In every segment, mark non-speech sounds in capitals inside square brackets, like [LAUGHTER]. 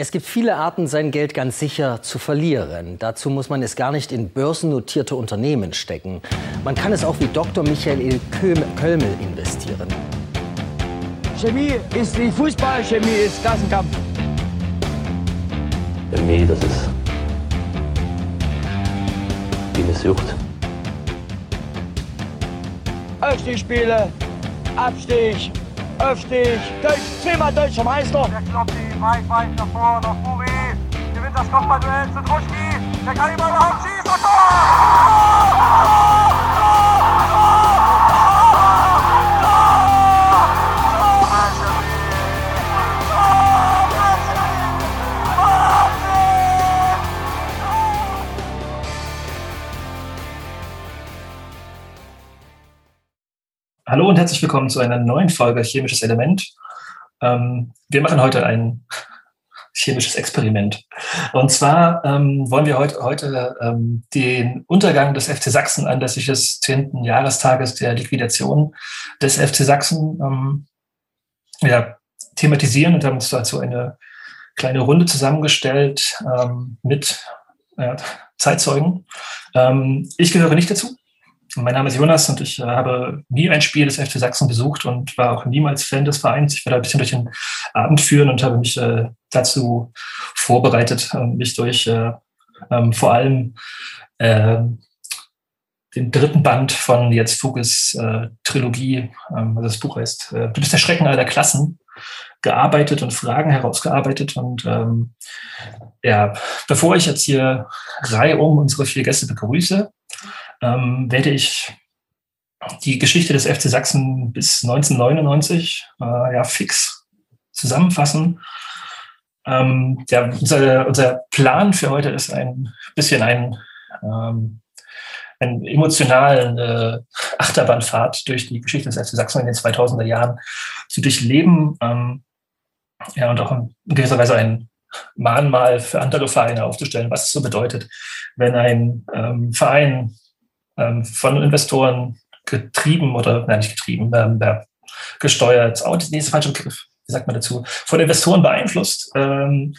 Es gibt viele Arten, sein Geld ganz sicher zu verlieren. Dazu muss man es gar nicht in börsennotierte Unternehmen stecken. Man kann es auch wie Dr. Michael Kölmel investieren. Chemie ist wie Fußball, Chemie ist Klassenkampf. Chemie, das ist wie eine Sucht. Aufstiegsspiele, Abstieg, Aufstieg, Deutsch, zehnmal deutscher Meister. Weit, weit nach vorne, Buri. Gewinnt das Kopfballduell zu Druschki. Der kann immer überhaupt schießen und Tor! Hallo und herzlich willkommen zu einer neuen Folge Chemisches Element. Ähm, wir machen heute ein [LAUGHS] chemisches Experiment. Und zwar ähm, wollen wir heute, heute ähm, den Untergang des FC Sachsen anlässlich des 10. Jahrestages der Liquidation des FC Sachsen ähm, ja, thematisieren und haben uns dazu eine kleine Runde zusammengestellt ähm, mit äh, Zeitzeugen. Ähm, ich gehöre nicht dazu. Mein Name ist Jonas und ich äh, habe nie ein Spiel des FC Sachsen besucht und war auch niemals Fan des Vereins. Ich werde ein bisschen durch den Abend führen und habe mich äh, dazu vorbereitet, mich durch äh, ähm, vor allem ähm, den dritten Band von jetzt Fuges äh, Trilogie, ähm, also das Buch heißt Du bist der Schrecken aller Klassen, gearbeitet und Fragen herausgearbeitet. Und ja, bevor ich jetzt hier Reihe um unsere vier Gäste begrüße, ähm, werde ich die Geschichte des FC Sachsen bis 1999 äh, ja, fix zusammenfassen. Ähm, ja, unser, unser Plan für heute ist ein bisschen ein, ähm, ein emotionalen äh, Achterbahnfahrt durch die Geschichte des FC Sachsen in den 2000er Jahren zu durchleben. Ähm, ja, und auch in gewisser Weise ein Mahnmal für andere Vereine aufzustellen, was es so bedeutet, wenn ein ähm, Verein ähm, von Investoren getrieben oder, nein, nicht getrieben, ähm, gesteuert, oh, nee, ist falscher Begriff, wie sagt man dazu, von Investoren beeinflusst, ähm,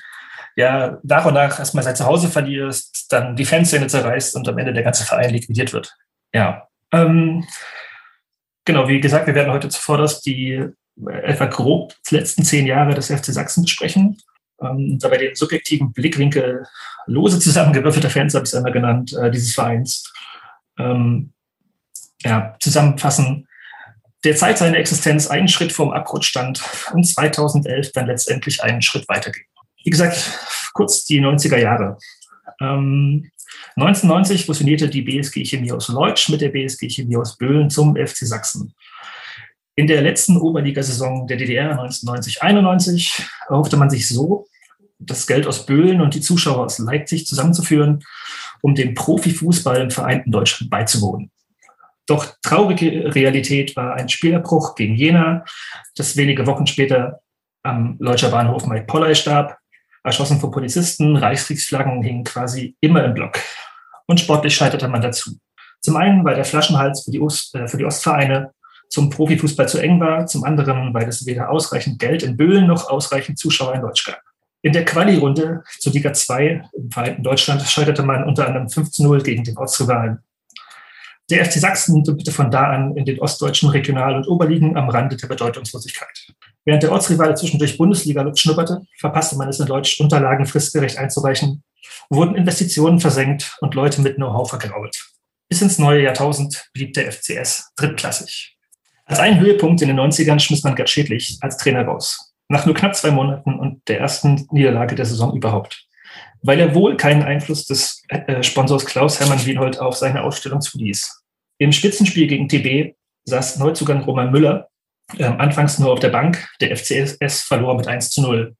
ja, nach und nach erstmal sein Zuhause verlierst, dann die Fanszene zerreißt und am Ende der ganze Verein liquidiert wird. Ja. Ähm, genau, wie gesagt, wir werden heute zuvorderst die äh, etwa grob die letzten zehn Jahre des FC Sachsen besprechen. Ähm, dabei den subjektiven Blickwinkel lose zusammengewürfelter Fans, habe ich es einmal genannt, äh, dieses Vereins ähm, ja, zusammenfassen, der Zeit seiner Existenz einen Schritt vorm Abgrund stand und 2011 dann letztendlich einen Schritt weiterging. Wie gesagt, kurz die 90er Jahre. Ähm, 1990 fusionierte die BSG Chemie aus Leutsch mit der BSG Chemie aus Böhlen zum FC Sachsen. In der letzten Oberligasaison der DDR 1990-91 erhoffte man sich so, das Geld aus Böhlen und die Zuschauer aus Leipzig zusammenzuführen um dem Profifußball im vereinten Deutschland beizuwohnen. Doch traurige Realität war ein Spielerbruch gegen Jena, das wenige Wochen später am Leutscher Bahnhof Mike Polley starb, erschossen von Polizisten, Reichskriegsflaggen hingen quasi immer im Block. Und sportlich scheiterte man dazu. Zum einen, weil der Flaschenhals für die, Ost, äh, für die Ostvereine zum Profifußball zu eng war, zum anderen, weil es weder ausreichend Geld in Böhlen noch ausreichend Zuschauer in Deutsch gab. In der Quali-Runde zur Liga 2 im Vereinten Deutschland scheiterte man unter anderem 5 zu 0 gegen den Ortsrivalen. Der FC Sachsen bitte von da an in den ostdeutschen Regional- und Oberligen am Rande der Bedeutungslosigkeit. Während der Ortsrivale zwischendurch Bundesliga-Luft schnupperte, verpasste man es in Deutsch, Unterlagen fristgerecht einzureichen, wurden Investitionen versenkt und Leute mit Know-how vergrault. Bis ins neue Jahrtausend blieb der FCS drittklassig. Als einen Höhepunkt in den 90ern schmiss man Gerd Schädlich als Trainer raus nach nur knapp zwei Monaten und der ersten Niederlage der Saison überhaupt. Weil er wohl keinen Einfluss des äh, Sponsors Klaus Hermann Wienhold auf seine Ausstellung zuließ. Im Spitzenspiel gegen TB saß Neuzugang Roman Müller äh, anfangs nur auf der Bank. Der FCS verlor mit 1 zu 0.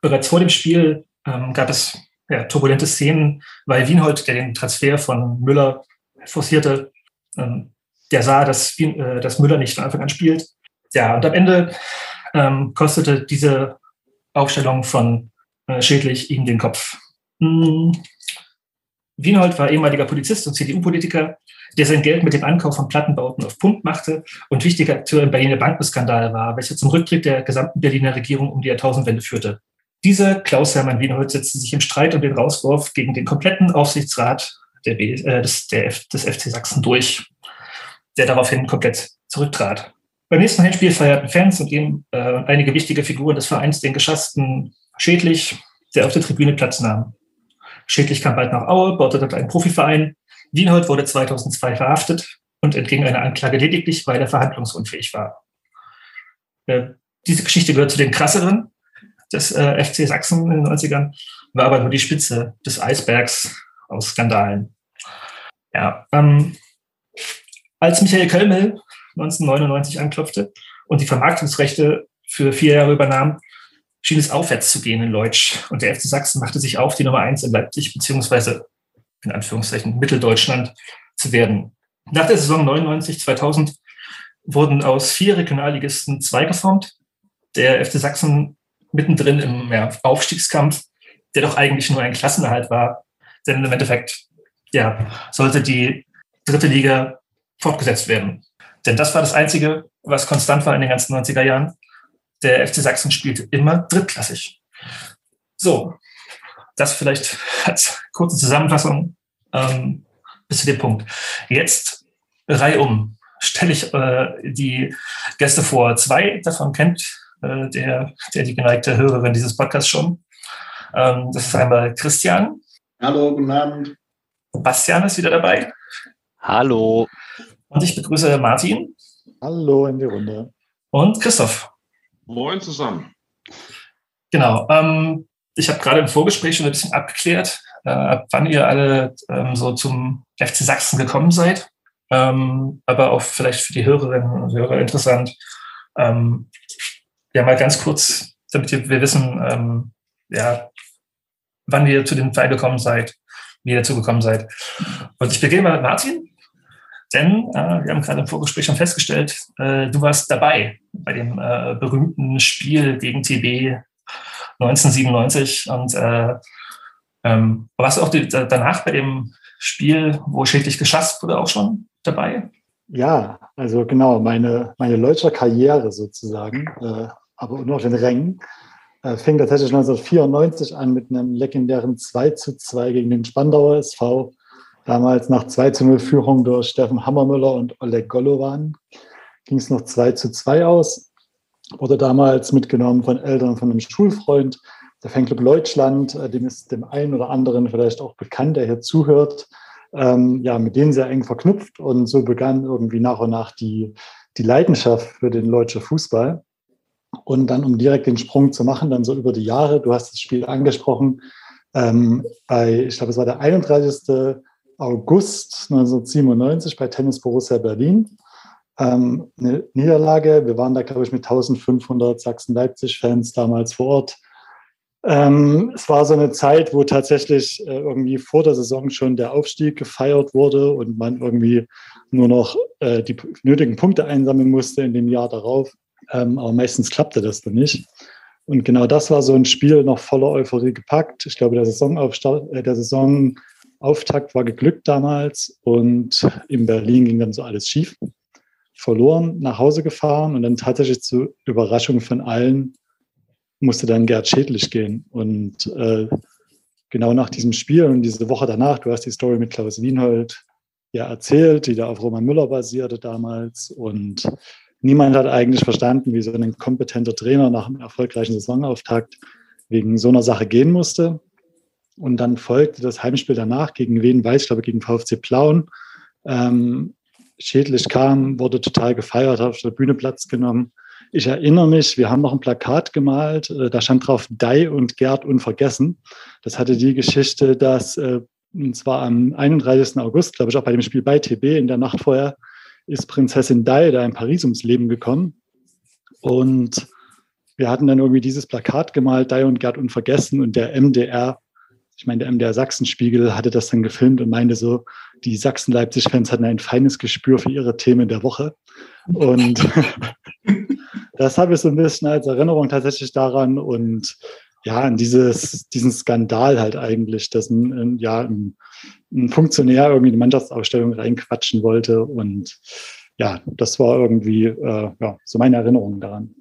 Bereits vor dem Spiel ähm, gab es ja, turbulente Szenen, weil Wienhold, der den Transfer von Müller forcierte, ähm, der sah, dass, äh, dass Müller nicht von Anfang an spielt. Ja, und am Ende ähm, kostete diese Aufstellung von äh, Schädlich ihm den Kopf. Hm. Wienhold war ehemaliger Polizist und CDU-Politiker, der sein Geld mit dem Ankauf von Plattenbauten auf Pump machte und wichtiger Akteur im Berliner Bankenskandal war, welcher zum Rücktritt der gesamten Berliner Regierung um die Jahrtausendwende führte. Dieser Klaus Hermann Wienhold setzte sich im Streit um den Rauswurf gegen den kompletten Aufsichtsrat der B, äh, des, der F, des FC Sachsen durch, der daraufhin komplett zurücktrat. Beim nächsten Heimspiel feierten Fans und eben äh, einige wichtige Figuren des Vereins den geschassten Schädlich, der auf der Tribüne Platz nahm. Schädlich kam bald nach Aue, baute dort einen Profiverein. Wienhold wurde 2002 verhaftet und entging einer Anklage lediglich, weil er verhandlungsunfähig war. Äh, diese Geschichte gehört zu den krasseren des äh, FC Sachsen in den 90ern, war aber nur die Spitze des Eisbergs aus Skandalen. Ja, ähm, als Michael Kölmel 1999 anklopfte und die Vermarktungsrechte für vier Jahre übernahm, schien es aufwärts zu gehen in Leutsch. Und der FC Sachsen machte sich auf, die Nummer eins in Leipzig beziehungsweise in Anführungszeichen Mitteldeutschland zu werden. Nach der Saison 99, 2000 wurden aus vier Regionalligisten zwei geformt. Der FC Sachsen mittendrin im ja, Aufstiegskampf, der doch eigentlich nur ein Klassenerhalt war. Denn im Endeffekt, ja, sollte die dritte Liga fortgesetzt werden. Denn das war das Einzige, was konstant war in den ganzen 90er Jahren. Der FC Sachsen spielte immer drittklassig. So, das vielleicht [LAUGHS] als kurze Zusammenfassung ähm, bis zu dem Punkt. Jetzt Reihe um stelle ich äh, die Gäste vor. Zwei davon kennt äh, der, der die geneigte Hörerin dieses Podcasts schon. Ähm, das ist einmal Christian. Hallo, guten Abend. Bastian ist wieder dabei. Hallo. Und ich begrüße Martin. Hallo in die Runde. Und Christoph. Moin zusammen. Genau. Ähm, ich habe gerade im Vorgespräch schon ein bisschen abgeklärt, äh, ab wann ihr alle ähm, so zum FC Sachsen gekommen seid. Ähm, aber auch vielleicht für die Hörerinnen und Hörer interessant. Ähm, ja, mal ganz kurz, damit wir wissen, ähm, ja, wann ihr zu dem Verein gekommen seid, wie ihr dazu gekommen seid. Und ich beginne mal mit Martin. Denn äh, wir haben gerade im Vorgespräch schon festgestellt, äh, du warst dabei bei dem äh, berühmten Spiel gegen TB 1997 und äh, ähm, warst du auch die, danach bei dem Spiel, wo schädlich geschasst wurde, auch schon dabei? Ja, also genau, meine, meine Leutscher Karriere sozusagen, äh, aber nur auf den Rängen, äh, fing tatsächlich 1994 an mit einem legendären 2 zu 2 gegen den Spandauer SV Damals nach 2 zu 0 Führung durch Steffen Hammermüller und Oleg Golowan ging es noch 2 zu 2 aus. Wurde damals mitgenommen von Eltern von einem Schulfreund, der Fanclub Deutschland, äh, dem ist dem einen oder anderen vielleicht auch bekannt, der hier zuhört, ähm, ja, mit denen sehr eng verknüpft. Und so begann irgendwie nach und nach die, die Leidenschaft für den deutschen Fußball. Und dann, um direkt den Sprung zu machen, dann so über die Jahre, du hast das Spiel angesprochen, ähm, bei, ich glaube, es war der 31. August 1997 bei Tennis Borussia Berlin. Ähm, eine Niederlage. Wir waren da, glaube ich, mit 1500 Sachsen-Leipzig-Fans damals vor Ort. Ähm, es war so eine Zeit, wo tatsächlich äh, irgendwie vor der Saison schon der Aufstieg gefeiert wurde und man irgendwie nur noch äh, die nötigen Punkte einsammeln musste in dem Jahr darauf. Ähm, aber meistens klappte das dann nicht. Und genau das war so ein Spiel noch voller Euphorie gepackt. Ich glaube, der Saisonaufstart, äh, der Saison Auftakt war geglückt damals und in Berlin ging dann so alles schief. Verloren, nach Hause gefahren und dann tatsächlich zur Überraschung von allen musste dann Gerd Schädlich gehen. Und äh, genau nach diesem Spiel und diese Woche danach, du hast die Story mit Klaus Wienhold ja erzählt, die da auf Roman Müller basierte damals. Und niemand hat eigentlich verstanden, wie so ein kompetenter Trainer nach einem erfolgreichen Saisonauftakt wegen so einer Sache gehen musste. Und dann folgte das Heimspiel danach gegen Wien Weiß, ich glaube gegen VfC Plauen. Ähm, Schädlich kam, wurde total gefeiert, hat auf der Bühne Platz genommen. Ich erinnere mich, wir haben noch ein Plakat gemalt, äh, da stand drauf Dai und Gerd unvergessen. Das hatte die Geschichte, dass, äh, und zwar am 31. August, glaube ich, auch bei dem Spiel bei TB in der Nacht vorher, ist Prinzessin Dai da in Paris ums Leben gekommen. Und wir hatten dann irgendwie dieses Plakat gemalt, Dai und Gerd unvergessen und der MDR ich meine, der MDR Sachsen-Spiegel hatte das dann gefilmt und meinte so, die Sachsen-Leipzig-Fans hatten ein feines Gespür für ihre Themen der Woche. Und [LAUGHS] das habe ich so ein bisschen als Erinnerung tatsächlich daran und ja, an dieses, diesen Skandal halt eigentlich, dass ein, ein ja, ein, ein Funktionär irgendwie eine Mannschaftsausstellung reinquatschen wollte. Und ja, das war irgendwie äh, ja, so meine Erinnerung daran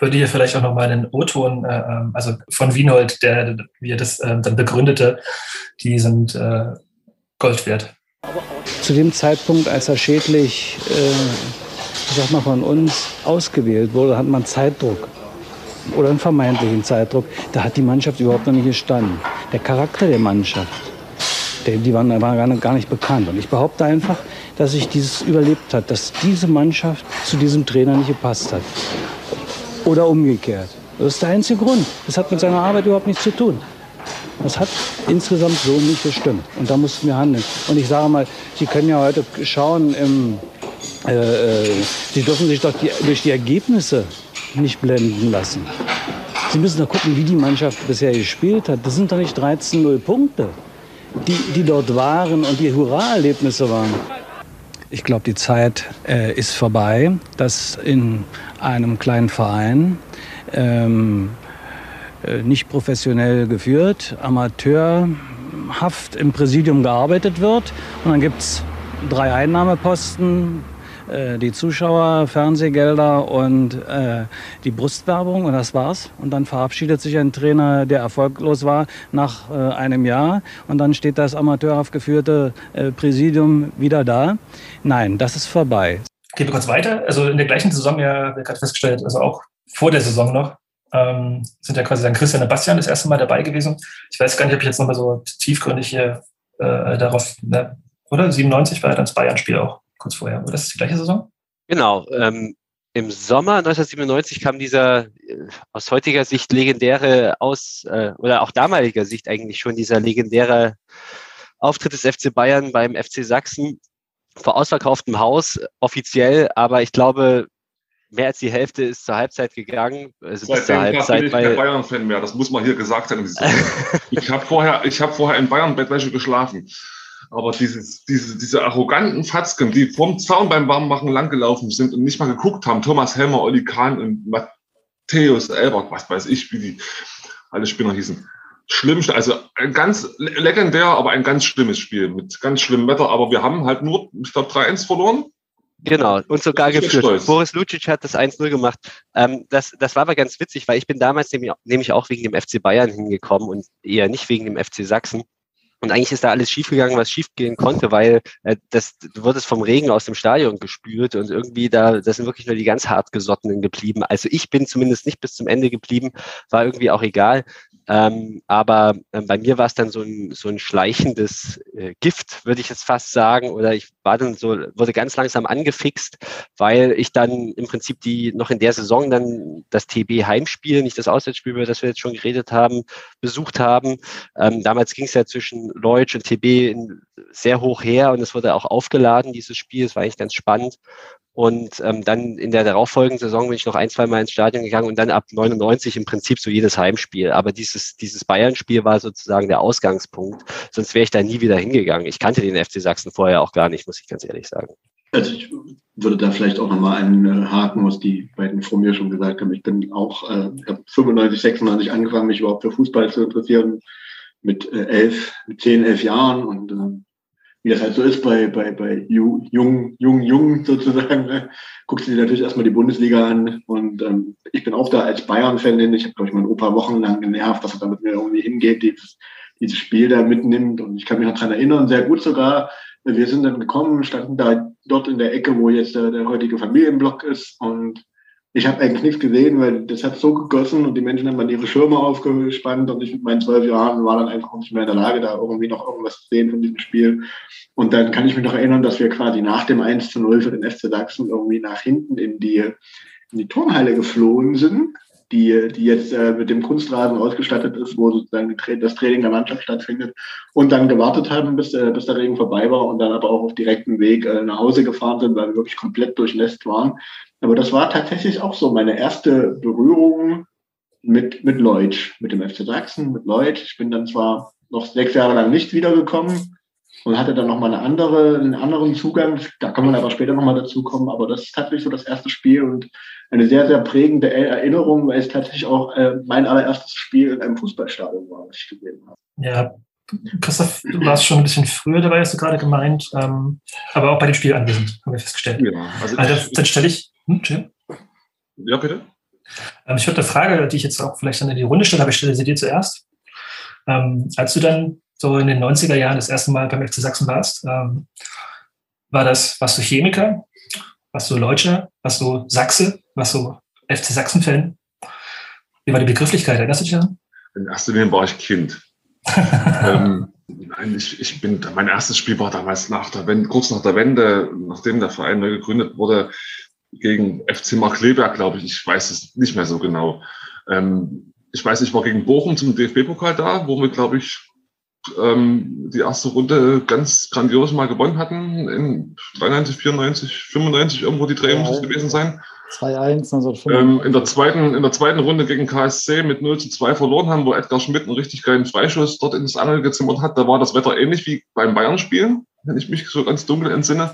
würde hier vielleicht auch nochmal einen O-Ton, äh, ähm, also von Wienold, der, wie er das äh, dann begründete, die sind äh, Gold wert. Zu dem Zeitpunkt, als er schädlich, äh, sag mal, von uns ausgewählt wurde, hat man Zeitdruck oder einen vermeintlichen Zeitdruck. Da hat die Mannschaft überhaupt noch nicht gestanden. Der Charakter der Mannschaft, der, die waren, waren gar nicht bekannt. Und ich behaupte einfach, dass sich dieses überlebt hat, dass diese Mannschaft zu diesem Trainer nicht gepasst hat. Oder umgekehrt. Das ist der einzige Grund. Das hat mit seiner Arbeit überhaupt nichts zu tun. Das hat insgesamt so nicht gestimmt. Und da mussten wir handeln. Und ich sage mal, Sie können ja heute schauen, im, äh, äh, Sie dürfen sich doch die, durch die Ergebnisse nicht blenden lassen. Sie müssen doch gucken, wie die Mannschaft bisher gespielt hat. Das sind doch nicht 13-0 Punkte, die, die dort waren und die Hurra-Erlebnisse waren. Ich glaube, die Zeit äh, ist vorbei, dass in einem kleinen Verein ähm, äh, nicht professionell geführt, amateurhaft im Präsidium gearbeitet wird. Und dann gibt es drei Einnahmeposten, äh, die Zuschauer, Fernsehgelder und äh, die Brustwerbung und das war's. Und dann verabschiedet sich ein Trainer, der erfolglos war, nach äh, einem Jahr und dann steht das amateurhaft geführte äh, Präsidium wieder da. Nein, das ist vorbei. Gehen wir kurz weiter. Also in der gleichen Saison, ja, wir gerade festgestellt, also auch vor der Saison noch, ähm, sind ja quasi dann Christian und Bastian das erste Mal dabei gewesen. Ich weiß gar nicht, ob ich jetzt nochmal so tiefgründig hier äh, darauf, ne, oder? 97 war ja dann das Bayern-Spiel auch kurz vorher. War das die gleiche Saison? Genau. Ähm, Im Sommer 1997 kam dieser äh, aus heutiger Sicht legendäre aus äh, oder auch damaliger Sicht eigentlich schon dieser legendäre Auftritt des FC Bayern beim FC Sachsen vor ausverkauftem Haus offiziell, aber ich glaube, mehr als die Hälfte ist zur Halbzeit gegangen. Also bis zur Halbzeit, bin ich kein Bayern-Fan mehr. Das muss man hier gesagt haben. [LAUGHS] ich habe vorher, ich habe vorher in Bayern Bettwäsche geschlafen. Aber dieses, diese, diese arroganten Fatzken, die vorm Zaun beim Warmmachen langgelaufen sind und nicht mal geguckt haben, Thomas Helmer, Olli Kahn und Matthäus Elbert, was weiß ich, wie die alle Spinner hießen. Schlimmste, also ein ganz legendär, aber ein ganz schlimmes Spiel mit ganz schlimmem Wetter. Aber wir haben halt nur, ich glaube, 3-1 verloren. Genau, und sogar geführt. Stolz. Boris Lucic hat das 1-0 gemacht. Ähm, das, das war aber ganz witzig, weil ich bin damals nämlich, nämlich auch wegen dem FC Bayern hingekommen und eher nicht wegen dem FC Sachsen. Und eigentlich ist da alles schiefgegangen, was schiefgehen konnte, weil äh, das, du wurdest vom Regen aus dem Stadion gespült und irgendwie da, das sind wirklich nur die ganz hartgesottenen geblieben. Also ich bin zumindest nicht bis zum Ende geblieben, war irgendwie auch egal. Ähm, aber äh, bei mir war es dann so ein, so ein schleichendes äh, Gift, würde ich jetzt fast sagen. Oder ich war dann so, wurde ganz langsam angefixt, weil ich dann im Prinzip die noch in der Saison dann das TB Heimspiel, nicht das Auswärtsspiel, über das wir jetzt schon geredet haben, besucht haben. Ähm, damals ging es ja zwischen Leutsch und TB in, sehr hoch her und es wurde auch aufgeladen, dieses Spiel. Es war eigentlich ganz spannend. Und ähm, dann in der darauffolgenden Saison bin ich noch ein, zwei Mal ins Stadion gegangen und dann ab 99 im Prinzip so jedes Heimspiel. Aber dieses, dieses Bayern-Spiel war sozusagen der Ausgangspunkt. Sonst wäre ich da nie wieder hingegangen. Ich kannte den FC Sachsen vorher auch gar nicht, muss ich ganz ehrlich sagen. Also ich würde da vielleicht auch nochmal einen äh, Haken, was die beiden vor mir schon gesagt haben. Ich bin auch, äh, habe 95, 96 angefangen, mich überhaupt für Fußball zu interessieren. Mit äh, elf, mit zehn, elf Jahren und äh, wie das halt so ist bei, bei, bei jungen, jungen, jungen sozusagen, ne? guckst du dir natürlich erstmal die Bundesliga an. Und ähm, ich bin auch da als Bayern-Fan, ich habe, glaube ich, meinen Opa wochenlang genervt, dass er da mit mir irgendwie hingeht, dieses, dieses Spiel da mitnimmt. Und ich kann mich noch dran erinnern, sehr gut sogar. Wir sind dann gekommen, standen da dort in der Ecke, wo jetzt der, der heutige Familienblock ist. Und ich habe eigentlich nichts gesehen, weil das hat so gegossen und die Menschen haben dann ihre Schirme aufgespannt und ich mit meinen zwölf Jahren war dann einfach nicht mehr in der Lage, da irgendwie noch irgendwas zu sehen von diesem Spiel. Und dann kann ich mich noch erinnern, dass wir quasi nach dem 1 zu 0 für den FC Sachsen irgendwie nach hinten in die, in die Turnhalle geflohen sind, die, die jetzt äh, mit dem Kunstrasen ausgestattet ist, wo sozusagen das Training der Mannschaft stattfindet und dann gewartet haben, bis, äh, bis der Regen vorbei war und dann aber auch auf direktem Weg äh, nach Hause gefahren sind, weil wir wirklich komplett durchnässt waren. Aber das war tatsächlich auch so meine erste Berührung mit, mit Leutsch, mit dem FC Sachsen, mit Leutsch. Ich bin dann zwar noch sechs Jahre lang nicht wiedergekommen und hatte dann nochmal eine andere, einen anderen Zugang. Da kann man aber später nochmal dazu kommen. Aber das ist tatsächlich so das erste Spiel und eine sehr, sehr prägende Erinnerung, weil es tatsächlich auch äh, mein allererstes Spiel in einem Fußballstadion war, was ich gesehen habe. Ja, Christoph, du warst schon ein bisschen früher dabei, hast du gerade gemeint, ähm, aber auch bei dem Spiel anwesend, haben wir festgestellt. Ja, also, also dann stelle ich, hm, Ja, bitte. Ähm, ich würde eine Frage, die ich jetzt auch vielleicht dann in die Runde stelle, aber ich stelle sie dir zuerst. Ähm, als du dann so in den 90er Jahren das erste Mal beim FC Sachsen warst, ähm, war das, warst du Chemiker, warst du Leutscher, warst du Sachse, warst du FC Sachsen-Fan? Wie war die Begrifflichkeit? Erinnerst du dich daran? In erster Linie war ich Kind. [LAUGHS] ähm, nein, ich, ich bin, mein erstes Spiel war damals nach der Wende, kurz nach der Wende, nachdem der Verein neu gegründet wurde, gegen FC Markleberg, glaube ich. Ich weiß es nicht mehr so genau. Ähm, ich weiß, ich war gegen Bochum zum DFB-Pokal da, wo wir, glaube ich, ähm, die erste Runde ganz grandios mal gewonnen hatten. In 93, 94, 95 irgendwo die Dreh muss es gewesen sein. 2-1, also ähm, in, der zweiten, in der zweiten Runde gegen KSC mit 0 zu 2 verloren haben, wo Edgar Schmidt einen richtig geilen Freischuss dort ins Angel gezimmert hat. Da war das Wetter ähnlich wie beim Bayern-Spiel, wenn ich mich so ganz dunkel entsinne.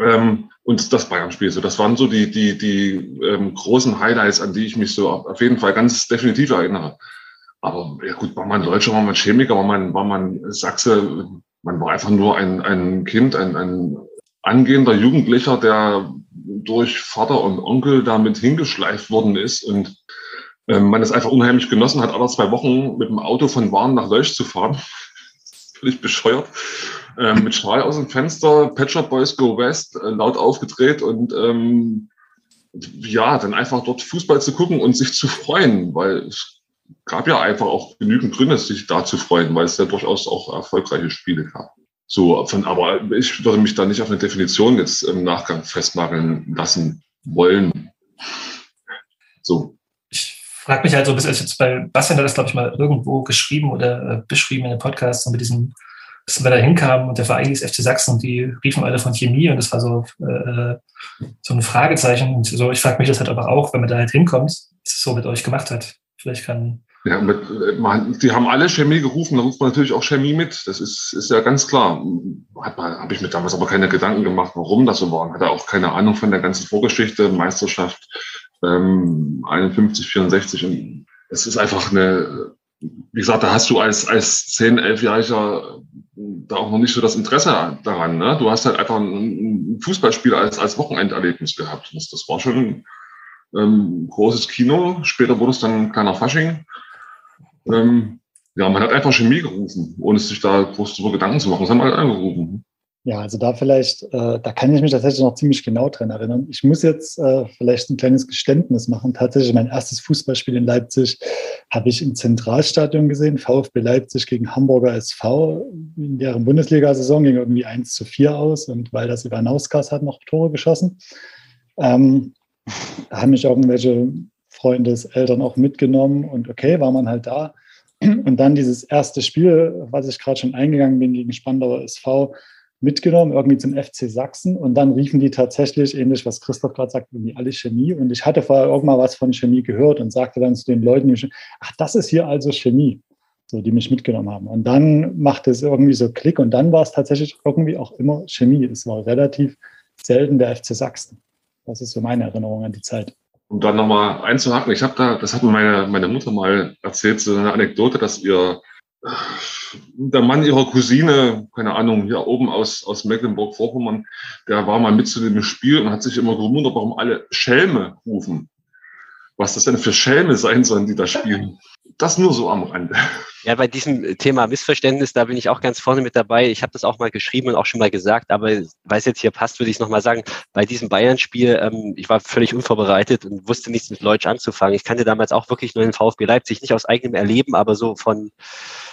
Ähm, und das Bayern-Spiel. So, das waren so die, die, die ähm, großen Highlights, an die ich mich so auf jeden Fall ganz definitiv erinnere. Aber ja gut, war man Deutscher, war man Chemiker, war man, war man Sachse, man war einfach nur ein, ein Kind, ein, ein angehender Jugendlicher, der durch Vater und Onkel damit hingeschleift worden ist und ähm, man es einfach unheimlich genossen hat, alle zwei Wochen mit dem Auto von Waren nach Leuch zu fahren. [LAUGHS] Völlig bescheuert ähm, mit Strahl aus dem Fenster, Pet Shop Boys Go West, äh, laut aufgedreht und ähm, ja, dann einfach dort Fußball zu gucken und sich zu freuen, weil es gab ja einfach auch genügend Gründe, sich da zu freuen, weil es ja durchaus auch erfolgreiche Spiele gab. So, von, aber ich würde mich da nicht auf eine Definition jetzt im Nachgang festnageln lassen wollen. So. Ich frage mich halt so, bis jetzt bei Bastian hat das, glaube ich, mal irgendwo geschrieben oder äh, beschrieben in dem Podcast, so mit diesem dass wir da hinkamen und der Verein ist FC Sachsen und die riefen alle von Chemie und das war so, äh, so ein Fragezeichen. Und so, ich frage mich das halt aber auch, wenn man da halt hinkommt, was es so mit euch gemacht hat. Vielleicht kann. Ja, mit, man, die haben alle Chemie gerufen, da ruft man natürlich auch Chemie mit. Das ist, ist ja ganz klar. Habe ich mir damals aber keine Gedanken gemacht, warum das so war. Hatte auch keine Ahnung von der ganzen Vorgeschichte, Meisterschaft ähm, 51, 64. Und es ist einfach eine, wie gesagt, da hast du als, als 10, 11-Jähriger da auch noch nicht so das Interesse daran. Ne? Du hast halt einfach ein, Fußballspiel als, als Wochenenderlebnis gehabt. Das, das war schon ein ähm, großes Kino. Später wurde es dann ein kleiner Fasching. Ähm, ja, man hat einfach Chemie gerufen, ohne sich da groß darüber Gedanken zu machen. Das haben wir halt angerufen. Ja, also da vielleicht, äh, da kann ich mich tatsächlich noch ziemlich genau dran erinnern. Ich muss jetzt äh, vielleicht ein kleines Geständnis machen. Tatsächlich mein erstes Fußballspiel in Leipzig habe ich im Zentralstadion gesehen, VfB Leipzig gegen Hamburger SV. In deren Bundesliga-Saison ging irgendwie 1 zu 4 aus und weil das Ivanauskas hat noch Tore geschossen. Ähm, da haben mich irgendwelche Freundeseltern auch mitgenommen und okay, war man halt da. Und dann dieses erste Spiel, was ich gerade schon eingegangen bin gegen Spandauer SV, mitgenommen, irgendwie zum FC Sachsen. Und dann riefen die tatsächlich, ähnlich was Christoph gerade sagt, irgendwie alle Chemie. Und ich hatte vorher irgendwann was von Chemie gehört und sagte dann zu den Leuten, ach, das ist hier also Chemie, so die mich mitgenommen haben. Und dann machte es irgendwie so Klick und dann war es tatsächlich irgendwie auch immer Chemie. Es war relativ selten der FC Sachsen. Das ist so meine Erinnerung an die Zeit. Um dann nochmal einzuhaken, ich habe da, das hat mir meine, meine Mutter mal erzählt, so eine Anekdote, dass ihr der Mann ihrer Cousine, keine Ahnung, hier oben aus, aus Mecklenburg-Vorpommern, der war mal mit zu dem Spiel und hat sich immer gewundert, warum alle Schelme rufen. Was das denn für Schelme sein sollen, die da spielen. Das nur so am Rande. Ja, bei diesem Thema Missverständnis, da bin ich auch ganz vorne mit dabei. Ich habe das auch mal geschrieben und auch schon mal gesagt, aber weil es jetzt hier passt, würde ich es nochmal sagen. Bei diesem Bayern-Spiel, ähm, ich war völlig unvorbereitet und wusste nichts mit Leutsch anzufangen. Ich kannte damals auch wirklich nur den VfB Leipzig, nicht aus eigenem Erleben, aber so von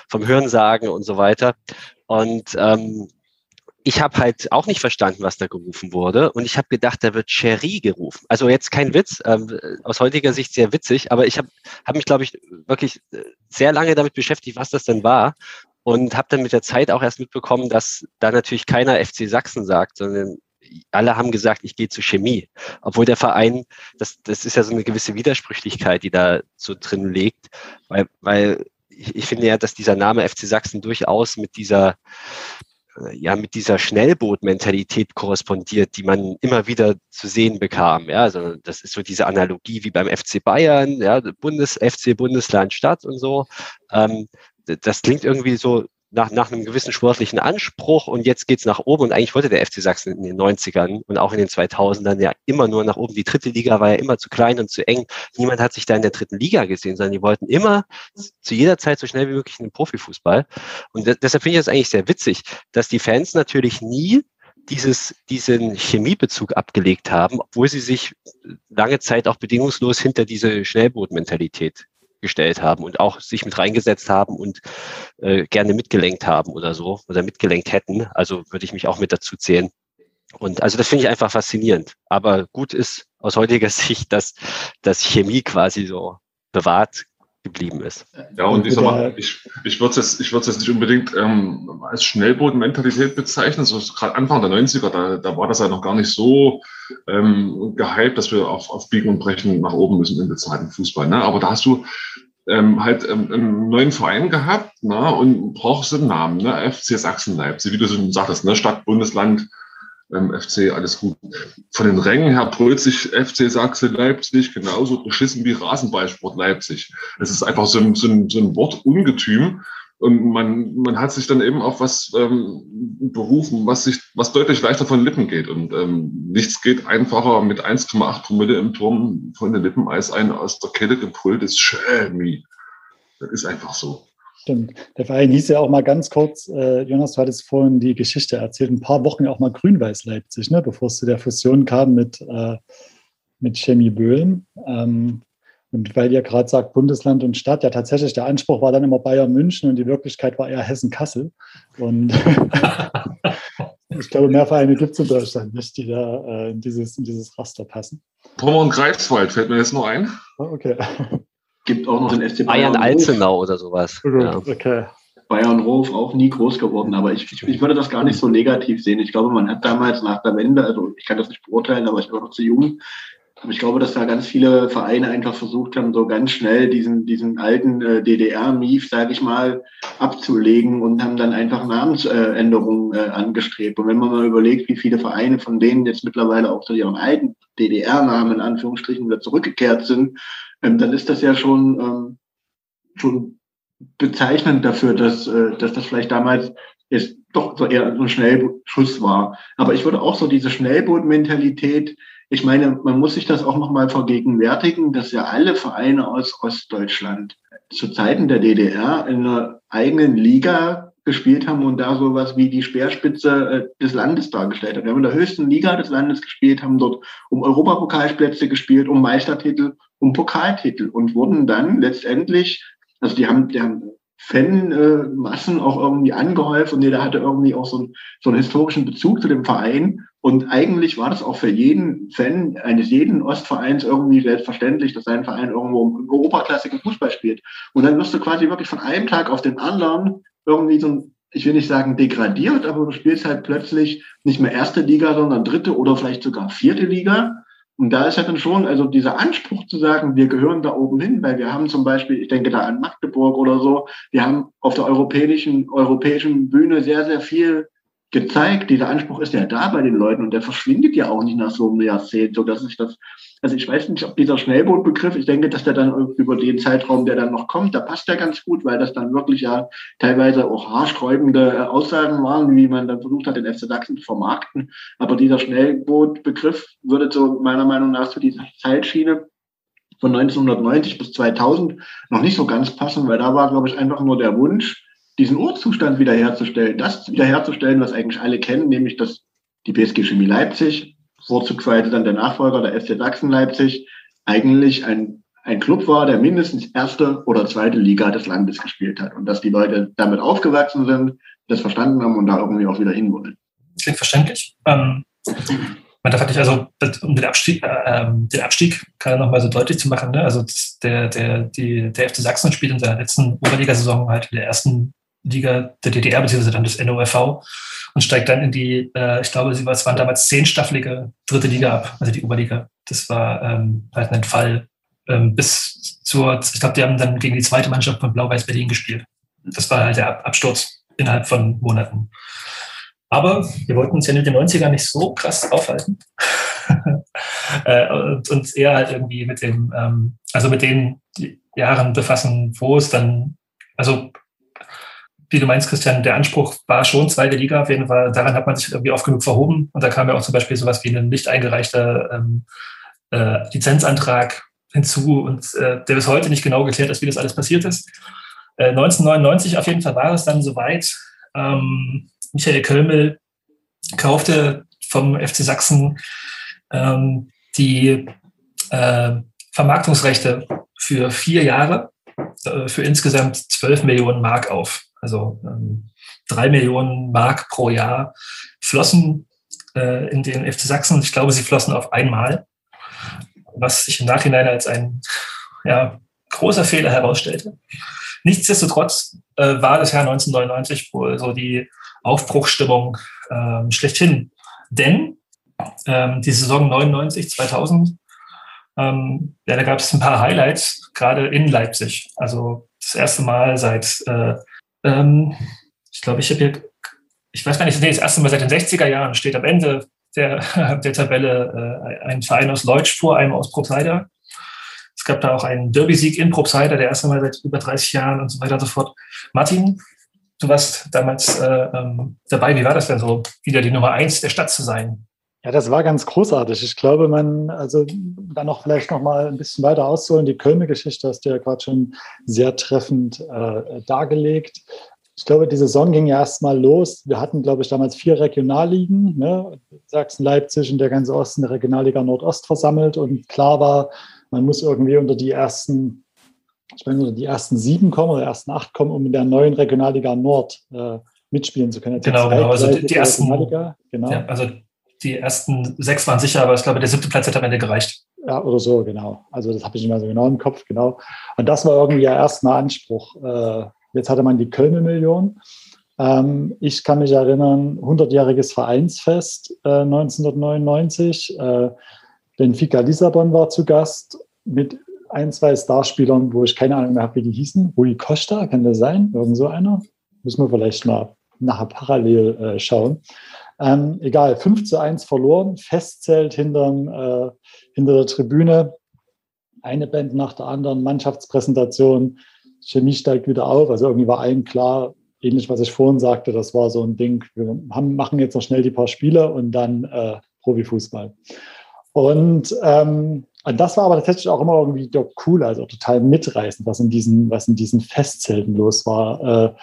vom Hörensagen und so weiter. Und ähm, ich habe halt auch nicht verstanden, was da gerufen wurde. Und ich habe gedacht, da wird Cherie gerufen. Also jetzt kein Witz, ähm, aus heutiger Sicht sehr witzig, aber ich habe hab mich, glaube ich, wirklich äh, sehr lange damit beschäftigt, was das denn war. Und habe dann mit der Zeit auch erst mitbekommen, dass da natürlich keiner FC Sachsen sagt, sondern alle haben gesagt, ich gehe zu Chemie. Obwohl der Verein, das, das ist ja so eine gewisse Widersprüchlichkeit, die da so drin liegt, weil, weil ich, ich finde ja, dass dieser Name FC Sachsen durchaus mit dieser ja mit dieser Schnellboot-Mentalität korrespondiert, die man immer wieder zu sehen bekam. Ja, also das ist so diese Analogie wie beim FC Bayern, ja, Bundes, FC Bundesland Stadt und so. Ähm, das klingt irgendwie so nach, nach einem gewissen sportlichen Anspruch und jetzt geht's nach oben und eigentlich wollte der FC Sachsen in den 90ern und auch in den 2000ern ja immer nur nach oben. Die dritte Liga war ja immer zu klein und zu eng. Niemand hat sich da in der dritten Liga gesehen, sondern die wollten immer zu jeder Zeit so schnell wie möglich in den Profifußball. Und deshalb finde ich das eigentlich sehr witzig, dass die Fans natürlich nie dieses, diesen Chemiebezug abgelegt haben, obwohl sie sich lange Zeit auch bedingungslos hinter diese Schnellbootmentalität gestellt haben und auch sich mit reingesetzt haben und äh, gerne mitgelenkt haben oder so oder mitgelenkt hätten. Also würde ich mich auch mit dazu zählen. Und also das finde ich einfach faszinierend. Aber gut ist aus heutiger [LAUGHS] Sicht, dass, dass Chemie quasi so bewahrt geblieben ist. Ja, und ich sag mal, ich, ich würde es jetzt, jetzt nicht unbedingt ähm, als Schnellbootmentalität bezeichnen. So gerade Anfang der 90er, da, da war das ja noch gar nicht so ähm, gehypt, dass wir auf, auf Biegen und Brechen nach oben müssen im bezahlten Fußball. Ne? Aber da hast du ähm, halt ähm, einen neuen Verein gehabt ne? und brauchst einen Namen, ne? FC Sachsen-Leipzig, wie du schon sagtest, ne? Stadt, Bundesland, ähm, FC, alles gut. Von den Rängen her brüllt sich FC Sachsen Leipzig genauso beschissen wie Rasenballsport Leipzig. Es ist einfach so ein, so ein, so ein Wortungetüm. Und man, man hat sich dann eben auf was ähm, berufen, was sich, was deutlich leichter von Lippen geht. Und ähm, nichts geht einfacher mit 1,8 Promille im Turm von den Lippen als ein aus der Kette gebrülltes Schämi. Das ist einfach so. Stimmt. Der Verein hieß ja auch mal ganz kurz, äh, Jonas, du hattest vorhin die Geschichte erzählt, ein paar Wochen auch mal Grün-Weiß Leipzig, ne, bevor es zu der Fusion kam mit, äh, mit Chemie Böhlen. Ähm, und weil ihr gerade sagt, Bundesland und Stadt, ja tatsächlich, der Anspruch war dann immer Bayern München und die Wirklichkeit war eher Hessen-Kassel. Und [LAUGHS] ich glaube, mehr Vereine gibt es in Deutschland nicht, die da äh, in, dieses, in dieses Raster passen. Pommern und Greifswald fällt mir jetzt noch ein. Ah, okay gibt auch noch den FC Bayern. Bayern Alzenau oder sowas. Ja. Okay. Bayern Hof auch nie groß geworden, aber ich, ich, ich, würde das gar nicht so negativ sehen. Ich glaube, man hat damals nach der Wende, also ich kann das nicht beurteilen, aber ich war noch zu jung, aber ich glaube, dass da ganz viele Vereine einfach versucht haben, so ganz schnell diesen, diesen alten äh, DDR-Mief, sage ich mal, abzulegen und haben dann einfach Namensänderungen äh, angestrebt. Und wenn man mal überlegt, wie viele Vereine von denen jetzt mittlerweile auch zu ihren alten DDR-Namen in Anführungsstrichen wieder zurückgekehrt sind, ähm, dann ist das ja schon, ähm, schon bezeichnend dafür, dass, äh, dass das vielleicht damals ist doch so eher so ein Schnellschuss war. Aber ich würde auch so diese Schnellboot-Mentalität, ich meine, man muss sich das auch nochmal vergegenwärtigen, dass ja alle Vereine aus Ostdeutschland zu Zeiten der DDR in einer eigenen Liga gespielt haben und da sowas wie die Speerspitze äh, des Landes dargestellt haben. Wir haben in der höchsten Liga des Landes gespielt, haben dort um Europapokalplätze gespielt, um Meistertitel, um Pokaltitel und wurden dann letztendlich, also die haben, die haben Fanmassen auch irgendwie angehäuft und jeder hatte irgendwie auch so, einen, so einen historischen Bezug zu dem Verein. Und eigentlich war das auch für jeden Fan eines jeden Ostvereins irgendwie selbstverständlich, dass sein Verein irgendwo im europaklassigen Fußball spielt. Und dann wirst du quasi wirklich von einem Tag auf den anderen irgendwie so ein, ich will nicht sagen degradiert, aber du spielst halt plötzlich nicht mehr erste Liga, sondern dritte oder vielleicht sogar vierte Liga. Und da ist ja dann schon, also dieser Anspruch zu sagen, wir gehören da oben hin, weil wir haben zum Beispiel, ich denke da an Magdeburg oder so, wir haben auf der europäischen, europäischen Bühne sehr, sehr viel gezeigt. Dieser Anspruch ist ja da bei den Leuten und der verschwindet ja auch nicht nach so einem Jahrzehnt, so dass ich das, also ich weiß nicht, ob dieser Schnellbootbegriff, ich denke, dass der dann über den Zeitraum, der dann noch kommt, da passt der ganz gut, weil das dann wirklich ja teilweise auch haarsträubende äh, Aussagen waren, wie man dann versucht hat, den FC Sachsen zu vermarkten. Aber dieser Schnellbootbegriff würde so meiner Meinung nach zu dieser Zeitschiene von 1990 bis 2000 noch nicht so ganz passen, weil da war, glaube ich, einfach nur der Wunsch, diesen Urzustand wiederherzustellen, das wiederherzustellen, was eigentlich alle kennen, nämlich dass die BSG Chemie Leipzig, vorzugsweise dann der Nachfolger der FC Sachsen Leipzig, eigentlich ein, ein Club war, der mindestens erste oder zweite Liga des Landes gespielt hat und dass die Leute damit aufgewachsen sind, das verstanden haben und da irgendwie auch wieder hinwollen. Klingt verständlich. Ähm, man darf also um den Abstieg, äh, den Abstieg gerade nochmal so deutlich zu machen, ne? also der, der, die, der FC Sachsen spielt in seiner letzten Oberligasaison halt in der ersten Liga der DDR, beziehungsweise dann des NOFV und steigt dann in die, äh, ich glaube, sie war, es waren damals zehnstaffelige dritte Liga ab, also die Oberliga. Das war ähm, halt ein Fall ähm, bis zur, ich glaube, die haben dann gegen die zweite Mannschaft von Blau-Weiß Berlin gespielt. Das war halt der Absturz innerhalb von Monaten. Aber wir wollten uns ja in den 90ern nicht so krass aufhalten. [LAUGHS] äh, und uns eher halt irgendwie mit dem, ähm, also mit den Jahren befassen, wo es dann, also wie du meinst, Christian, der Anspruch war schon zweite Liga. Auf jeden Fall, daran hat man sich irgendwie oft genug verhoben. Und da kam ja auch zum Beispiel sowas wie ein nicht eingereichter ähm, äh, Lizenzantrag hinzu und äh, der bis heute nicht genau geklärt ist, wie das alles passiert ist. Äh, 1999 auf jeden Fall war es dann soweit. Ähm, Michael Kölmel kaufte vom FC Sachsen ähm, die äh, Vermarktungsrechte für vier Jahre für insgesamt 12 Millionen Mark auf. Also ähm, drei Millionen Mark pro Jahr flossen äh, in den FC Sachsen. Ich glaube, sie flossen auf einmal, was sich im Nachhinein als ein ja, großer Fehler herausstellte. Nichtsdestotrotz äh, war das Jahr 1999 wohl so die Aufbruchstimmung ähm, schlechthin. Denn ähm, die Saison 99, 2000, ähm, ja, da gab es ein paar Highlights, gerade in Leipzig. Also das erste Mal seit, äh, ähm, ich glaube, ich habe hier, ich weiß gar nicht, nee, das erste Mal seit den 60er Jahren steht am Ende der, [LAUGHS] der Tabelle äh, ein Verein aus Leutsch vor einem aus Probstheida. Es gab da auch einen Derby-Sieg in Probstheida, der erste Mal seit über 30 Jahren und so weiter und so fort. Martin, du warst damals äh, ähm, dabei. Wie war das denn so, wieder die Nummer eins der Stadt zu sein? Ja, das war ganz großartig. Ich glaube, man, also dann noch vielleicht noch mal ein bisschen weiter auszuholen. Die Köln-Geschichte hast du ja gerade schon sehr treffend äh, dargelegt. Ich glaube, die Saison ging ja erst mal los. Wir hatten, glaube ich, damals vier Regionalligen, ne? Sachsen, Leipzig und der ganze Osten der Regionalliga Nordost versammelt. Und klar war, man muss irgendwie unter die ersten, ich meine, unter die ersten sieben kommen oder ersten acht kommen, um in der neuen Regionalliga Nord äh, mitspielen zu können. Genau, genau. Also die, die ersten, genau. Ja, also die ersten sechs waren sicher, aber ich glaube, der siebte Platz hat am Ende gereicht. Ja, oder so, genau. Also das habe ich nicht mehr so genau im Kopf, genau. Und das war irgendwie ja erstmal Anspruch. Äh, jetzt hatte man die Köln-Million. Ähm, ich kann mich erinnern, 100-jähriges Vereinsfest 1999. Äh, äh, Benfica Lissabon war zu Gast mit ein, zwei Starspielern, wo ich keine Ahnung mehr habe, wie die hießen. Rui Costa, kann das sein? Irgend so einer? Müssen wir vielleicht mal nachher parallel schauen. Ähm, egal, 5 zu 1 verloren, Festzelt hinterm, äh, hinter der Tribüne, eine Band nach der anderen, Mannschaftspräsentation, Chemie steigt wieder auf. Also irgendwie war allen klar, ähnlich was ich vorhin sagte, das war so ein Ding, wir haben, machen jetzt noch schnell die paar Spiele und dann äh, Profifußball. Und, ähm, das war aber tatsächlich auch immer irgendwie cool, also total mitreißend, was in diesen, was in diesen Festzelten los war. Äh,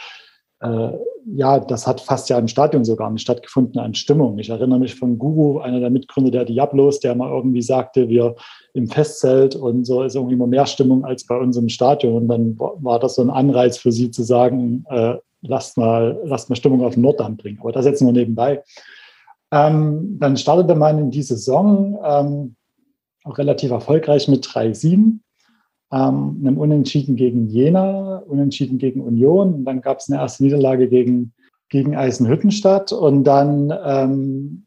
äh, ja, das hat fast ja im Stadion sogar nicht stattgefunden an Stimmung. Ich erinnere mich von Guru, einer der Mitgründer der Diablos, der mal irgendwie sagte, wir im Festzelt und so ist irgendwie immer mehr Stimmung als bei uns im Stadion. Und dann war das so ein Anreiz für sie zu sagen, äh, lasst, mal, lasst mal Stimmung auf den Norddamm bringen. Aber das jetzt nur nebenbei. Ähm, dann startete man in die Saison ähm, auch relativ erfolgreich mit 3-7 ähm, einem Unentschieden gegen Jena, Unentschieden gegen Union. Und dann gab es eine erste Niederlage gegen, gegen Eisenhüttenstadt. Und dann ähm,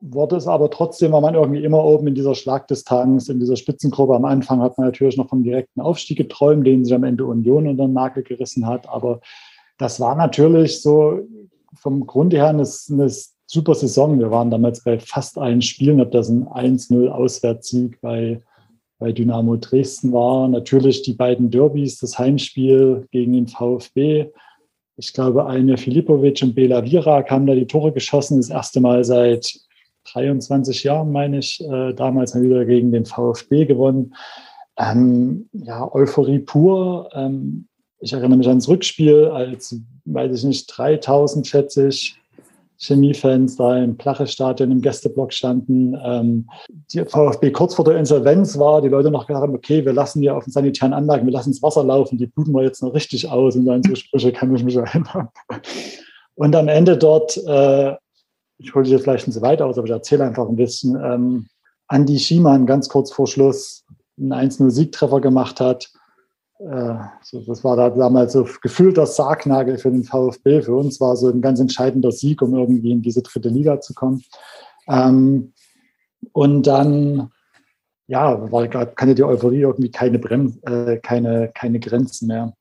wurde es aber trotzdem, war man irgendwie immer oben in dieser Schlagdistanz, in dieser Spitzengruppe. Am Anfang hat man natürlich noch vom direkten Aufstieg geträumt, den sich am Ende Union unter den Nagel gerissen hat. Aber das war natürlich so vom Grunde her eine, eine super Saison. Wir waren damals bei fast allen Spielen, ob das ein 1-0 Auswärtssieg bei bei Dynamo Dresden war. Natürlich die beiden Derbys, das Heimspiel gegen den VfB. Ich glaube, eine Filipovic und Bela Virak haben da die Tore geschossen. Das erste Mal seit 23 Jahren, meine ich, äh, damals mal wieder gegen den VfB gewonnen. Ähm, ja, Euphorie pur. Ähm, ich erinnere mich ans Rückspiel, als, weiß ich nicht, 3000, schätze ich, Chemiefans da im Plache-Stadion im Gästeblock standen. Ähm, die VfB kurz vor der Insolvenz war, die Leute noch gesagt haben, okay, wir lassen ja auf den sanitären Anlagen, wir lassen das Wasser laufen, die bluten wir jetzt noch richtig aus und dann so Sprüche kann ich mich erinnern. Und am Ende dort, äh, ich hole dir vielleicht nicht so weit aus, aber ich erzähle einfach ein bisschen, ähm, Andi Schiemann ganz kurz vor Schluss einen 1-0-Siegtreffer gemacht hat äh, das war da damals so gefühlt der Sargnagel für den VfB. Für uns war so ein ganz entscheidender Sieg, um irgendwie in diese dritte Liga zu kommen. Ähm, und dann, ja, war, kannte die Euphorie irgendwie keine, Brem äh, keine, keine Grenzen mehr.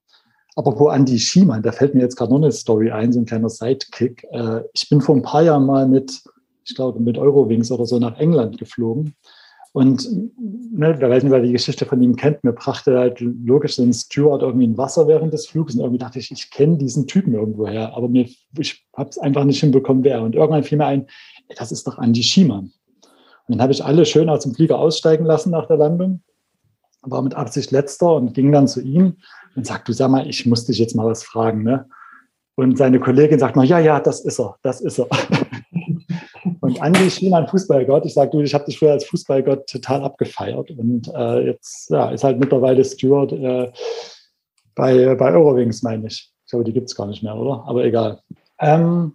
Apropos Andy Schiemann, da fällt mir jetzt gerade noch eine Story ein, so ein kleiner Sidekick. Äh, ich bin vor ein paar Jahren mal mit, ich glaube, mit Eurowings oder so nach England geflogen. Und ne, wer weiß nicht, wer die Geschichte von ihm kennt, mir brachte halt logisch den Steward irgendwie in Wasser während des Flugs und irgendwie dachte ich, ich kenne diesen Typen irgendwo her, aber mir, ich habe es einfach nicht hinbekommen, wer. Und irgendwann fiel mir ein, ey, das ist doch Andy Schiemann. Und dann habe ich alle schön aus dem Flieger aussteigen lassen nach der Landung, war mit Absicht letzter und ging dann zu ihm und sagte, du sag mal, ich muss dich jetzt mal was fragen. Ne? Und seine Kollegin sagt noch, ja, ja, das ist er, das ist er. [LAUGHS] Schien ein Fußballgott. Ich sage, du, ich habe dich früher als Fußballgott total abgefeiert. Und äh, jetzt ja, ist halt mittlerweile Steward äh, bei, bei Eurowings, meine ich. Ich glaube, die gibt es gar nicht mehr, oder? Aber egal. Ähm,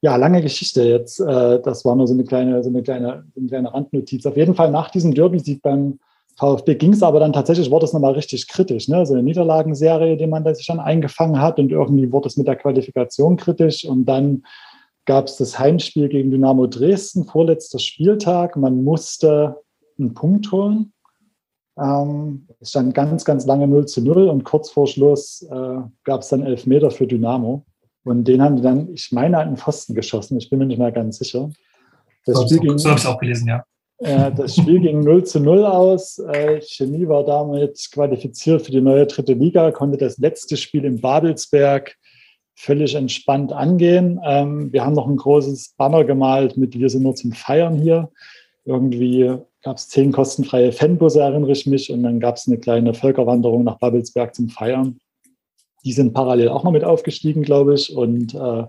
ja, lange Geschichte jetzt. Äh, das war nur so eine kleine, so eine kleine, so eine kleine Randnotiz. Auf jeden Fall nach diesem Derby-Sieg beim VfB ging es aber dann tatsächlich, wurde es nochmal richtig kritisch. Ne? So eine Niederlagenserie, die man da sich dann eingefangen hat und irgendwie wurde es mit der Qualifikation kritisch und dann gab es das Heimspiel gegen Dynamo Dresden, vorletzter Spieltag. Man musste einen Punkt holen. Ähm, es stand ganz, ganz lange 0 zu 0 und kurz vor Schluss äh, gab es dann elf Meter für Dynamo. Und den haben die dann, ich meine, an den Pfosten geschossen. Ich bin mir nicht mehr ganz sicher. Das so, Spiel ging, so habe ich auch gelesen, ja. Äh, das Spiel ging 0 zu 0 aus. Äh, Chemie war damit qualifiziert für die neue dritte Liga, konnte das letzte Spiel in Babelsberg völlig entspannt angehen. Ähm, wir haben noch ein großes Banner gemalt mit Wir sind nur zum Feiern hier. Irgendwie gab es zehn kostenfreie Fanbusse, erinnere ich mich, und dann gab es eine kleine Völkerwanderung nach Babelsberg zum Feiern. Die sind parallel auch noch mit aufgestiegen, glaube ich. Und äh,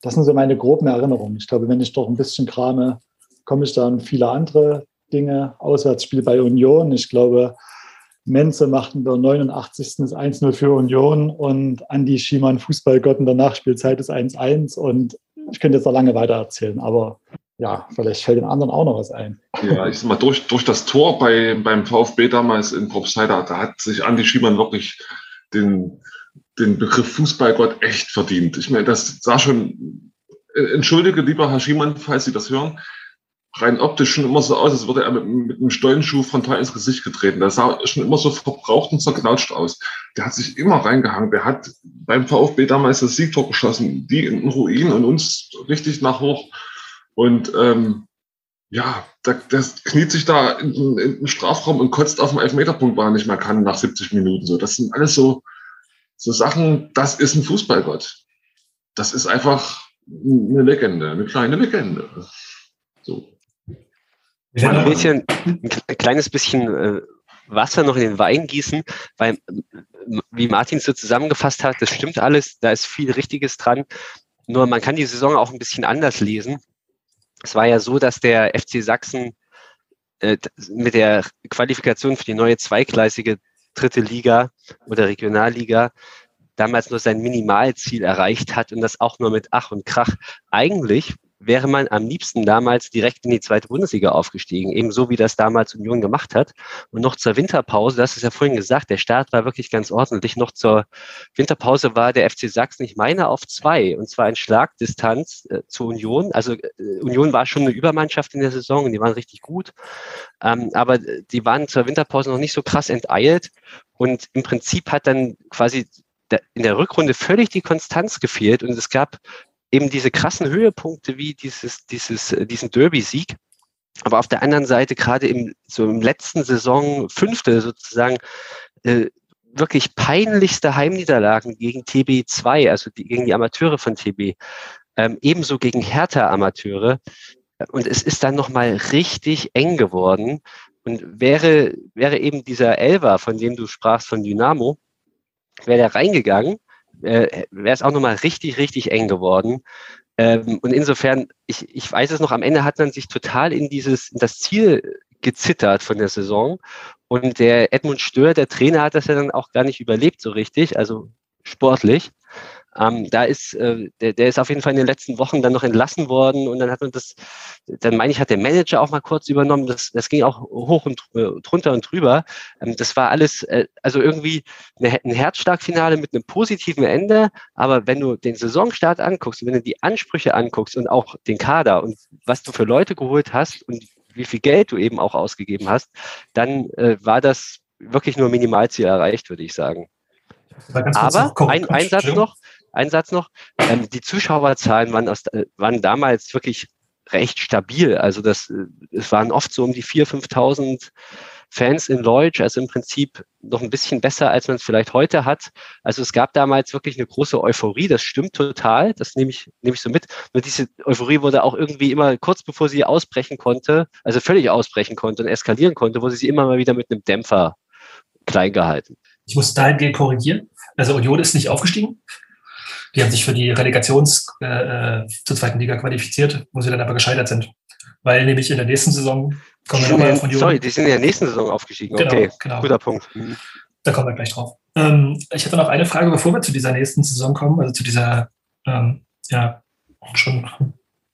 das sind so meine groben Erinnerungen. Ich glaube, wenn ich doch ein bisschen krame, komme ich dann viele andere Dinge. Auswärtsspiel bei Union. Ich glaube, Menze macht in der 89. das 1-0 für Union und Andi Schiemann, Fußballgott in der Nachspielzeit ist 1-1 und ich könnte jetzt noch lange weiter erzählen, aber ja, vielleicht fällt den anderen auch noch was ein. Ja, ich sag mal, durch, durch das Tor bei, beim VfB damals in Propsheide, da hat sich Andi Schiemann wirklich den, den Begriff Fußballgott echt verdient. Ich meine, das sah schon, äh, entschuldige, lieber Herr Schiemann, falls Sie das hören, rein optisch schon immer so aus, als würde er mit, mit einem Stollenschuh frontal ins Gesicht getreten. Der sah schon immer so verbraucht und zerknautscht aus. Der hat sich immer reingehangen. Der hat beim VfB damals das Siegtor geschossen, die in den Ruin und uns richtig nach hoch. Und ähm, ja, der, der kniet sich da in, in den Strafraum und kotzt auf dem Elfmeterpunkt, weil er nicht mehr kann nach 70 Minuten. So, das sind alles so, so Sachen, das ist ein Fußballgott. Das ist einfach eine Legende, eine kleine Legende. Ein bisschen, ein kleines bisschen äh, Wasser noch in den Wein gießen, weil, wie Martin so zusammengefasst hat, das stimmt alles, da ist viel Richtiges dran. Nur man kann die Saison auch ein bisschen anders lesen. Es war ja so, dass der FC Sachsen äh, mit der Qualifikation für die neue zweigleisige dritte Liga oder Regionalliga damals nur sein Minimalziel erreicht hat und das auch nur mit Ach und Krach. Eigentlich wäre man am liebsten damals direkt in die zweite Bundesliga aufgestiegen, ebenso wie das damals Union gemacht hat. Und noch zur Winterpause, das ist ja vorhin gesagt, der Start war wirklich ganz ordentlich. Noch zur Winterpause war der FC Sachsen, ich meine, auf zwei, und zwar in Schlagdistanz äh, zur Union. Also äh, Union war schon eine Übermannschaft in der Saison und die waren richtig gut. Ähm, aber die waren zur Winterpause noch nicht so krass enteilt. Und im Prinzip hat dann quasi in der Rückrunde völlig die Konstanz gefehlt und es gab eben diese krassen Höhepunkte wie dieses, dieses, äh, diesen Derby-Sieg. Aber auf der anderen Seite, gerade im, so im letzten Saison, fünfte sozusagen, äh, wirklich peinlichste Heimniederlagen gegen TB2, also die, gegen die Amateure von TB, ähm, ebenso gegen Hertha-Amateure. Und es ist dann nochmal richtig eng geworden. Und wäre, wäre eben dieser Elver, von dem du sprachst, von Dynamo, wäre der reingegangen, äh, wäre es auch nochmal richtig, richtig eng geworden. Ähm, und insofern, ich, ich weiß es noch, am Ende hat man sich total in dieses, in das Ziel gezittert von der Saison. Und der Edmund Stör, der Trainer, hat das ja dann auch gar nicht überlebt so richtig, also sportlich. Ähm, da ist, äh, der, der ist auf jeden Fall in den letzten Wochen dann noch entlassen worden und dann hat man das, dann meine ich, hat der Manager auch mal kurz übernommen. Das, das ging auch hoch und äh, drunter und drüber. Ähm, das war alles, äh, also irgendwie eine, ein Herzschlagfinale mit einem positiven Ende. Aber wenn du den Saisonstart anguckst und wenn du die Ansprüche anguckst und auch den Kader und was du für Leute geholt hast und wie viel Geld du eben auch ausgegeben hast, dann äh, war das wirklich nur Minimalziel erreicht, würde ich sagen. Aber ein, ein Satz noch, ein Satz noch. Ähm, die Zuschauerzahlen waren, aus, waren damals wirklich recht stabil. Also das, äh, es waren oft so um die 4.000, 5.000 Fans in Leutsch, also im Prinzip noch ein bisschen besser, als man es vielleicht heute hat. Also es gab damals wirklich eine große Euphorie, das stimmt total, das nehme ich, nehme ich so mit. Nur diese Euphorie wurde auch irgendwie immer kurz bevor sie ausbrechen konnte, also völlig ausbrechen konnte und eskalieren konnte, wurde sie immer mal wieder mit einem Dämpfer klein gehalten. Ich muss dahingehend korrigieren. Also Union ist nicht aufgestiegen. Die haben sich für die Relegations äh, äh zur zweiten Liga qualifiziert, wo sie dann aber gescheitert sind. Weil nämlich in der nächsten Saison kommen wir nochmal von Sorry, die sind in der nächsten Saison aufgestiegen. Genau, okay, genau. guter Punkt. Mhm. Da kommen wir gleich drauf. Ähm, ich hatte noch eine Frage, bevor wir zu dieser nächsten Saison kommen, also zu dieser ähm, ja schon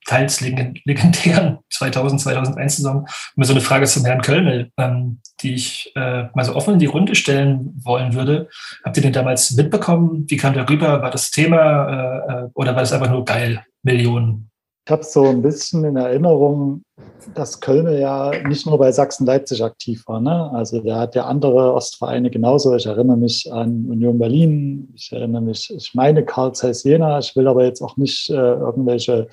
teils legendären 2000, 2001 Saison. Mir so eine Frage zum Herrn Kölmel, ähm, die ich äh, mal so offen in die Runde stellen wollen würde. Habt ihr den damals mitbekommen? Wie kam der rüber? War das Thema äh, äh oder war das einfach nur geil? Millionen? Ich habe so ein bisschen in Erinnerung, dass Köln ja nicht nur bei Sachsen-Leipzig aktiv war. Ne? Also der hat ja andere Ostvereine genauso. Ich erinnere mich an Union Berlin, ich erinnere mich, ich meine Karl Zeiss Jena. Ich will aber jetzt auch nicht äh, irgendwelche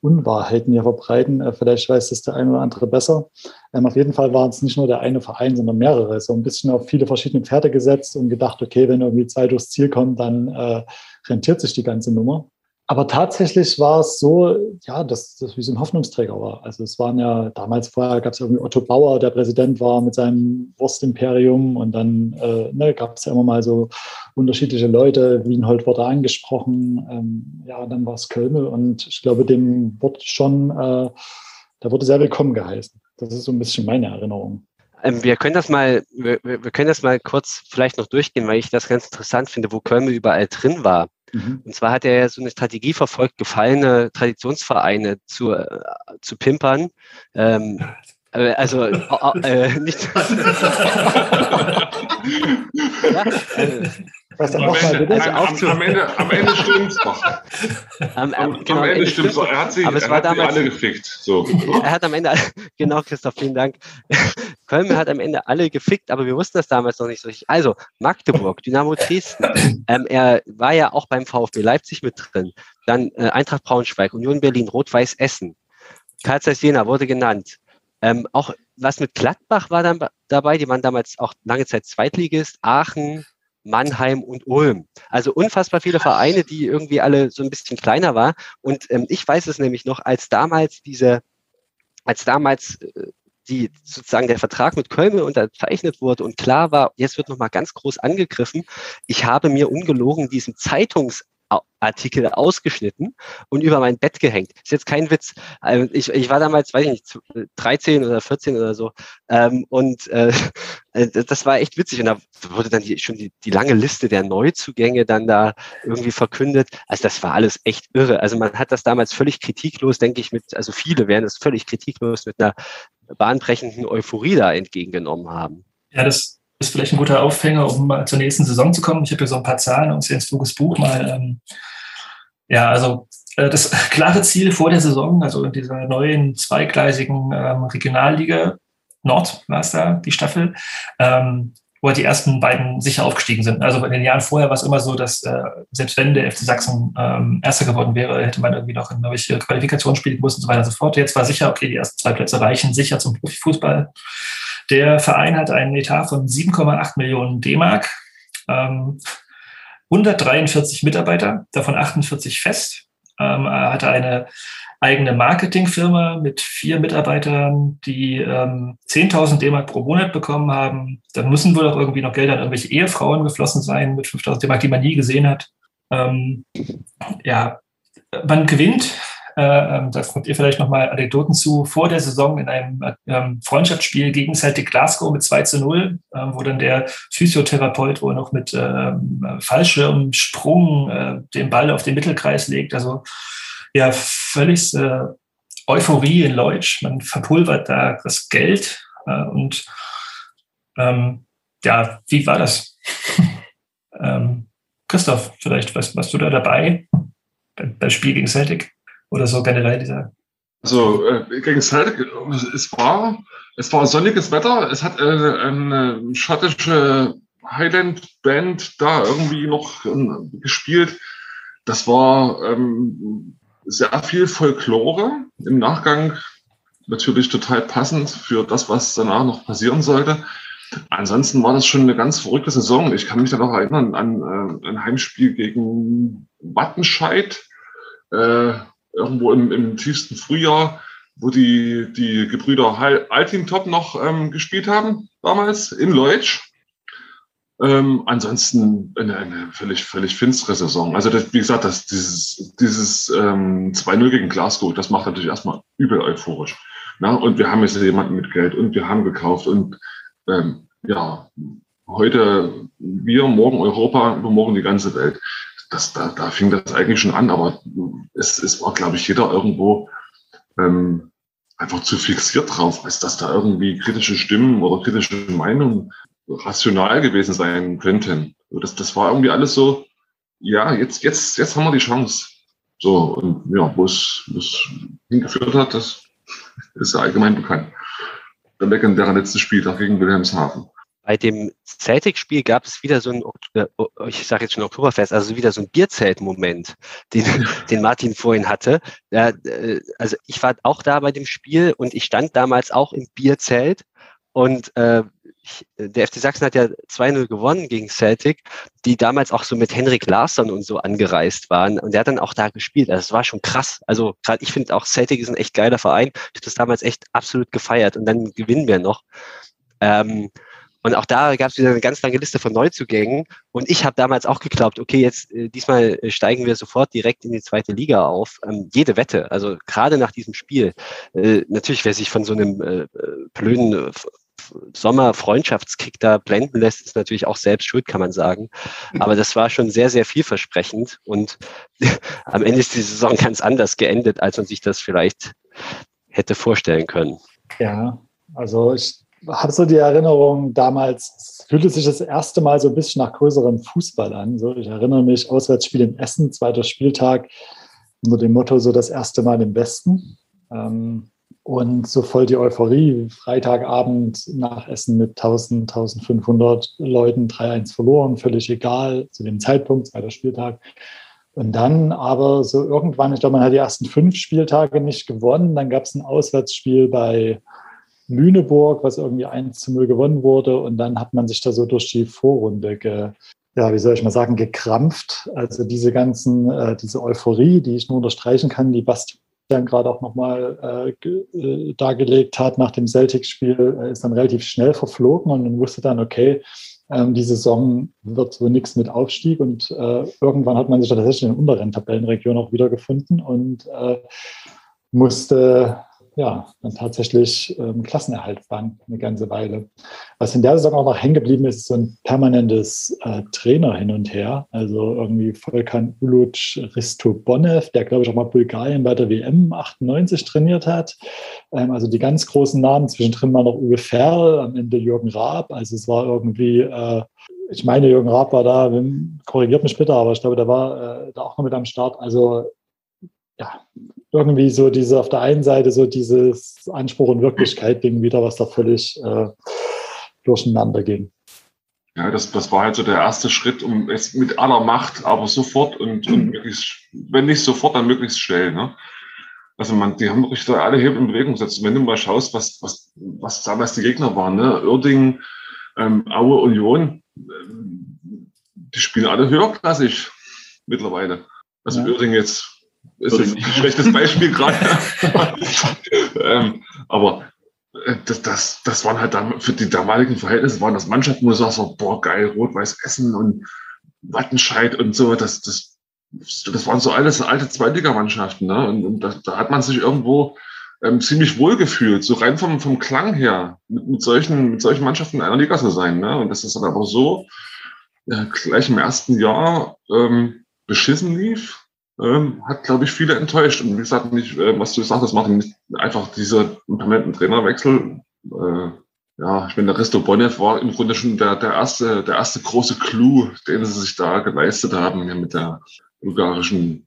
Unwahrheiten hier verbreiten. Äh, vielleicht weiß das der eine oder andere besser. Ähm, auf jeden Fall waren es nicht nur der eine Verein, sondern mehrere. So ein bisschen auf viele verschiedene Pferde gesetzt und gedacht, okay, wenn irgendwie zwei durchs Ziel kommen, dann äh, rentiert sich die ganze Nummer. Aber tatsächlich war es so, ja, dass das wie so ein Hoffnungsträger war. Also es waren ja damals vorher gab es irgendwie Otto Bauer, der Präsident war mit seinem Wurstimperium und dann äh, ne, gab es ja immer mal so unterschiedliche Leute. Wienhold wurde angesprochen, ähm, ja, dann war es Kölmel und ich glaube, dem wurde schon, äh, da wurde sehr willkommen geheißen. Das ist so ein bisschen meine Erinnerung. Ähm, wir können das mal, wir, wir, können das mal kurz vielleicht noch durchgehen, weil ich das ganz interessant finde, wo Kölmel überall drin war. Mhm. Und zwar hat er ja so eine Strategie verfolgt, gefallene Traditionsvereine zu, äh, zu pimpern. Ähm, äh, also äh, nicht. [LAUGHS] [LAUGHS] ja, äh, was dann am, Ende, also am, am, Ende, am Ende stimmt's doch. Am, am, genau, am Ende stimmt's doch. Er hat sie, aber es er war hat damals, alle gefickt. So. [LAUGHS] Er hat am Ende, [LAUGHS] genau, Christoph, vielen Dank. [LAUGHS] Köln hat am Ende alle gefickt, aber wir wussten das damals noch nicht so richtig. Also, Magdeburg, Dynamo Dresden. Ähm, er war ja auch beim VfB Leipzig mit drin. Dann äh, Eintracht Braunschweig, Union Berlin, Rot-Weiß Essen. Karl Zeiss Jena wurde genannt. Ähm, auch was mit Gladbach war dann dabei, die waren damals auch lange Zeit Zweitligist, Aachen, Mannheim und Ulm. Also unfassbar viele Vereine, die irgendwie alle so ein bisschen kleiner waren. Und ähm, ich weiß es nämlich noch, als damals diese, als damals äh, die sozusagen der Vertrag mit Köln unterzeichnet wurde und klar war, jetzt wird nochmal ganz groß angegriffen. Ich habe mir ungelogen diesen Zeitungs Artikel ausgeschnitten und über mein Bett gehängt. Ist jetzt kein Witz. Ähm, ich, ich war damals, weiß ich nicht, 13 oder 14 oder so. Ähm, und äh, [LAUGHS] äh das war echt witzig. Und da wurde dann schon die, die lange Liste der Neuzugänge dann da irgendwie verkündet. Also das war alles echt irre. Also man hat das damals völlig kritiklos, denke ich, mit, also viele werden es völlig kritiklos mit einer bahnbrechenden Euphorie da entgegengenommen haben. Ja, das, ist vielleicht ein guter Aufhänger, um mal zur nächsten Saison zu kommen. Ich habe hier so ein paar Zahlen aus Jens Fluges Buch mal. Ähm, ja, also äh, das [LAUGHS] klare Ziel vor der Saison, also in dieser neuen zweigleisigen ähm, Regionalliga Nord war es da, die Staffel, ähm, wo halt die ersten beiden sicher aufgestiegen sind. Also in den Jahren vorher war es immer so, dass äh, selbst wenn der FC Sachsen ähm, Erster geworden wäre, hätte man irgendwie noch in irgendwelche Qualifikation spielen müssen und so weiter und so fort. Jetzt war sicher, okay, die ersten zwei Plätze reichen sicher zum Profifußball. Der Verein hat einen Etat von 7,8 Millionen D-Mark, ähm, 143 Mitarbeiter, davon 48 fest. Ähm, er hatte eine eigene Marketingfirma mit vier Mitarbeitern, die ähm, 10.000 D-Mark pro Monat bekommen haben. Da müssen wohl auch irgendwie noch Gelder an irgendwelche Ehefrauen geflossen sein mit 5.000 D-Mark, die man nie gesehen hat. Ähm, ja, man gewinnt da kommt ihr vielleicht nochmal Anekdoten zu, vor der Saison in einem ähm, Freundschaftsspiel gegen Celtic Glasgow mit 2 zu 0, äh, wo dann der Physiotherapeut wohl noch mit ähm, Fallschirmsprung äh, den Ball auf den Mittelkreis legt. Also ja, völlig äh, Euphorie in Leutsch. Man verpulvert da das Geld äh, und ähm, ja, wie war das? [LAUGHS] ähm, Christoph, vielleicht warst, warst du da dabei beim Spiel gegen Celtic? Oder so generell dieser? Also äh, gegen Celtic, es war, es war sonniges Wetter, es hat äh, eine schottische Highland Band da irgendwie noch äh, gespielt. Das war ähm, sehr viel Folklore im Nachgang, natürlich total passend für das, was danach noch passieren sollte. Ansonsten war das schon eine ganz verrückte Saison. Ich kann mich da noch erinnern an äh, ein Heimspiel gegen Wattenscheid, äh, irgendwo im, im tiefsten Frühjahr, wo die, die Gebrüder Altintop noch ähm, gespielt haben, damals in Leutsch. Ähm, ansonsten eine, eine völlig, völlig finstere Saison. Also das, wie gesagt, das, dieses, dieses ähm, 2-0 gegen Glasgow, das macht natürlich erstmal übel euphorisch. Na, und wir haben jetzt jemanden mit Geld und wir haben gekauft und ähm, ja, heute wir, morgen Europa, übermorgen die ganze Welt. Das, da, da fing das eigentlich schon an, aber es, es war, glaube ich, jeder irgendwo ähm, einfach zu fixiert drauf, als dass da irgendwie kritische Stimmen oder kritische Meinungen rational gewesen sein könnten. Das, das war irgendwie alles so, ja, jetzt, jetzt, jetzt haben wir die Chance. So, und ja, wo es, wo es hingeführt hat, das [LAUGHS] ist ja allgemein bekannt. Der legendäre letzte Spieltag gegen Wilhelmshaven. Bei dem Celtic-Spiel gab es wieder so ein, äh, ich sage jetzt schon Oktoberfest, also wieder so ein Bierzelt-Moment, den, [LAUGHS] den Martin vorhin hatte. Äh, also ich war auch da bei dem Spiel und ich stand damals auch im Bierzelt und äh, ich, der FC Sachsen hat ja 2-0 gewonnen gegen Celtic, die damals auch so mit Henrik Larsson und so angereist waren. Und der hat dann auch da gespielt. Also es war schon krass. Also gerade ich finde auch Celtic ist ein echt geiler Verein. Ich habe das damals echt absolut gefeiert. Und dann gewinnen wir noch. Ähm, und auch da gab es wieder eine ganz lange Liste von Neuzugängen. Und ich habe damals auch geglaubt, okay, jetzt äh, diesmal steigen wir sofort direkt in die zweite Liga auf. Ähm, jede Wette, also gerade nach diesem Spiel, äh, natürlich, wer sich von so einem äh, blöden äh, Sommer-Freundschaftskick da blenden lässt, ist natürlich auch selbst schuld, kann man sagen. Aber das war schon sehr, sehr vielversprechend. Und [LAUGHS] am Ende ist die Saison ganz anders geendet, als man sich das vielleicht hätte vorstellen können. Ja, also ich habe so die Erinnerung, damals fühlte sich das erste Mal so ein bisschen nach größerem Fußball an. So, ich erinnere mich, Auswärtsspiel in Essen, zweiter Spieltag, unter dem Motto so das erste Mal im Westen. Ähm, und so voll die Euphorie. Freitagabend nach Essen mit 1000, 1500 Leuten 3-1 verloren, völlig egal zu dem Zeitpunkt, zweiter Spieltag. Und dann aber so irgendwann, ich glaube, man hat die ersten fünf Spieltage nicht gewonnen. Dann gab es ein Auswärtsspiel bei Lüneburg, was irgendwie 1 zu 0 gewonnen wurde. Und dann hat man sich da so durch die Vorrunde, ge, ja, wie soll ich mal sagen, gekrampft. Also diese ganzen, äh, diese Euphorie, die ich nur unterstreichen kann, die Bastian gerade auch nochmal äh, äh, dargelegt hat nach dem Celtic-Spiel, äh, ist dann relativ schnell verflogen und man wusste dann, okay, ähm, die Saison wird so nichts mit Aufstieg und äh, irgendwann hat man sich tatsächlich in der unteren Tabellenregion auch wiedergefunden und äh, musste ja, dann tatsächlich ähm, Klassenerhalt waren eine ganze Weile. Was in der Saison auch noch hängen geblieben ist, ist so ein permanentes äh, Trainer hin und her. Also irgendwie Volkan Uluc Risto Bonev, der glaube ich auch mal Bulgarien bei der WM 98 trainiert hat. Ähm, also die ganz großen Namen, zwischendrin war noch Uwe Ferl, am Ende Jürgen Raab. Also es war irgendwie, äh, ich meine, Jürgen Raab war da, korrigiert mich bitte, aber ich glaube, der war äh, da auch noch mit am Start. Also ja, irgendwie so diese auf der einen Seite so dieses Anspruch und Wirklichkeit Ding wieder, was da völlig äh, durcheinander ging. Ja, das, das war halt so der erste Schritt, um es mit aller Macht, aber sofort und, und möglichst, wenn nicht sofort, dann möglichst schnell. Ne? Also man, die haben wirklich da alle Hebel in Bewegung gesetzt. Wenn du mal schaust, was, was, was damals die Gegner waren, ne? Irding, ähm, Aue, Union, äh, die spielen alle höherklassig mittlerweile. Also ja. Irding jetzt ist jetzt ein schlechtes Beispiel gerade. [LAUGHS] ähm, aber äh, das, das, das waren halt für die damaligen Verhältnisse, waren das Mannschaften, wo du sagst, so, boah, geil, Rot-Weiß Essen und Wattenscheid und so, das, das, das waren so alles alte Zweitligamannschaften. Ne? Und, und da, da, hat man sich irgendwo ähm, ziemlich wohl gefühlt, so rein vom, vom Klang her, mit, mit, solchen, mit solchen Mannschaften in einer Liga zu sein. Ne? Und dass das dann aber so äh, gleich im ersten Jahr ähm, beschissen lief, ähm, hat, glaube ich, viele enttäuscht. Und wie gesagt, nicht, äh, was du gesagt hast, Martin, nicht einfach dieser permanenten Trainerwechsel. Äh, ja, ich meine, der Risto Bonnev war im Grunde schon der, der, erste, der erste große Clou, den sie sich da geleistet haben, hier mit der bulgarischen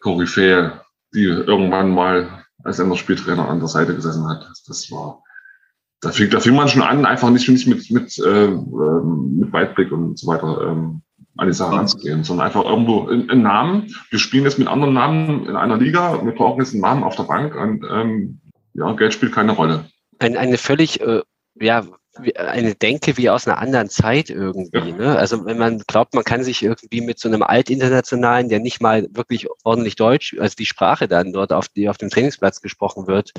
Koryphäe, die irgendwann mal als Länderspieltrainer an der Seite gesessen hat. Das war, da fing, da fing man schon an, einfach nicht, nicht mit, mit, äh, ähm, mit Weitblick und so weiter ähm, an die Sache ranzugehen, sondern einfach irgendwo einen Namen. Wir spielen jetzt mit anderen Namen in einer Liga, wir brauchen jetzt einen Namen auf der Bank und ähm, ja, Geld spielt keine Rolle. Ein, eine völlig, äh, ja, eine Denke wie aus einer anderen Zeit irgendwie. Ja. Ne? Also wenn man glaubt, man kann sich irgendwie mit so einem Altinternationalen, der nicht mal wirklich ordentlich Deutsch, also die Sprache dann dort auf, die auf dem Trainingsplatz gesprochen wird,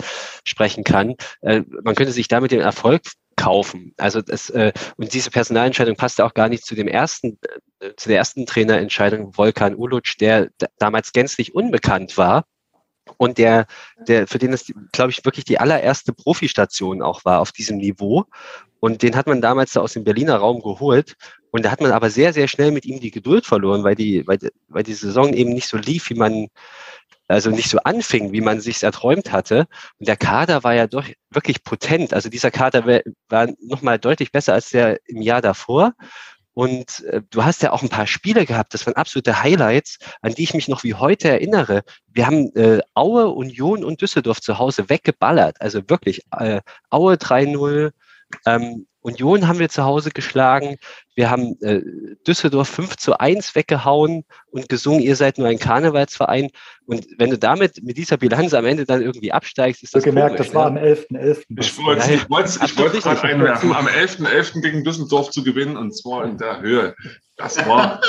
sprechen kann, äh, man könnte sich damit den Erfolg kaufen. Also das, äh, und diese Personalentscheidung passte auch gar nicht zu dem ersten, äh, zu der ersten Trainerentscheidung Volkan Uluc, der damals gänzlich unbekannt war und der, der, für den es, glaube ich, wirklich die allererste Profistation auch war auf diesem Niveau. Und den hat man damals aus dem Berliner Raum geholt. Und da hat man aber sehr, sehr schnell mit ihm die Geduld verloren, weil die, weil, weil die Saison eben nicht so lief, wie man, also nicht so anfing, wie man sich erträumt hatte. Und der Kader war ja doch wirklich potent. Also dieser Kader war nochmal deutlich besser als der im Jahr davor. Und äh, du hast ja auch ein paar Spiele gehabt, das waren absolute Highlights, an die ich mich noch wie heute erinnere. Wir haben äh, Aue, Union und Düsseldorf zu Hause weggeballert. Also wirklich, äh, Aue 3-0, ähm, Union haben wir zu Hause geschlagen. Wir haben äh, Düsseldorf 5 zu 1 weggehauen und gesungen, ihr seid nur ein Karnevalsverein. Und wenn du damit mit dieser Bilanz am Ende dann irgendwie absteigst, ist das. Ich gemerkt, das war ne? am 11.11. .11. Ich wollte ich wollte, ich wollte gerade einwerfen, am 11.11. .11. gegen Düsseldorf zu gewinnen und zwar in der Höhe. Das war,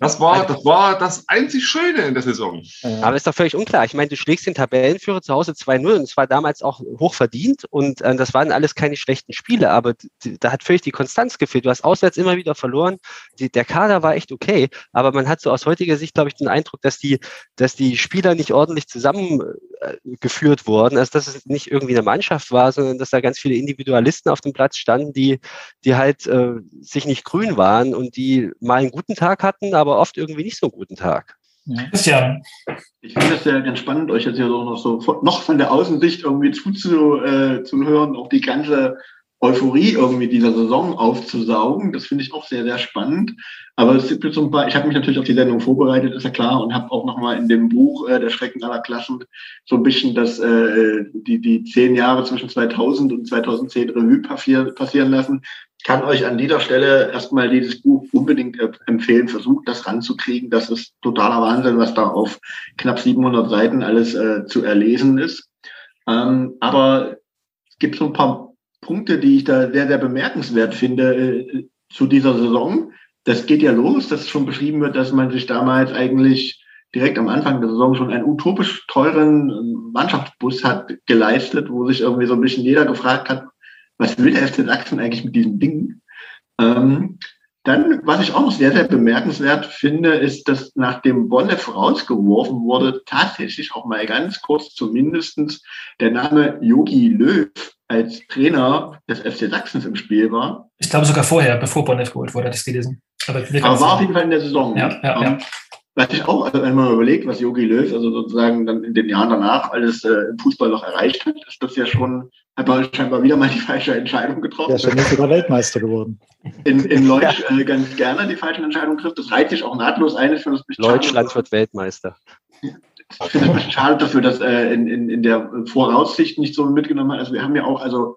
das war, das war das einzig Schöne in der Saison. Aber ist doch völlig unklar. Ich meine, du schlägst den Tabellenführer zu Hause 2-0 und es war damals auch hoch verdient und äh, das waren alles keine schlechten Spiele, aber die, da hat völlig die Konstanz gefehlt. Du hast auswärts immer wieder verloren. Die, der Kader war echt okay, aber man hat so aus heutiger Sicht, glaube ich, den Eindruck, dass die, dass die Spieler nicht ordentlich zusammengeführt äh, wurden, also dass es nicht irgendwie eine Mannschaft war, sondern dass da ganz viele Individualisten auf dem Platz standen, die, die halt äh, sich nicht grün waren und die mal einen guten Tag hatten, aber oft irgendwie nicht so einen guten Tag. Christian. Ich finde es ja ganz spannend, euch jetzt hier so noch so noch von der Außensicht irgendwie zuzuhören, zu auch die ganze Euphorie irgendwie dieser Saison aufzusaugen. Das finde ich auch sehr, sehr spannend. Aber es gibt so ein paar, ich habe mich natürlich auf die Sendung vorbereitet, ist ja klar, und habe auch nochmal in dem Buch äh, Der Schrecken aller Klassen so ein bisschen das, äh, die, die zehn Jahre zwischen 2000 und 2010 Revue passieren, lassen. Kann euch an dieser Stelle erstmal dieses Buch unbedingt empfehlen. Versucht das ranzukriegen. Das ist totaler Wahnsinn, was da auf knapp 700 Seiten alles äh, zu erlesen ist. Ähm, aber es gibt so ein paar Punkte, die ich da sehr, sehr bemerkenswert finde äh, zu dieser Saison. Das geht ja los, dass schon beschrieben wird, dass man sich damals eigentlich direkt am Anfang der Saison schon einen utopisch teuren ähm, Mannschaftsbus hat geleistet, wo sich irgendwie so ein bisschen jeder gefragt hat, was will der FC Sachsen eigentlich mit diesem Ding? Ähm, dann, was ich auch noch sehr, sehr bemerkenswert finde, ist, dass nachdem Bonneff rausgeworfen wurde, tatsächlich auch mal ganz kurz zumindestens der Name Yogi Löw als Trainer des FC Sachsens im Spiel war. Ich glaube sogar vorher, bevor Bonneff geholt wurde, hatte ich es gelesen. Aber, Aber war auf jeden Fall in der Saison. Ja, ja, ja. Was ich auch also einmal überlegt, was Yogi Löw, also sozusagen dann in den Jahren danach alles äh, im Fußball noch erreicht hat, ist das ja schon, hat man scheinbar wieder mal die falsche Entscheidung getroffen. Ja, schon sogar Weltmeister geworden. In, in [LAUGHS] Leutsch ja. äh, ganz gerne die falschen Entscheidungen trifft. Das reiht sich auch nahtlos ein. Ich das Deutschland wird Weltmeister. [LAUGHS] Ich finde es schade, dass das äh, in, in, in der Voraussicht nicht so mitgenommen haben. Also wir haben ja auch, also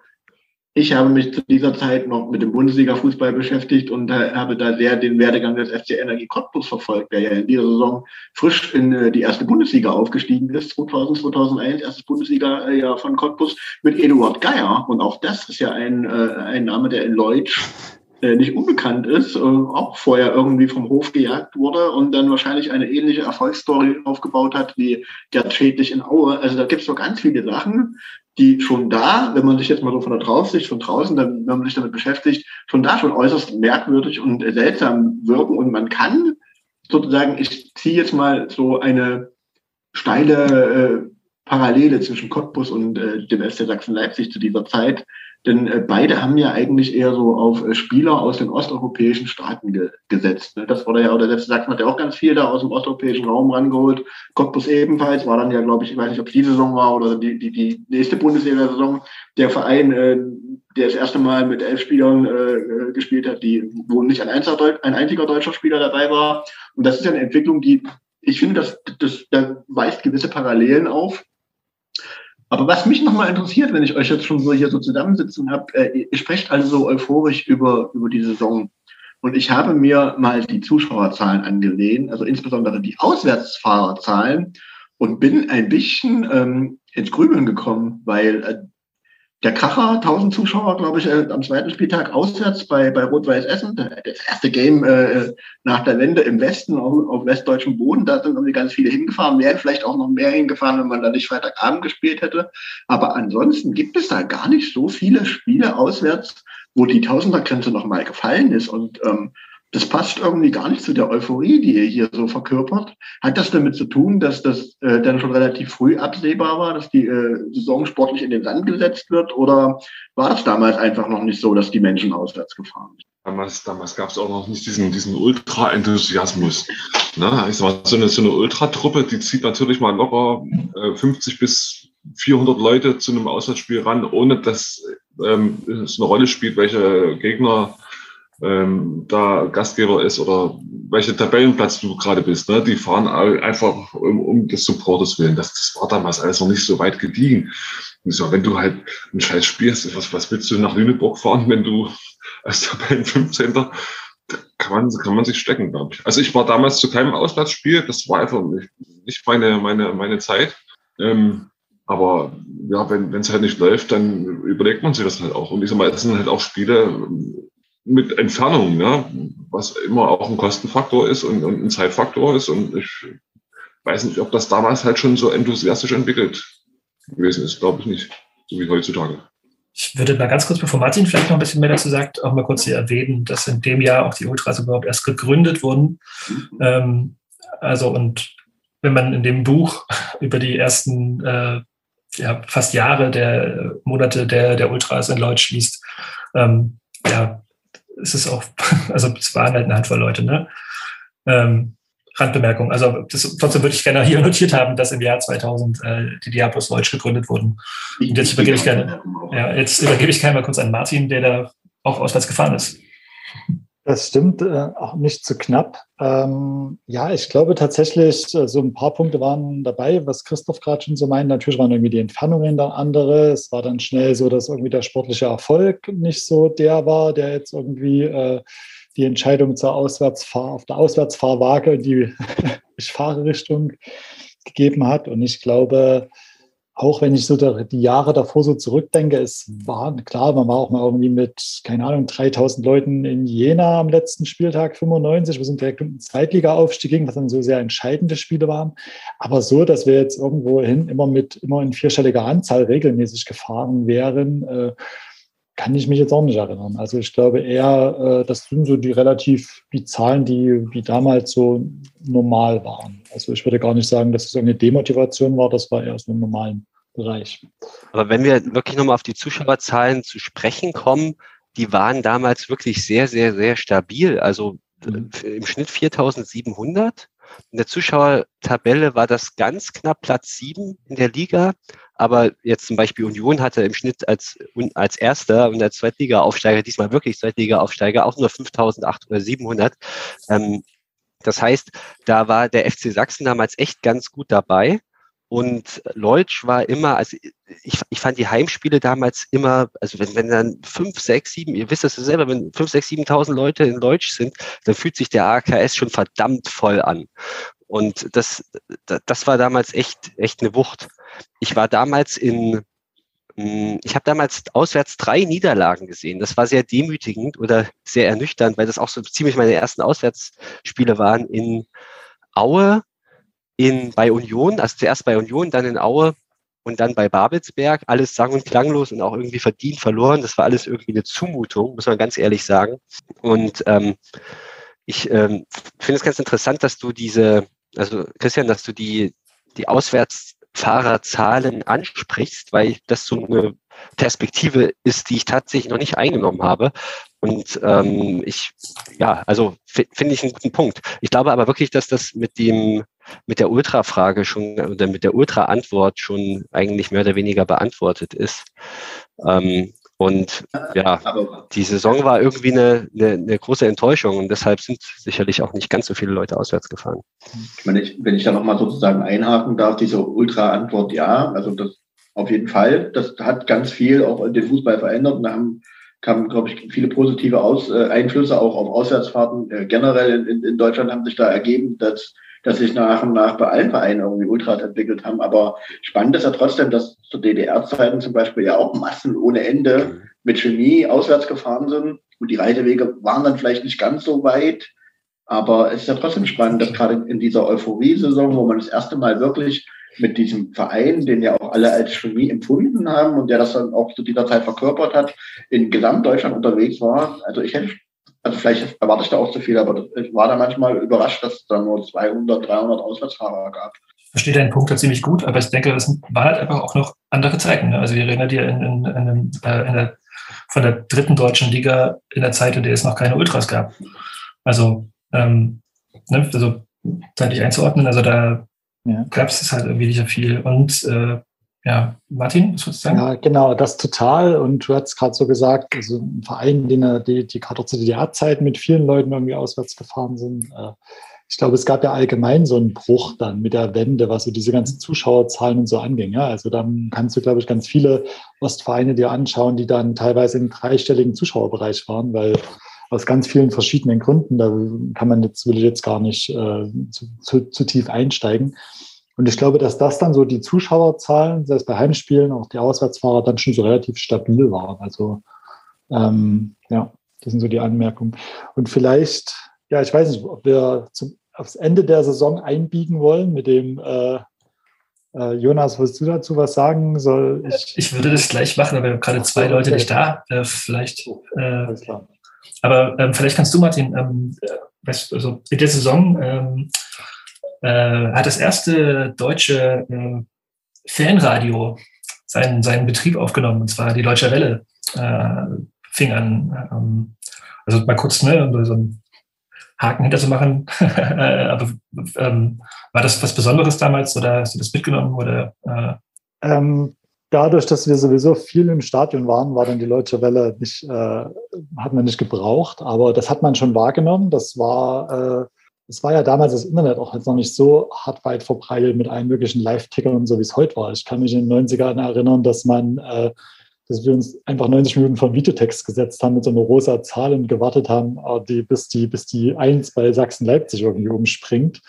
ich habe mich zu dieser Zeit noch mit dem Bundesliga-Fußball beschäftigt und äh, habe da sehr den Werdegang des FC Energie Cottbus verfolgt, der ja in dieser Saison frisch in äh, die erste Bundesliga aufgestiegen ist, 2000, 2001, erstes Bundesliga-Jahr von Cottbus mit Eduard Geier. Und auch das ist ja ein, äh, ein Name, der in Leutsch nicht unbekannt ist, äh, auch vorher irgendwie vom Hof gejagt wurde und dann wahrscheinlich eine ähnliche Erfolgsstory aufgebaut hat wie Gerd Schädlich in Aue. Also da gibt es so ganz viele Sachen, die schon da, wenn man sich jetzt mal so von der Draufsicht von draußen, dann, wenn man sich damit beschäftigt, schon da schon äußerst merkwürdig und seltsam wirken. Und man kann sozusagen, ich ziehe jetzt mal so eine steile äh, Parallele zwischen Cottbus und äh, dem FC Sachsen-Leipzig zu dieser Zeit denn äh, beide haben ja eigentlich eher so auf äh, Spieler aus den osteuropäischen Staaten ge gesetzt. Ne? Das wurde ja, oder selbst Sachsen hat ja auch ganz viel da aus dem osteuropäischen Raum rangeholt. Cottbus ebenfalls, war dann ja, glaube ich, ich weiß nicht, ob es die Saison war oder die, die, die nächste Bundesliga-Saison, der Verein, äh, der das erste Mal mit elf Spielern äh, äh gespielt hat, die, wo nicht ein, einziger, ein einziger deutscher Spieler dabei war. Und das ist ja eine Entwicklung, die, ich finde, das, das, da weist gewisse Parallelen auf. Aber was mich nochmal interessiert, wenn ich euch jetzt schon so hier so zusammensitzen habe, äh, ihr sprecht also so euphorisch über, über die Saison. Und ich habe mir mal die Zuschauerzahlen angelehnt, also insbesondere die Auswärtsfahrerzahlen und bin ein bisschen ähm, ins Grübeln gekommen, weil äh, der Kracher, 1000 Zuschauer, glaube ich, äh, am zweiten Spieltag auswärts bei, bei Rot-Weiß Essen. Das erste Game äh, nach der Wende im Westen auf, auf westdeutschem Boden. Da sind irgendwie ganz viele hingefahren, wären vielleicht auch noch mehr hingefahren, wenn man da nicht Freitagabend gespielt hätte. Aber ansonsten gibt es da gar nicht so viele Spiele auswärts, wo die Tausendergrenze nochmal gefallen ist. Und ähm, das passt irgendwie gar nicht zu der Euphorie, die ihr hier so verkörpert. Hat das damit zu tun, dass das äh, dann schon relativ früh absehbar war, dass die äh, Saison sportlich in den Sand gesetzt wird? Oder war das damals einfach noch nicht so, dass die Menschen auswärts gefahren sind? Damals, damals gab es auch noch nicht diesen, diesen Ultra-Enthusiasmus. Ne? Ich sag mal, so eine, so eine Ultratruppe, die zieht natürlich mal locker äh, 50 bis 400 Leute zu einem Auswärtsspiel ran, ohne dass ähm, es eine Rolle spielt, welche Gegner ähm, da Gastgeber ist oder welcher Tabellenplatz du gerade bist. Ne? Die fahren einfach um, um des Supporters willen. Das, das war damals alles noch nicht so weit gediegen. Und so, wenn du halt ein Scheiß spielst, was, was willst du nach Lüneburg fahren, wenn du als Tabellen 15. Kann man, kann man sich stecken, glaube ich. Also ich war damals zu keinem Auswärtsspiel, das war einfach nicht, nicht meine, meine, meine Zeit. Ähm, aber ja, wenn es halt nicht läuft, dann überlegt man sich das halt auch. Und ich sag mal, das sind halt auch Spiele, mit Entfernung, ne? was immer auch ein Kostenfaktor ist und, und ein Zeitfaktor ist. Und ich weiß nicht, ob das damals halt schon so enthusiastisch entwickelt gewesen ist. Glaube ich nicht, so wie heutzutage. Ich würde mal ganz kurz, bevor Martin vielleicht noch ein bisschen mehr dazu sagt, auch mal kurz hier erwähnen, dass in dem Jahr auch die Ultras überhaupt erst gegründet wurden. Ähm, also und wenn man in dem Buch [LAUGHS] über die ersten äh, ja, fast Jahre der Monate der, der Ultras in Lloyd schließt, ähm, ja, es ist auch, [LAUGHS] also es waren halt eine Handvoll Leute, ne? Ähm, Randbemerkung. Also das, trotzdem würde ich gerne hier [LAUGHS] notiert haben, dass im Jahr 2000 äh, die Diablos Deutsch gegründet wurden. Und jetzt übergebe ich gerne, ja, jetzt übergebe ich gerne mal kurz an Martin, der da auch auswärts gefahren ist. Das stimmt, äh, auch nicht zu knapp. Ähm, ja, ich glaube tatsächlich, äh, so ein paar Punkte waren dabei, was Christoph gerade schon so meint. Natürlich waren irgendwie die Entfernungen dann andere. Es war dann schnell so, dass irgendwie der sportliche Erfolg nicht so der war, der jetzt irgendwie äh, die Entscheidung zur Auswärtsfahr auf der Auswärtsfahrwaage in die [LAUGHS] ich fahre Richtung gegeben hat. Und ich glaube, auch wenn ich so die Jahre davor so zurückdenke, es war klar, man war auch mal irgendwie mit, keine Ahnung, 3000 Leuten in Jena am letzten Spieltag 95. Wir sind direkt um den Zweitliga-Aufstieg ging, was dann so sehr entscheidende Spiele waren. Aber so, dass wir jetzt irgendwo hin immer mit, immer in vierstelliger Anzahl regelmäßig gefahren wären, äh, kann ich mich jetzt auch nicht erinnern. Also ich glaube eher, äh, das sind so die relativ die Zahlen, die wie damals so normal waren. Also ich würde gar nicht sagen, dass es eine Demotivation war, das war eher so im normalen Bereich. Aber wenn wir wirklich nochmal auf die Zuschauerzahlen zu sprechen kommen, die waren damals wirklich sehr, sehr, sehr stabil. Also mhm. im Schnitt 4700 in der Zuschauertabelle war das ganz knapp Platz sieben in der Liga. Aber jetzt zum Beispiel Union hatte im Schnitt als, als Erster und als Zweitliga-Aufsteiger, diesmal wirklich Zweitliga-Aufsteiger, auch nur 5.800 oder 700. Ähm, das heißt, da war der FC Sachsen damals echt ganz gut dabei. Und Leutsch war immer, also ich, ich fand die Heimspiele damals immer, also wenn, wenn dann fünf, sechs, sieben, ihr wisst das ja selber, wenn fünf, sechs, siebentausend Leute in Leutsch sind, dann fühlt sich der AKS schon verdammt voll an. Und das, das war damals echt, echt eine Wucht. Ich war damals in, hm, ich habe damals auswärts drei Niederlagen gesehen. Das war sehr demütigend oder sehr ernüchternd, weil das auch so ziemlich meine ersten Auswärtsspiele waren in Aue, in, bei Union, also zuerst bei Union, dann in Aue und dann bei Babelsberg. Alles sang- und klanglos und auch irgendwie verdient verloren. Das war alles irgendwie eine Zumutung, muss man ganz ehrlich sagen. Und ähm, ich ähm, finde es ganz interessant, dass du diese, also Christian, dass du die, die Auswärtsfahrerzahlen ansprichst, weil das so eine Perspektive ist, die ich tatsächlich noch nicht eingenommen habe. Und ähm, ich, ja, also finde ich einen guten Punkt. Ich glaube aber wirklich, dass das mit dem, mit der Ultra-Frage schon oder mit der Ultra-Antwort schon eigentlich mehr oder weniger beantwortet ist. Ähm, und ja, die Saison war irgendwie eine, eine, eine, große Enttäuschung und deshalb sind sicherlich auch nicht ganz so viele Leute auswärts gefahren. Ich meine, ich, wenn ich da nochmal sozusagen einhaken darf, diese Ultra-Antwort, ja, also das auf jeden Fall, das hat ganz viel auch den Fußball verändert und da haben kamen, glaube ich, viele positive Aus, äh, Einflüsse auch auf Auswärtsfahrten. Äh, generell in, in Deutschland haben sich da ergeben, dass dass sich nach und nach bei allen Vereinen irgendwie Ultras entwickelt haben. Aber spannend ist ja trotzdem, dass zu DDR-Zeiten zum Beispiel ja auch Massen ohne Ende mit Chemie auswärts gefahren sind. Und die Reisewege waren dann vielleicht nicht ganz so weit. Aber es ist ja trotzdem spannend, dass gerade in dieser Euphorie-Saison, wo man das erste Mal wirklich mit diesem Verein, den ja auch alle als Chemie empfunden haben und der das dann auch zu dieser Zeit verkörpert hat, in Gesamtdeutschland unterwegs war. Also ich hätte, also vielleicht erwarte ich da auch zu viel, aber ich war da manchmal überrascht, dass es da nur 200, 300 Auswärtsfahrer gab. Ich verstehe deinen Punkt da ziemlich gut, aber ich denke, das waren halt einfach auch noch andere Zeiten. Ne? Also wir erinnern dir in, in, in, äh, in der, von der dritten deutschen Liga in der Zeit, in der es noch keine Ultras gab. Also, ähm, ne, also zeitlich einzuordnen, also da ja. gab es halt irgendwie nicht so viel. Und äh, ja, Martin, was würdest du sagen? Ja, genau, das total. Und du hast gerade so gesagt, also ein Verein, den, die, die gerade zur DDR-Zeit mit vielen Leuten irgendwie auswärts gefahren sind. Äh, ich glaube, es gab ja allgemein so einen Bruch dann mit der Wende, was so diese ganzen Zuschauerzahlen und so anging. Ja, also dann kannst du, glaube ich, ganz viele Ostvereine dir anschauen, die dann teilweise im dreistelligen Zuschauerbereich waren, weil aus ganz vielen verschiedenen Gründen, da kann man jetzt, will ich jetzt gar nicht äh, zu, zu, zu tief einsteigen. Und ich glaube, dass das dann so die Zuschauerzahlen, selbst bei Heimspielen, auch die Auswärtsfahrer dann schon so relativ stabil waren. Also ähm, ja, das sind so die Anmerkungen. Und vielleicht, ja, ich weiß nicht, ob wir zum, aufs Ende der Saison einbiegen wollen mit dem äh, äh, Jonas, willst du dazu was sagen? Soll ich, ich würde das gleich machen, aber wir haben gerade zwei Leute nicht da. Äh, vielleicht. Äh, aber ähm, vielleicht kannst du, Martin, ähm, äh, also in der Saison ähm, äh, hat das erste deutsche äh, Fanradio seinen, seinen Betrieb aufgenommen, und zwar die Deutsche Welle äh, fing an. Ähm, also mal kurz ne, so einen Haken hinter zu machen. [LAUGHS] Aber ähm, war das was Besonderes damals oder hast du das mitgenommen? Oder, äh? ähm, dadurch, dass wir sowieso viel im Stadion waren, war dann die Deutsche Welle nicht, äh, hat man nicht gebraucht, aber das hat man schon wahrgenommen. Das war, das war ja damals das Internet auch jetzt noch nicht so hart weit verbreitet mit allen möglichen Live-Tickern und so, wie es heute war. Ich kann mich in den 90ern erinnern, dass man, äh, dass wir uns einfach 90 Minuten vom Videotext gesetzt haben mit so einer rosa Zahl und gewartet haben, äh, die, bis die, bis die Eins bei Sachsen-Leipzig irgendwie umspringt.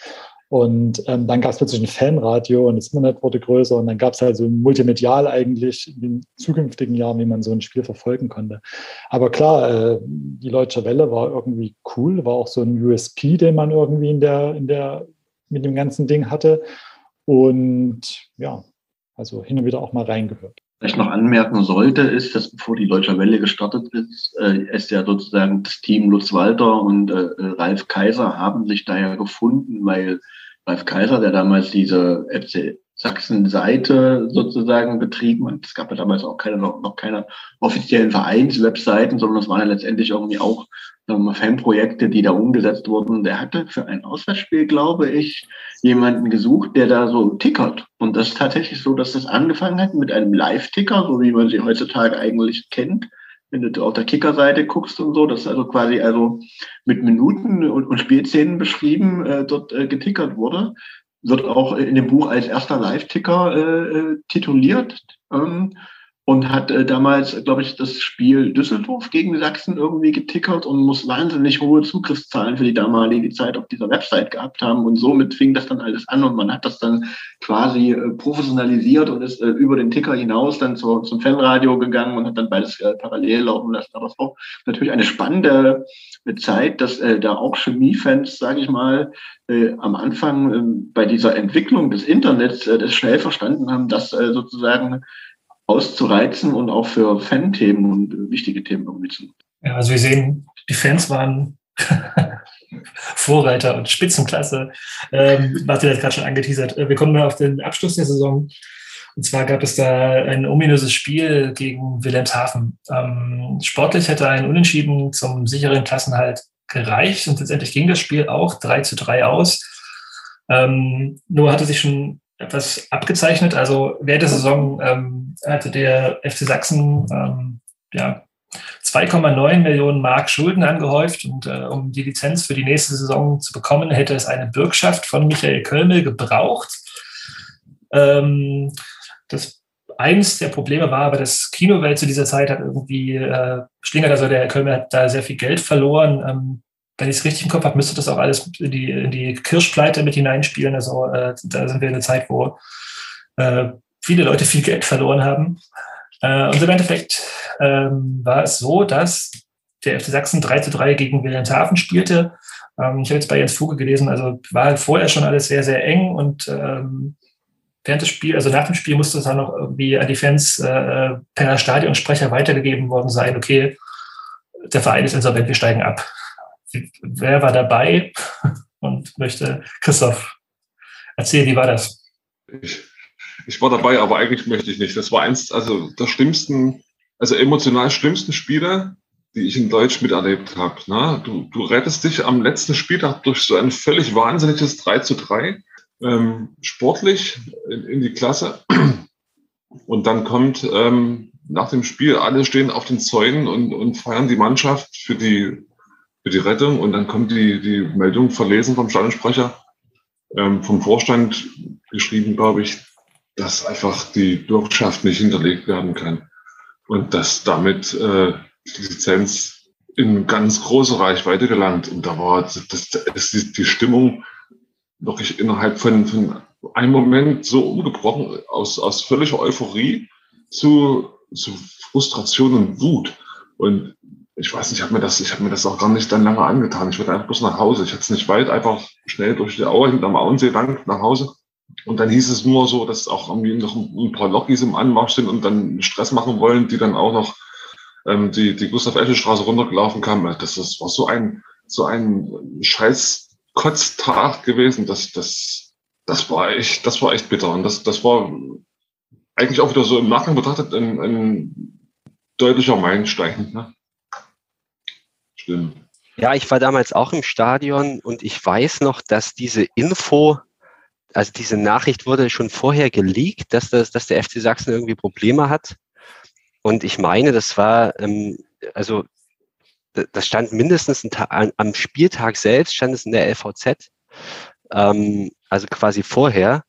Und ähm, dann gab es plötzlich ein Fanradio und das Internet wurde größer und dann gab es halt so multimedial eigentlich in den zukünftigen Jahren, wie man so ein Spiel verfolgen konnte. Aber klar, äh, die Deutsche Welle war irgendwie cool, war auch so ein USP, den man irgendwie in der, in der, mit dem ganzen Ding hatte. Und ja, also hin und wieder auch mal reingehört. Ich noch anmerken sollte, ist, dass bevor die Deutsche Welle gestartet ist, äh, ist ja sozusagen das Team Lutz Walter und äh, Ralf Kaiser haben sich da ja gefunden, weil Ralf Kaiser, der damals diese FC Sachsen-Seite sozusagen betrieben hat. Es gab ja damals auch keine, noch, noch keine offiziellen Vereinswebseiten, sondern es waren ja letztendlich irgendwie auch ähm, Fanprojekte, die da umgesetzt wurden. Der hatte für ein Auswärtsspiel, glaube ich, jemanden gesucht, der da so tickert. Und das ist tatsächlich so, dass das angefangen hat mit einem Live-Ticker, so wie man sie heutzutage eigentlich kennt wenn du auf der Kicker-Seite guckst und so, das ist also quasi also mit Minuten und, und Spielszenen beschrieben, äh, dort äh, getickert wurde, wird auch in dem Buch als erster Live-Ticker äh, äh tituliert. Ähm, und hat äh, damals, glaube ich, das Spiel Düsseldorf gegen Sachsen irgendwie getickert und muss wahnsinnig hohe Zugriffszahlen für die damalige Zeit auf dieser Website gehabt haben. Und somit fing das dann alles an und man hat das dann quasi äh, professionalisiert und ist äh, über den Ticker hinaus dann zu, zum Fanradio gegangen und hat dann beides äh, parallel laufen lassen. Aber es war natürlich eine spannende äh, Zeit, dass äh, da auch Chemiefans, sage ich mal, äh, am Anfang äh, bei dieser Entwicklung des Internets äh, das schnell verstanden haben, dass äh, sozusagen auszureizen und auch für Fan-Themen und äh, wichtige Themen irgendwie zu. Ja, also wir sehen, die Fans waren [LAUGHS] Vorreiter und Spitzenklasse. Ähm, Martin hat gerade schon angeteasert. Äh, wir kommen mal auf den Abschluss der Saison. Und zwar gab es da ein ominöses Spiel gegen Wilhelmshaven. Ähm, sportlich hätte ein Unentschieden zum sicheren Klassenhalt gereicht und letztendlich ging das Spiel auch 3 zu 3 aus. Ähm, nur hatte sich schon etwas abgezeichnet. Also während der Saison ähm, hatte der FC Sachsen ähm, ja, 2,9 Millionen Mark Schulden angehäuft und äh, um die Lizenz für die nächste Saison zu bekommen, hätte es eine Bürgschaft von Michael Kölmel gebraucht. Ähm, das eins der Probleme war aber, dass Kinowelt zu dieser Zeit hat irgendwie, äh, Schlingert, also der Kölner hat da sehr viel Geld verloren. Ähm, wenn ich es richtig im Kopf habe, müsste das auch alles in die, in die Kirschpleite mit hineinspielen. Also äh, da sind wir in einer Zeit, wo äh, viele Leute viel Geld verloren haben. Äh, und im Endeffekt ähm, war es so, dass der FC Sachsen 3 zu 3 gegen Wilhelmshaven spielte. Ähm, ich habe jetzt bei Jens Fuge gelesen, also war vorher schon alles sehr, sehr eng und ähm, während des Spiels, also nach dem Spiel musste es dann noch irgendwie an die Fans äh, per Stadionsprecher weitergegeben worden sein, okay, der Verein ist insolvent, wir steigen ab. Wer war dabei [LAUGHS] und möchte Christoph erzählen, wie war das? Ich, ich war dabei, aber eigentlich möchte ich nicht. Das war eins also der schlimmsten, also emotional schlimmsten Spiele, die ich in Deutsch miterlebt habe. Ne? Du, du rettest dich am letzten Spieltag durch so ein völlig wahnsinniges 3 zu 3, ähm, sportlich in, in, die Klasse. Und dann kommt ähm, nach dem Spiel, alle stehen auf den Zäunen und, und feiern die Mannschaft für die, für die Rettung. Und dann kommt die, die Meldung verlesen vom Stadionsprecher, ähm, vom Vorstand geschrieben, glaube ich, dass einfach die Bürgschaft nicht hinterlegt werden kann. Und dass damit äh, die Lizenz in ganz große Reichweite gelangt. Und da war das, das ist die Stimmung wirklich innerhalb von, von einem Moment so umgebrochen, aus, aus völliger Euphorie zu, zu Frustration und Wut. Und ich weiß nicht, ich habe mir das, ich habe mir das auch gar nicht dann lange angetan. Ich wollte einfach bloß nach Hause. Ich hatte es nicht weit, einfach schnell durch die Auer hinterm Auensee lang nach Hause. Und dann hieß es nur so, dass auch irgendwie noch ein paar Lokis im Anmarsch sind und dann Stress machen wollen, die dann auch noch ähm, die, die Gustav-Eschel-Straße runtergelaufen kamen. Das, das war so ein, so ein scheiß Kotztag gewesen. Das, das, das war echt, das war echt bitter. Und das, das war eigentlich auch wieder so im Nachgang betrachtet ein, ein deutlicher Meilenstein. Ne? Stimmt. Ja, ich war damals auch im Stadion und ich weiß noch, dass diese Info also diese Nachricht wurde schon vorher geleakt, dass, das, dass der FC Sachsen irgendwie Probleme hat. Und ich meine, das war, ähm, also das stand mindestens am Spieltag selbst, stand es in der LVZ, ähm, also quasi vorher.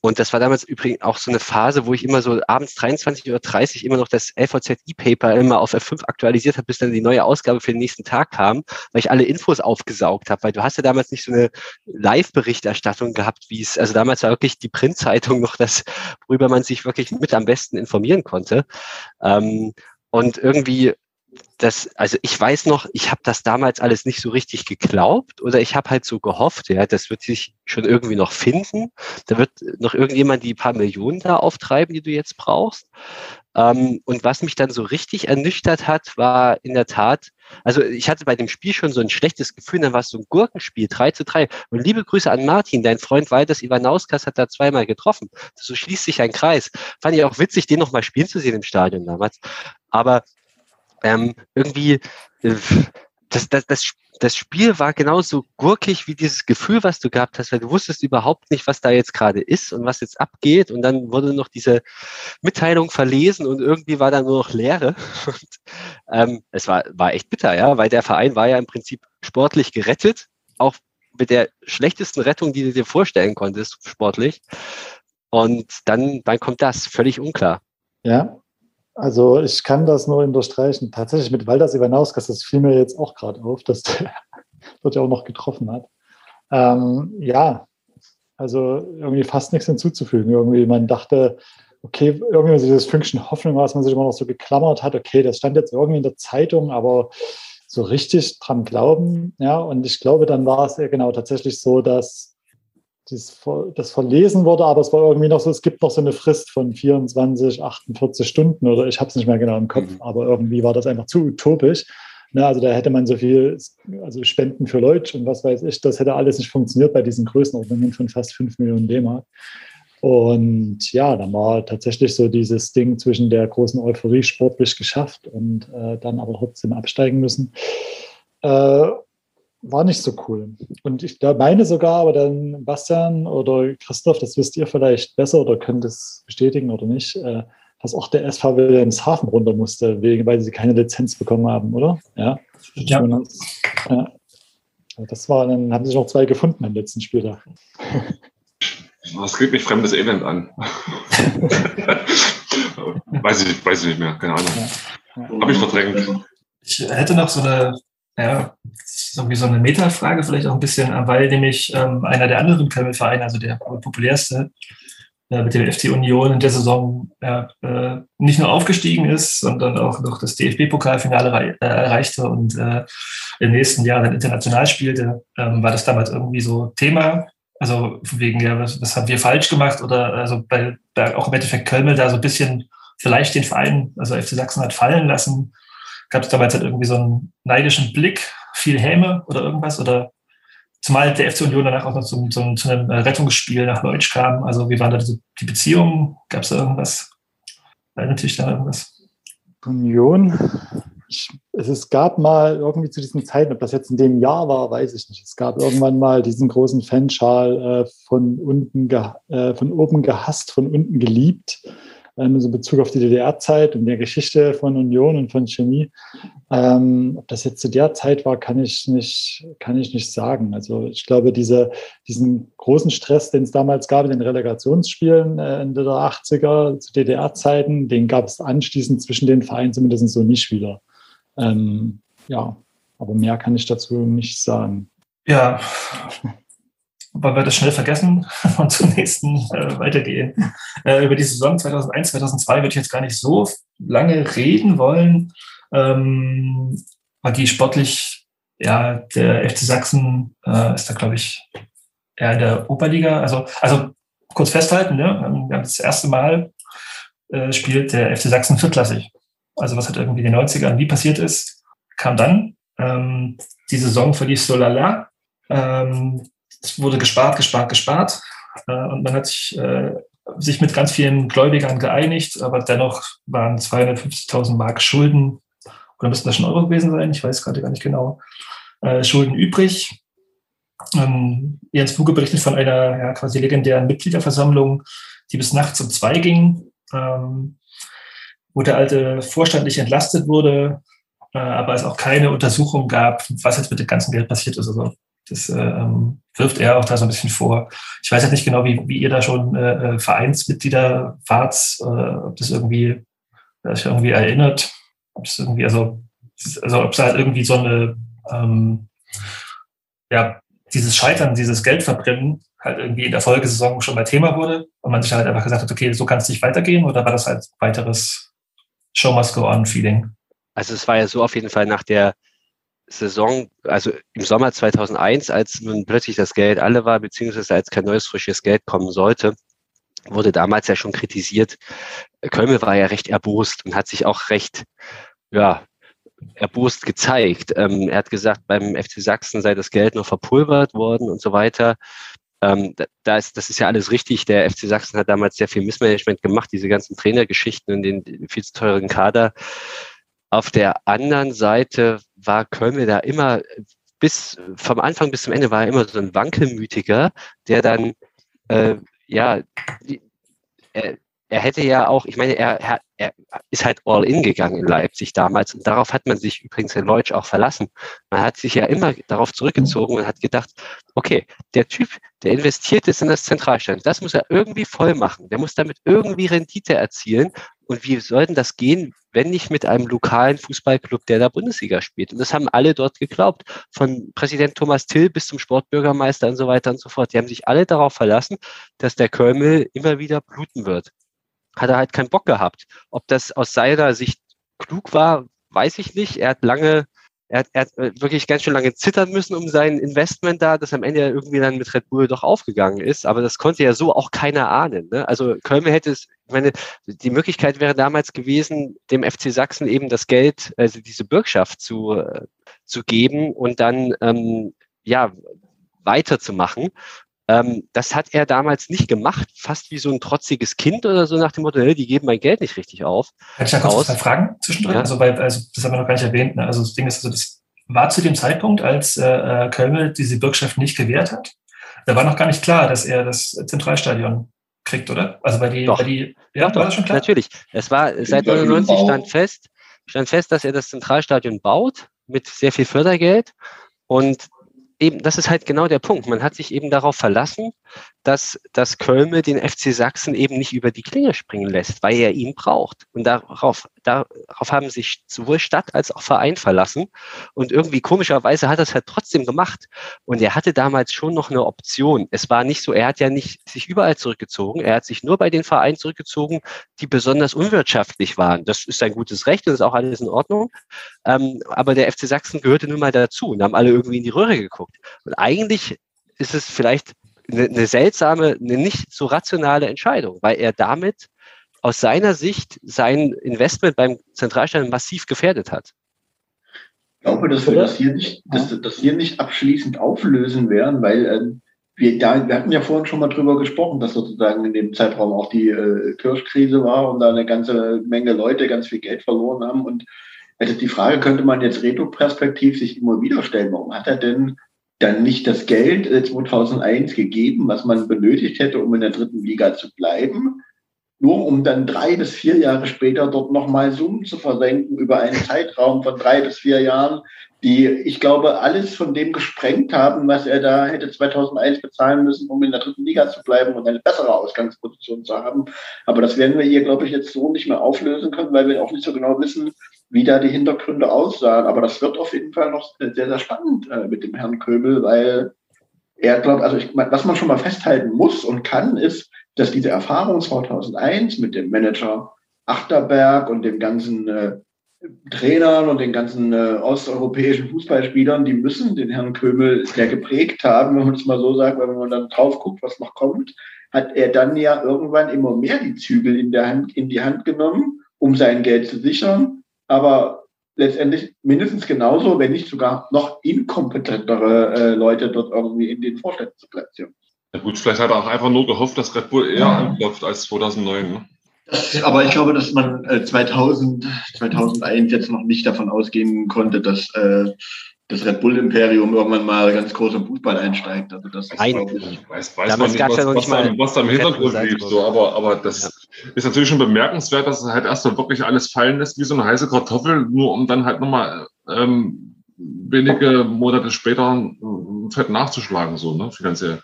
Und das war damals übrigens auch so eine Phase, wo ich immer so abends 23.30 Uhr immer noch das LVZ E-Paper immer auf F5 aktualisiert habe, bis dann die neue Ausgabe für den nächsten Tag kam, weil ich alle Infos aufgesaugt habe. Weil du hast ja damals nicht so eine Live-Berichterstattung gehabt, wie es, also damals war wirklich die Printzeitung [LAUGHS] noch das, worüber man sich wirklich mit am besten informieren konnte. Ähm, und irgendwie das, also ich weiß noch, ich habe das damals alles nicht so richtig geglaubt oder ich habe halt so gehofft, ja, das wird sich schon irgendwie noch finden. Da wird noch irgendjemand die paar Millionen da auftreiben, die du jetzt brauchst. Ähm, und was mich dann so richtig ernüchtert hat, war in der Tat, also ich hatte bei dem Spiel schon so ein schlechtes Gefühl, dann war es so ein Gurkenspiel, 3 zu 3. Und liebe Grüße an Martin, dein Freund Walters Ivanauskas hat da zweimal getroffen. So schließt sich ein Kreis. Fand ich auch witzig, den nochmal spielen zu sehen im Stadion damals. Aber ähm, irgendwie, äh, das, das, das, das Spiel war genauso gurkig wie dieses Gefühl, was du gehabt hast, weil du wusstest überhaupt nicht, was da jetzt gerade ist und was jetzt abgeht. Und dann wurde noch diese Mitteilung verlesen und irgendwie war da nur noch Leere. [LAUGHS] Und, ähm, es war, war echt bitter, ja, weil der Verein war ja im Prinzip sportlich gerettet, auch mit der schlechtesten Rettung, die du dir vorstellen konntest, sportlich. Und dann, dann kommt das, völlig unklar. Ja, also ich kann das nur unterstreichen. Tatsächlich mit Walders Ivanauskas, das fiel mir jetzt auch gerade auf, dass der [LAUGHS] dort ja auch noch getroffen hat. Ähm, ja, also irgendwie fast nichts hinzuzufügen. Irgendwie man dachte, okay, irgendwie dieses Fünkchen Hoffnung, was man sich immer noch so geklammert hat, okay, das stand jetzt irgendwie in der Zeitung, aber so richtig dran glauben, ja, und ich glaube, dann war es ja genau tatsächlich so, dass das, das verlesen wurde, aber es war irgendwie noch so, es gibt noch so eine Frist von 24, 48 Stunden oder ich habe es nicht mehr genau im Kopf, mhm. aber irgendwie war das einfach zu utopisch. Ne, also da hätte man so viel, also Spenden für Leute und was weiß ich, das hätte alles nicht funktioniert bei diesen Größenordnungen von fast 5 Millionen D-Mark. Und ja, dann war tatsächlich so dieses Ding zwischen der großen Euphorie sportlich geschafft und äh, dann aber trotzdem absteigen müssen. Äh, war nicht so cool. Und ich meine sogar, aber dann Bastian oder Christoph, das wisst ihr vielleicht besser oder könnt es bestätigen oder nicht, äh, dass auch der SV Wilhelmshaven runter musste, wegen, weil sie keine Lizenz bekommen haben, oder? Ja. ja. ja. Das war, dann haben sich noch zwei gefunden am letzten Spieltag. Das [LAUGHS] geht mich fremdes Elend an. [LAUGHS] Weiß ich, weiß ich nicht mehr, keine Ahnung. Ja. Habe ich verdrängt. Ich hätte noch so eine, ja, so wie so eine Metafrage vielleicht auch ein bisschen, weil nämlich ähm, einer der anderen Köln-Vereine, also der populärste, äh, mit dem FC Union in der Saison ja, äh, nicht nur aufgestiegen ist, sondern auch noch das DFB-Pokalfinale äh, erreichte und äh, im nächsten Jahr dann international spielte, ähm, war das damals irgendwie so Thema. Also wegen, ja, was, was haben wir falsch gemacht? Oder also bei, bei auch im Endeffekt Kölmel da so ein bisschen vielleicht den Verein, also FC Sachsen hat fallen lassen. Gab es damals halt irgendwie so einen neidischen Blick, viel Häme oder irgendwas? Oder Zumal der FC Union danach auch noch zum, zum, zu einem äh, Rettungsspiel nach Leutsch kam. Also wie waren da die, Beziehungen? Gab es da irgendwas? Erinnert sich da irgendwas? Union? Ich, es, es gab mal irgendwie zu diesen Zeiten, ob das jetzt in dem Jahr war, weiß ich nicht. Es gab irgendwann mal diesen großen Fanschal äh, von unten, äh, von oben gehasst, von unten geliebt ähm, in Bezug auf die DDR-Zeit und der Geschichte von Union und von Chemie. Ähm, ob das jetzt zu der Zeit war, kann ich nicht, kann ich nicht sagen. Also ich glaube, diese, diesen großen Stress, den es damals gab in den Relegationsspielen äh, Ende der 80er zu DDR-Zeiten, den gab es anschließend zwischen den Vereinen zumindest so nicht wieder. Ähm, ja, aber mehr kann ich dazu nicht sagen. Ja, wollen wir das schnell vergessen [LAUGHS] und zum nächsten äh, weitergehen. Äh, über die Saison 2001, 2002 würde ich jetzt gar nicht so lange reden wollen, ähm, weil die sportlich, ja, der FC Sachsen äh, ist da, glaube ich, eher in der Oberliga. Also, also kurz festhalten, ne? wir haben das erste Mal äh, spielt der FC Sachsen viertklassig. Also was halt irgendwie in den 90ern nie passiert ist, kam dann. Ähm, die Saison verlief so lala. Ähm, es wurde gespart, gespart, gespart. Äh, und man hat sich, äh, sich mit ganz vielen Gläubigern geeinigt, aber dennoch waren 250.000 Mark Schulden, oder müssten das schon Euro gewesen sein, ich weiß gerade gar nicht genau, äh, Schulden übrig. Ähm, Jens Fuge berichtet von einer ja, quasi legendären Mitgliederversammlung, die bis nachts um zwei ging, ähm, wo der alte Vorstand nicht entlastet wurde, äh, aber es auch keine Untersuchung gab, was jetzt mit dem ganzen Geld passiert ist. Also das ähm, wirft er auch da so ein bisschen vor. Ich weiß jetzt nicht genau, wie, wie ihr da schon äh, äh Vereinsmitglieder wart, äh, ob das irgendwie, sich irgendwie erinnert, ob es irgendwie, also, also ob es halt irgendwie so eine, ähm, ja, dieses Scheitern, dieses Geldverbrennen halt irgendwie in der Folgesaison schon mal Thema wurde und man sich halt einfach gesagt hat, okay, so kann es nicht weitergehen oder war das halt weiteres Show must go on Feeling? Also es war ja so auf jeden Fall nach der Saison, also im Sommer 2001, als nun plötzlich das Geld alle war, beziehungsweise als kein neues frisches Geld kommen sollte, wurde damals ja schon kritisiert. Kölmel war ja recht erbost und hat sich auch recht, ja, erbost gezeigt. Ähm, er hat gesagt, beim FC Sachsen sei das Geld nur verpulvert worden und so weiter. Ähm, da ist, das ist ja alles richtig. Der FC Sachsen hat damals sehr viel Missmanagement gemacht, diese ganzen Trainergeschichten und den viel zu teuren Kader. Auf der anderen Seite war Köln da immer bis vom Anfang bis zum Ende war er immer so ein Wankelmütiger, der dann äh, ja er, er hätte ja auch, ich meine, er, er ist halt all in gegangen in Leipzig damals und darauf hat man sich übrigens in Leutsch auch verlassen. Man hat sich ja immer darauf zurückgezogen und hat gedacht, okay, der Typ, der investiert ist in das Zentralstand, das muss er irgendwie voll machen, der muss damit irgendwie Rendite erzielen und wie soll denn das gehen, wenn nicht mit einem lokalen Fußballclub, der da Bundesliga spielt? Und das haben alle dort geglaubt, von Präsident Thomas Till bis zum Sportbürgermeister und so weiter und so fort. Die haben sich alle darauf verlassen, dass der Kölmel immer wieder bluten wird. Hat er halt keinen Bock gehabt. Ob das aus seiner Sicht klug war, weiß ich nicht. Er hat lange er hat, er hat äh, wirklich ganz schön lange zittern müssen um sein Investment da, das am Ende irgendwie dann mit Red Bull doch aufgegangen ist. Aber das konnte ja so auch keiner ahnen. Ne? Also Köln hätte es, ich meine, die Möglichkeit wäre damals gewesen, dem FC Sachsen eben das Geld, also diese Bürgschaft zu, äh, zu geben und dann ähm, ja weiterzumachen. Ähm, das hat er damals nicht gemacht, fast wie so ein trotziges Kind oder so nach dem Motto, die geben mein Geld nicht richtig auf. Kann ich da kurz zwei Fragen zwischendrin? Ja. Also, weil, also, das haben wir noch gar nicht erwähnt. Ne? Also das Ding ist, also das war zu dem Zeitpunkt, als äh, äh Kölmel diese Bürgschaft nicht gewährt hat, da war noch gar nicht klar, dass er das Zentralstadion kriegt, oder? Also bei die, doch. bei die ja, doch, war das schon klar? Natürlich. Es war seit 99 stand fest, stand fest, dass er das Zentralstadion baut mit sehr viel Fördergeld. Und eben, das ist halt genau der Punkt. Man hat sich eben darauf verlassen, dass, dass Kölme den FC Sachsen eben nicht über die Klinge springen lässt, weil er ihn braucht. Und darauf, darauf haben sich sowohl Stadt als auch Verein verlassen. Und irgendwie komischerweise hat er es halt trotzdem gemacht. Und er hatte damals schon noch eine Option. Es war nicht so, er hat ja nicht sich überall zurückgezogen. Er hat sich nur bei den Vereinen zurückgezogen, die besonders unwirtschaftlich waren. Das ist sein gutes Recht und ist auch alles in Ordnung. Ähm, aber der FC Sachsen gehörte nun mal dazu und haben alle irgendwie in die Röhre geguckt. Und eigentlich ist es vielleicht eine, eine seltsame, eine nicht so rationale Entscheidung, weil er damit aus seiner Sicht sein Investment beim Zentralstadion massiv gefährdet hat. Ich glaube, dass wir das hier nicht, dass, das hier nicht abschließend auflösen werden, weil äh, wir, da, wir hatten ja vorhin schon mal drüber gesprochen, dass sozusagen in dem Zeitraum auch die äh, Kirschkrise war und da eine ganze Menge Leute ganz viel Geld verloren haben. Und also die Frage könnte man jetzt retro-perspektiv sich immer wieder stellen, warum hat er denn dann nicht das Geld 2001 äh, gegeben, was man benötigt hätte, um in der dritten Liga zu bleiben, nur um dann drei bis vier Jahre später dort nochmal Summen zu versenken über einen Zeitraum von drei bis vier Jahren, die, ich glaube, alles von dem gesprengt haben, was er da hätte 2001 bezahlen müssen, um in der dritten Liga zu bleiben und eine bessere Ausgangsposition zu haben. Aber das werden wir hier, glaube ich, jetzt so nicht mehr auflösen können, weil wir auch nicht so genau wissen, wie da die Hintergründe aussahen. Aber das wird auf jeden Fall noch sehr, sehr spannend äh, mit dem Herrn Köbel, weil er glaubt, also ich, was man schon mal festhalten muss und kann, ist, dass diese Erfahrung 2001 mit dem Manager Achterberg und den ganzen äh, Trainern und den ganzen äh, osteuropäischen Fußballspielern, die müssen den Herrn Köbel sehr geprägt haben, wenn man es mal so sagt, wenn man dann drauf guckt, was noch kommt, hat er dann ja irgendwann immer mehr die Zügel in der Hand, in die Hand genommen, um sein Geld zu sichern aber letztendlich mindestens genauso, wenn nicht sogar noch inkompetentere äh, Leute dort irgendwie in den Vorständen zu platzieren. Ja gut, vielleicht hat er auch einfach nur gehofft, dass Red Bull eher ja. anklopft als 2009. Ne? Das, aber ich glaube, dass man äh, 2000, 2001 jetzt noch nicht davon ausgehen konnte, dass äh, das Red Bull Imperium irgendwann mal ganz groß im Fußball einsteigt. Also das ist. Ich, weiß, weiß man nicht, was, ja was, da, was da im Hintergrund lief. So, aber, aber das ja. ist natürlich schon bemerkenswert, dass er halt erst so wirklich alles fallen lässt wie so eine heiße Kartoffel, nur um dann halt nochmal ähm, wenige Monate später fett nachzuschlagen, so, ne, finanziell.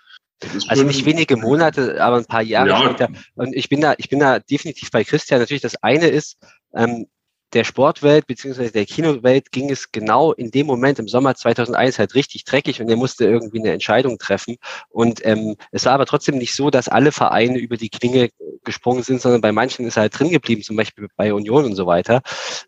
Also nicht wenige Monate, aber ein paar Jahre ja. später. Und ich bin da, ich bin da definitiv bei Christian. Natürlich, das eine ist, ähm, der Sportwelt beziehungsweise der Kinowelt ging es genau in dem Moment im Sommer 2001 halt richtig dreckig und er musste irgendwie eine Entscheidung treffen. Und ähm, es war aber trotzdem nicht so, dass alle Vereine über die Klinge gesprungen sind, sondern bei manchen ist er halt drin geblieben, zum Beispiel bei Union und so weiter.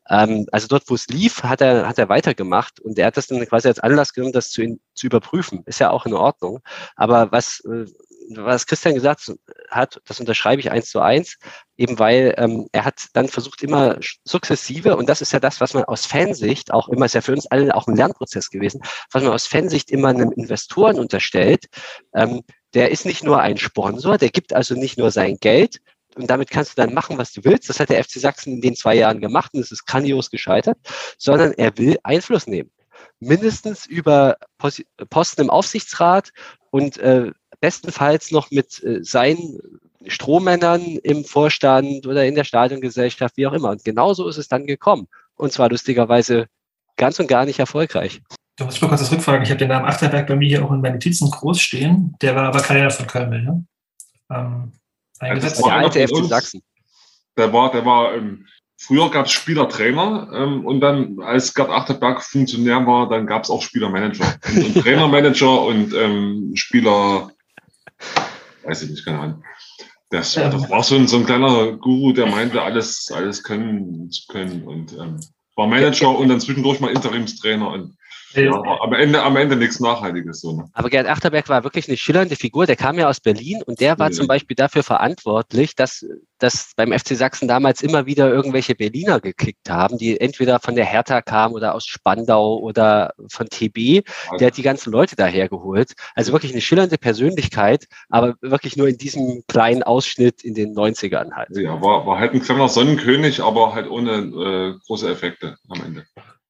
Ähm, also dort, wo es lief, hat er, hat er weitergemacht und er hat das dann quasi als Anlass genommen, das zu, zu überprüfen. Ist ja auch in Ordnung. Aber was, äh, was Christian gesagt hat, das unterschreibe ich eins zu eins, eben weil ähm, er hat dann versucht immer sukzessive, und das ist ja das, was man aus Fansicht, auch immer ist ja für uns alle auch ein Lernprozess gewesen, was man aus Fansicht immer einem Investoren unterstellt, ähm, der ist nicht nur ein Sponsor, der gibt also nicht nur sein Geld, und damit kannst du dann machen, was du willst. Das hat der FC Sachsen in den zwei Jahren gemacht und es ist grandios gescheitert, sondern er will Einfluss nehmen. Mindestens über Posten im Aufsichtsrat und äh, bestenfalls noch mit äh, seinen Strohmännern im Vorstand oder in der Stadiongesellschaft, wie auch immer. Und genauso ist es dann gekommen. Und zwar lustigerweise ganz und gar nicht erfolgreich. Du musst mal kurz das rückfragen. Ich habe den Namen Achterberg bei mir hier auch in meinen Notizen groß stehen. Der war aber keiner von Köln, ne? Ähm, eingesetzt. Ja, der alte FC Sachsen. Der war, der war, ähm, früher gab es Spielertrainer ähm, und dann, als Gerd Achterberg Funktionär war, dann gab es auch Spielermanager. Und, und [LAUGHS] Trainermanager und ähm, Spieler, weiß ich nicht, keine Ahnung. Das, war so ein, so ein kleiner Guru, der meinte, alles, alles können zu können und ähm, war Manager und dann zwischendurch mal Interimstrainer und ja, am Ende, am Ende nichts Nachhaltiges. So, ne? Aber Gerd Achterberg war wirklich eine schillernde Figur. Der kam ja aus Berlin und der war ja. zum Beispiel dafür verantwortlich, dass, dass beim FC Sachsen damals immer wieder irgendwelche Berliner gekickt haben, die entweder von der Hertha kamen oder aus Spandau oder von TB. Der hat die ganzen Leute daher geholt. Also wirklich eine schillernde Persönlichkeit, aber wirklich nur in diesem kleinen Ausschnitt in den 90ern halt. Ja, war, war halt ein kleiner Sonnenkönig, aber halt ohne äh, große Effekte am Ende.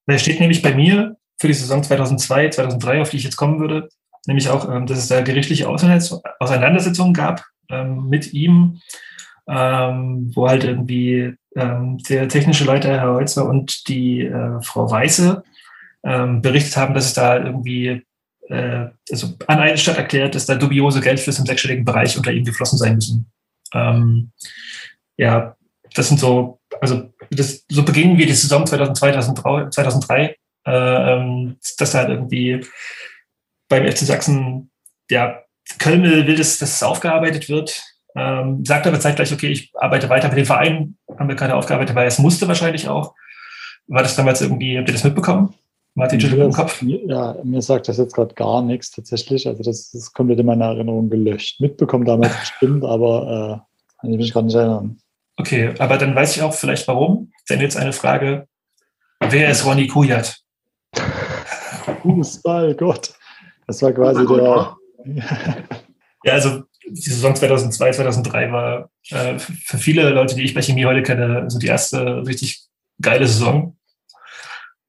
Der steht nämlich bei mir für die Saison 2002, 2003, auf die ich jetzt kommen würde, nämlich auch, ähm, dass es da gerichtliche Auseinandersetzungen gab ähm, mit ihm, ähm, wo halt irgendwie der technische Leiter Herr Holzer und die äh, Frau Weiße berichtet haben, dass es da irgendwie äh, also an eine Stadt erklärt, dass da dubiose Geldflüsse im sechsstelligen Bereich unter ihm geflossen sein müssen. Ähm, ja, das sind so, also das, so beginnen wir die Saison 2002, 2003, 2003 äh, ähm, dass halt irgendwie beim FC Sachsen, ja, Köln will, dass das aufgearbeitet wird. Ähm, sagt aber zeitgleich, okay, ich arbeite weiter mit dem Verein, haben wir keine aufgearbeitet, weil es musste wahrscheinlich auch. War das damals irgendwie, habt ihr das mitbekommen? Martin schüttelt im Kopf. Ja, mir sagt das jetzt gerade gar nichts tatsächlich. Also das ist komplett in meiner Erinnerung gelöscht. Mitbekommen damals [LAUGHS] bestimmt, aber äh, kann ich mich gerade nicht erinnern. Okay, aber dann weiß ich auch vielleicht warum. Denn jetzt eine Frage. Wer ist Ronny Kujat? Fußball, Gott. Das war quasi oh der. ja, also die Saison 2002, 2003 war äh, für viele Leute, die ich bei Chemie heute kenne, so die erste richtig geile Saison.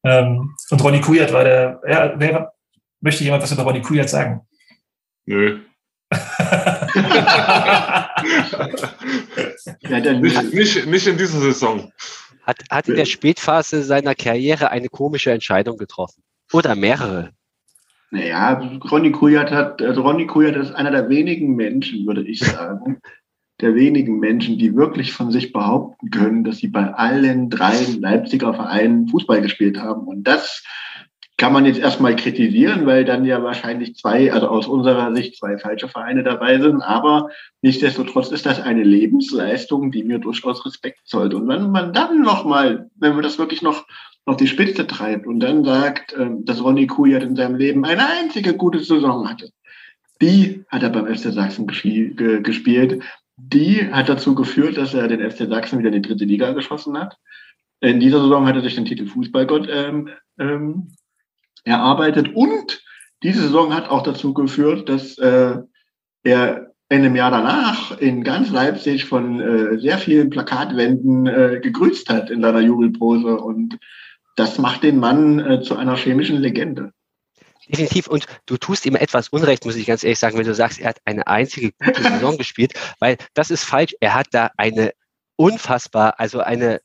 Ähm, und Ronny Kujat war der, ja, wer, möchte jemand was über Ronny Kujat sagen? Nö. [LAUGHS] ja, dann nicht, nicht, nicht in dieser Saison. Hat, hat in der Spätphase seiner Karriere eine komische Entscheidung getroffen? Oder mehrere? Naja, Ronny Kujat hat, also Ronny Kujat ist einer der wenigen Menschen, würde ich sagen, [LAUGHS] der wenigen Menschen, die wirklich von sich behaupten können, dass sie bei allen drei Leipziger Vereinen Fußball gespielt haben. Und das kann man jetzt erstmal kritisieren, weil dann ja wahrscheinlich zwei, also aus unserer Sicht zwei falsche Vereine dabei sind. Aber nichtsdestotrotz ist das eine Lebensleistung, die mir durchaus Respekt zollt. Und wenn man dann nochmal, wenn man das wirklich noch auf die Spitze treibt und dann sagt, ähm, dass Ronny Kujat in seinem Leben eine einzige gute Saison hatte, die hat er beim FC Sachsen gespielt. Die hat dazu geführt, dass er den FC Sachsen wieder in die dritte Liga geschossen hat. In dieser Saison hat er sich den Titel Fußballgott ähm, ähm, erarbeitet und diese Saison hat auch dazu geführt, dass äh, er in einem Jahr danach in ganz Leipzig von äh, sehr vielen Plakatwänden äh, gegrüßt hat in seiner Jubelpose und das macht den Mann äh, zu einer chemischen Legende. Definitiv. Und du tust ihm etwas Unrecht, muss ich ganz ehrlich sagen, wenn du sagst, er hat eine einzige gute Saison [LAUGHS] gespielt, weil das ist falsch. Er hat da eine unfassbar, also eine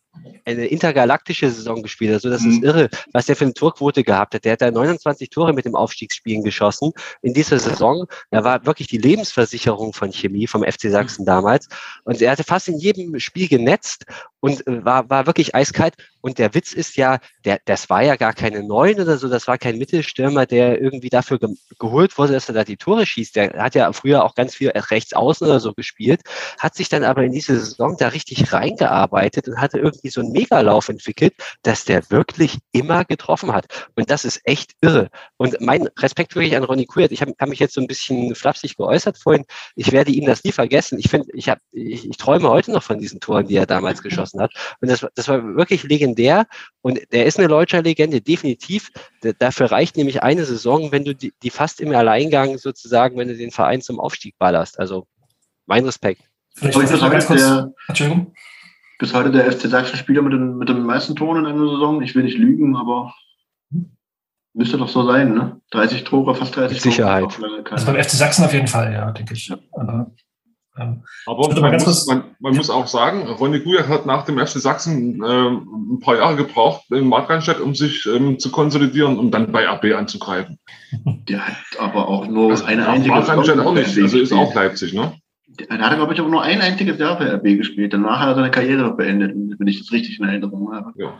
eine intergalaktische Saison gespielt. Also das mhm. ist irre, was der für eine Torquote gehabt hat. Der hat da 29 Tore mit dem Aufstiegsspielen geschossen in dieser Saison. Er war wirklich die Lebensversicherung von Chemie, vom FC Sachsen damals. Und er hatte fast in jedem Spiel genetzt und war, war wirklich eiskalt. Und der Witz ist ja, der, das war ja gar keine Neun oder so, das war kein Mittelstürmer, der irgendwie dafür ge geholt wurde, dass er da die Tore schießt. Der hat ja früher auch ganz viel rechts außen oder so gespielt, hat sich dann aber in diese Saison da richtig reingearbeitet und hatte irgendwie so einen Megalauf entwickelt, dass der wirklich immer getroffen hat. Und das ist echt irre. Und mein Respekt wirklich an Ronny Kujat, ich habe hab mich jetzt so ein bisschen flapsig geäußert vorhin, ich werde ihm das nie vergessen. Ich finde, ich, ich, ich träume heute noch von diesen Toren, die er damals geschossen hat. Und das, das war wirklich legendär. Und der ist eine Leutscher Legende, definitiv. Dafür reicht nämlich eine Saison, wenn du die, die fast im Alleingang sozusagen, wenn du den Verein zum Aufstieg ballerst. Also mein Respekt. Vielleicht der, Entschuldigung bis heute der FC Sachsen Spieler mit den, mit den meisten Toren in einer Saison. Ich will nicht lügen, aber müsste doch so sein, ne? 30 Tore, fast 30 mit Sicherheit. Tore. Also beim FC Sachsen auf jeden Fall, ja, denke ich. Ja. Aber, ähm, aber man, muss, man, man muss, auch sagen, Ronny Gujak hat nach dem FC Sachsen äh, ein paar Jahre gebraucht in Markranstadt, um sich ähm, zu konsolidieren und dann bei RB anzugreifen. [LAUGHS] Der hat aber auch nur also eine einzige Markranstadt auch nicht, also ist auch Leipzig, ne? Da hat er, glaube ich, aber nur ein einziges Jahr für RB gespielt. Danach hat er seine Karriere beendet, wenn ich das richtig in Erinnerung habe. Ja.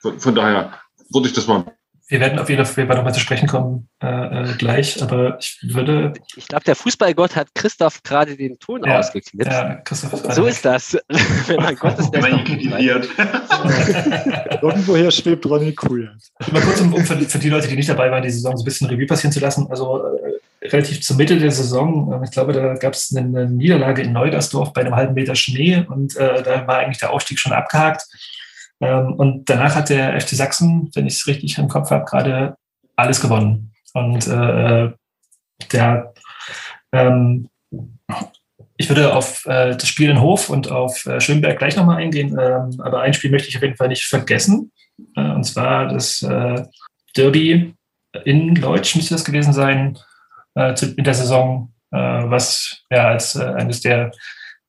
Von, von daher würde ich das mal wir werden auf jeden Fall nochmal zu sprechen kommen äh, äh, gleich, aber ich würde. Ich glaube, der Fußballgott hat Christoph gerade den Ton ja, ausgeknipst. Ja, so ist das. [LAUGHS] Wenn man Gott ist, der. Irgendwoher schwebt Ronny Kuhl. Mal kurz, um, um für, für, die Leute, die nicht dabei waren, die Saison so ein bisschen Revue passieren zu lassen. Also äh, relativ zur Mitte der Saison, äh, ich glaube, da gab es eine, eine, Niederlage in Neugersdorf bei einem halben Meter Schnee und äh, da war eigentlich der Aufstieg schon abgehakt. Ähm, und danach hat der FC Sachsen, wenn ich es richtig im Kopf habe, gerade alles gewonnen. Und äh, der, ähm, ich würde auf äh, das Spiel in Hof und auf äh, Schönberg gleich nochmal eingehen, ähm, aber ein Spiel möchte ich auf jeden Fall nicht vergessen. Äh, und zwar das äh, Derby in Leutsch müsste das gewesen sein, äh, zu, in der Saison, äh, was ja als äh, eines der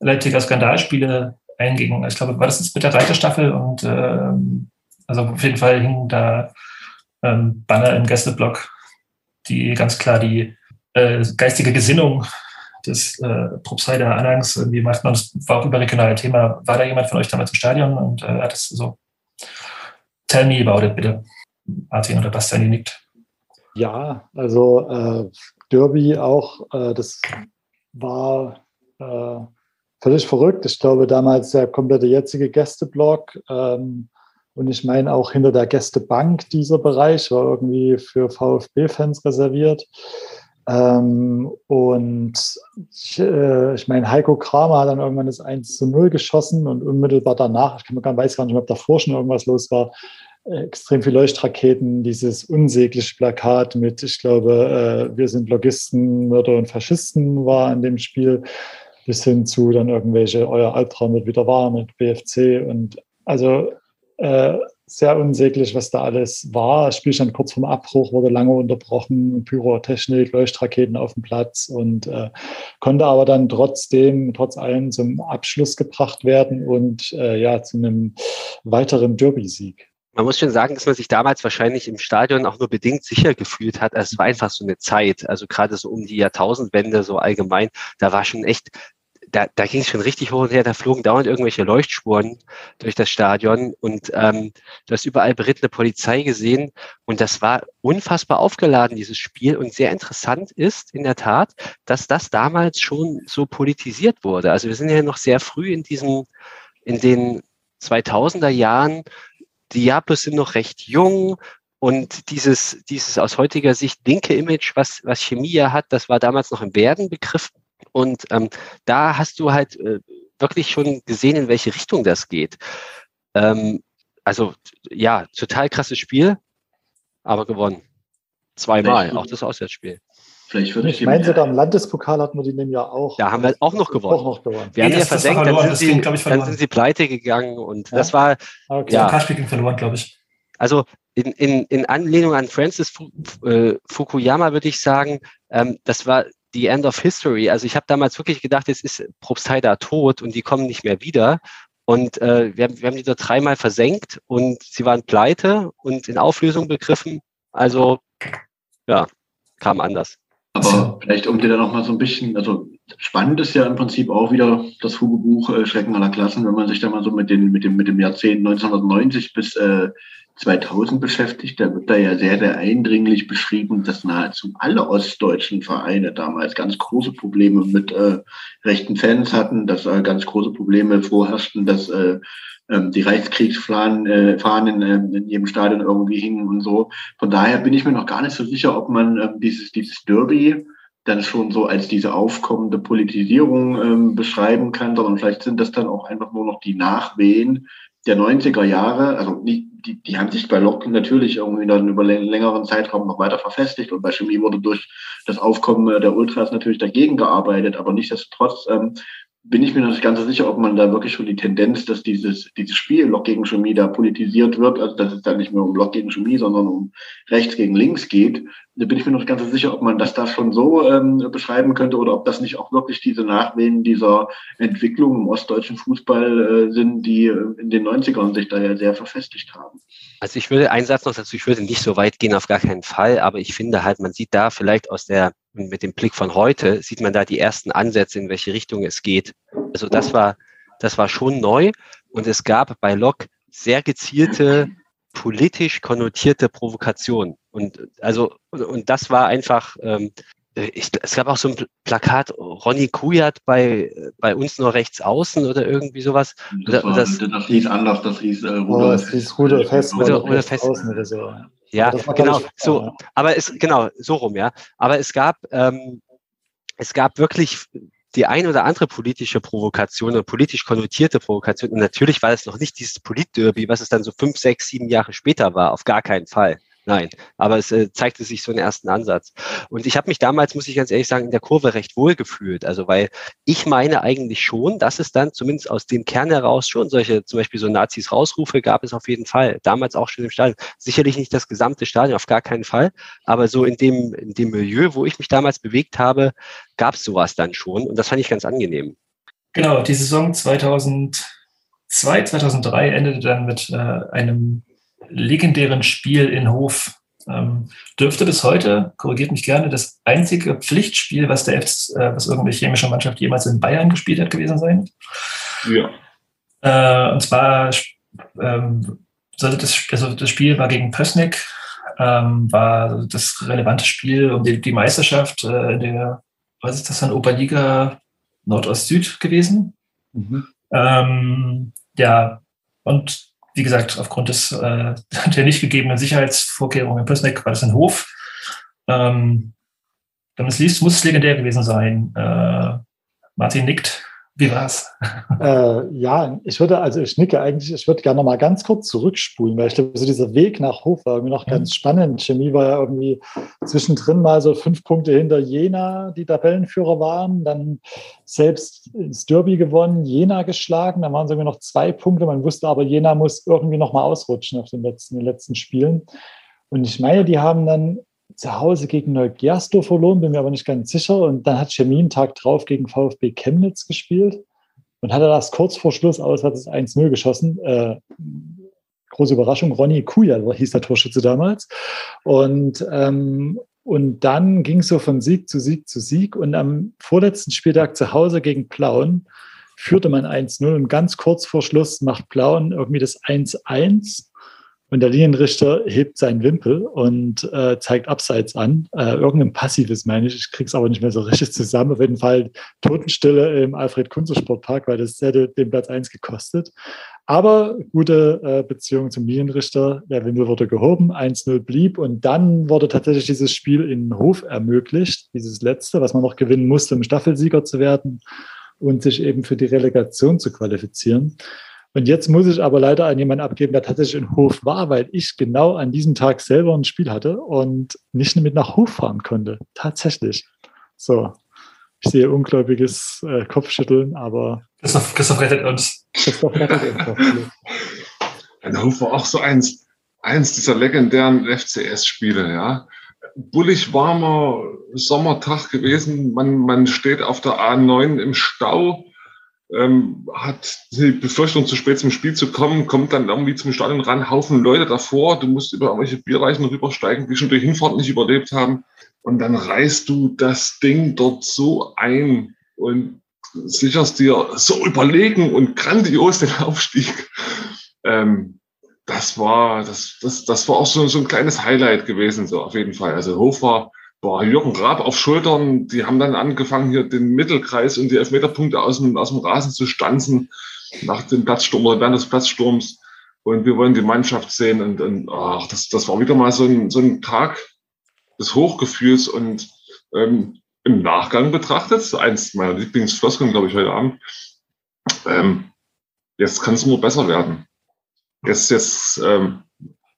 Leipziger Skandalspiele einging. Ich glaube, war das jetzt mit der Reiterstaffel und ähm, also auf jeden Fall hingen da ähm, Banner im Gästeblock, die ganz klar die äh, geistige Gesinnung des äh, Propsider Anhangs irgendwie macht. Und das war auch überregionale Thema. War da jemand von euch damals im Stadion und äh, hat es so? Tell me about it, bitte. Martin oder Bastian, die nickt. Ja, also äh, Derby auch, äh, das war äh, völlig verrückt. Ich glaube, damals der komplette jetzige Gästeblock ähm, und ich meine auch hinter der Gästebank dieser Bereich war irgendwie für VfB-Fans reserviert. Ähm, und ich, äh, ich meine, Heiko Kramer hat dann irgendwann das 1 zu 0 geschossen und unmittelbar danach, ich kann, man weiß gar nicht ob davor schon irgendwas los war, extrem viele Leuchtraketen, dieses unsägliche Plakat mit, ich glaube, äh, wir sind Logisten, Mörder und Faschisten war in dem Spiel, bis hin zu dann irgendwelche, euer Albtraum wird wieder wahr mit BFC und also äh, sehr unsäglich, was da alles war. Das Spiel stand kurz vorm Abbruch, wurde lange unterbrochen, Pyrotechnik, Leuchtraketen auf dem Platz und äh, konnte aber dann trotzdem, trotz allem zum Abschluss gebracht werden und äh, ja, zu einem weiteren Derby-Sieg man muss schon sagen, dass man sich damals wahrscheinlich im Stadion auch nur bedingt sicher gefühlt hat. Es war einfach so eine Zeit, also gerade so um die Jahrtausendwende so allgemein, da war schon echt, da, da ging es schon richtig hoch und her, da flogen dauernd irgendwelche Leuchtspuren durch das Stadion und ähm, du hast überall berittene Polizei gesehen und das war unfassbar aufgeladen, dieses Spiel. Und sehr interessant ist in der Tat, dass das damals schon so politisiert wurde. Also wir sind ja noch sehr früh in diesem, in den 2000er Jahren die Diablos sind noch recht jung und dieses, dieses aus heutiger Sicht linke Image, was, was Chemie ja hat, das war damals noch im Werden Begriff. Und ähm, da hast du halt äh, wirklich schon gesehen, in welche Richtung das geht. Ähm, also ja, total krasses Spiel, aber gewonnen. Zweimal, auch das Auswärtsspiel. Vielleicht würde ich, ich meine, sogar im Landespokal hatten wir die dem Jahr auch. Da haben wir auch noch gewonnen. Auch noch gewonnen. Wir nee, haben ja versenkt, dann, sind sie, dann sind sie pleite gegangen und ja? das war. Okay. Ja, ging verloren, glaube ich. Also in, in, in Anlehnung an Francis äh, Fukuyama würde ich sagen, ähm, das war die End of History. Also ich habe damals wirklich gedacht, jetzt ist Propstei da tot und die kommen nicht mehr wieder. Und äh, wir, haben, wir haben die da dreimal versenkt und sie waren pleite und in Auflösung begriffen. Also ja, kam anders. Aber vielleicht, um dir da nochmal so ein bisschen, also spannend ist ja im Prinzip auch wieder das Fugebuch äh, Schrecken aller Klassen, wenn man sich da mal so mit, den, mit, dem, mit dem Jahrzehnt 1990 bis äh, 2000 beschäftigt. Da wird da ja sehr, sehr eindringlich beschrieben, dass nahezu alle ostdeutschen Vereine damals ganz große Probleme mit äh, rechten Fans hatten, dass äh, ganz große Probleme vorherrschten, dass äh, ähm, die Reichskriegsfahnen äh, Fahnen, äh, in jedem Stadion irgendwie hingen und so. Von daher bin ich mir noch gar nicht so sicher, ob man äh, dieses, dieses Derby dann schon so als diese aufkommende Politisierung ähm, beschreiben kann, sondern vielleicht sind das dann auch einfach nur noch die Nachwehen der 90er Jahre. Also die, die, die haben sich bei Lok natürlich irgendwie dann über längeren Zeitraum noch weiter verfestigt und bei Chemie wurde durch das Aufkommen der Ultras natürlich dagegen gearbeitet, aber nichtsdestotrotz ähm, bin ich mir noch nicht ganz so sicher, ob man da wirklich schon die Tendenz, dass dieses, dieses Spiel Lok gegen Chemie da politisiert wird, also dass es da nicht mehr um Lok gegen Chemie, sondern um rechts gegen links geht, da bin ich mir noch nicht ganz sicher, ob man das da schon so ähm, beschreiben könnte oder ob das nicht auch wirklich diese Nachwehen dieser Entwicklung im ostdeutschen Fußball äh, sind, die äh, in den 90ern sich da ja sehr verfestigt haben. Also ich würde, einen Satz noch dazu, ich würde nicht so weit gehen, auf gar keinen Fall, aber ich finde halt, man sieht da vielleicht aus der mit dem Blick von heute sieht man da die ersten Ansätze, in welche Richtung es geht. Also das war, das war schon neu und es gab bei Locke sehr gezielte politisch konnotierte Provokation. Und also und das war einfach. Ähm, ich, es gab auch so ein Plakat, Ronny Kujat bei, bei uns nur rechts außen oder irgendwie sowas. Das, war, das, das hieß anders, das hieß äh, Rudolf, oh, das hieß Rudolf Hess. Rudolf, Rudolf Hess. Außen oder so. Ja, genau, so, aber es, genau, so rum, ja. Aber es gab, ähm, es gab wirklich die ein oder andere politische Provokation oder politisch konnotierte Provokation. Und natürlich war es noch nicht dieses Politderby, was es dann so fünf, sechs, sieben Jahre später war, auf gar keinen Fall. Nein, aber es äh, zeigte sich so einen ersten Ansatz. Und ich habe mich damals, muss ich ganz ehrlich sagen, in der Kurve recht wohl gefühlt. Also weil ich meine eigentlich schon, dass es dann zumindest aus dem Kern heraus schon solche, zum Beispiel so Nazis Rausrufe gab es auf jeden Fall. Damals auch schon im Stadion. Sicherlich nicht das gesamte Stadion, auf gar keinen Fall. Aber so in dem, in dem Milieu, wo ich mich damals bewegt habe, gab es sowas dann schon. Und das fand ich ganz angenehm. Genau, die Saison 2002, 2003 endete dann mit äh, einem legendären Spiel in Hof ähm, dürfte bis heute, korrigiert mich gerne, das einzige Pflichtspiel, was der F äh, was irgendeine chemische Mannschaft jemals in Bayern gespielt hat, gewesen sein. Ja. Äh, und zwar ähm, sollte das, also das Spiel war gegen Pössneck, ähm, war das relevante Spiel um die, die Meisterschaft äh, in der, was ist das dann, Oberliga Nordost-Süd gewesen. Mhm. Ähm, ja, und wie gesagt, aufgrund des, äh, [LAUGHS] der nicht gegebenen Sicherheitsvorkehrungen in Pössneck war das ein Hof. Ähm, dann ist, muss es legendär gewesen sein. Äh, Martin nickt. Wie war's? Äh, ja, ich würde, also ich nicke eigentlich, ich würde gerne noch mal ganz kurz zurückspulen, weil ich glaube, so dieser Weg nach Hof war irgendwie noch ganz spannend. Chemie war ja irgendwie zwischendrin mal so fünf Punkte hinter Jena, die Tabellenführer waren, dann selbst ins Derby gewonnen, Jena geschlagen, dann waren es irgendwie noch zwei Punkte. Man wusste aber, Jena muss irgendwie noch mal ausrutschen auf den letzten, den letzten Spielen. Und ich meine, die haben dann zu Hause gegen Neugersdorf verloren, bin mir aber nicht ganz sicher. Und dann hat Chemie Tag drauf gegen VfB Chemnitz gespielt und hatte das kurz vor Schluss aus, hat es 1-0 geschossen. Äh, große Überraschung, Ronny Kuja hieß der Torschütze damals. Und, ähm, und dann ging es so von Sieg zu Sieg zu Sieg. Und am vorletzten Spieltag zu Hause gegen Plauen führte man 1-0 und ganz kurz vor Schluss macht Plauen irgendwie das 1-1 und der Linienrichter hebt seinen Wimpel und äh, zeigt Abseits an. Äh, irgendein passives, meine ich. Ich krieg's aber nicht mehr so richtig zusammen. Auf jeden Fall Totenstille im Alfred-Kunze-Sportpark, weil das hätte den Platz 1 gekostet. Aber gute äh, Beziehung zum Linienrichter. Der Wimpel wurde gehoben, 1-0 blieb und dann wurde tatsächlich dieses Spiel in Hof ermöglicht. Dieses letzte, was man noch gewinnen musste, um Staffelsieger zu werden und sich eben für die Relegation zu qualifizieren. Und jetzt muss ich aber leider an jemanden abgeben, der tatsächlich in Hof war, weil ich genau an diesem Tag selber ein Spiel hatte und nicht mit nach Hof fahren konnte. Tatsächlich. So. Ich sehe ungläubiges äh, Kopfschütteln, aber. Christoph, Christoph rettet uns. Christoph rettet uns. Ein Hof war auch so eins, eins dieser legendären FCS-Spiele, ja. Bullig warmer Sommertag gewesen. Man, man steht auf der A9 im Stau ähm, hat die Befürchtung, zu spät zum Spiel zu kommen, kommt dann irgendwie zum Stadion ran, Haufen Leute davor, du musst über irgendwelche Bierreichen rübersteigen, die schon durch Hinfahrt nicht überlebt haben. Und dann reißt du das Ding dort so ein und sicherst dir so überlegen und grandios den Aufstieg. Ähm, das war, das, das, das war auch so, so ein kleines Highlight gewesen, so auf jeden Fall. Also Hof war boah, Jürgen Raab auf Schultern, die haben dann angefangen, hier den Mittelkreis und die Elfmeterpunkte aus dem, aus dem Rasen zu stanzen nach dem Platzsturm oder während des Platzsturms. Und wir wollen die Mannschaft sehen. Und, und ach, das, das war wieder mal so ein, so ein Tag des Hochgefühls und ähm, im Nachgang betrachtet, eins meiner Lieblingsfloskeln, glaube ich, heute Abend. Ähm, jetzt kann es nur besser werden. Jetzt, jetzt ähm,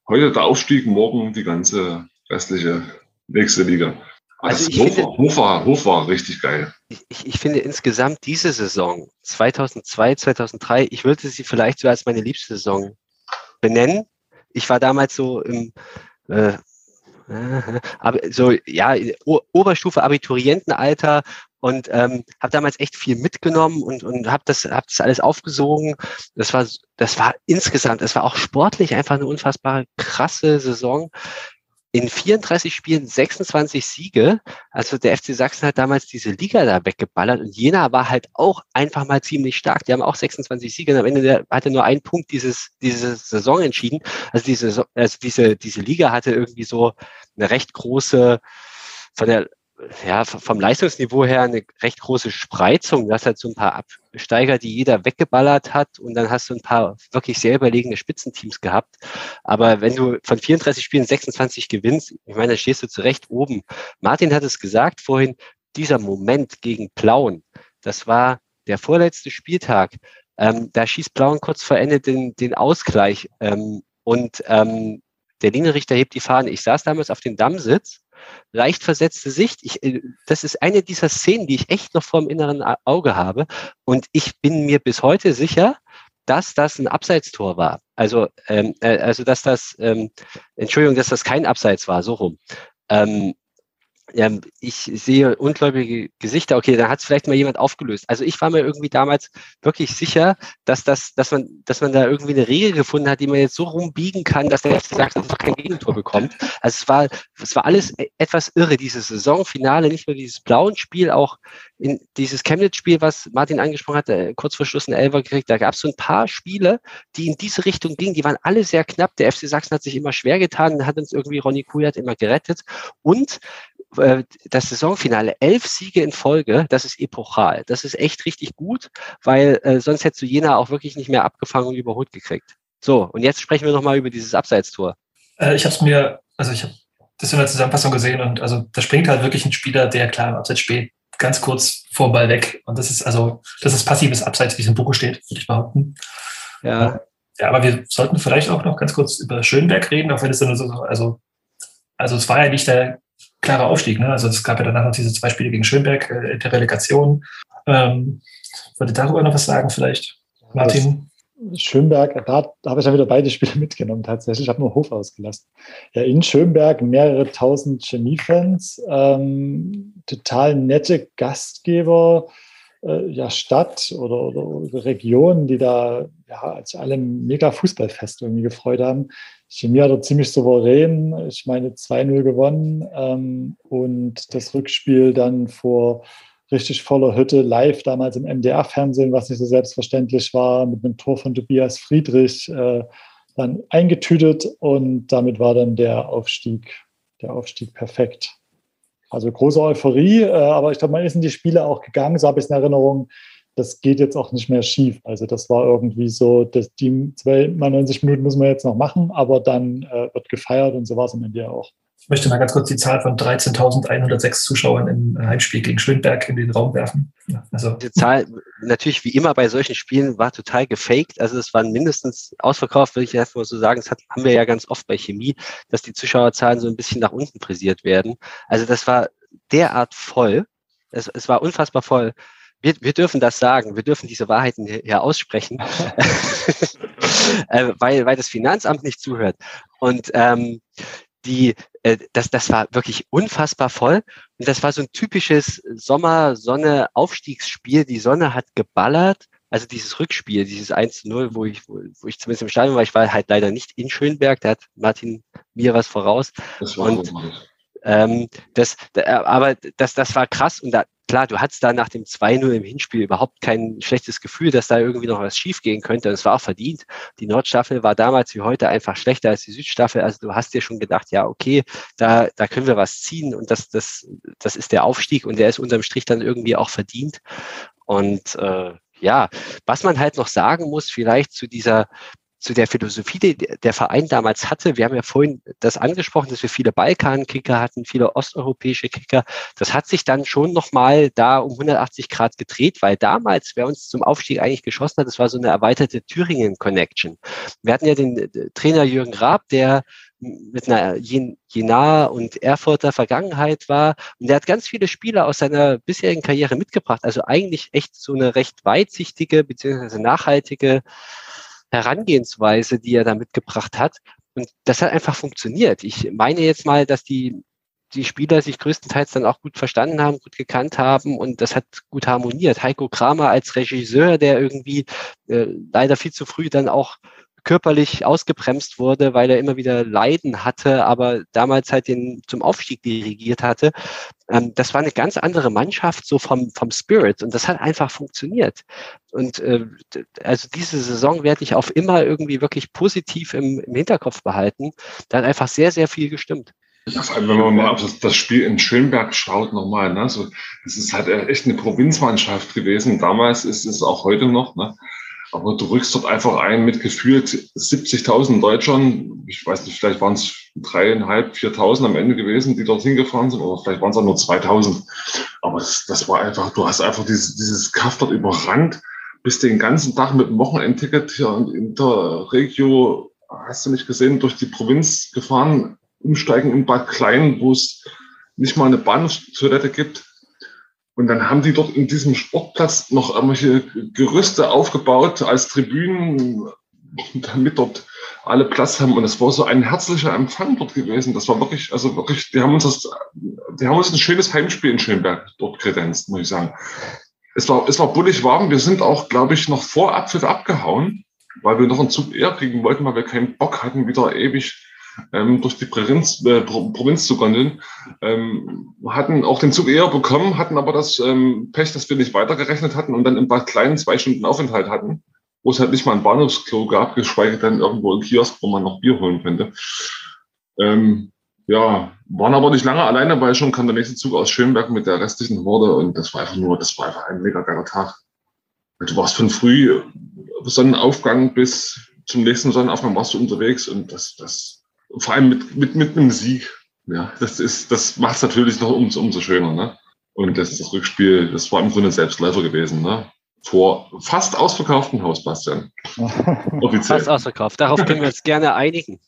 heute der Aufstieg, morgen die ganze restliche nächste Liga. Also ich Hof, finde, Hof, war, Hof war richtig geil. Ich, ich, finde insgesamt diese Saison 2002, 2003, ich würde sie vielleicht so als meine liebste Saison benennen. Ich war damals so im äh, [LAUGHS] so ja Oberstufe Abiturientenalter und ähm, habe damals echt viel mitgenommen und und habe das hab das alles aufgesogen. Das war das war insgesamt, es war auch sportlich einfach eine unfassbar krasse Saison in 34 Spielen 26 Siege. Also der FC Sachsen hat damals diese Liga da weggeballert und Jena war halt auch einfach mal ziemlich stark. Die haben auch 26 Siege und am Ende hatte nur ein Punkt dieses, diese Saison entschieden. Also diese, also diese, diese Liga hatte irgendwie so eine recht große, von der ja, vom Leistungsniveau her eine recht große Spreizung. Du hast halt so ein paar Absteiger, die jeder weggeballert hat und dann hast du ein paar wirklich sehr überlegene Spitzenteams gehabt. Aber wenn du von 34 Spielen 26 gewinnst, ich meine, da stehst du zurecht oben. Martin hat es gesagt vorhin, dieser Moment gegen Plauen, das war der vorletzte Spieltag. Ähm, da schießt Plauen kurz vor Ende den, den Ausgleich ähm, und ähm, der Linienrichter hebt die Fahne. Ich saß damals auf dem Dammsitz leicht versetzte Sicht. Ich, äh, das ist eine dieser Szenen, die ich echt noch vor dem inneren Auge habe. Und ich bin mir bis heute sicher, dass das ein Abseitstor war. Also, ähm, äh, also dass das, ähm, Entschuldigung, dass das kein Abseits war, so rum. Ähm, ja, ich sehe ungläubige Gesichter. Okay, da hat es vielleicht mal jemand aufgelöst. Also ich war mir irgendwie damals wirklich sicher, dass das, dass man, dass man da irgendwie eine Regel gefunden hat, die man jetzt so rumbiegen kann, dass der FC Sachsen einfach kein Gegentor bekommt. Also es war, es war alles e-, etwas irre, dieses Saisonfinale, nicht nur dieses blauen Spiel, auch in dieses Chemnitz-Spiel, was Martin angesprochen hat, äh, kurz vor Schluss ein Elfer gekriegt, da gab es so ein paar Spiele, die in diese Richtung gingen, die waren alle sehr knapp. Der FC Sachsen hat sich immer schwer getan, hat uns irgendwie Ronny Kujat immer gerettet. Und das Saisonfinale, elf Siege in Folge, das ist epochal. Das ist echt richtig gut, weil äh, sonst hättest du Jena auch wirklich nicht mehr abgefangen und überholt gekriegt. So, und jetzt sprechen wir nochmal über dieses Abseitstor. Äh, ich habe es mir, also ich habe das in der Zusammenfassung gesehen und also da springt halt wirklich ein Spieler, der klar im Abseits spielt, ganz kurz vor Ball weg. Und das ist also, das ist passives Abseits, wie es im Buche steht, würde ich behaupten. Ja. Ja, aber wir sollten vielleicht auch noch ganz kurz über Schönberg reden, auch wenn es dann so, also, also es war ja nicht der klarer Aufstieg. Ne? Also es gab ja danach noch diese zwei Spiele gegen Schönberg äh, in der Relegation. Ähm, wollte darüber noch was sagen vielleicht, Martin? Schönberg, da, da habe ich dann wieder beide Spiele [LAUGHS] mitgenommen tatsächlich. Ich habe nur Hof ausgelassen. Ja, in Schönberg mehrere tausend Chemiefans, ähm, total nette Gastgeber, äh, ja, Stadt oder, oder, Region, die da ja, als alle mega Fußballfest irgendwie gefreut haben. Chemie hat er ziemlich souverän, ich meine 2-0 gewonnen ähm, und das Rückspiel dann vor richtig voller Hütte live damals im MDR-Fernsehen, was nicht so selbstverständlich war, mit einem Tor von Tobias Friedrich äh, dann eingetütet und damit war dann der Aufstieg, der Aufstieg perfekt. Also große Euphorie, äh, aber ich glaube, man ist in die Spiele auch gegangen, so habe ich es in Erinnerung, das geht jetzt auch nicht mehr schief. Also das war irgendwie so, dass die 92 Minuten müssen wir jetzt noch machen, aber dann äh, wird gefeiert und so war es am Ende auch. Ich möchte mal ganz kurz die Zahl von 13.106 Zuschauern im Heimspiel gegen Schwindberg in den Raum werfen. Also. Die Zahl, natürlich wie immer bei solchen Spielen, war total gefaked. Also es waren mindestens ausverkauft, würde ich erst mal so sagen. Das hat, haben wir ja ganz oft bei Chemie, dass die Zuschauerzahlen so ein bisschen nach unten frisiert werden. Also das war derart voll. Es, es war unfassbar voll wir, wir dürfen das sagen, wir dürfen diese Wahrheiten hier, aussprechen, [LAUGHS] [LAUGHS] äh, weil, weil das Finanzamt nicht zuhört. Und ähm, die, äh, das, das war wirklich unfassbar voll. Und das war so ein typisches Sommer-Sonne-Aufstiegsspiel. Die Sonne hat geballert. Also dieses Rückspiel, dieses 1-0, wo ich, wo, wo ich zumindest im Stadion war, ich war halt leider nicht in Schönberg, da hat Martin mir was voraus. Das war und, ähm, das, aber das, das war krass und da, klar, du hattest da nach dem 2-0 im Hinspiel überhaupt kein schlechtes Gefühl, dass da irgendwie noch was schiefgehen könnte. Das war auch verdient. Die Nordstaffel war damals wie heute einfach schlechter als die Südstaffel. Also du hast dir schon gedacht, ja, okay, da, da können wir was ziehen und das, das, das ist der Aufstieg und der ist unterm Strich dann irgendwie auch verdient. Und äh, ja, was man halt noch sagen muss, vielleicht zu dieser zu der Philosophie, die der Verein damals hatte. Wir haben ja vorhin das angesprochen, dass wir viele Balkan-Kicker hatten, viele osteuropäische Kicker. Das hat sich dann schon nochmal da um 180 Grad gedreht, weil damals, wer uns zum Aufstieg eigentlich geschossen hat, das war so eine erweiterte Thüringen-Connection. Wir hatten ja den äh, Trainer Jürgen Raab, der mit einer Jena und Erfurter Vergangenheit war. Und der hat ganz viele Spieler aus seiner bisherigen Karriere mitgebracht. Also eigentlich echt so eine recht weitsichtige beziehungsweise nachhaltige Herangehensweise, die er da mitgebracht hat. Und das hat einfach funktioniert. Ich meine jetzt mal, dass die, die Spieler sich größtenteils dann auch gut verstanden haben, gut gekannt haben und das hat gut harmoniert. Heiko Kramer als Regisseur, der irgendwie äh, leider viel zu früh dann auch körperlich ausgebremst wurde, weil er immer wieder Leiden hatte, aber damals halt den zum Aufstieg dirigiert hatte. Ähm, das war eine ganz andere Mannschaft, so vom, vom Spirit. Und das hat einfach funktioniert. Und äh, also diese Saison werde ich auf immer irgendwie wirklich positiv im, im Hinterkopf behalten. Da hat einfach sehr, sehr viel gestimmt. Wenn man mal auf das, Spiel in Schönberg schaut nochmal, ne? so, es ist halt echt eine Provinzmannschaft gewesen. Damals ist es auch heute noch. Ne? Aber du rückst dort einfach ein mit gefühlt 70.000 Deutschern. Ich weiß nicht, vielleicht waren es dreieinhalb, 4.000 am Ende gewesen, die dort hingefahren sind, oder vielleicht waren es auch nur 2.000. Aber das, das war einfach, du hast einfach dieses, dieses Kaff dort überrannt, bist den ganzen Tag mit dem Wochenendticket hier in der Regio, hast du nicht gesehen, durch die Provinz gefahren, umsteigen in Bad Klein, wo es nicht mal eine Bahnhofstoilette gibt und dann haben die dort in diesem Sportplatz noch irgendwelche Gerüste aufgebaut als Tribünen, damit dort alle Platz haben und es war so ein herzlicher Empfang dort gewesen. Das war wirklich, also wirklich, die haben uns das, die haben uns ein schönes Heimspiel in Schönberg dort kredenzt, muss ich sagen. Es war, es war bullig warm. Wir sind auch, glaube ich, noch vor Abpfiff abgehauen, weil wir noch einen Zug eher kriegen wollten, weil wir keinen Bock hatten, wieder ewig ähm, durch die Provinz, äh, Provinz zu gondeln. Ähm, hatten auch den Zug eher bekommen, hatten aber das ähm, Pech, dass wir nicht weitergerechnet hatten und dann im kleinen zwei Stunden Aufenthalt hatten wo es halt nicht mal ein Bahnhofsklo gab, geschweige denn irgendwo ein Kiosk, wo man noch Bier holen könnte. Ähm, ja, waren aber nicht lange alleine, weil schon kam der nächste Zug aus Schönberg mit der restlichen Horde und das war einfach nur, das war einfach ein mega geiler Tag. Du warst von früh Sonnenaufgang bis zum nächsten Sonnenaufgang warst du unterwegs und das, das, vor allem mit, mit, mit einem Sieg. Ja, das ist, das macht es natürlich noch umso, umso schöner, ne? Und das, das Rückspiel, das war im Grunde Selbstläufer gewesen, ne? vor fast ausverkauftem Haus, Bastian. [LAUGHS] Offiziell. Fast ausverkauft. Darauf können wir uns gerne einigen.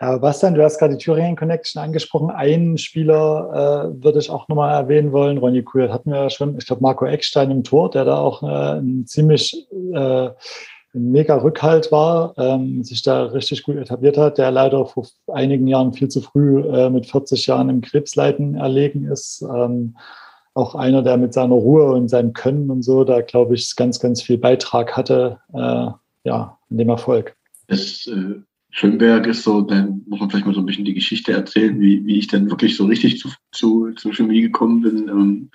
Ja, Bastian, du hast gerade die Thüringen Connection angesprochen. Einen Spieler äh, würde ich auch nochmal erwähnen wollen. Ronny Kujat hatten wir ja schon. Ich glaube, Marco Eckstein im Tor, der da auch äh, ein ziemlich äh, ein mega Rückhalt war, ähm, sich da richtig gut etabliert hat, der leider vor einigen Jahren viel zu früh äh, mit 40 Jahren im Krebsleiden erlegen ist. Ähm, auch einer, der mit seiner Ruhe und seinem Können und so, da glaube ich, ganz, ganz viel Beitrag hatte, äh, ja, in dem Erfolg. Das, äh, Schönberg ist so, dann muss man vielleicht mal so ein bisschen die Geschichte erzählen, wie, wie ich dann wirklich so richtig zu, zu, zu Chemie gekommen bin. Ähm,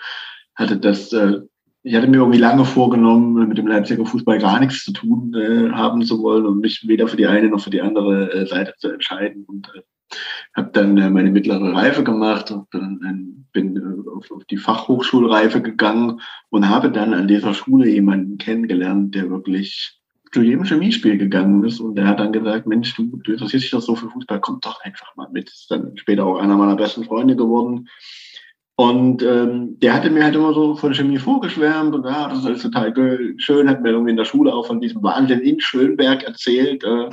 hatte das, äh, ich hatte mir irgendwie lange vorgenommen, mit dem Leipziger Fußball gar nichts zu tun äh, haben zu wollen und mich weder für die eine noch für die andere äh, Seite zu entscheiden. Und äh, habe dann äh, meine mittlere Reife gemacht und bin, bin äh, auf, auf, die Fachhochschulreife gegangen und habe dann an dieser Schule jemanden kennengelernt, der wirklich zu jedem Chemiespiel gegangen ist und der hat dann gesagt, Mensch, du, du interessierst dich doch so für Fußball, komm doch einfach mal mit. Ist dann später auch einer meiner besten Freunde geworden. Und ähm, der hatte mir halt immer so von Chemie vorgeschwärmt und ja, das ist alles total schön, hat mir irgendwie in der Schule auch von diesem Wahnsinn in Schönberg erzählt. Äh,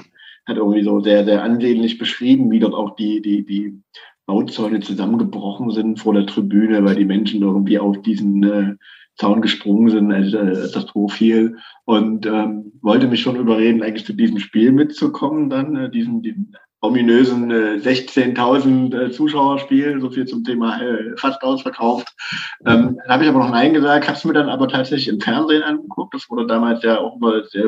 hat irgendwie so sehr, sehr ansehnlich beschrieben, wie dort auch die, die, die Bauzäune zusammengebrochen sind vor der Tribüne, weil die Menschen irgendwie auf diesen äh, Zaun gesprungen sind, als äh, das fiel. Und ähm, wollte mich schon überreden, eigentlich zu diesem Spiel mitzukommen, dann äh, diesen, diesen ominösen äh, 16.000 äh, Zuschauerspiel, so viel zum Thema äh, fast ausverkauft. Ähm, dann habe ich aber noch Nein gesagt, habe es mir dann aber tatsächlich im Fernsehen angeguckt. Das wurde damals ja auch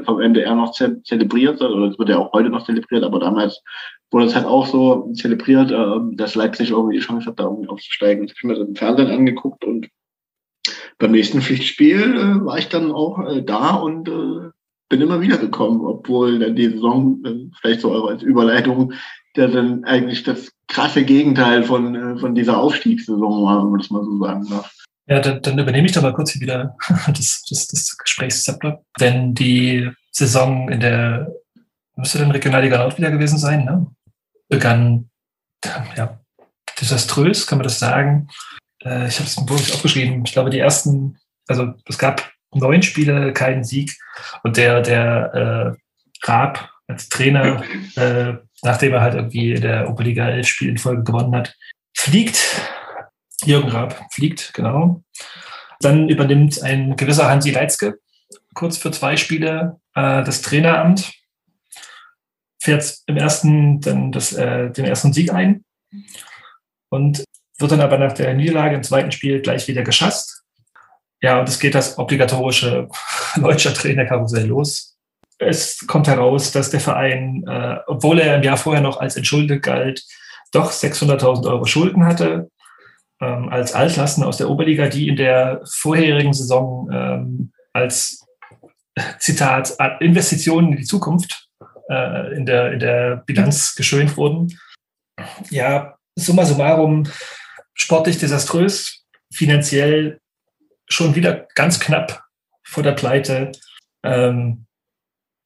vom MDR noch ze zelebriert, oder es wird ja auch heute noch zelebriert, aber damals wurde es halt auch so zelebriert, äh, dass Leipzig irgendwie die Chance hat, da irgendwie aufzusteigen. Das habe ich mir das im Fernsehen angeguckt und beim nächsten Pflichtspiel äh, war ich dann auch äh, da und äh, bin immer wieder gekommen, obwohl dann die Saison, vielleicht so als Überleitung, der dann eigentlich das krasse Gegenteil von, äh, von dieser Aufstiegssaison war, wenn man das mal so sagen darf. Ja, dann, dann übernehme ich doch mal kurz wieder [LAUGHS] das, das, das Gesprächszepter. Denn die Saison in der, müsste dann Regionalliga Nord wieder gewesen sein, ne? begann ja, desaströs, kann man das sagen. Äh, ich habe es wirklich aufgeschrieben. Ich glaube, die ersten, also es gab neun Spiele keinen Sieg. Und der, der äh, Raab als Trainer, äh, nachdem er halt irgendwie der Oberliga 11 Spiel in Folge gewonnen hat, fliegt. Jürgen Raab fliegt, genau. Dann übernimmt ein gewisser Hansi Leitzke kurz für zwei Spiele äh, das Traineramt, fährt im ersten dann das, äh, den ersten Sieg ein und wird dann aber nach der Niederlage im zweiten Spiel gleich wieder geschasst ja, und es geht das obligatorische [LAUGHS] deutsche Trainerkarussell los. Es kommt heraus, dass der Verein, äh, obwohl er im Jahr vorher noch als entschuldet galt, doch 600.000 Euro Schulden hatte, ähm, als Altlasten aus der Oberliga, die in der vorherigen Saison ähm, als [LAUGHS] Zitat Investitionen in die Zukunft äh, in, der, in der Bilanz geschönt wurden. Ja, summa summarum, sportlich desaströs, finanziell schon wieder ganz knapp vor der Pleite. Ähm,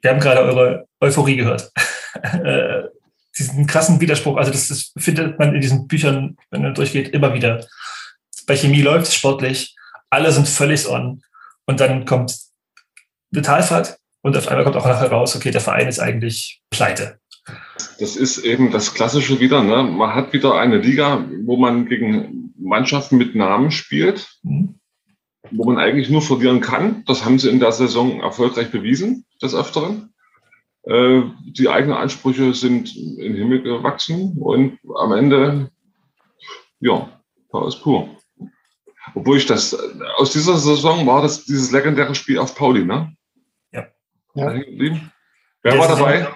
wir haben gerade eure Euphorie gehört. [LAUGHS] äh, diesen krassen Widerspruch, also das, das, findet man in diesen Büchern, wenn man durchgeht, immer wieder. Bei Chemie läuft es sportlich, alle sind völlig on und dann kommt eine Talfahrt und auf einmal kommt auch nachher raus, okay, der Verein ist eigentlich pleite. Das ist eben das Klassische wieder. Ne? Man hat wieder eine Liga, wo man gegen Mannschaften mit Namen spielt. Mhm wo man eigentlich nur verlieren kann. Das haben sie in der Saison erfolgreich bewiesen, des Öfteren. Äh, die eigenen Ansprüche sind in den Himmel gewachsen und am Ende, ja, Chaos pur. Obwohl ich das, aus dieser Saison war das dieses legendäre Spiel auf Pauli, ne? Ja. ja. Wer war dabei?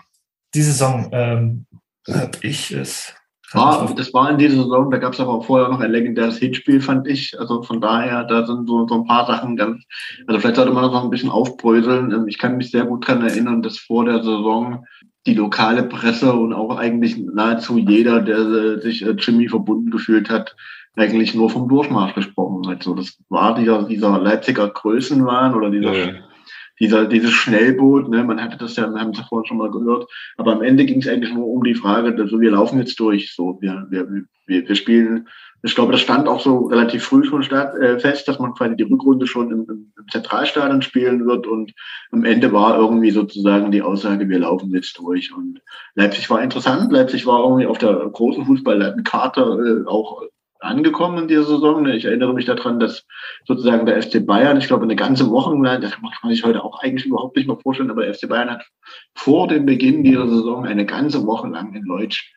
Die Saison ähm, habe ich es. War, das war in dieser Saison, da gab es aber auch vorher noch ein legendäres Hitspiel, fand ich. Also von daher, da sind so, so ein paar Sachen ganz, also vielleicht sollte man das noch ein bisschen aufbröseln. Ähm, ich kann mich sehr gut daran erinnern, dass vor der Saison die lokale Presse und auch eigentlich nahezu jeder, der äh, sich äh, Jimmy verbunden gefühlt hat, eigentlich nur vom Durchmarsch gesprochen hat. So, das war dieser, dieser Leipziger Größenwahn oder dieser ja dieser, dieses Schnellboot, ne, man hatte das ja, wir haben es ja vorhin schon mal gehört, aber am Ende ging es eigentlich nur um die Frage, also wir laufen jetzt durch, so, wir, wir, wir, wir spielen, ich glaube, das stand auch so relativ früh schon start, äh, fest, dass man quasi die Rückrunde schon im, im, Zentralstadion spielen wird und am Ende war irgendwie sozusagen die Aussage, wir laufen jetzt durch und Leipzig war interessant, Leipzig war irgendwie auf der großen Fußballkarte äh, auch angekommen in dieser Saison. Ich erinnere mich daran, dass sozusagen der FC Bayern, ich glaube, eine ganze Woche lang, das kann sich heute auch eigentlich überhaupt nicht mehr vorstellen, aber der FC Bayern hat vor dem Beginn dieser Saison eine ganze Woche lang in Leutsch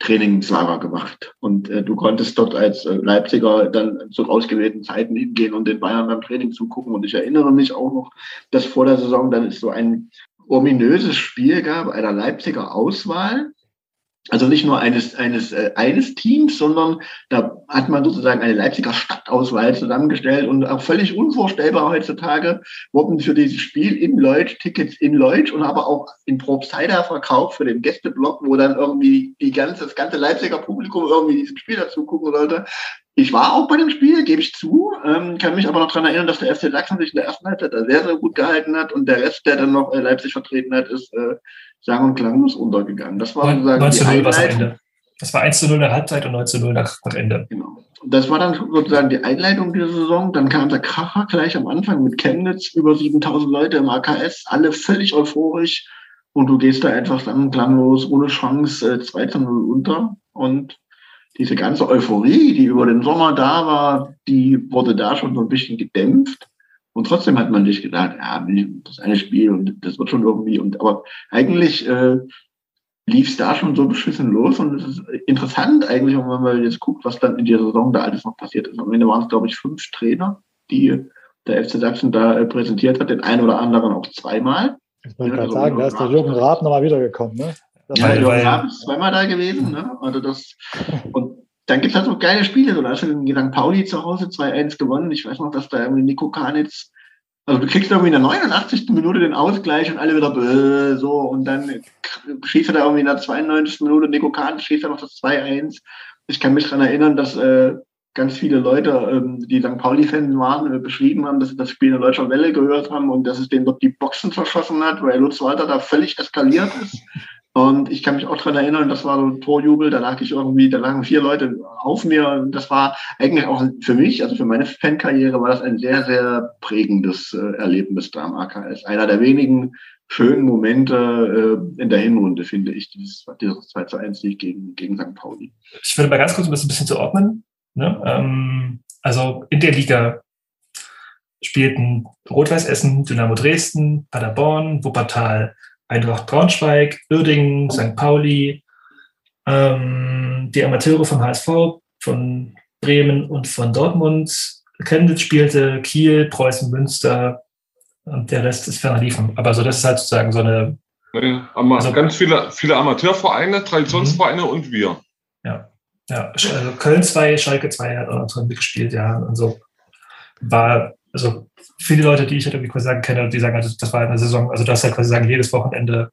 Trainingslager gemacht. Und äh, du konntest dort als äh, Leipziger dann zu ausgewählten Zeiten hingehen und den Bayern beim Training zugucken. Und ich erinnere mich auch noch, dass vor der Saison dann es so ein ominöses Spiel gab, einer Leipziger Auswahl, also nicht nur eines, eines, äh, eines Teams, sondern da hat man sozusagen eine Leipziger Stadtauswahl zusammengestellt und auch völlig unvorstellbar heutzutage wurden für dieses Spiel in Leutsch Tickets in Leutsch und aber auch in Probstheida verkauft für den Gästeblock, wo dann irgendwie die ganze, das ganze Leipziger Publikum irgendwie diesem Spiel dazu gucken sollte. Ich war auch bei dem Spiel, gebe ich zu, ähm, kann mich aber noch daran erinnern, dass der FC Sachsen sich in der ersten Halbzeit da sehr, sehr gut gehalten hat und der Rest, der dann noch äh, Leipzig vertreten hat, ist äh, sang- und klanglos untergegangen. Das war sozusagen 9 zu 0 war Ende. Das war 1 zu 0 nach Halbzeit und 9 zu 0 nach, nach Ende. Genau. Das war dann sozusagen die Einleitung dieser Saison. Dann kam der Kracher gleich am Anfang mit Chemnitz, über 7000 Leute im AKS, alle völlig euphorisch. Und du gehst da einfach dann klanglos, ohne Chance, äh, 2 zu 0 unter. Und diese ganze Euphorie, die über den Sommer da war, die wurde da schon so ein bisschen gedämpft. Und trotzdem hat man sich gedacht, ja, das eine Spiel und das wird schon irgendwie. Und aber eigentlich äh, lief es da schon so beschissen los und es ist interessant eigentlich, wenn man jetzt guckt, was dann in der Saison da alles noch passiert ist. Am Ende waren es, glaube ich, fünf Trainer, die der FC Sachsen da äh, präsentiert hat, den einen oder anderen auch zweimal. Ich wollte gerade sagen, da ist der Jürgen Raab nochmal wiedergekommen, ne? Das ja, der Jürgen Raab ist zweimal da gewesen, ne? Also das, und dann gibt es halt so geile Spiele. So, da hast du den St. Pauli zu Hause 2-1 gewonnen. Ich weiß noch, dass da irgendwie Nico Kanitz, also du kriegst irgendwie in der 89. Minute den Ausgleich und alle wieder bäh, so und dann schießt er da irgendwie in der 92. Minute Nico Kanitz schießt er noch das 2-1. Ich kann mich daran erinnern, dass äh, ganz viele Leute, ähm, die St. Pauli-Fans waren, äh, beschrieben haben, dass sie das Spiel in deutscher Welle gehört haben und dass es denen dort die Boxen verschossen hat, weil Lutz Walter da völlig eskaliert ist. Und ich kann mich auch daran erinnern, das war so ein Torjubel, da lag ich irgendwie, da lagen vier Leute auf mir. Und das war eigentlich auch für mich, also für meine Fankarriere, war das ein sehr, sehr prägendes äh, Erlebnis da am AKS. Einer der wenigen schönen Momente äh, in der Hinrunde, finde ich, dieses, dieses 2 zu 1 Sieg gegen, gegen St. Pauli. Ich würde mal ganz kurz um das ein bisschen zu ordnen. Ne? Ähm, also in der Liga spielten Rot-Weiß Essen, Dynamo Dresden, Paderborn, Wuppertal, Eintracht Braunschweig, Uerdingen, St. Pauli, ähm, die Amateure vom HSV, von Bremen und von Dortmund. Chemnitz spielte Kiel, Preußen, Münster und der Rest ist ferner liefern. Aber so, das ist halt sozusagen so eine. Ja, also, ganz viele, viele Amateurvereine, Traditionsvereine mhm. und wir. Ja, ja. Also Köln 2, Schalke 2 hat auch noch drin mitgespielt, ja. Und so war also viele Leute, die ich halt irgendwie quasi sagen kenne, die sagen, also das war eine Saison, also du hast halt quasi sagen, jedes Wochenende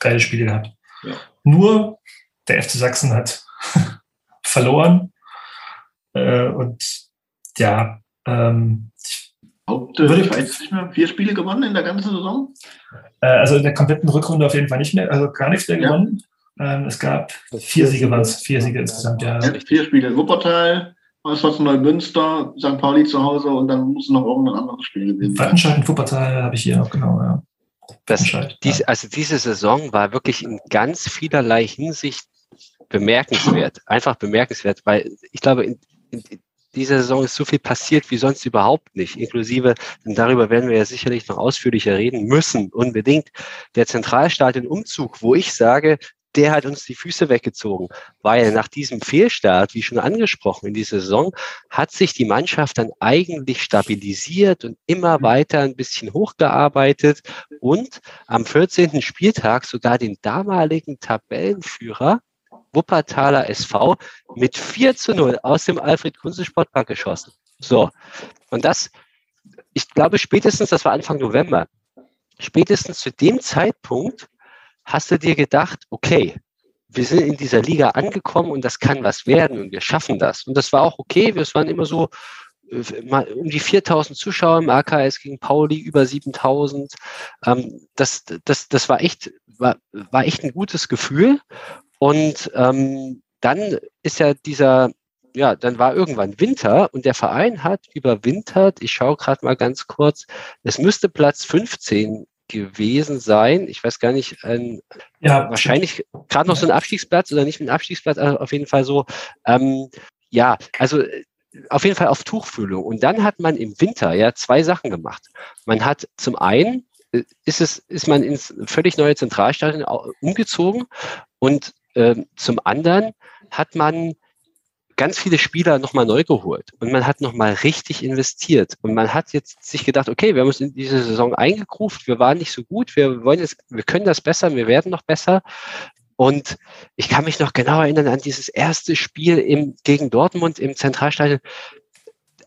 geile Spiele gehabt. Ja. Nur der FC Sachsen hat [LAUGHS] verloren. Äh, und ja, ähm, Haupt, würde ich weiß nicht mehr, vier Spiele gewonnen in der ganzen Saison? Äh, also in der kompletten Rückrunde auf jeden Fall nicht mehr, also gar nichts mehr ja. gewonnen. Ähm, es gab vier Siege waren es, vier Siege insgesamt, ja. ja vier Spiele in Wuppertal, Auswärts Neumünster, St. Pauli zu Hause und dann muss noch irgendein anderes Spiel gewesen sein. Wattenscheid und Wuppertal habe ich hier noch, genau, ja. Das, dies, also diese Saison war wirklich in ganz vielerlei Hinsicht bemerkenswert. Einfach bemerkenswert, weil ich glaube, in, in, dieser Saison ist so viel passiert wie sonst überhaupt nicht, inklusive, denn darüber werden wir ja sicherlich noch ausführlicher reden müssen, unbedingt. Der Zentralstadionumzug, wo ich sage, der hat uns die Füße weggezogen, weil nach diesem Fehlstart, wie schon angesprochen in dieser Saison, hat sich die Mannschaft dann eigentlich stabilisiert und immer mhm. weiter ein bisschen hochgearbeitet und am 14. Spieltag sogar den damaligen Tabellenführer Wuppertaler SV mit 4 zu 0 aus dem Alfred-Kunze-Sportpark geschossen. So. Und das, ich glaube, spätestens, das war Anfang November, spätestens zu dem Zeitpunkt hast du dir gedacht, okay, wir sind in dieser Liga angekommen und das kann was werden und wir schaffen das. Und das war auch okay. Es waren immer so äh, um die 4000 Zuschauer im AKS gegen Pauli, über 7000. Ähm, das, das, das war echt, war, war echt ein gutes Gefühl. Und ähm, dann ist ja dieser, ja, dann war irgendwann Winter und der Verein hat überwintert, ich schaue gerade mal ganz kurz, es müsste Platz 15 gewesen sein. Ich weiß gar nicht, ein, ja. wahrscheinlich gerade noch so ein Abstiegsplatz oder nicht ein Abstiegsplatz, aber auf jeden Fall so. Ähm, ja, also äh, auf jeden Fall auf Tuchfühlung. Und dann hat man im Winter ja zwei Sachen gemacht. Man hat zum einen äh, ist es ist man ins völlig neue Zentralstadion umgezogen und äh, zum anderen hat man ganz viele Spieler nochmal neu geholt und man hat nochmal richtig investiert und man hat jetzt sich gedacht, okay, wir haben uns in diese Saison eingegruft, wir waren nicht so gut, wir wollen jetzt, wir können das besser, wir werden noch besser. Und ich kann mich noch genau erinnern an dieses erste Spiel im, gegen Dortmund im Zentralstadion,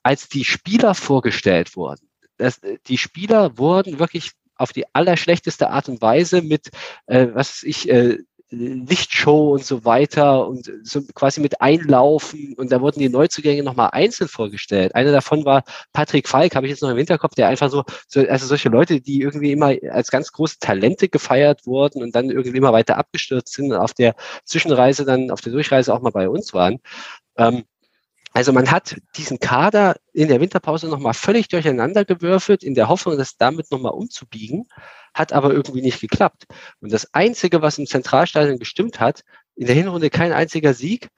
als die Spieler vorgestellt wurden. Das, die Spieler wurden wirklich auf die allerschlechteste Art und Weise mit, äh, was ich, äh, Lichtshow und so weiter und so quasi mit Einlaufen und da wurden die Neuzugänge nochmal einzeln vorgestellt. Einer davon war Patrick Falk, habe ich jetzt noch im Hinterkopf, der einfach so, so, also solche Leute, die irgendwie immer als ganz große Talente gefeiert wurden und dann irgendwie immer weiter abgestürzt sind und auf der Zwischenreise dann, auf der Durchreise auch mal bei uns waren. Ähm, also man hat diesen Kader in der Winterpause nochmal völlig durcheinander gewürfelt, in der Hoffnung, das damit nochmal umzubiegen hat aber irgendwie nicht geklappt. Und das Einzige, was im Zentralstadion gestimmt hat, in der Hinrunde kein einziger Sieg.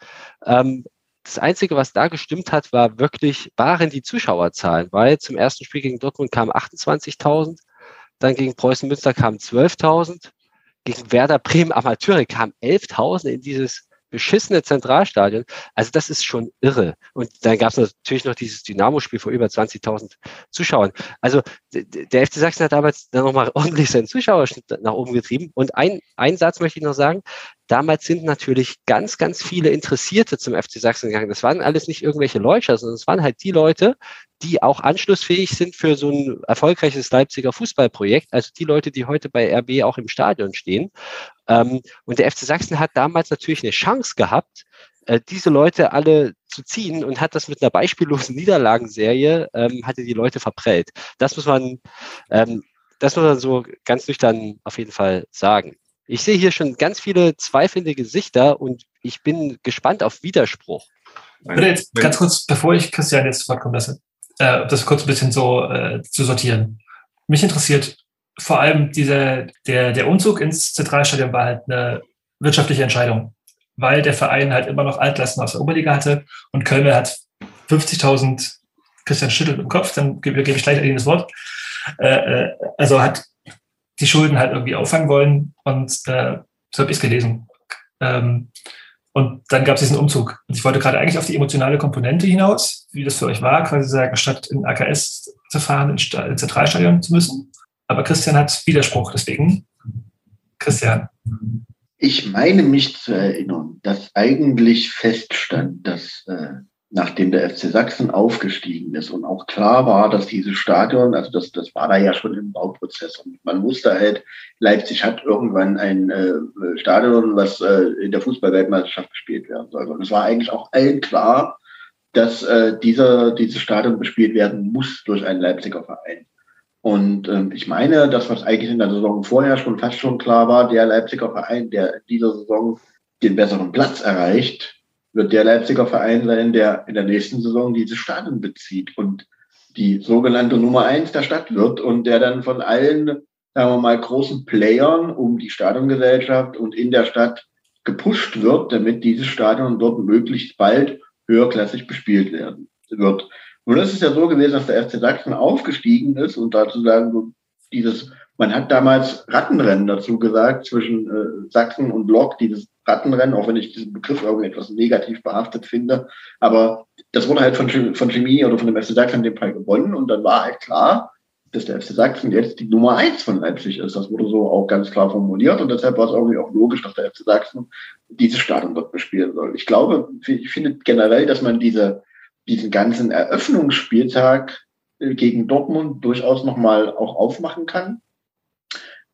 Ähm, das Einzige, was da gestimmt hat, war wirklich, waren die Zuschauerzahlen, weil zum ersten Spiel gegen Dortmund kamen 28.000, dann gegen Preußen Münster kamen 12.000, gegen Werder Bremen Amateure kamen 11.000 in dieses beschissene Zentralstadion. Also das ist schon irre. Und dann gab es natürlich noch dieses Dynamo-Spiel vor über 20.000 Zuschauern. Also der FC Sachsen hat damals dann nochmal [LAUGHS] ordentlich seinen Zuschauerschnitt nach oben getrieben. Und ein, ein Satz möchte ich noch sagen. Damals sind natürlich ganz, ganz viele Interessierte zum FC Sachsen gegangen. Das waren alles nicht irgendwelche Leuchter, sondern es waren halt die Leute, die auch anschlussfähig sind für so ein erfolgreiches Leipziger Fußballprojekt. Also die Leute, die heute bei RB auch im Stadion stehen. Ähm, und der FC Sachsen hat damals natürlich eine Chance gehabt, äh, diese Leute alle zu ziehen und hat das mit einer beispiellosen [LAUGHS] Niederlagenserie, ähm, hatte die Leute verprellt. Das muss man, ähm, das muss man so ganz nüchtern auf jeden Fall sagen. Ich sehe hier schon ganz viele zweifelnde Gesichter und ich bin gespannt auf Widerspruch. Jetzt ganz kurz, bevor ich Christian jetzt fortkommen lasse, äh, das kurz ein bisschen so äh, zu sortieren. Mich interessiert vor allem dieser, der, der Umzug ins Zentralstadion war halt eine wirtschaftliche Entscheidung, weil der Verein halt immer noch Altlasten aus der Oberliga hatte und Köln hat 50.000, Christian schüttelt im Kopf, dann gebe, gebe ich gleich Ihnen das Wort, äh, äh, also hat die Schulden halt irgendwie auffangen wollen und äh, so habe ich es gelesen. Ähm, und dann gab es diesen Umzug. Und ich wollte gerade eigentlich auf die emotionale Komponente hinaus, wie das für euch war, quasi sagen, statt in AKS zu fahren, ins Zentralstadion zu müssen. Aber Christian hat Widerspruch, deswegen. Christian. Ich meine mich zu erinnern, dass eigentlich feststand, dass äh, nachdem der FC Sachsen aufgestiegen ist und auch klar war, dass dieses Stadion, also das, das war da ja schon im Bauprozess und man wusste halt, Leipzig hat irgendwann ein äh, Stadion, was äh, in der Fußballweltmeisterschaft gespielt werden soll. Und es war eigentlich auch allen klar, dass äh, dieser, dieses Stadion bespielt werden muss durch einen Leipziger Verein. Und ähm, ich meine, das, was eigentlich in der Saison vorher schon fast schon klar war, der Leipziger Verein, der in dieser Saison den besseren Platz erreicht, wird der Leipziger Verein sein, der in der nächsten Saison diese Stadion bezieht und die sogenannte Nummer eins der Stadt wird und der dann von allen, sagen wir mal, großen Playern um die Stadiongesellschaft und in der Stadt gepusht wird, damit dieses Stadion dort möglichst bald höherklassig bespielt werden wird. Nun ist es ja so gewesen, dass der FC Sachsen aufgestiegen ist und dazu sagen, dieses, man hat damals Rattenrennen dazu gesagt zwischen äh, Sachsen und Lok, dieses Rattenrennen, auch wenn ich diesen Begriff irgendwie etwas negativ behaftet finde. Aber das wurde halt von, von Chemie oder von dem FC Sachsen in dem Fall gewonnen und dann war halt klar, dass der FC Sachsen jetzt die Nummer eins von Leipzig ist. Das wurde so auch ganz klar formuliert und deshalb war es irgendwie auch logisch, dass der FC Sachsen dieses Stadion dort bespielen soll. Ich glaube, ich finde generell, dass man diese, diesen ganzen Eröffnungsspieltag äh, gegen Dortmund durchaus nochmal auch aufmachen kann,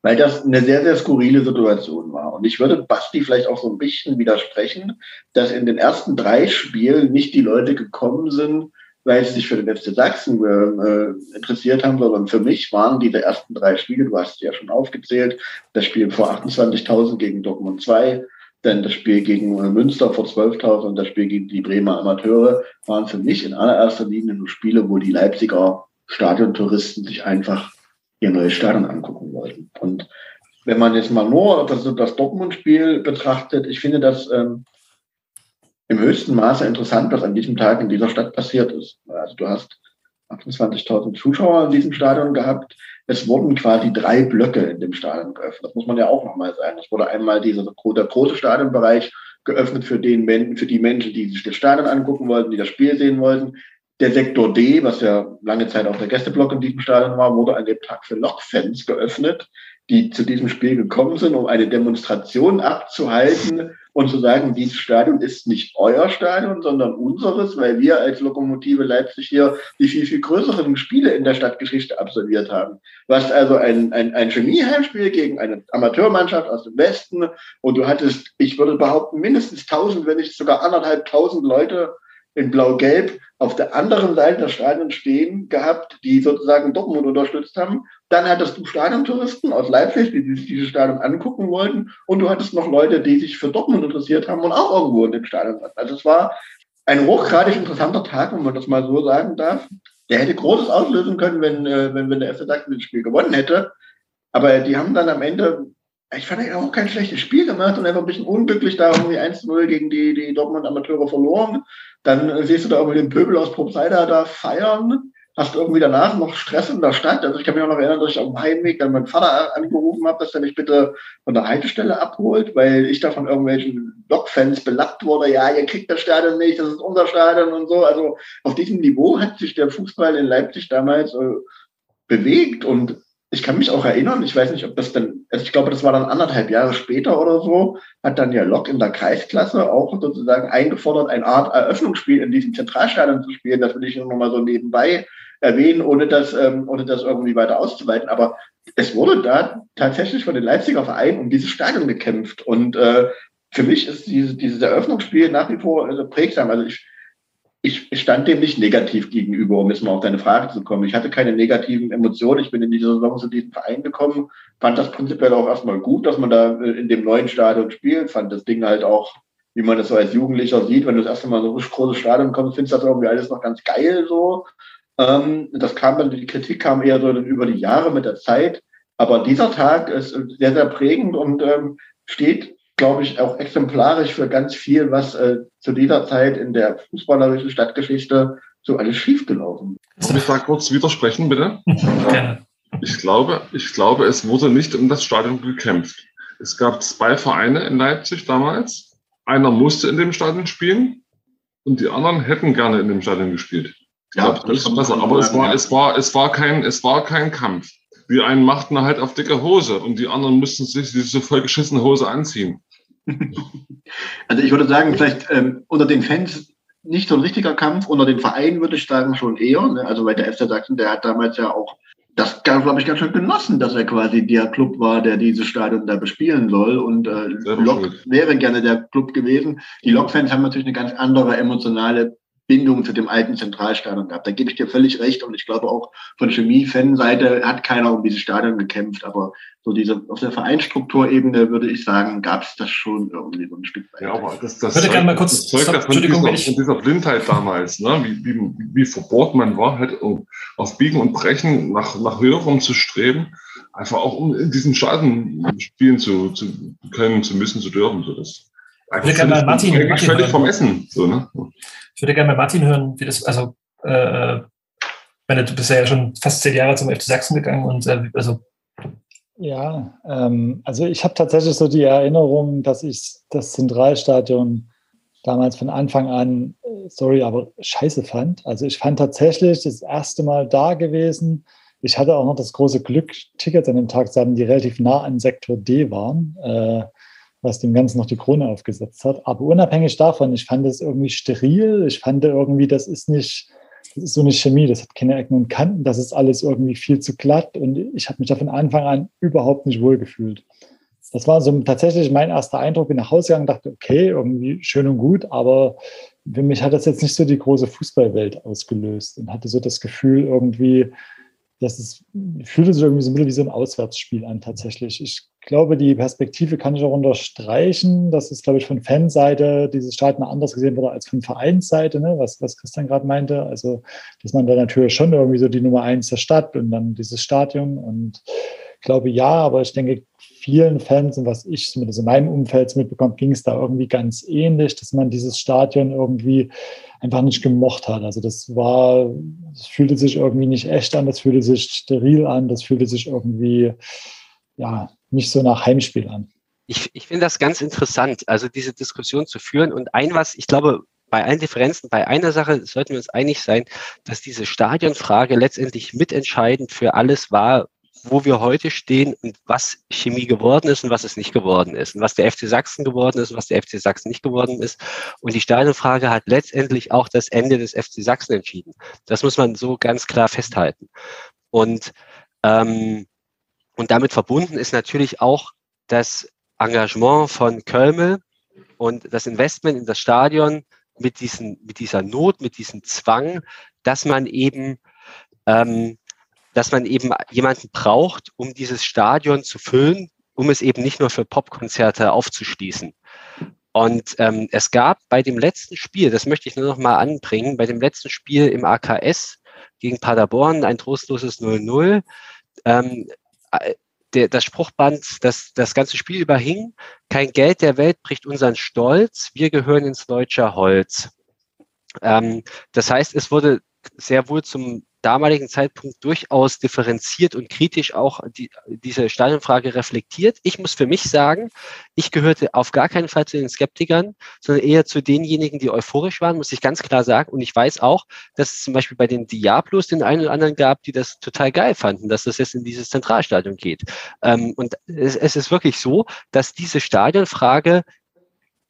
weil das eine sehr, sehr skurrile Situation war. Und ich würde Basti vielleicht auch so ein bisschen widersprechen, dass in den ersten drei Spielen nicht die Leute gekommen sind, weil sie sich für den FC Sachsen äh, interessiert haben, sondern für mich waren diese ersten drei Spiele, du hast es ja schon aufgezählt, das Spiel vor 28.000 gegen Dortmund 2, dann das Spiel gegen äh, Münster vor 12.000 und das Spiel gegen die Bremer Amateure waren für mich in allererster Linie nur Spiele, wo die Leipziger Stadiontouristen sich einfach ihr neues Stadion angucken wollten. Und wenn man jetzt mal nur das, das Dortmund-Spiel betrachtet, ich finde das ähm, im höchsten Maße interessant, was an diesem Tag in dieser Stadt passiert ist. Also du hast 28.000 Zuschauer in diesem Stadion gehabt. Es wurden quasi drei Blöcke in dem Stadion geöffnet. Das muss man ja auch nochmal sagen. Es wurde einmal dieser, der große Stadionbereich geöffnet für, den, für die Menschen, die sich das Stadion angucken wollten, die das Spiel sehen wollten. Der Sektor D, was ja lange Zeit auch der Gästeblock in diesem Stadion war, wurde an dem Tag für Lokfans geöffnet, die zu diesem Spiel gekommen sind, um eine Demonstration abzuhalten und zu sagen, dieses Stadion ist nicht euer Stadion, sondern unseres, weil wir als Lokomotive Leipzig hier die viel, viel größeren Spiele in der Stadtgeschichte absolviert haben. Hast also ein, ein, ein Chemieheimspiel gegen eine Amateurmannschaft aus dem Westen und du hattest, ich würde behaupten, mindestens tausend, wenn nicht sogar anderthalb tausend Leute in Blau-Gelb auf der anderen Seite des Stadions stehen gehabt, die sozusagen Dortmund unterstützt haben. Dann hattest du Stadiontouristen aus Leipzig, die sich dieses Stadion angucken wollten. Und du hattest noch Leute, die sich für Dortmund interessiert haben und auch irgendwo in dem Stadion waren. Also es war ein hochgradig interessanter Tag, wenn man das mal so sagen darf. Der hätte Großes auslösen können, wenn, äh, wenn, wenn der FC Sachsen das Spiel gewonnen hätte. Aber die haben dann am Ende ich fand auch kein schlechtes Spiel gemacht und einfach ein bisschen unglücklich da irgendwie 1-0 gegen die, die Dortmund Amateure verloren. Dann siehst du da irgendwie den Pöbel aus Probstheida da feiern. Hast irgendwie danach noch Stress in der Stadt. Also ich kann mich auch noch erinnern, dass ich auf dem Heimweg dann meinen Vater angerufen habe, dass er mich bitte von der Haltestelle abholt, weil ich da von irgendwelchen Blockfans belappt wurde. Ja, ihr kriegt das Stadion nicht, das ist unser Stadion und so. Also auf diesem Niveau hat sich der Fußball in Leipzig damals äh, bewegt und ich kann mich auch erinnern, ich weiß nicht, ob das dann, also ich glaube, das war dann anderthalb Jahre später oder so, hat dann ja Lok in der Kreisklasse auch sozusagen eingefordert, eine Art Eröffnungsspiel in diesem Zentralstadion zu spielen. Das will ich nur noch mal so nebenbei erwähnen, ohne das, ähm, ohne das irgendwie weiter auszuweiten. Aber es wurde da tatsächlich von den Leipziger Vereinen um dieses Stadion gekämpft. Und äh, für mich ist dieses, dieses Eröffnungsspiel nach wie vor also prägsam. Also ich ich stand dem nicht negativ gegenüber, um jetzt mal auf deine Frage zu kommen. Ich hatte keine negativen Emotionen. Ich bin in dieser Saison zu diesem Verein gekommen, fand das prinzipiell auch erstmal gut, dass man da äh, in dem neuen Stadion spielt, fand das Ding halt auch, wie man das so als Jugendlicher sieht, wenn du das erste Mal so ein großes Stadion kommst, findest du das irgendwie alles noch ganz geil so. Ähm, das kam dann, die Kritik kam eher so über die Jahre mit der Zeit. Aber dieser Tag ist sehr, sehr prägend und ähm, steht glaube ich, auch exemplarisch für ganz viel, was äh, zu dieser Zeit in der fußballerischen Stadtgeschichte so alles schiefgelaufen ist. Darf ich da kurz widersprechen, bitte? Gerne. Ich glaube, ich glaube, es wurde nicht um das Stadion gekämpft. Es gab zwei Vereine in Leipzig damals. Einer musste in dem Stadion spielen und die anderen hätten gerne in dem Stadion gespielt. Ja, glaub, das ist besser. Aber es war, es war, es war kein, es war kein Kampf. Die einen machten halt auf dicke Hose und die anderen mussten sich diese vollgeschissene Hose anziehen. [LAUGHS] Also ich würde sagen, vielleicht ähm, unter den Fans nicht so ein richtiger Kampf, unter den Vereinen würde ich sagen schon eher. Ne? Also weil der FC Sachsen, der hat damals ja auch das, glaube ich, ganz schön genossen, dass er quasi der Club war, der dieses Stadion da bespielen soll. Und äh, Lok wäre gerne der Club gewesen. Die Lok-Fans haben natürlich eine ganz andere emotionale Bindung zu dem alten Zentralstadion gehabt. Da gebe ich dir völlig recht und ich glaube auch von Chemie-Fan-Seite hat keiner um dieses Stadion gekämpft, aber so diese auf der Vereinsstrukturebene würde ich sagen, gab es das schon irgendwie so ein Stück weit. Ja, aber das, das, Zeugt, mal kurz, das zeugt so, von, dieser, von dieser Blindheit damals, ne? wie, wie, wie verbohrt man war, halt um auf Biegen und Brechen nach, nach höherem zu streben, einfach auch um in diesem Schaden spielen zu, zu können, zu müssen, zu dürfen. So das ich würde gerne mal Martin, Martin völlig vom Essen. So, ne? Ich würde gerne mal Martin hören, wie das, also äh, meine, du bist ja schon fast zehn Jahre zum FC Sachsen gegangen und äh, also ja, ähm, also ich habe tatsächlich so die Erinnerung, dass ich das Zentralstadion damals von Anfang an, äh, sorry, aber scheiße fand. Also ich fand tatsächlich das erste Mal da gewesen. Ich hatte auch noch das große Glück, Tickets an dem Tag zu haben, die relativ nah an Sektor D waren, äh, was dem Ganzen noch die Krone aufgesetzt hat. Aber unabhängig davon, ich fand es irgendwie steril. Ich fand irgendwie, das ist nicht, so eine Chemie, das hat keine Ecken und Kanten, das ist alles irgendwie viel zu glatt und ich habe mich da von Anfang an überhaupt nicht wohl gefühlt das war so tatsächlich mein erster Eindruck. Bin nach Hause gegangen, dachte, okay, irgendwie schön und gut, aber für mich hat das jetzt nicht so die große Fußballwelt ausgelöst und hatte so das Gefühl irgendwie, dass es fühlte sich irgendwie so ein bisschen wie so ein Auswärtsspiel an tatsächlich. Ich glaube, die Perspektive kann ich auch unterstreichen, dass es, glaube ich, von Fanseite dieses Stadion anders gesehen wurde als von Vereinsseite, ne? was, was Christian gerade meinte. Also, dass man da natürlich schon irgendwie so die Nummer eins der Stadt und dann dieses Stadion und ich glaube ja, aber ich denke, vielen Fans und was ich mit in meinem Umfeld mitbekommen, ging es da irgendwie ganz ähnlich, dass man dieses Stadion irgendwie einfach nicht gemocht hat. Also das war, das fühlte sich irgendwie nicht echt an, das fühlte sich steril an, das fühlte sich irgendwie ja nicht so nach Heimspiel an. Ich, ich finde das ganz interessant, also diese Diskussion zu führen. Und ein was, ich glaube, bei allen Differenzen, bei einer Sache sollten wir uns einig sein, dass diese Stadionfrage letztendlich mitentscheidend für alles war, wo wir heute stehen und was Chemie geworden ist und was es nicht geworden ist und was der FC Sachsen geworden ist und was der FC Sachsen nicht geworden ist. Und die Stadionfrage hat letztendlich auch das Ende des FC Sachsen entschieden. Das muss man so ganz klar festhalten. Und, ähm, und damit verbunden ist natürlich auch das Engagement von Kölmel und das Investment in das Stadion mit, diesen, mit dieser Not, mit diesem Zwang, dass man eben ähm, dass man eben jemanden braucht, um dieses Stadion zu füllen, um es eben nicht nur für Popkonzerte aufzuschließen. Und ähm, es gab bei dem letzten Spiel, das möchte ich nur noch mal anbringen, bei dem letzten Spiel im AKS gegen Paderborn, ein trostloses 0-0, ähm, äh, der, das Spruchband, das das ganze Spiel überhing, kein Geld der Welt bricht unseren Stolz, wir gehören ins deutsche Holz. Ähm, das heißt, es wurde sehr wohl zum damaligen Zeitpunkt durchaus differenziert und kritisch auch die, diese Stadionfrage reflektiert. Ich muss für mich sagen, ich gehörte auf gar keinen Fall zu den Skeptikern, sondern eher zu denjenigen, die euphorisch waren, muss ich ganz klar sagen. Und ich weiß auch, dass es zum Beispiel bei den Diablos den einen oder anderen gab, die das total geil fanden, dass das jetzt in dieses Zentralstadion geht. Ähm, und es, es ist wirklich so, dass diese Stadionfrage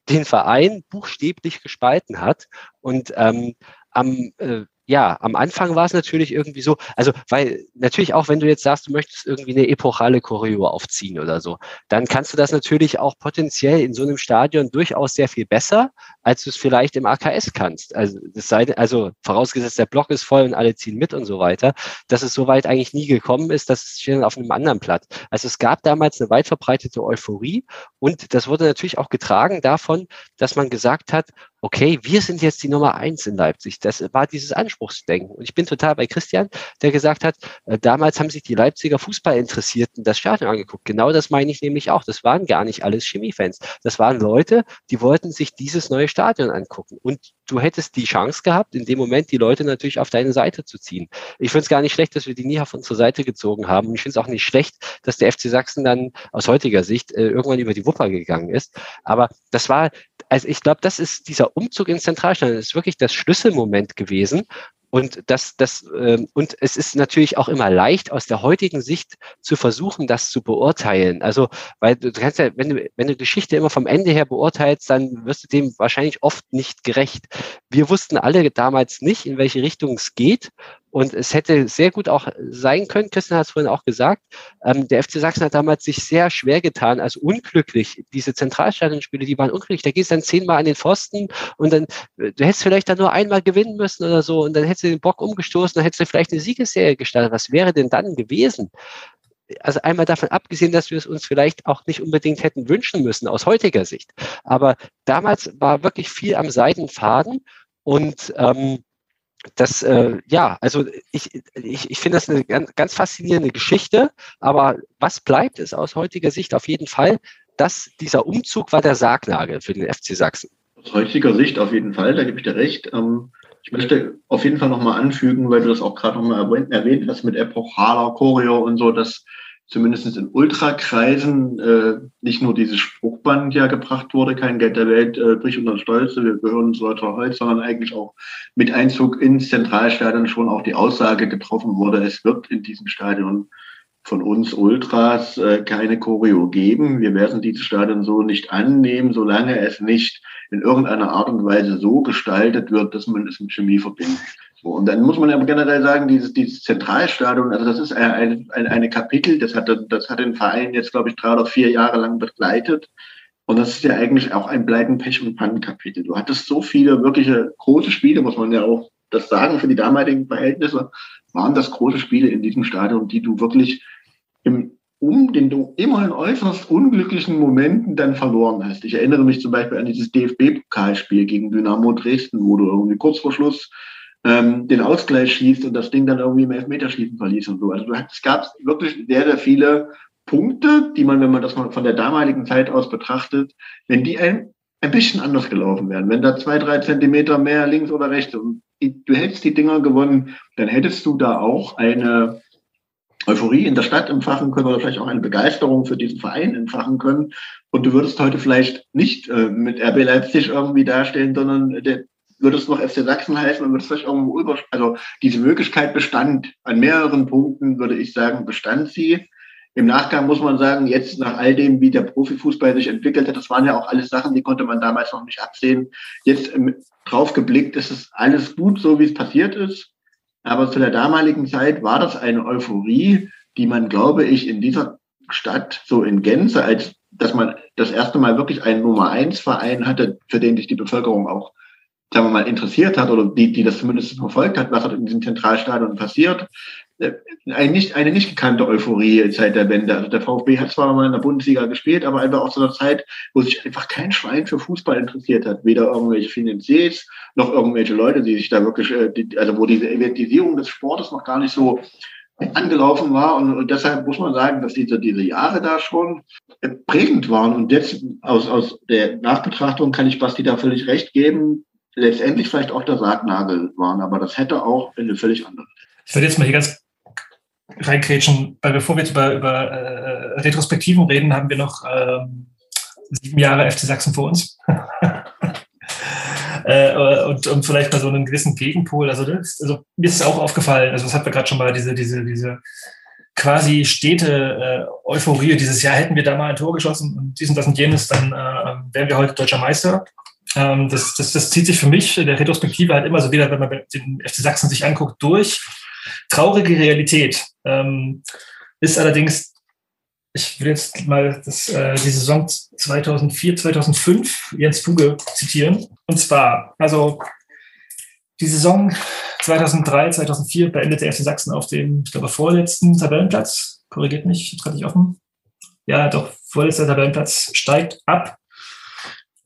den Verein buchstäblich gespalten hat und ähm, am äh, ja, am Anfang war es natürlich irgendwie so, also weil natürlich auch, wenn du jetzt sagst, du möchtest irgendwie eine epochale Choreo aufziehen oder so, dann kannst du das natürlich auch potenziell in so einem Stadion durchaus sehr viel besser, als du es vielleicht im AKS kannst. Also das sei, also vorausgesetzt, der Block ist voll und alle ziehen mit und so weiter, dass es soweit eigentlich nie gekommen ist, das steht auf einem anderen Platz. Also es gab damals eine weit verbreitete Euphorie und das wurde natürlich auch getragen davon, dass man gesagt hat, okay, wir sind jetzt die Nummer eins in Leipzig. Das war dieses Anspruchsdenken. Und ich bin total bei Christian, der gesagt hat, äh, damals haben sich die Leipziger Fußballinteressierten das Stadion angeguckt. Genau das meine ich nämlich auch. Das waren gar nicht alles Chemiefans. Das waren Leute, die wollten sich dieses neue Stadion angucken. Und du hättest die Chance gehabt, in dem Moment die Leute natürlich auf deine Seite zu ziehen. Ich finde es gar nicht schlecht, dass wir die nie auf unsere Seite gezogen haben. Und ich finde es auch nicht schlecht, dass der FC Sachsen dann aus heutiger Sicht äh, irgendwann über die Wupper gegangen ist. Aber das war, also ich glaube, das ist dieser Umzug ins Zentralstadion, ist wirklich das Schlüsselmoment gewesen, und das, das, ähm, und es ist natürlich auch immer leicht, aus der heutigen Sicht zu versuchen, das zu beurteilen. Also, weil du kannst ja, wenn du, wenn du Geschichte immer vom Ende her beurteilst, dann wirst du dem wahrscheinlich oft nicht gerecht. Wir wussten alle damals nicht, in welche Richtung es geht. Und es hätte sehr gut auch sein können, Christian hat es vorhin auch gesagt, ähm, der FC Sachsen hat damals sich sehr schwer getan, also unglücklich. Diese Zentralstadionspiele, die waren unglücklich. Da gehst du dann zehnmal an den Pfosten und dann, äh, du hättest vielleicht dann nur einmal gewinnen müssen oder so und dann hättest du den Bock umgestoßen, dann hättest du vielleicht eine Siegesserie gestartet. Was wäre denn dann gewesen? also einmal davon abgesehen, dass wir es uns vielleicht auch nicht unbedingt hätten wünschen müssen aus heutiger Sicht. Aber damals war wirklich viel am Seidenfaden und ähm, das, äh, ja, also ich, ich, ich finde das eine ganz, ganz faszinierende Geschichte, aber was bleibt ist aus heutiger Sicht auf jeden Fall, dass dieser Umzug war der Sargnagel für den FC Sachsen. Aus heutiger Sicht auf jeden Fall, da gebe ich dir recht. Ähm, Ich möchte auf jeden Fall nochmal anfügen, weil du das auch gerade nochmal erwähnt hast mit epochaler Choreo und so, dass zumindest in Ultrakreisen äh, nicht nur dieses Spruchband ja gebracht wurde, kein Geld der Welt, äh, durch unseren Stolze, wir gehören zu Leute Holz, sondern eigentlich auch mit Einzug ins Zentralstadion schon auch die Aussage getroffen wurde, es wird in diesem Stadion von uns Ultras äh, keine Choreo geben. Wir werden dieses Stadion so nicht annehmen, solange es nicht in irgendeiner Art und Weise so gestaltet wird, dass man es mit Chemie verbindet. Und dann muss man ja generell sagen, dieses, dieses Zentralstadion, also das ist ein, ein, eine Kapitel, das hat, das hat den Verein jetzt, glaube ich, drei oder vier Jahre lang begleitet. Und das ist ja eigentlich auch ein Pleiten, Pech und Pannenkapitel. Du hattest so viele wirkliche große Spiele, muss man ja auch das sagen, für die damaligen Verhältnisse waren das große Spiele in diesem Stadion, die du wirklich im, um den du immer in äußerst unglücklichen Momenten dann verloren hast. Ich erinnere mich zum Beispiel an dieses DFB-Pokalspiel gegen Dynamo Dresden, wo du irgendwie kurz vor Schluss ähm, den Ausgleich schießt und das Ding dann irgendwie im Elfmeterschießen verließ und so. Also es gab wirklich sehr, sehr viele Punkte, die man, wenn man das mal von der damaligen Zeit aus betrachtet, wenn die ein, ein bisschen anders gelaufen wären, wenn da zwei, drei Zentimeter mehr links oder rechts und du hättest die Dinger gewonnen, dann hättest du da auch eine Euphorie in der Stadt empfachen können oder vielleicht auch eine Begeisterung für diesen Verein empfachen können. Und du würdest heute vielleicht nicht äh, mit RB Leipzig irgendwie dastehen, sondern der, würde es noch FC Sachsen heißen und würde es vielleicht irgendwo über, also diese Möglichkeit bestand an mehreren Punkten, würde ich sagen, bestand sie. Im Nachgang muss man sagen, jetzt nach all dem, wie der Profifußball sich entwickelt hat, das waren ja auch alles Sachen, die konnte man damals noch nicht absehen. Jetzt drauf geblickt ist es alles gut, so wie es passiert ist. Aber zu der damaligen Zeit war das eine Euphorie, die man, glaube ich, in dieser Stadt so in Gänze, als dass man das erste Mal wirklich einen Nummer eins Verein hatte, für den sich die Bevölkerung auch sagen wir mal, interessiert hat oder die, die das zumindest verfolgt hat, was hat in diesem Zentralstadion passiert, äh, eine nicht, eine nicht gekannte Euphorie seit der Wende. Also der VfB hat zwar mal in der Bundesliga gespielt, aber einfach aus einer Zeit, wo sich einfach kein Schwein für Fußball interessiert hat. Weder irgendwelche Finanziers, noch irgendwelche Leute, die sich da wirklich, äh, also wo diese Eventisierung des Sportes noch gar nicht so angelaufen war. Und, und deshalb muss man sagen, dass diese, diese Jahre da schon äh, prägend waren. Und jetzt aus, aus der Nachbetrachtung kann ich Basti da völlig recht geben letztendlich vielleicht auch der Sargnagel waren, aber das hätte auch in eine völlig andere. Ich würde jetzt mal hier ganz reinkrätschen, weil bevor wir jetzt über, über äh, Retrospektiven reden, haben wir noch ähm, sieben Jahre FC Sachsen vor uns. [LAUGHS] äh, und, und vielleicht mal so einen gewissen Gegenpol. Also, das, also mir ist es auch aufgefallen, also das hat wir gerade schon mal, diese, diese, diese quasi stete äh, Euphorie, dieses Jahr hätten wir da mal ein Tor geschossen und dies und das und jenes, dann äh, wären wir heute deutscher Meister. Ähm, das, das, das zieht sich für mich in der Retrospektive halt immer so wieder, wenn man den FC Sachsen sich anguckt, durch. Traurige Realität ähm, ist allerdings, ich will jetzt mal das, äh, die Saison 2004, 2005 Jens Fuge zitieren. Und zwar, also die Saison 2003, 2004 beendete der FC Sachsen auf dem, ich glaube, vorletzten Tabellenplatz. Korrigiert mich, ich habe gerade nicht offen. Ja, doch, vorletzter Tabellenplatz steigt ab.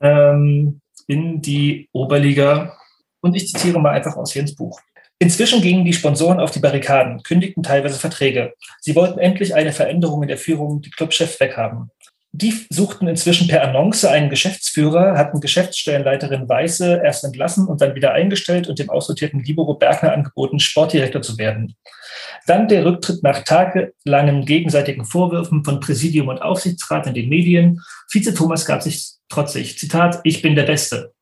Ähm, in die Oberliga. Und ich zitiere mal einfach aus Jens Buch. Inzwischen gingen die Sponsoren auf die Barrikaden, kündigten teilweise Verträge. Sie wollten endlich eine Veränderung in der Führung, die Clubchef weghaben. Die suchten inzwischen per Annonce einen Geschäftsführer, hatten Geschäftsstellenleiterin Weiße erst entlassen und dann wieder eingestellt und dem aussortierten Libero Bergner angeboten, Sportdirektor zu werden. Dann der Rücktritt nach tagelangen gegenseitigen Vorwürfen von Präsidium und Aufsichtsrat in den Medien. Vize Thomas gab sich trotzig. Zitat, ich bin der Beste.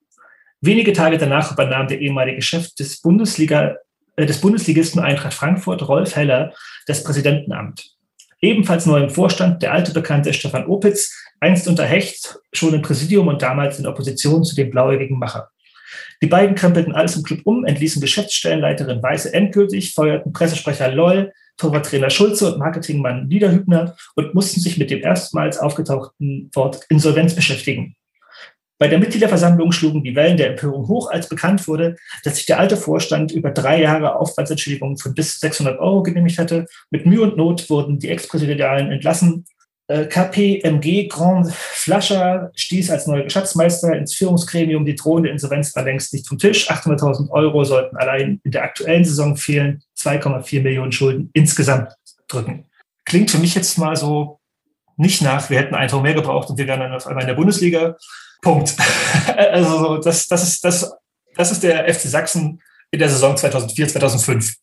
Wenige Tage danach übernahm der ehemalige Chef des, Bundesliga, äh, des Bundesligisten Eintracht Frankfurt, Rolf Heller, das Präsidentenamt. Ebenfalls neu im Vorstand der alte Bekannte Stefan Opitz, einst unter Hecht, schon im Präsidium und damals in Opposition zu dem blauäugigen Macher. Die beiden krempelten alles im Club um, entließen Geschäftsstellenleiterin Weiße endgültig, feuerten Pressesprecher Loll, Torwarttrainer Schulze und Marketingmann Niederhübner und mussten sich mit dem erstmals aufgetauchten Wort Insolvenz beschäftigen. Bei der Mitgliederversammlung schlugen die Wellen der Empörung hoch, als bekannt wurde, dass sich der alte Vorstand über drei Jahre Aufwandsentschädigungen von bis 600 Euro genehmigt hatte. Mit Mühe und Not wurden die Ex-Präsidialen entlassen. Äh, KPMG Grand Flascher stieß als neuer Schatzmeister ins Führungsgremium. Die drohende Insolvenz war längst nicht vom Tisch. 800.000 Euro sollten allein in der aktuellen Saison fehlen. 2,4 Millionen Schulden insgesamt drücken. Klingt für mich jetzt mal so nicht nach, wir hätten ein Tor mehr gebraucht und wir wären dann auf einmal in der Bundesliga. Punkt. [LAUGHS] also das, das, ist, das, das ist der FC Sachsen in der Saison 2004, 2005.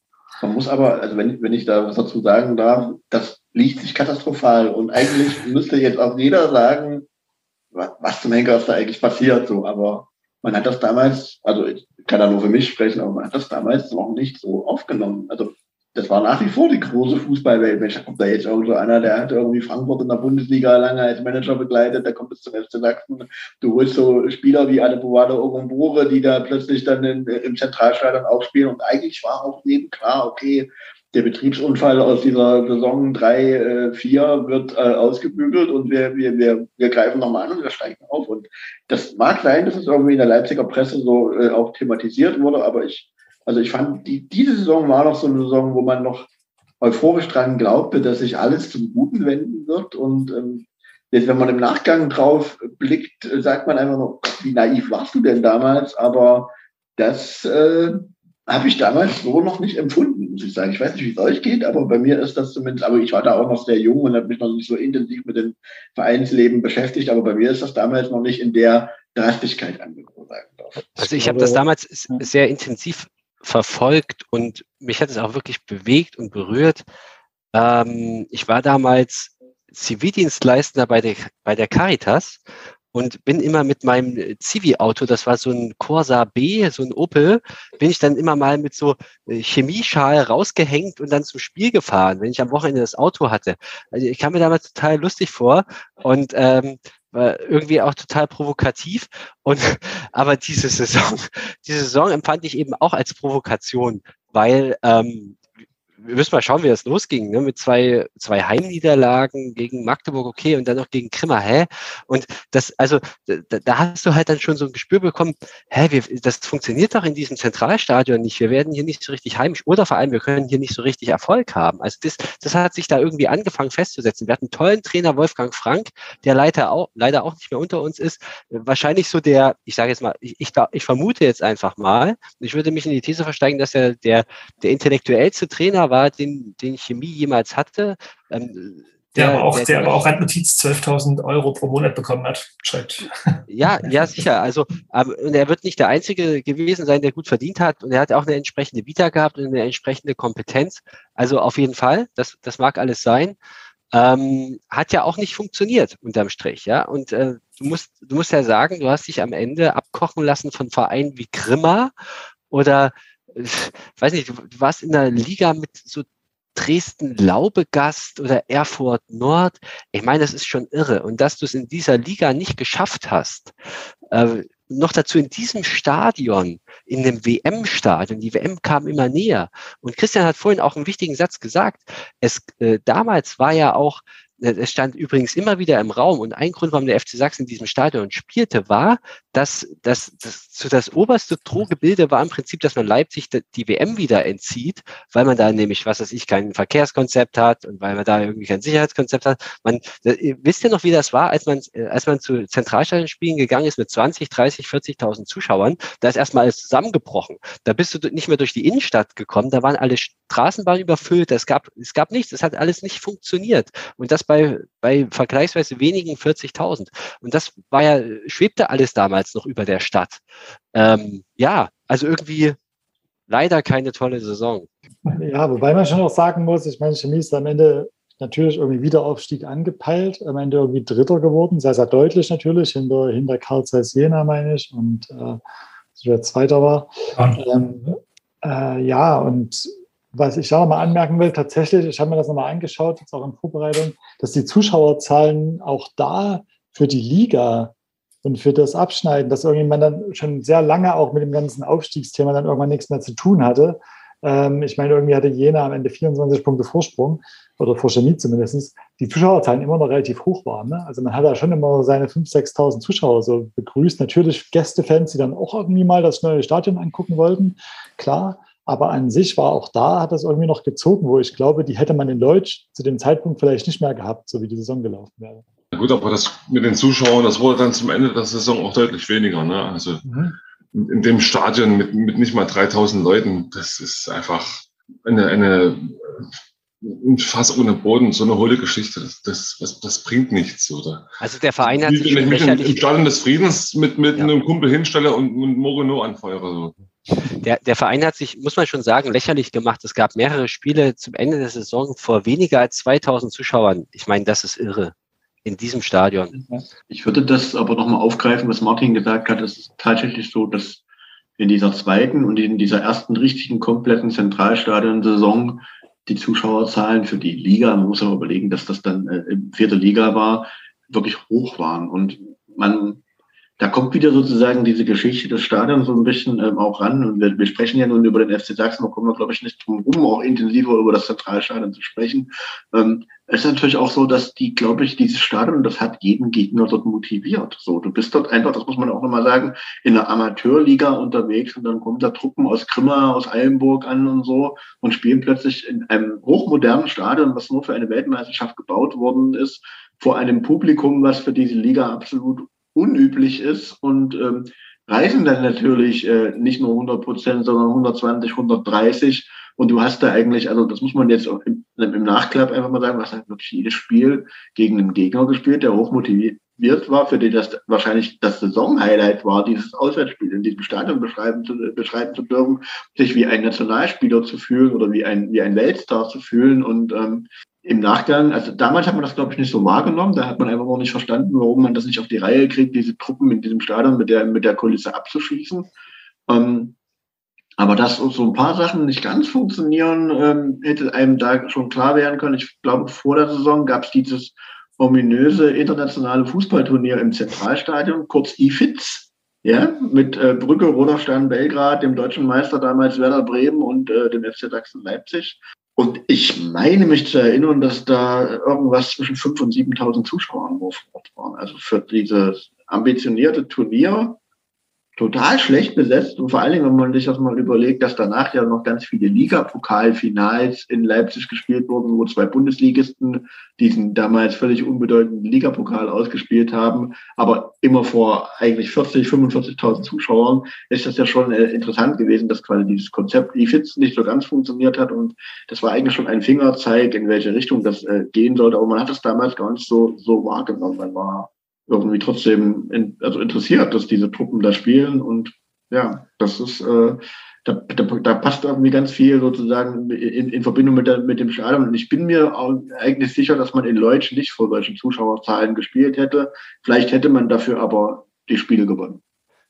Man muss aber, also wenn, wenn ich da was dazu sagen darf, das liegt sich katastrophal. Und eigentlich [LAUGHS] müsste jetzt auch jeder sagen, was, was zum Henker ist da eigentlich passiert. So. Aber man hat das damals, also ich kann da nur für mich sprechen, aber man hat das damals noch nicht so aufgenommen. Also das war nach wie vor die große Fußballwelt. Mensch, da kommt da jetzt auch so einer, der hat irgendwie Frankfurt in der Bundesliga lange als Manager begleitet, der kommt bis zum FC Sachsen. Du holst so Spieler wie Adebuade Ogumbore, die da plötzlich dann in, im Zentralstadion aufspielen und eigentlich war auch jedem klar, okay, der Betriebsunfall aus dieser Saison 3, 4 äh, wird äh, ausgebügelt und wir, wir, wir, wir greifen nochmal an und wir steigen auf. Und das mag sein, dass es irgendwie in der Leipziger Presse so äh, auch thematisiert wurde, aber ich also ich fand, die, diese Saison war noch so eine Saison, wo man noch euphorisch dran glaubte, dass sich alles zum Guten wenden wird. Und ähm, jetzt, wenn man im Nachgang drauf blickt, sagt man einfach noch, wie naiv warst du denn damals? Aber das äh, habe ich damals so noch nicht empfunden, muss ich sagen. Ich weiß nicht, wie es euch geht, aber bei mir ist das zumindest, aber ich war da auch noch sehr jung und habe mich noch nicht so intensiv mit dem Vereinsleben beschäftigt, aber bei mir ist das damals noch nicht in der Drastigkeit angekommen. Also ich habe das damals sehr intensiv verfolgt und mich hat es auch wirklich bewegt und berührt. Ähm, ich war damals Zivildienstleister bei der, bei der Caritas und bin immer mit meinem Zivi-Auto, das war so ein Corsa B, so ein Opel, bin ich dann immer mal mit so äh, Chemieschal rausgehängt und dann zum Spiel gefahren, wenn ich am Wochenende das Auto hatte. Also ich kam mir damals total lustig vor und ähm, irgendwie auch total provokativ. Und [LAUGHS] aber diese Saison, [LAUGHS] diese Saison empfand ich eben auch als Provokation, weil ähm, wir müssen mal schauen, wie das losging, ne? mit zwei, zwei Heimniederlagen gegen Magdeburg, okay, und dann noch gegen Krimmer, hä? Und das, also, da, da hast du halt dann schon so ein Gespür bekommen, hä, wir, das funktioniert doch in diesem Zentralstadion nicht, wir werden hier nicht so richtig heimisch oder vor allem, wir können hier nicht so richtig Erfolg haben. Also das, das hat sich da irgendwie angefangen festzusetzen. Wir hatten einen tollen Trainer, Wolfgang Frank, der leider auch, leider auch nicht mehr unter uns ist, wahrscheinlich so der, ich sage jetzt mal, ich, ich, ich vermute jetzt einfach mal, ich würde mich in die These versteigen, dass er der, der intellektuellste Trainer war, war, den, den Chemie jemals hatte. Ähm, der, der, aber auch, der, der aber auch Randnotiz 12.000 Euro pro Monat bekommen hat, schreibt. Ja, ja, sicher. Also, ähm, und er wird nicht der Einzige gewesen sein, der gut verdient hat. Und er hat auch eine entsprechende Vita gehabt und eine entsprechende Kompetenz. Also auf jeden Fall, das, das mag alles sein. Ähm, hat ja auch nicht funktioniert unterm Strich, ja. Und äh, du musst, du musst ja sagen, du hast dich am Ende abkochen lassen von Vereinen wie Grimma oder [LAUGHS] weiß nicht, du, du warst in der Liga mit so Dresden Laubegast oder Erfurt Nord. Ich meine, das ist schon irre. Und dass du es in dieser Liga nicht geschafft hast, äh, noch dazu in diesem Stadion, in dem WM-Stadion, die WM kam immer näher. Und Christian hat vorhin auch einen wichtigen Satz gesagt. Es, äh, damals war ja auch es stand übrigens immer wieder im Raum und ein Grund, warum der FC Sachsen in diesem Stadion spielte, war, dass, dass, dass so das oberste Drohgebilde war im Prinzip, dass man Leipzig die WM wieder entzieht, weil man da nämlich, was weiß ich, kein Verkehrskonzept hat und weil man da irgendwie kein Sicherheitskonzept hat. Man, wisst ihr noch, wie das war, als man, äh, als man zu Zentralstadionspielen gegangen ist mit 20, 30, 40.000 Zuschauern? Da ist erstmal alles zusammengebrochen. Da bist du nicht mehr durch die Innenstadt gekommen, da waren alle Straßenbahnen überfüllt, es gab, es gab nichts, es hat alles nicht funktioniert. Und das bei, bei vergleichsweise wenigen 40.000. Und das war ja, schwebte alles damals noch über der Stadt. Ähm, ja, also irgendwie leider keine tolle Saison. Ja, wobei man schon auch sagen muss, ich meine, Chemie ist am Ende natürlich irgendwie Wiederaufstieg angepeilt, am Ende irgendwie Dritter geworden, sehr, sehr deutlich natürlich, hinter, hinter Karl Zeiss Jena, meine ich, und äh, der Zweiter war. Ähm, äh, ja, und was ich da mal anmerken will, tatsächlich, ich habe mir das nochmal angeschaut, jetzt auch in Vorbereitung, dass die Zuschauerzahlen auch da für die Liga und für das Abschneiden, dass irgendjemand dann schon sehr lange auch mit dem ganzen Aufstiegsthema dann irgendwann nichts mehr zu tun hatte. Ähm, ich meine, irgendwie hatte Jena am Ende 24 Punkte Vorsprung oder vor Chemie zumindest, die Zuschauerzahlen immer noch relativ hoch waren. Ne? Also man hat da schon immer seine 5.000, 6.000 Zuschauer so begrüßt. Natürlich Gästefans, die dann auch irgendwie mal das neue Stadion angucken wollten, klar. Aber an sich war auch da, hat das irgendwie noch gezogen, wo ich glaube, die hätte man in Deutsch zu dem Zeitpunkt vielleicht nicht mehr gehabt, so wie die Saison gelaufen wäre. Ja gut, aber das mit den Zuschauern, das wurde dann zum Ende der Saison auch deutlich weniger. Ne? Also mhm. in dem Stadion mit, mit nicht mal 3000 Leuten, das ist einfach eine, eine ein Fass ohne Boden, so eine hohle Geschichte, das, das, das, das bringt nichts, oder? Also der Verein hat sich Wenn ich mich im Stadion des Friedens mit, mit ja. einem Kumpel hinstelle und, und Moreno anfeuere. So. Der, der Verein hat sich, muss man schon sagen, lächerlich gemacht. Es gab mehrere Spiele zum Ende der Saison vor weniger als 2000 Zuschauern. Ich meine, das ist irre in diesem Stadion. Ich würde das aber nochmal aufgreifen, was Martin gesagt hat. Es ist tatsächlich so, dass in dieser zweiten und in dieser ersten richtigen kompletten Zentralstadion-Saison die Zuschauerzahlen für die Liga, man muss aber überlegen, dass das dann äh, vierte Liga war, wirklich hoch waren. Und man da kommt wieder sozusagen diese Geschichte des Stadions so ein bisschen ähm, auch ran. Und wir, wir sprechen ja nun über den FC Sachsen, da kommen wir, glaube ich, nicht drum rum, auch intensiver über das Zentralstadion zu sprechen. Ähm, es ist natürlich auch so, dass die, glaube ich, dieses Stadion, das hat jeden Gegner dort motiviert. So, du bist dort einfach, das muss man auch nochmal sagen, in der Amateurliga unterwegs und dann kommen da Truppen aus Grimma, aus Eilenburg an und so und spielen plötzlich in einem hochmodernen Stadion, was nur für eine Weltmeisterschaft gebaut worden ist, vor einem Publikum, was für diese Liga absolut unüblich ist und ähm, reisen dann natürlich äh, nicht nur 100 Prozent, sondern 120, 130. Und du hast da eigentlich, also das muss man jetzt im, im Nachklapp einfach mal sagen, was halt wirklich jedes Spiel gegen einen Gegner gespielt, der hochmotiviert war, für den das wahrscheinlich das Saisonhighlight war, dieses Auswärtsspiel in diesem Stadion beschreiben zu, beschreiben zu dürfen, sich wie ein Nationalspieler zu fühlen oder wie ein, wie ein Weltstar zu fühlen. Und ähm, im Nachgang, also damals hat man das, glaube ich, nicht so wahrgenommen. Da hat man einfach noch nicht verstanden, warum man das nicht auf die Reihe kriegt, diese Truppen in diesem Stadion mit der, mit der Kulisse abzuschießen. Ähm, aber dass so ein paar Sachen nicht ganz funktionieren, ähm, hätte einem da schon klar werden können. Ich glaube, vor der Saison gab es dieses ominöse internationale Fußballturnier im Zentralstadion, kurz IFITS, ja, mit äh, Brücke, Roderstein, Belgrad, dem deutschen Meister damals Werder Bremen und äh, dem FC Sachsen Leipzig. Und ich meine mich zu erinnern, dass da irgendwas zwischen 5.000 und 7.000 Zuschauer nur vor Ort waren. Also für dieses ambitionierte Turnier total schlecht besetzt. Und vor allen Dingen, wenn man sich das mal überlegt, dass danach ja noch ganz viele Ligapokalfinals in Leipzig gespielt wurden, wo zwei Bundesligisten diesen damals völlig unbedeutenden Ligapokal ausgespielt haben, aber immer vor eigentlich 40, 45.000 Zuschauern, ist das ja schon äh, interessant gewesen, dass quasi dieses Konzept IFITS nicht so ganz funktioniert hat. Und das war eigentlich schon ein Fingerzeig, in welche Richtung das äh, gehen sollte, aber man hat es damals gar nicht so, so wahrgenommen. Man war irgendwie trotzdem in, also interessiert, dass diese Truppen da spielen. Und ja, das ist, äh, da, da, da passt irgendwie ganz viel sozusagen in, in Verbindung mit, der, mit dem Stadion. Und ich bin mir eigentlich sicher, dass man in Leutsch nicht vor solchen Zuschauerzahlen gespielt hätte. Vielleicht hätte man dafür aber die Spiele gewonnen.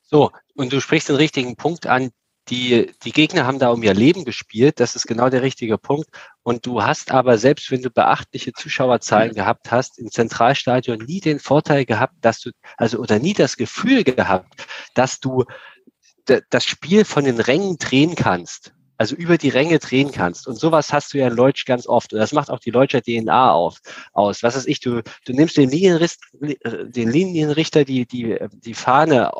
So, und du sprichst den richtigen Punkt an die, die Gegner haben da um ihr Leben gespielt, das ist genau der richtige Punkt. Und du hast aber, selbst wenn du beachtliche Zuschauerzahlen gehabt hast, im Zentralstadion nie den Vorteil gehabt, dass du, also oder nie das Gefühl gehabt, dass du das Spiel von den Rängen drehen kannst. Also über die Ränge drehen kannst. Und sowas hast du ja in Leutsch ganz oft. Und das macht auch die Leutscher DNA auf, aus. Was ist ich, du, du nimmst den, Linienrichter, den Linienrichter die, die, die Fahne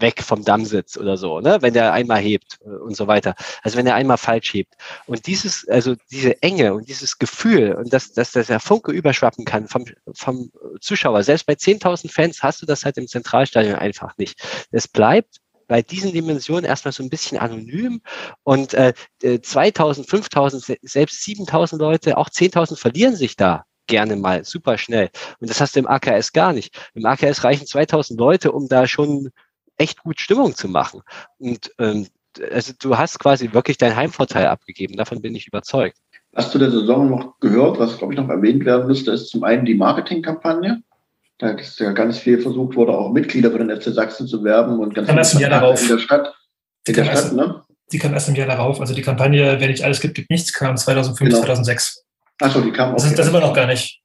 weg vom Dammsitz oder so, ne? wenn der einmal hebt äh, und so weiter. Also wenn er einmal falsch hebt. Und dieses, also diese Enge und dieses Gefühl und dass, dass der Funke überschwappen kann vom, vom Zuschauer, selbst bei 10.000 Fans hast du das halt im Zentralstadion einfach nicht. Es bleibt bei diesen Dimensionen erstmal so ein bisschen anonym und äh, 2000, 5000, selbst 7000 Leute, auch 10.000 verlieren sich da gerne mal super schnell. Und das hast du im AKS gar nicht. Im AKS reichen 2000 Leute, um da schon echt gut Stimmung zu machen. Und ähm, also du hast quasi wirklich deinen Heimvorteil abgegeben. Davon bin ich überzeugt. Was zu der Saison noch gehört, was glaube ich noch erwähnt werden müsste, ist zum einen die Marketingkampagne. Da ist ja ganz viel versucht wurde, auch Mitglieder für den FC Sachsen zu werben und ganz viel in der Stadt. In der Stadt, ne? Die kam erst im Jahr darauf. Also die Kampagne, wer nicht alles gibt, gibt nichts, kam 2005, genau. 2006. Achso, die kam auch. Das, ist, das sind wir noch gar nicht.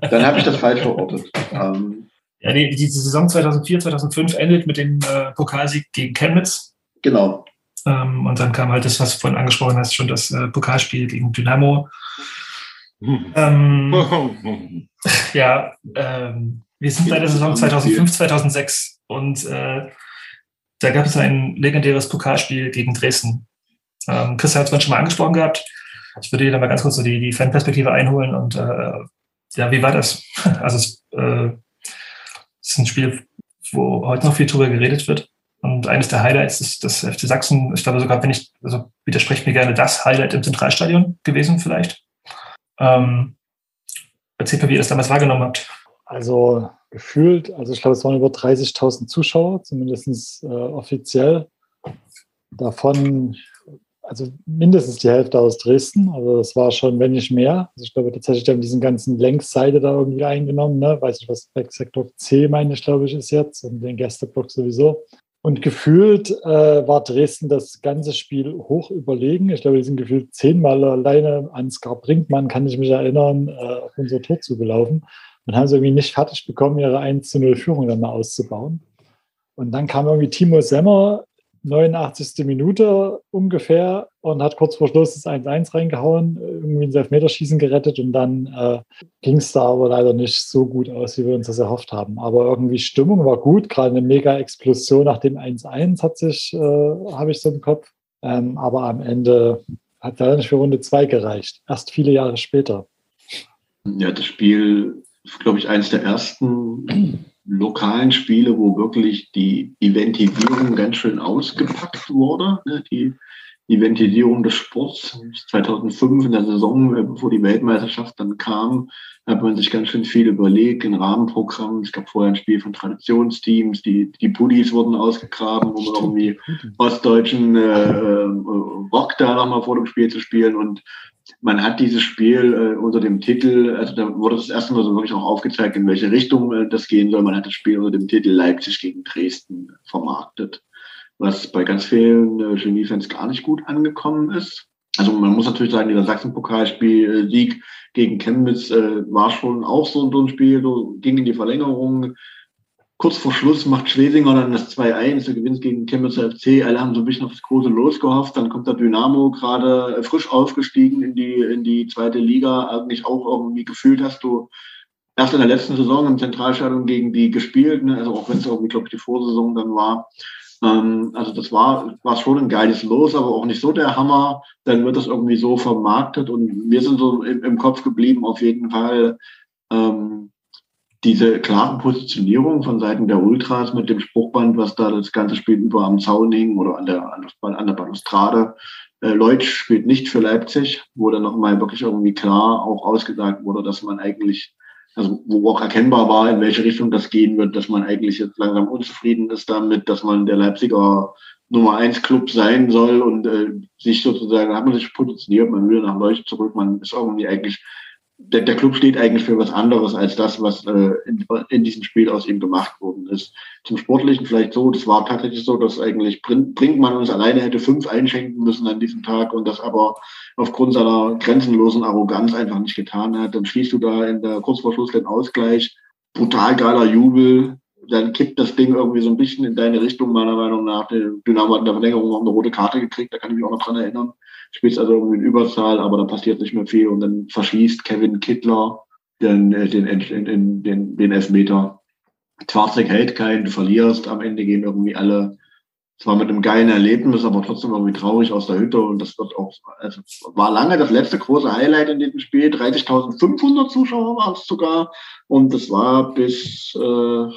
Dann habe ich das falsch verortet. [LAUGHS] ähm, ja, die, die Saison 2004, 2005 endet mit dem äh, Pokalsieg gegen Chemnitz. Genau. Ähm, und dann kam halt das, was du vorhin angesprochen hast, schon das äh, Pokalspiel gegen Dynamo. Ähm, [LAUGHS] ja, ähm, wir sind bei der Saison 2005, 2006 und äh, da gab es ein legendäres Pokalspiel gegen Dresden. Ähm, Chris hat es vorhin schon mal angesprochen gehabt. Ich würde dir dann mal ganz kurz so die, die Fanperspektive einholen und äh, ja, wie war das? [LAUGHS] Also es, äh, das ist ein Spiel, wo heute noch viel drüber geredet wird. Und eines der Highlights ist das FC Sachsen, ich glaube sogar, wenn ich, also widerspreche mir gerne das Highlight im Zentralstadion gewesen vielleicht. Ähm, erzählt mir, wie ihr das damals wahrgenommen habt. Also gefühlt, also ich glaube, es waren über 30.000 Zuschauer, zumindest äh, offiziell. davon, also mindestens die Hälfte aus Dresden. Also das war schon, wenn nicht mehr. Also ich glaube tatsächlich, die haben diesen ganzen Längsseite da irgendwie eingenommen. Ne? Weiß nicht, was Sektor C meine ich, glaube ich, ist jetzt und den Gästeblock sowieso. Und gefühlt äh, war Dresden das ganze Spiel hoch überlegen. Ich glaube, die sind gefühlt zehnmal alleine an Skar Brinkmann, kann ich mich erinnern, äh, auf unser Tor zugelaufen und haben es irgendwie nicht fertig bekommen, ihre 1 zu 0 Führung dann mal auszubauen. Und dann kam irgendwie Timo Semmer 89. Minute ungefähr und hat kurz vor Schluss das 1-1 reingehauen, irgendwie ins Elfmeterschießen gerettet und dann äh, ging es da aber leider nicht so gut aus, wie wir uns das erhofft haben. Aber irgendwie Stimmung war gut, gerade eine mega Explosion nach dem 1-1 hat sich, äh, habe ich so im Kopf. Ähm, aber am Ende hat leider nicht für Runde 2 gereicht, erst viele Jahre später. Ja, das Spiel ist, glaube ich, eines der ersten [CLEARS THROAT] lokalen Spiele, wo wirklich die Eventisierung ganz schön ausgepackt wurde. Ne? Die Eventisierung des Sports. 2005 in der Saison, äh, bevor die Weltmeisterschaft dann kam, hat man sich ganz schön viel überlegt, ein Rahmenprogramm. Es gab vorher ein Spiel von Traditionsteams, die, die Puddies wurden ausgegraben, um irgendwie ostdeutschen äh, äh, Rock da nochmal vor dem Spiel zu spielen. Und man hat dieses Spiel äh, unter dem Titel, also da wurde das erste Mal so wirklich auch aufgezeigt, in welche Richtung äh, das gehen soll. Man hat das Spiel unter dem Titel Leipzig gegen Dresden vermarktet, was bei ganz vielen äh, Genie-Fans gar nicht gut angekommen ist. Also man muss natürlich sagen, dieser Sachsen-Pokalspiel-Sieg gegen Chemnitz äh, war schon auch so, so ein Spiel, so ging in die Verlängerung kurz vor Schluss macht Schlesinger dann das 2-1, der gewinnt gegen Chemnitzer FC. Alle haben so ein bisschen auf das große Los gehofft. Dann kommt der Dynamo gerade frisch aufgestiegen in die, in die zweite Liga. Eigentlich auch irgendwie gefühlt hast du erst in der letzten Saison im Zentralstadion gegen die gespielt. Ne? Also auch wenn es irgendwie, glaube ich, die Vorsaison dann war. Ähm, also das war, war schon ein geiles Los, aber auch nicht so der Hammer. Dann wird das irgendwie so vermarktet und wir sind so im, im Kopf geblieben auf jeden Fall. Ähm, diese klare Positionierung von Seiten der Ultras mit dem Spruchband, was da das ganze Spiel über am Zaun hing oder an der, an der, Balustrade. Äh, Leutsch spielt nicht für Leipzig, wo dann nochmal wirklich irgendwie klar auch ausgesagt wurde, dass man eigentlich, also wo auch erkennbar war, in welche Richtung das gehen wird, dass man eigentlich jetzt langsam unzufrieden ist damit, dass man der Leipziger Nummer eins Club sein soll und äh, sich sozusagen, hat man sich positioniert, man will nach Leucht zurück, man ist irgendwie eigentlich der, der Club steht eigentlich für was anderes als das, was äh, in, in diesem Spiel aus ihm gemacht worden ist. Zum Sportlichen vielleicht so, das war tatsächlich so, dass eigentlich Brinkmann uns alleine hätte fünf einschenken müssen an diesem Tag und das aber aufgrund seiner grenzenlosen Arroganz einfach nicht getan hat. Dann schließt du da in der kurz vor Schluss den Ausgleich, brutal geiler Jubel, dann kippt das Ding irgendwie so ein bisschen in deine Richtung, meiner Meinung nach. Der Dynamo hat in der Verlängerung auch eine rote Karte gekriegt, da kann ich mich auch noch dran erinnern spielst also irgendwie in Überzahl, aber da passiert nicht mehr viel und dann verschließt Kevin Kittler den, äh, den, den, den, den Elfmeter. Schwarzek hält keinen, du verlierst, am Ende gehen irgendwie alle zwar mit einem geilen Erlebnis, aber trotzdem irgendwie traurig aus der Hütte und das wird auch, also war lange das letzte große Highlight in diesem Spiel. 30.500 Zuschauer waren es sogar und das war bis äh,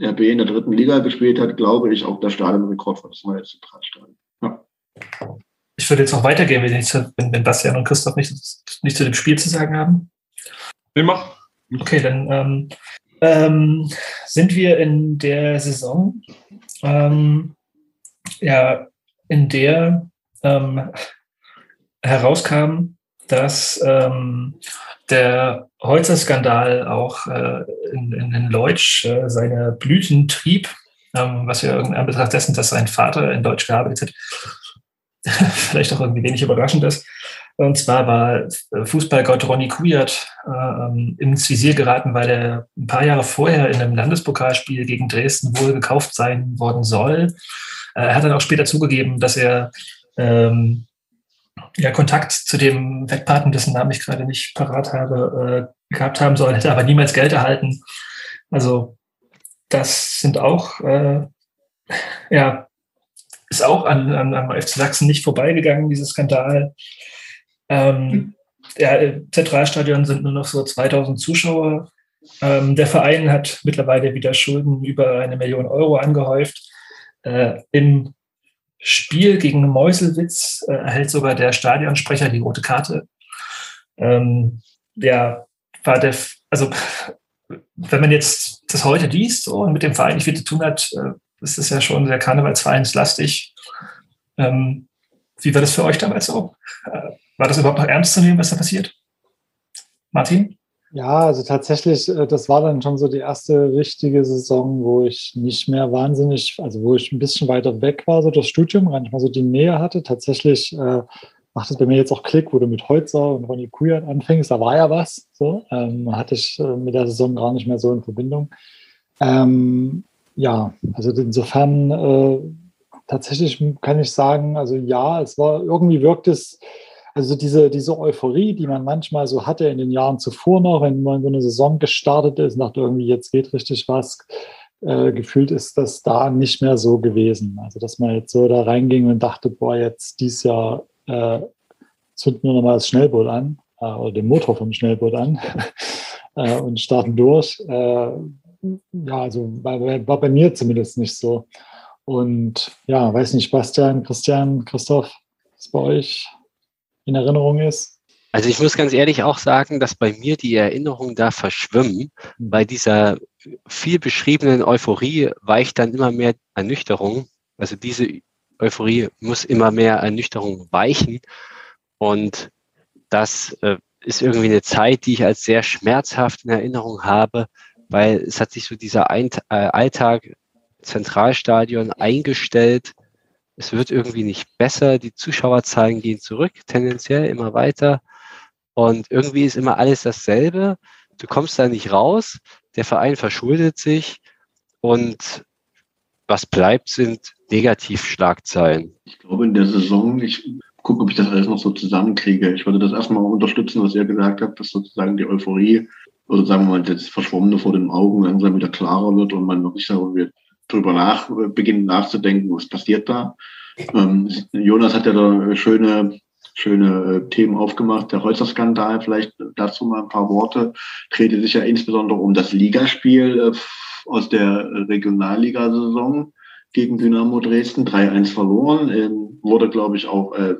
RB in der dritten Liga gespielt hat, glaube ich, auch der Stadionrekord für das neue Zentralstadion. Ja ich würde jetzt noch weitergehen, wenn, ich, wenn, wenn Bastian und Christoph nicht, nicht zu dem Spiel zu sagen haben. Nee, mach. Okay, dann ähm, ähm, sind wir in der Saison, ähm, ja, in der ähm, herauskam, dass ähm, der Holzer-Skandal auch äh, in, in, in Leutsch äh, seine Blüten trieb, ähm, was ja in Anbetracht dessen, dass sein Vater in Deutsch gearbeitet hat [LAUGHS] vielleicht auch irgendwie wenig überraschend ist. Und zwar war Fußballgott Ronny Kujat äh, ins Visier geraten, weil er ein paar Jahre vorher in einem Landespokalspiel gegen Dresden wohl gekauft sein worden soll. Äh, er hat dann auch später zugegeben, dass er ähm, ja, Kontakt zu dem Wettpaten, dessen Namen ich gerade nicht parat habe, äh, gehabt haben soll, hätte aber niemals Geld erhalten. Also das sind auch äh, ja, ist auch an, an, am FC Sachsen nicht vorbeigegangen, dieser Skandal. Ähm, ja, Im Zentralstadion sind nur noch so 2000 Zuschauer. Ähm, der Verein hat mittlerweile wieder Schulden über eine Million Euro angehäuft. Äh, Im Spiel gegen Meuselwitz äh, erhält sogar der Stadionsprecher die rote Karte. Ähm, ja, war der, also [LAUGHS] wenn man jetzt das heute liest so, und mit dem Verein nicht viel zu tun hat, äh, das ist ja schon sehr karnevalsvereinslastig. Ähm, wie war das für euch damals so? Äh, war das überhaupt noch ernst zu nehmen, was da passiert? Martin? Ja, also tatsächlich, äh, das war dann schon so die erste richtige Saison, wo ich nicht mehr wahnsinnig, also wo ich ein bisschen weiter weg war, so das Studium, gar nicht mal so die Nähe hatte. Tatsächlich äh, macht es bei mir jetzt auch Klick, wo du mit Holzer und Ronny Kujat anfängst, da war ja was, so, ähm, hatte ich äh, mit der Saison gar nicht mehr so in Verbindung. Ähm, ja, also insofern äh, tatsächlich kann ich sagen, also ja, es war, irgendwie wirkt es, also diese, diese Euphorie, die man manchmal so hatte in den Jahren zuvor noch, wenn man so eine Saison gestartet ist, dachte irgendwie, jetzt geht richtig was, äh, gefühlt ist das da nicht mehr so gewesen. Also, dass man jetzt so da reinging und dachte, boah, jetzt dieses Jahr äh, zünden wir nochmal das Schnellboot an äh, oder den Motor vom Schnellboot an [LAUGHS] äh, und starten durch. Äh, ja, also war, war bei mir zumindest nicht so. Und ja, weiß nicht, Bastian, Christian, Christoph, was bei euch in Erinnerung ist? Also ich muss ganz ehrlich auch sagen, dass bei mir die Erinnerungen da verschwimmen. Mhm. Bei dieser viel beschriebenen Euphorie weicht dann immer mehr Ernüchterung. Also diese Euphorie muss immer mehr Ernüchterung weichen. Und das äh, ist irgendwie eine Zeit, die ich als sehr schmerzhaft in Erinnerung habe, weil es hat sich so dieser äh, Alltag Zentralstadion eingestellt es wird irgendwie nicht besser, die Zuschauerzahlen gehen zurück, tendenziell immer weiter. Und irgendwie ist immer alles dasselbe. Du kommst da nicht raus, der Verein verschuldet sich und was bleibt, sind Negativschlagzeilen. Ich glaube, in der Saison, ich gucke, ob ich das alles noch so zusammenkriege. Ich würde das erstmal unterstützen, was ihr gesagt habt, dass sozusagen die Euphorie oder sagen wir mal das Verschwommene vor den Augen langsam wieder klarer wird und man wirklich sagen, drüber nach, beginnen nachzudenken, was passiert da. Ähm, Jonas hat ja da schöne, schöne äh, Themen aufgemacht. Der Holzer-Skandal, vielleicht dazu mal ein paar Worte, drehte sich ja insbesondere um das Ligaspiel äh, aus der Regionalligasaison gegen Dynamo Dresden 3-1 verloren. Ähm, wurde, glaube ich, auch äh,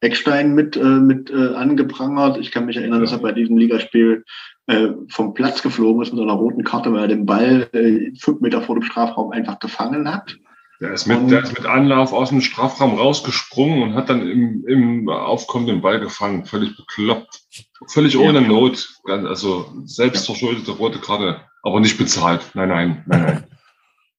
Eckstein mit, äh, mit äh, angeprangert. Ich kann mich erinnern, dass er bei diesem Ligaspiel äh, vom Platz geflogen ist mit einer roten Karte, weil er den Ball äh, fünf Meter vor dem Strafraum einfach gefangen hat. Der ist, mit, der ist mit Anlauf aus dem Strafraum rausgesprungen und hat dann im, im aufkommenden Ball gefangen. Völlig bekloppt. Völlig ohne ja. Not. Also selbst verschuldete rote Karte. Aber nicht bezahlt. Nein, nein, nein, nein.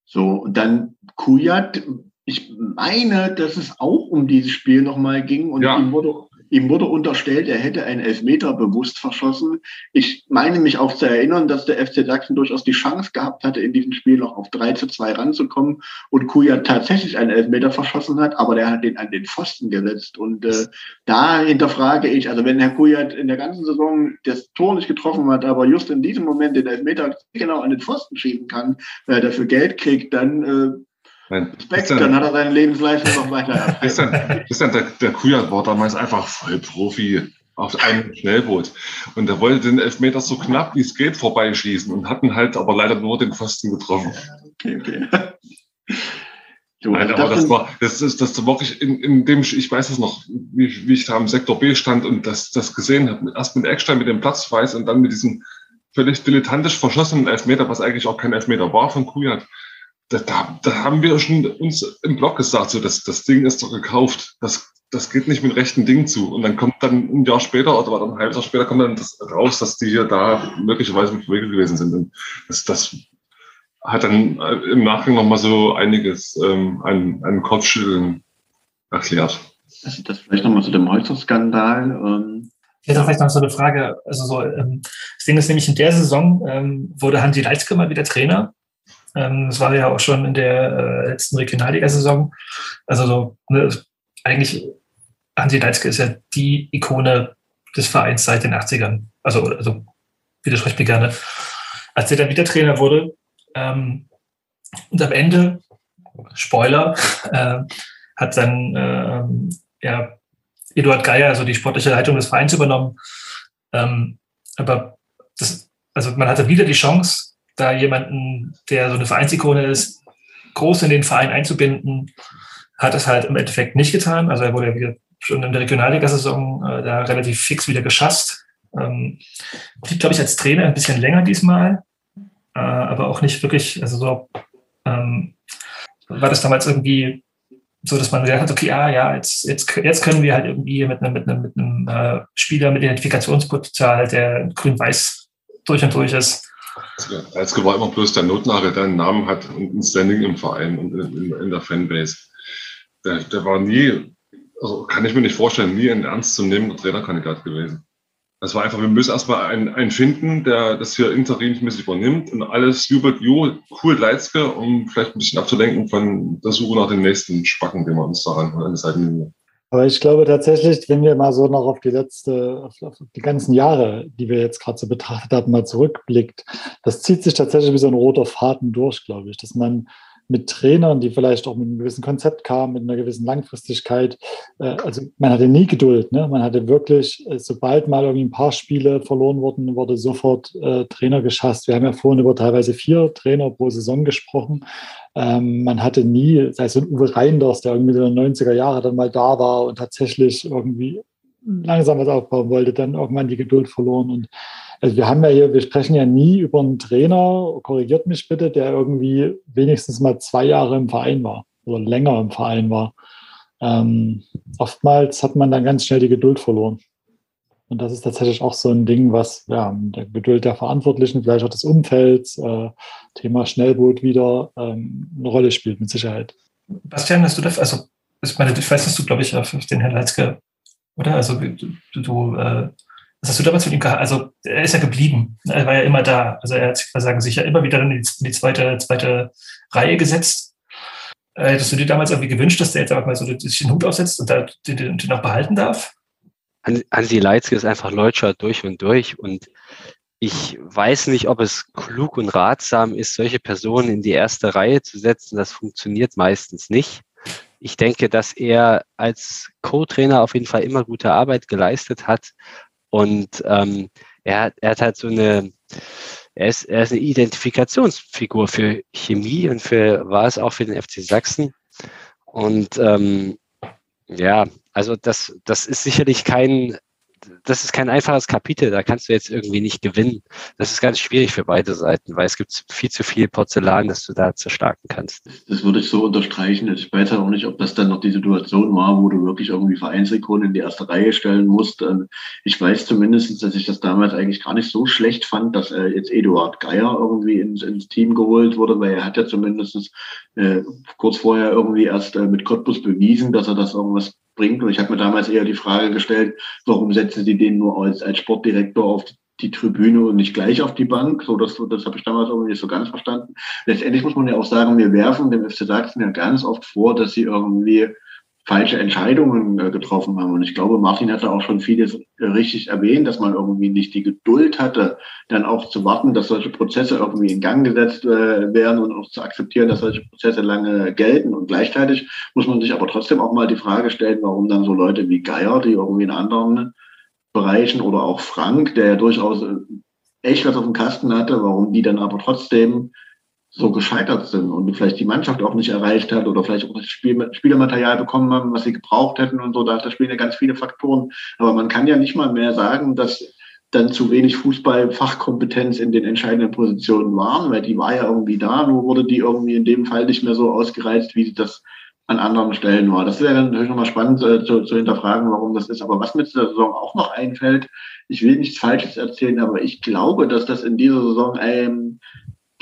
So, und dann Kujat. Ich meine, dass es auch um dieses Spiel nochmal ging und ja. ihm wurde Ihm wurde unterstellt, er hätte einen Elfmeter bewusst verschossen. Ich meine mich auch zu erinnern, dass der FC Sachsen durchaus die Chance gehabt hatte, in diesem Spiel noch auf 3 zu 2 ranzukommen und Kuja tatsächlich einen Elfmeter verschossen hat, aber der hat den an den Pfosten gesetzt. Und äh, da hinterfrage ich, also wenn Herr Kujat in der ganzen Saison das Tor nicht getroffen hat, aber just in diesem Moment den Elfmeter genau an den Pfosten schieben kann, äh, dafür Geld kriegt, dann äh, Nein, dann, dann hat er seine Lebensleistung noch weiter. Ist dann, ist dann der, der Kujat war damals einfach voll Profi auf einem Schnellboot. Und er wollte den Elfmeter so knapp wie es geht vorbeischießen und hatten halt aber leider nur den Pfosten getroffen. Okay, okay. [LAUGHS] Du, Nein, aber das war, das ist, das war wirklich in, in dem, ich weiß es noch, wie, wie ich da im Sektor B stand und das, das gesehen habe. Erst mit Eckstein mit dem Platzverweis und dann mit diesem völlig dilettantisch verschossenen Elfmeter, was eigentlich auch kein Elfmeter war von Kujat da, da, da haben wir schon uns im Blog gesagt, so, das, das Ding ist doch gekauft. Das, das geht nicht mit rechten Dingen zu. Und dann kommt dann ein Jahr später oder ein halbes Jahr später kommt dann das raus, dass die hier da möglicherweise mit Wege gewesen sind. Und das, das hat dann äh, im Nachgang nochmal so einiges ähm, an, an Kopfschütteln erklärt. Also das vielleicht nochmal zu dem Holzer-Skandal. Ähm ich hätte vielleicht noch so eine Frage. Also so, ähm, das Ding ist nämlich in der Saison ähm, wurde Hansi Leitzke mal wieder Trainer ähm, das war ja auch schon in der äh, letzten Regionalliga-Saison. Also so, ne, eigentlich, Hansi Leitzke ist ja die Ikone des Vereins seit den 80ern. Also, also widersprecht mir gerne. Als er dann wieder Trainer wurde ähm, und am Ende, Spoiler, äh, hat dann äh, ja, Eduard Geier, also die sportliche Leitung des Vereins übernommen. Ähm, aber das, also man hatte wieder die Chance, da jemanden, der so eine Vereinsikone ist, groß in den Verein einzubinden, hat es halt im Endeffekt nicht getan. Also er wurde ja wieder schon in der Regionalliga-Saison äh, da relativ fix wieder geschasst. Ähm, blieb, glaube ich, als Trainer ein bisschen länger diesmal, äh, aber auch nicht wirklich, also so, ähm, war das damals irgendwie, so dass man gedacht hat, okay, ah, ja, jetzt, jetzt, jetzt können wir halt irgendwie mit einem, mit einem, mit einem äh, Spieler mit Identifikationspotenzial, der grün-weiß durch und durch ist. Als war immer bloß der Notnagel, der einen Namen hat und ein Standing im Verein und in, der Fanbase. Der, der war nie, also kann ich mir nicht vorstellen, nie ein ernstzunehmender Trainerkandidat gewesen. Das war einfach, wir müssen erstmal einen, einen finden, der das hier interimsmäßig übernimmt und alles jubelt, jo, cool Leitzke, um vielleicht ein bisschen abzulenken von der Suche nach dem nächsten Spacken, den wir uns daran an die Seitenlinie. Aber ich glaube tatsächlich, wenn wir mal so noch auf die letzte, auf, auf die ganzen Jahre, die wir jetzt gerade so betrachtet haben, mal zurückblickt, das zieht sich tatsächlich wie so ein roter Faden durch, glaube ich, dass man mit Trainern, die vielleicht auch mit einem gewissen Konzept kamen, mit einer gewissen Langfristigkeit. Äh, also man hatte nie Geduld. Ne? Man hatte wirklich, äh, sobald mal irgendwie ein paar Spiele verloren wurden, wurde sofort äh, Trainer geschasst. Wir haben ja vorhin über teilweise vier Trainer pro Saison gesprochen. Ähm, man hatte nie, sei es so ein Uwe Reinders, der irgendwie in den 90er Jahren dann mal da war und tatsächlich irgendwie langsam was aufbauen wollte, dann irgendwann die Geduld verloren und also wir haben ja hier, wir sprechen ja nie über einen Trainer, korrigiert mich bitte, der irgendwie wenigstens mal zwei Jahre im Verein war oder länger im Verein war. Ähm, oftmals hat man dann ganz schnell die Geduld verloren. Und das ist tatsächlich auch so ein Ding, was ja, der Geduld der Verantwortlichen, vielleicht auch des Umfelds, äh, Thema Schnellboot wieder ähm, eine Rolle spielt, mit Sicherheit. Bastian, hast du das, also ich meine, ich weiß, dass du, glaube ich, auf den Herrn Leitzke, oder? Also du, du äh, was hast du damals mit ihm gehabt? Also er ist ja geblieben. Er war ja immer da. Also er hat sagen, sich ja immer wieder in die, in die zweite, zweite Reihe gesetzt. Äh, hättest du dir damals irgendwie gewünscht, dass der jetzt einfach mal so sich den Hut aufsetzt und da, den, den, den auch behalten darf? Hansi Leitzke ist einfach Leutscher durch und durch und ich weiß nicht, ob es klug und ratsam ist, solche Personen in die erste Reihe zu setzen. Das funktioniert meistens nicht. Ich denke, dass er als Co-Trainer auf jeden Fall immer gute Arbeit geleistet hat und ähm, er, er hat halt so eine, er ist, er ist eine Identifikationsfigur für Chemie und für war es auch für den FC Sachsen. Und ähm, ja, also das, das ist sicherlich kein das ist kein einfaches Kapitel, da kannst du jetzt irgendwie nicht gewinnen. Das ist ganz schwierig für beide Seiten, weil es gibt viel zu viel Porzellan, das du da zerstarken kannst. Das würde ich so unterstreichen. Ich weiß ja auch nicht, ob das dann noch die Situation war, wo du wirklich irgendwie Vereinsrekorde in die erste Reihe stellen musst. Ähm, ich weiß zumindest, dass ich das damals eigentlich gar nicht so schlecht fand, dass jetzt Eduard Geier irgendwie ins, ins Team geholt wurde, weil er hat ja zumindest äh, kurz vorher irgendwie erst äh, mit Cottbus bewiesen, dass er das irgendwas bringt. Und ich habe mir damals eher die Frage gestellt, warum setzen Sie den nur als, als Sportdirektor auf die Tribüne und nicht gleich auf die Bank. So, das, das habe ich damals irgendwie nicht so ganz verstanden. Letztendlich muss man ja auch sagen, wir werfen dem FC Sachsen ja ganz oft vor, dass sie irgendwie falsche Entscheidungen äh, getroffen haben. Und ich glaube, Martin hatte auch schon vieles äh, richtig erwähnt, dass man irgendwie nicht die Geduld hatte, dann auch zu warten, dass solche Prozesse irgendwie in Gang gesetzt äh, werden und auch zu akzeptieren, dass solche Prozesse lange gelten. Und gleichzeitig muss man sich aber trotzdem auch mal die Frage stellen, warum dann so Leute wie Geier, die irgendwie in anderen Bereichen oder auch Frank, der ja durchaus echt was auf dem Kasten hatte, warum die dann aber trotzdem so gescheitert sind und vielleicht die Mannschaft auch nicht erreicht hat oder vielleicht auch das Spiel, Spielermaterial bekommen haben, was sie gebraucht hätten und so. Da, da spielen ja ganz viele Faktoren. Aber man kann ja nicht mal mehr sagen, dass dann zu wenig Fußballfachkompetenz in den entscheidenden Positionen waren, weil die war ja irgendwie da, nur wurde die irgendwie in dem Fall nicht mehr so ausgereizt, wie das an anderen Stellen war. Das wäre dann natürlich nochmal spannend äh, zu, zu hinterfragen, warum das ist. Aber was mit dieser Saison auch noch einfällt, ich will nichts Falsches erzählen, aber ich glaube, dass das in dieser Saison ähm,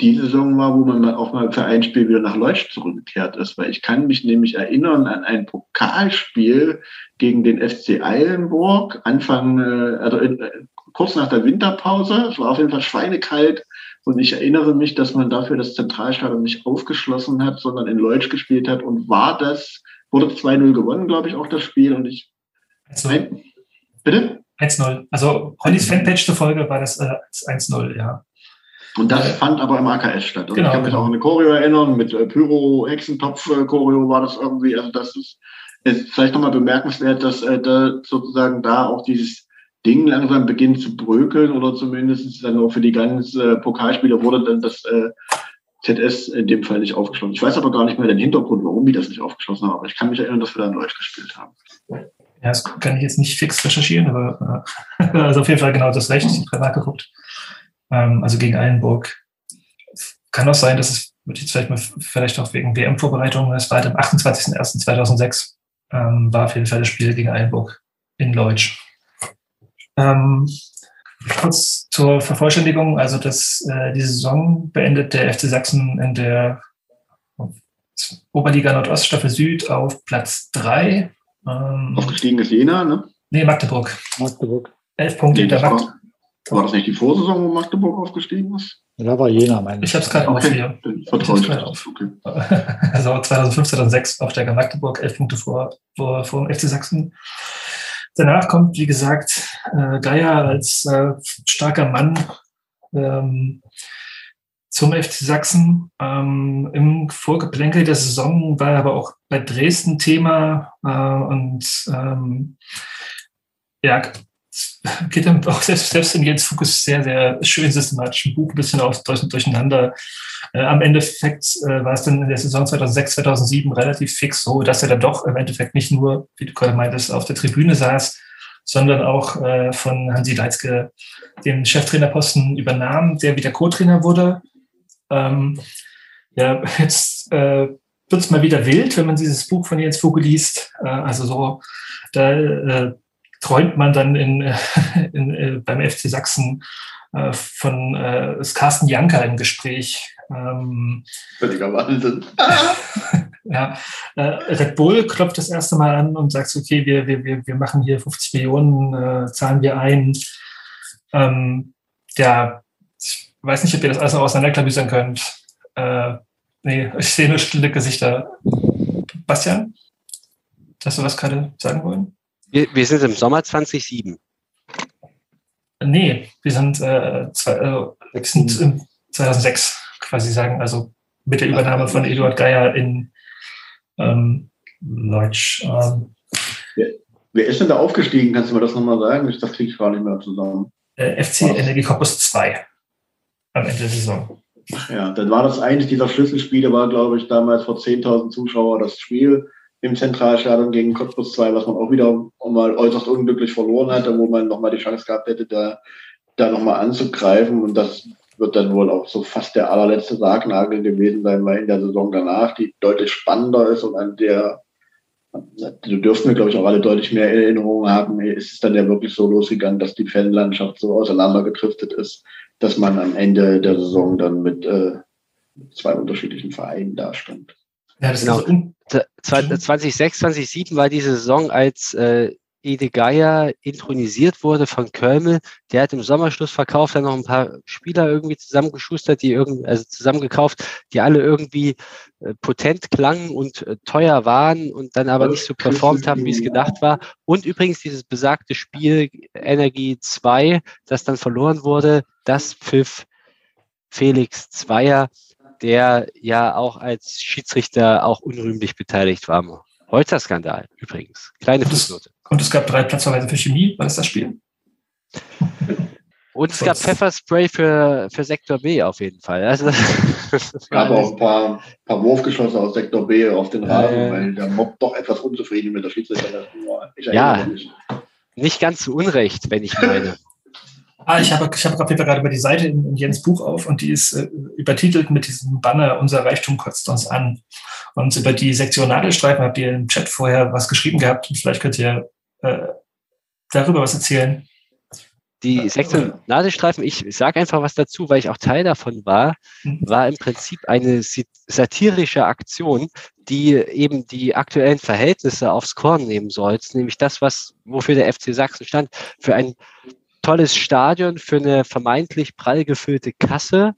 die Saison war, wo man mal auch mal für ein Spiel wieder nach Leusch zurückgekehrt ist, weil ich kann mich nämlich erinnern an ein Pokalspiel gegen den FC Eilenburg, Anfang, äh, also in, äh, kurz nach der Winterpause. Es war auf jeden Fall schweinekalt und ich erinnere mich, dass man dafür das Zentralstadion nicht aufgeschlossen hat, sondern in Leutsch gespielt hat und war das, wurde 2-0 gewonnen, glaube ich, auch das Spiel und ich. 1-0. Bitte? 1-0. Also Ronnys Fanpage zufolge war das äh, 1-0, ja. Und das fand aber im AKS statt. Und genau, ich kann mich genau. auch an eine Choreo erinnern, mit äh, Pyro, Hexentopf-Choreo war das irgendwie. Also das ist, ist vielleicht nochmal bemerkenswert, dass äh, da sozusagen da auch dieses Ding langsam beginnt zu brökeln oder zumindest dann auch für die ganzen äh, Pokalspiele wurde dann das äh, ZS in dem Fall nicht aufgeschlossen. Ich weiß aber gar nicht mehr den Hintergrund, warum die das nicht aufgeschlossen haben, aber ich kann mich erinnern, dass wir da in Deutsch gespielt haben. Ja, das kann ich jetzt nicht fix recherchieren, aber äh, [LAUGHS] also auf jeden Fall genau das Recht, ich habe nachgeguckt ähm, also gegen Eilenburg. Kann auch sein, dass es ich vielleicht, mal, vielleicht auch wegen WM-Vorbereitung, es war halt am 28.01.2006, ähm, war auf jeden Fall das Spiel gegen Einburg in Leutsch. Ähm, kurz zur Vervollständigung, also das, äh, die Saison beendet der FC Sachsen in der Oberliga Nordost Staffel Süd auf Platz 3. Ähm, Aufgestiegen ist Jena, ne? Nee, Magdeburg. Magdeburg. Elf Punkte nee, der Magdeburg. War das nicht die Vorsaison, wo Magdeburg aufgestiegen ist? Da war Jena, meine ich. Ich habe es gerade okay. auf hier. Vertraue ich auf. Okay. [LAUGHS] Also 2005, 2006 Aufsteiger Magdeburg, elf Punkte vor, vor, vor dem FC Sachsen. Danach kommt, wie gesagt, äh, Geier als äh, starker Mann ähm, zum FC Sachsen. Ähm, Im Vorgeplänkel der Saison war er aber auch bei Dresden Thema äh, und ähm, ja, [LAUGHS] geht dann auch selbst, selbst in Jens Fokus sehr, sehr schön systematisch ein Buch ein bisschen aus, durcheinander. Äh, am Endeffekt äh, war es dann in der Saison 2006, 2007 relativ fix so, dass er dann doch im Endeffekt nicht nur, wie du gerade meintest, auf der Tribüne saß, sondern auch äh, von Hansi Leitzke den Cheftrainerposten übernahm, der wieder Co-Trainer wurde. Ähm, ja, jetzt äh, wird es mal wieder wild, wenn man dieses Buch von Jens Vogel liest. Äh, also so, da äh, träumt man dann in, [LAUGHS] in, in, beim FC Sachsen äh, von äh, ist Carsten Janker im Gespräch. Ähm, Völliger Wahnsinn. [LAUGHS] ja, äh, Red Bull klopft das erste Mal an und sagt, okay, wir, wir, wir, machen hier 50 Millionen, äh, zahlen wir ein. Ähm, ja, ich weiß nicht, ob ihr das alles noch auseinanderklabüsern könnt. Äh, nee, [LAUGHS] ich sehe nur stille Gesichter. Bastian, hast du was gerade sagen wollen? Wir, wir sind im Sommer 2007. Nee, wir sind, äh, zwei, äh, sind im 2006 quasi sagen, also mit der Übernahme von Eduard Geier in ähm, Leutsch. Ähm, wer, wer, ist denn da aufgestiegen? Kannst du mir das nochmal sagen? Das kriege ich gar nicht mehr zusammen. Äh, FC Energie Cottbus 2 am Ende der Saison. Ja, dann war das eines dieser Schlüsselspiele, war glaube ich damals vor 10.000 Zuschauern das Spiel im Zentralstadion gegen Cottbus 2, was man auch wieder mal äußerst unglücklich verloren hatte, wo man nochmal die Chance gehabt hätte, da, da nochmal anzugreifen. Und das wird dann wohl auch so fast der allerletzte Sargnagel gewesen sein, weil in der Saison danach, die deutlich spannender ist und an der du dürften wir, glaube ich, auch alle deutlich mehr Erinnerungen haben, ist es dann ja wirklich so losgegangen, dass die Fanlandschaft so auseinandergedriftet ist, dass man am Ende der Saison dann mit äh, zwei unterschiedlichen Vereinen dastand. Ja, das genau. ist 2006, 2007 war diese Saison, als äh, Ede Geier intronisiert wurde von Kölmel. Der hat im Sommerschlussverkauf dann noch ein paar Spieler irgendwie zusammengeschustert, die irgendwie, also zusammengekauft, die alle irgendwie äh, potent klangen und äh, teuer waren und dann aber nicht so performt haben, wie es gedacht war. Und übrigens dieses besagte Spiel Energie 2, das dann verloren wurde, das pfiff Felix Zweier, der ja auch als Schiedsrichter auch unrühmlich beteiligt war. Holzer-Skandal übrigens. Kleine Fußnote. Und es gab drei Platzverweise für Chemie. War das das Spiel? Und es gab Pfefferspray für, für Sektor B auf jeden Fall. Also, [LAUGHS] es gab auch ein paar, paar Wurfgeschosse aus Sektor B auf den Rasen, äh, weil der Mob doch etwas unzufrieden mit der Schiedsrichter ist. Ja, nicht ganz zu Unrecht, wenn ich meine. Ah, ich habe ich hab gerade über die Seite in, in, Jens Buch auf und die ist äh, übertitelt mit diesem Banner Unser Reichtum kotzt uns an. Und über die Sektion Nadelstreifen habt ihr im Chat vorher was geschrieben gehabt und vielleicht könnt ihr äh, darüber was erzählen. Die Sektion Nadelstreifen, ich sage einfach was dazu, weil ich auch Teil davon war, mhm. war im Prinzip eine satirische Aktion, die eben die aktuellen Verhältnisse aufs Korn nehmen sollte, nämlich das, was wofür der FC Sachsen stand, für ein tolles Stadion, für eine vermeintlich prall gefüllte Kasse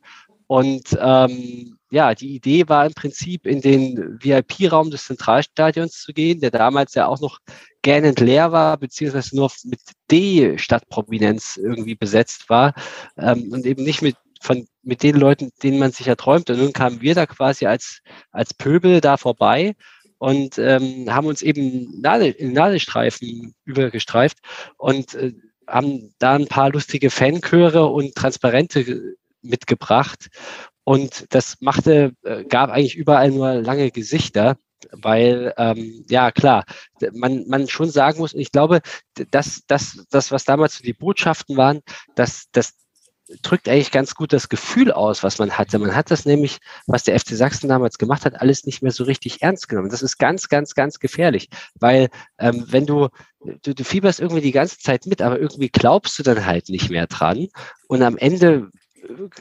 und ähm, ja, die Idee war im Prinzip in den VIP-Raum des Zentralstadions zu gehen, der damals ja auch noch gähnend leer war, beziehungsweise nur mit D-Stadtprominenz irgendwie besetzt war ähm, und eben nicht mit von mit den Leuten, denen man sich erträumt. Und nun kamen wir da quasi als als Pöbel da vorbei und ähm, haben uns eben Nadel, in Nadelstreifen übergestreift und äh, haben da ein paar lustige Fanchöre und Transparente mitgebracht. Und das machte, äh, gab eigentlich überall nur lange Gesichter, weil, ähm, ja klar, man, man schon sagen muss, ich glaube, dass das, das, was damals so die Botschaften waren, dass, dass drückt eigentlich ganz gut das Gefühl aus, was man hatte. Man hat das nämlich, was der FC Sachsen damals gemacht hat, alles nicht mehr so richtig ernst genommen. Das ist ganz, ganz, ganz gefährlich, weil ähm, wenn du, du, du fieberst irgendwie die ganze Zeit mit, aber irgendwie glaubst du dann halt nicht mehr dran und am Ende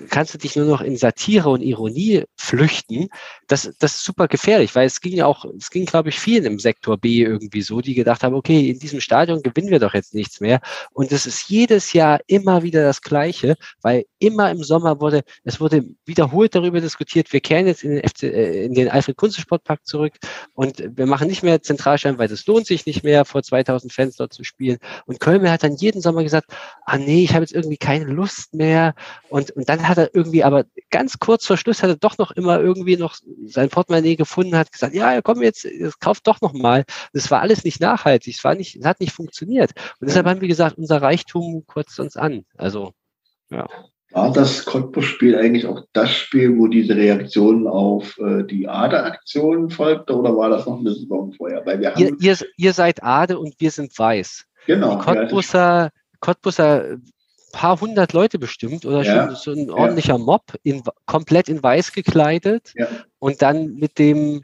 kannst du dich nur noch in Satire und Ironie flüchten, das, das ist super gefährlich, weil es ging ja auch, es ging, glaube ich, vielen im Sektor B irgendwie so, die gedacht haben, okay, in diesem Stadion gewinnen wir doch jetzt nichts mehr. Und es ist jedes Jahr immer wieder das Gleiche, weil immer im Sommer wurde, es wurde wiederholt darüber diskutiert, wir kehren jetzt in den, FC, äh, in den Alfred Kunze Sportpark zurück und wir machen nicht mehr Zentralstein, weil das lohnt sich nicht mehr, vor 2000 Fans dort zu spielen. Und Köln hat dann jeden Sommer gesagt, ah nee, ich habe jetzt irgendwie keine Lust mehr und und dann hat er irgendwie, aber ganz kurz vor Schluss hat er doch noch immer irgendwie noch sein Portemonnaie gefunden, hat gesagt, ja, komm jetzt, kauft doch noch mal. Das war alles nicht nachhaltig, es war nicht, es hat nicht funktioniert. Und deshalb haben wir gesagt, unser Reichtum kotzt uns an. Also, ja. War das Cottbus-Spiel eigentlich auch das Spiel, wo diese Reaktion auf äh, die Ade-Aktion folgte oder war das noch eine Saison vorher? Weil wir ihr, ihr, ihr seid Ade und wir sind weiß. Genau. Die Cottbuser, Cottbuser paar hundert Leute bestimmt oder ja. schon so ein ordentlicher. Mob, in, komplett in weiß gekleidet ja. und dann mit dem,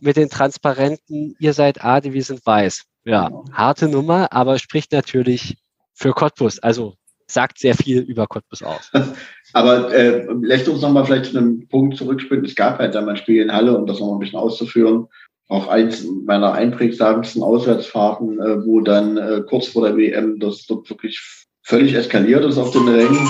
mit den Transparenten, ihr seid Ade, wir sind weiß. Ja, genau. harte Nummer, aber spricht natürlich für Cottbus, also sagt sehr viel über Cottbus aus. [LAUGHS] Aber äh, lässt uns nochmal vielleicht zu einem Punkt zurückspielen. Es gab halt dann ein Spiel in Halle, um das nochmal ein bisschen auszuführen. Auch eins meiner einprägsamsten Auswärtsfahrten, äh, wo dann äh, kurz vor der WM das dort wirklich völlig eskaliert ist auf den Rängen.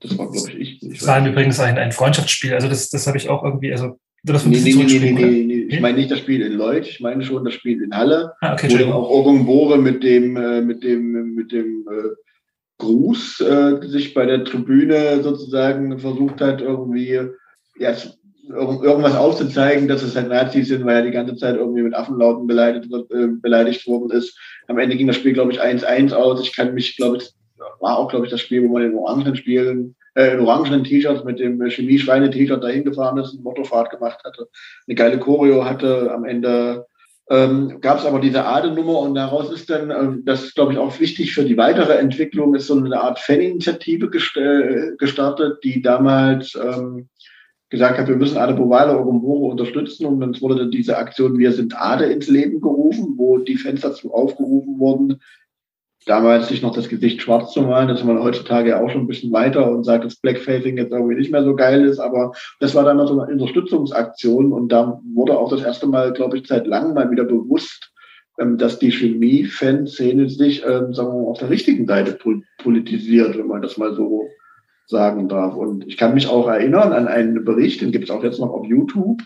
Das war, glaube ich, ich. Das war übrigens ein, ein Freundschaftsspiel. Also das, das habe ich auch irgendwie, also das nee, nee, nee, nee, nee, nee, Ich meine nicht das Spiel in Leut, ich meine schon das Spiel in Halle, ah, okay, wo dann auch Ogung Bore mit dem, äh, mit dem, mit dem äh, Gruß äh, sich bei der Tribüne sozusagen versucht hat, irgendwie ja, irgendwas aufzuzeigen, dass es halt Nazis sind, weil er die ganze Zeit irgendwie mit Affenlauten beleidigt, äh, beleidigt worden ist. Am Ende ging das Spiel, glaube ich, 1-1 aus. Ich kann mich, glaube ich, war auch, glaube ich, das Spiel, wo man in orangen Spielen, äh, in orangenen T-Shirts mit dem Chemie-Schweine-T-Shirt dahin gefahren ist, eine Motorfahrt gemacht hatte, eine geile Choreo hatte. Am Ende ähm, gab es aber diese Adenummer und daraus ist dann, ähm, das ist, glaube ich, auch wichtig für die weitere Entwicklung, ist so eine Art Faninitiative gest äh, gestartet, die damals ähm, gesagt hat, wir müssen Ade Bovale Orumboro unterstützen. Und dann wurde dann diese Aktion Wir sind Ade ins Leben gerufen, wo die Fans dazu aufgerufen wurden, damals sich noch das Gesicht schwarz zu malen. Das ist man heutzutage auch schon ein bisschen weiter und sagt, dass Blackfacing jetzt irgendwie nicht mehr so geil ist, aber das war damals so eine Unterstützungsaktion. Und da wurde auch das erste Mal, glaube ich, seit langem mal wieder bewusst, ähm, dass die Chemie-Fanszene sich, ähm, sagen wir mal, auf der richtigen Seite politisiert, wenn man das mal so sagen darf. Und ich kann mich auch erinnern an einen Bericht, den gibt es auch jetzt noch auf YouTube,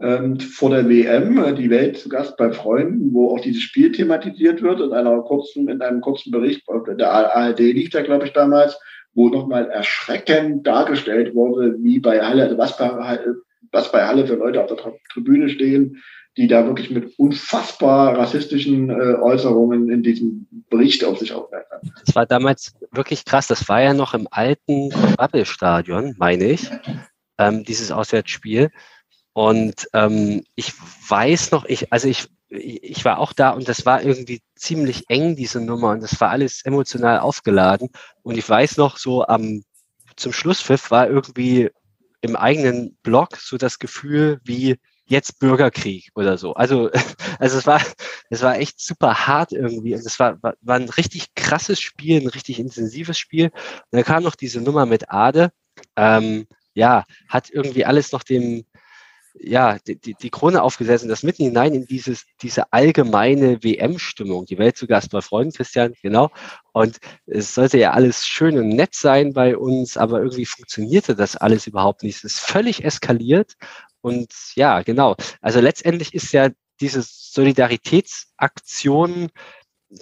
ähm, vor der WM, äh, die Welt zu Gast bei Freunden, wo auch dieses Spiel thematisiert wird, in einer kurzen, in einem kurzen Bericht, der ARD lief da, glaube ich, damals, wo nochmal erschreckend dargestellt wurde, wie bei Halle, was bei, was bei Halle für Leute auf der Tribüne stehen, die da wirklich mit unfassbar rassistischen äh, Äußerungen in diesem Bericht auf sich aufmerksam. Das war damals wirklich krass. Das war ja noch im alten Bubble-Stadion, meine ich, ähm, dieses Auswärtsspiel. Und ähm, ich weiß noch, ich, also ich, ich war auch da und das war irgendwie ziemlich eng, diese Nummer, und das war alles emotional aufgeladen. Und ich weiß noch, so am zum Schlusspfiff war irgendwie im eigenen Blog so das Gefühl, wie jetzt Bürgerkrieg oder so. Also, [LAUGHS] also es war, es war echt super hart irgendwie. Und es war, war, war ein richtig krasses Spiel, ein richtig intensives Spiel. Und dann kam noch diese Nummer mit Ade. Ähm, ja, hat irgendwie alles noch dem, ja, die, die, die Krone aufgesetzt und das mitten hinein in dieses, diese allgemeine WM-Stimmung. Die Welt zu Gast bei Freunden, Christian, genau. Und es sollte ja alles schön und nett sein bei uns, aber irgendwie funktionierte das alles überhaupt nicht. Es ist völlig eskaliert und ja, genau. Also letztendlich ist ja diese Solidaritätsaktion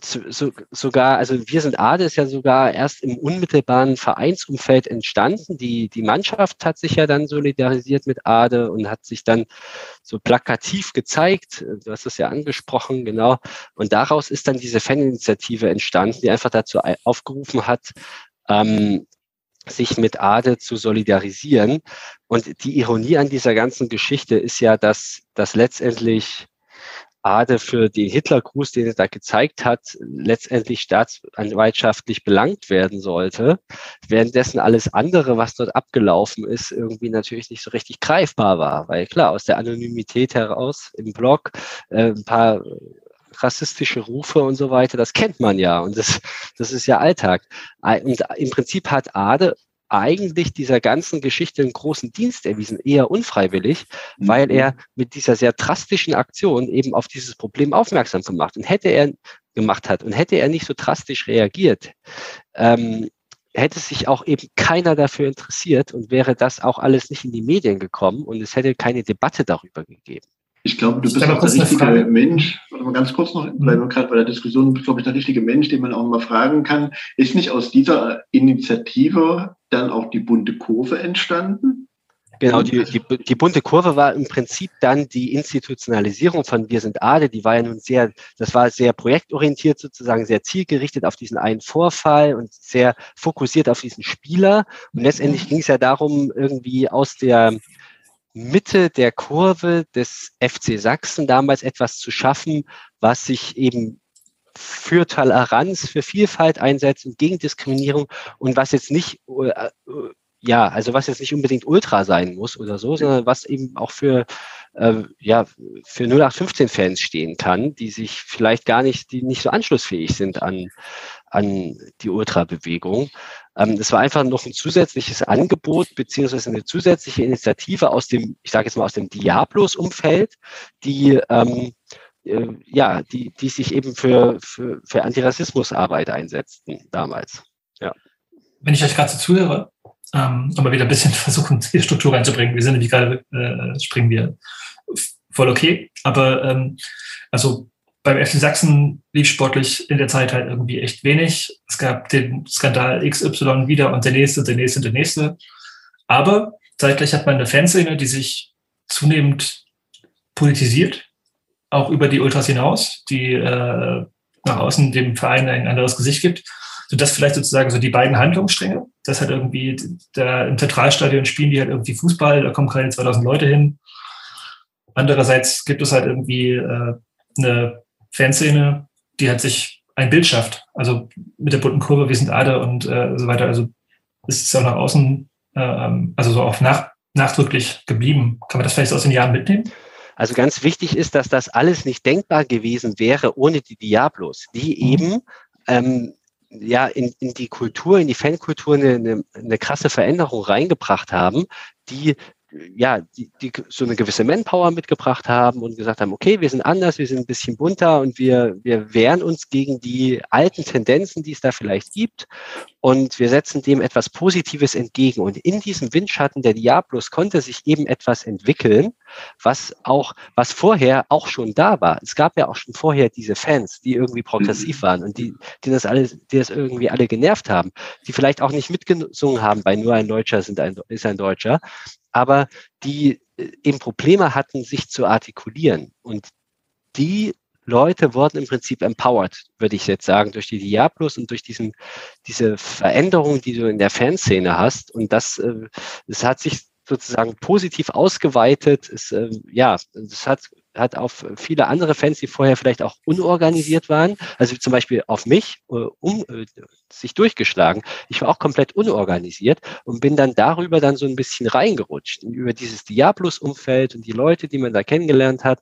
so, sogar, also wir sind Ade ist ja sogar erst im unmittelbaren Vereinsumfeld entstanden. Die, die Mannschaft hat sich ja dann solidarisiert mit Ade und hat sich dann so plakativ gezeigt. Du hast es ja angesprochen, genau. Und daraus ist dann diese Faninitiative entstanden, die einfach dazu aufgerufen hat, ähm, sich mit Ade zu solidarisieren. Und die Ironie an dieser ganzen Geschichte ist ja, dass, dass letztendlich Ade für den Hitlergruß, den er da gezeigt hat, letztendlich staatsanwaltschaftlich belangt werden sollte, währenddessen alles andere, was dort abgelaufen ist, irgendwie natürlich nicht so richtig greifbar war. Weil klar, aus der Anonymität heraus im Blog äh, ein paar rassistische Rufe und so weiter, das kennt man ja und das, das ist ja Alltag. Und im Prinzip hat Ade eigentlich dieser ganzen Geschichte einen großen Dienst erwiesen, eher unfreiwillig, mhm. weil er mit dieser sehr drastischen Aktion eben auf dieses Problem aufmerksam gemacht und hätte er gemacht hat und hätte er nicht so drastisch reagiert, ähm, hätte sich auch eben keiner dafür interessiert und wäre das auch alles nicht in die Medien gekommen und es hätte keine Debatte darüber gegeben. Ich glaube, du bist auch der richtige Mensch, warte mal ganz kurz noch, mhm. weil wir gerade bei der Diskussion, glaube ich, der richtige Mensch, den man auch mal fragen kann. Ist nicht aus dieser Initiative dann auch die bunte Kurve entstanden? Genau, die, die, die bunte Kurve war im Prinzip dann die Institutionalisierung von Wir sind Ade. Die war ja nun sehr, das war sehr projektorientiert sozusagen, sehr zielgerichtet auf diesen einen Vorfall und sehr fokussiert auf diesen Spieler. Und letztendlich ging es ja darum, irgendwie aus der Mitte der Kurve des FC Sachsen damals etwas zu schaffen, was sich eben für Toleranz, für Vielfalt einsetzt und gegen Diskriminierung und was jetzt nicht, äh, ja, also was jetzt nicht unbedingt Ultra sein muss oder so, sondern was eben auch für, äh, ja, für 0815-Fans stehen kann, die sich vielleicht gar nicht, die nicht so anschlussfähig sind an, an die Ultrabewegung. Ähm, das war einfach noch ein zusätzliches Angebot beziehungsweise eine zusätzliche Initiative aus dem, ich sage jetzt mal aus dem Diablos-Umfeld, die ähm, äh, ja, die, die sich eben für, für, für Antirassismusarbeit einsetzten damals. Ja. Wenn ich euch gerade so zuhöre, ähm, aber wieder ein bisschen [LAUGHS] versuchen, Struktur reinzubringen, wir sind nämlich gerade, äh, springen wir voll okay, aber ähm, also beim FC Sachsen lief sportlich in der Zeit halt irgendwie echt wenig. Es gab den Skandal XY wieder und der nächste, der nächste, der nächste. Aber zeitgleich hat man eine Fanszene, die sich zunehmend politisiert, auch über die Ultras hinaus, die äh, nach außen dem Verein ein anderes Gesicht gibt. Sodass vielleicht sozusagen so die beiden Handlungsstränge, das halt irgendwie, da im Zentralstadion spielen die halt irgendwie Fußball, da kommen keine 2000 Leute hin. Andererseits gibt es halt irgendwie äh, eine Fanszene, die hat sich ein Bild schafft. Also mit der bunten Kurve, wir sind Ade und äh, so weiter. Also ist es auch nach außen, äh, also so auch nach, nachdrücklich geblieben. Kann man das vielleicht aus den Jahren mitnehmen? Also ganz wichtig ist, dass das alles nicht denkbar gewesen wäre ohne die Diablos, die mhm. eben ähm, ja in, in die Kultur, in die Fankultur eine, eine, eine krasse Veränderung reingebracht haben, die ja, die, die so eine gewisse Manpower mitgebracht haben und gesagt haben, okay, wir sind anders, wir sind ein bisschen bunter und wir, wir wehren uns gegen die alten Tendenzen, die es da vielleicht gibt und wir setzen dem etwas Positives entgegen. Und in diesem Windschatten der Diablos konnte sich eben etwas entwickeln, was auch, was vorher auch schon da war. Es gab ja auch schon vorher diese Fans, die irgendwie progressiv mhm. waren und die, die das alles, die das irgendwie alle genervt haben, die vielleicht auch nicht mitgesungen haben bei nur ein Deutscher sind ein, ist ein Deutscher, aber die äh, eben Probleme hatten, sich zu artikulieren. Und die Leute wurden im Prinzip empowered, würde ich jetzt sagen, durch die Diablos und durch diesen, diese Veränderung, die du in der Fanszene hast. Und das, äh, das hat sich sozusagen positiv ausgeweitet. Es, äh, ja, es hat hat auf viele andere Fans, die vorher vielleicht auch unorganisiert waren, also zum Beispiel auf mich, äh, um äh, sich durchgeschlagen. Ich war auch komplett unorganisiert und bin dann darüber dann so ein bisschen reingerutscht, über dieses Diablos-Umfeld und die Leute, die man da kennengelernt hat,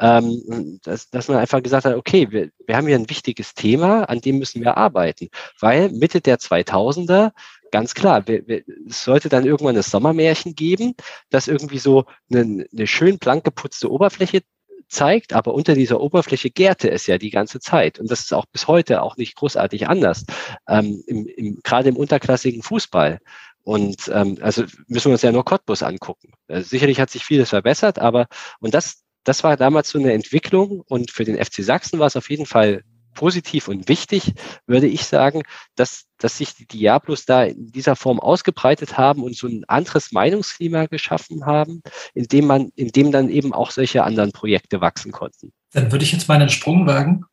ähm, dass, dass man einfach gesagt hat, okay, wir, wir haben hier ein wichtiges Thema, an dem müssen wir arbeiten, weil Mitte der 2000er ganz klar, wir, wir, es sollte dann irgendwann das Sommermärchen geben, das irgendwie so eine, eine schön blank geputzte Oberfläche zeigt, aber unter dieser Oberfläche gärte es ja die ganze Zeit. Und das ist auch bis heute auch nicht großartig anders, ähm, im, im, gerade im unterklassigen Fußball. Und ähm, also müssen wir uns ja nur Cottbus angucken. Also sicherlich hat sich vieles verbessert, aber und das, das war damals so eine Entwicklung und für den FC Sachsen war es auf jeden Fall positiv und wichtig, würde ich sagen, dass, dass sich die Diablos da in dieser Form ausgebreitet haben und so ein anderes Meinungsklima geschaffen haben, in dem man, in dem dann eben auch solche anderen Projekte wachsen konnten. Dann würde ich jetzt mal einen Sprung wagen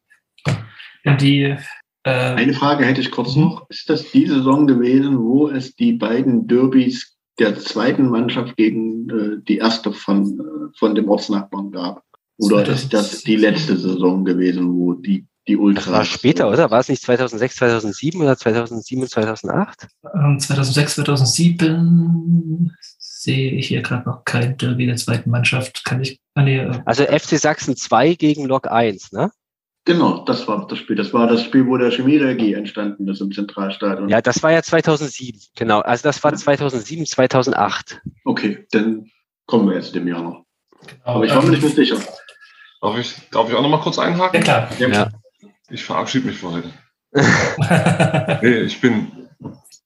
in die äh Eine Frage hätte ich kurz noch. Ist das die Saison gewesen, wo es die beiden Derbys der zweiten Mannschaft gegen äh, die erste von, äh, von dem Ortsnachbarn gab? Oder ist das die letzte Saison gewesen, wo die, die Ultras... Das war später, oder? War es nicht 2006, 2007 oder 2007, 2008? 2006, 2007 sehe ich hier gerade noch kein Derby der zweiten Mannschaft. Kann ich. Ah, nee, äh, also FC Sachsen 2 gegen Lok 1, ne? Genau, das war das Spiel. Das war das Spiel, wo der Chemie-Regie entstanden ist im Zentralstadion. Ja, das war ja 2007, genau. Also das war 2007, 2008. Okay, dann kommen wir jetzt dem Jahr noch. Genau, Aber ich war mir nicht mehr sicher. Darf ich, darf ich auch noch mal kurz einhaken? Ja, klar. Ja. Ich verabschiede mich für heute. nee, ich bin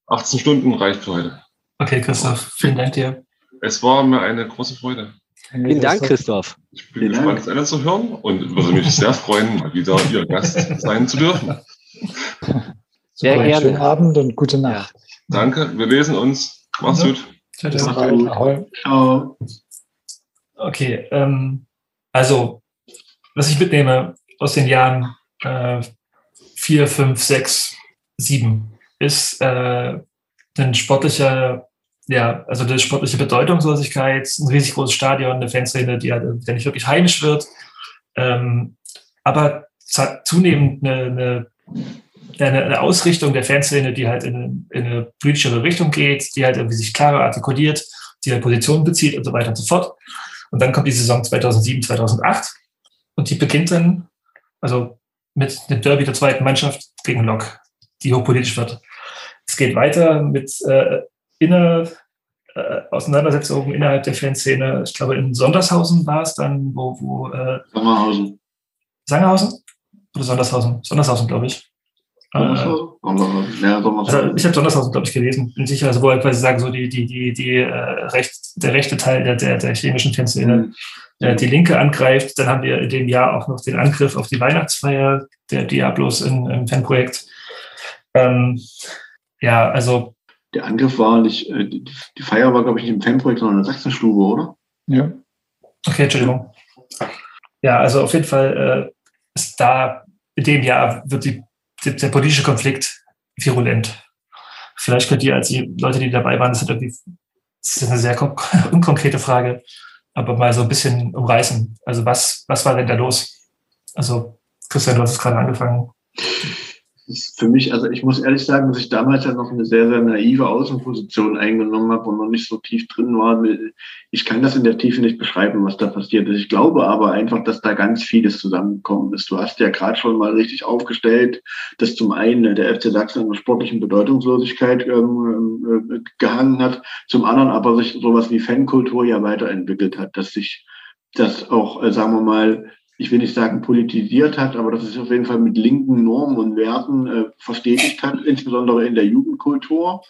18 Stunden reicht für heute. Okay, Christoph, vielen Dank dir. Es war mir eine große Freude. Vielen Dank, Christoph. Ich bin Vielen gespannt, das eine zu hören und würde mich sehr freuen, mal wieder Ihr Gast sein zu dürfen. Sehr Super, gerne. Schönen Abend und gute Nacht. Danke, wir lesen uns. Mach's ja. gut. Ciao, ciao. ciao. Okay, ähm, also, was ich mitnehme aus den Jahren äh, 4, 5, 6, 7 ist äh, ein sportlicher ja, also die sportliche Bedeutungslosigkeit, ein riesig großes Stadion, eine Fanszene, die, halt, der nicht wirklich heimisch wird, ähm, aber zunehmend eine, eine, eine, Ausrichtung der Fanszene, die halt in, in, eine politischere Richtung geht, die halt irgendwie sich klarer artikuliert, die halt Positionen bezieht und so weiter und so fort. Und dann kommt die Saison 2007, 2008 und die beginnt dann, also mit dem Derby der zweiten Mannschaft gegen Lok, die hochpolitisch wird. Es geht weiter mit äh, inner äh, Auseinandersetzungen innerhalb der Fanszene. Ich glaube, in Sondershausen war es dann, wo. wo äh, Sangerhausen. Sangerhausen? Oder Sondershausen? Sondershausen, glaube ich. Äh, ja, Also ich habe Sondershausen, glaube ich, gelesen. Bin sicher, also wo halt quasi sagen, so die, die, die, die äh, recht, der rechte Teil der, der, der chemischen Fanszene mhm. äh, die Linke angreift. Dann haben wir in dem Jahr auch noch den Angriff auf die Weihnachtsfeier der Diablos in, im Fanprojekt. Ähm, ja, also der Angriff war nicht, äh, die Feier war, glaube ich, nicht im Fanprojekt, sondern in der Sachsenstube, oder? Ja. Okay, Entschuldigung. Ja, also auf jeden Fall äh, ist da, in dem Jahr wird die, die, der politische Konflikt virulent. Vielleicht könnt ihr als die Leute, die dabei waren, das ist, eine sehr [LAUGHS] unkonkrete Frage, aber mal so ein bisschen umreißen. Also was, was war denn da los? Also Christian, du hast es gerade angefangen für mich, also ich muss ehrlich sagen, dass ich damals ja noch eine sehr, sehr naive Außenposition eingenommen habe und noch nicht so tief drin war. Ich kann das in der Tiefe nicht beschreiben, was da passiert ist. Ich glaube aber einfach, dass da ganz vieles zusammengekommen ist. Du hast ja gerade schon mal richtig aufgestellt, dass zum einen der FC Sachsen an der sportlichen Bedeutungslosigkeit ähm, äh, gehangen hat, zum anderen aber sich sowas wie Fankultur ja weiterentwickelt hat, dass sich das auch, äh, sagen wir mal, ich will nicht sagen politisiert hat, aber das ist auf jeden Fall mit linken Normen und Werten äh, verstetigt hat, insbesondere in der Jugendkultur.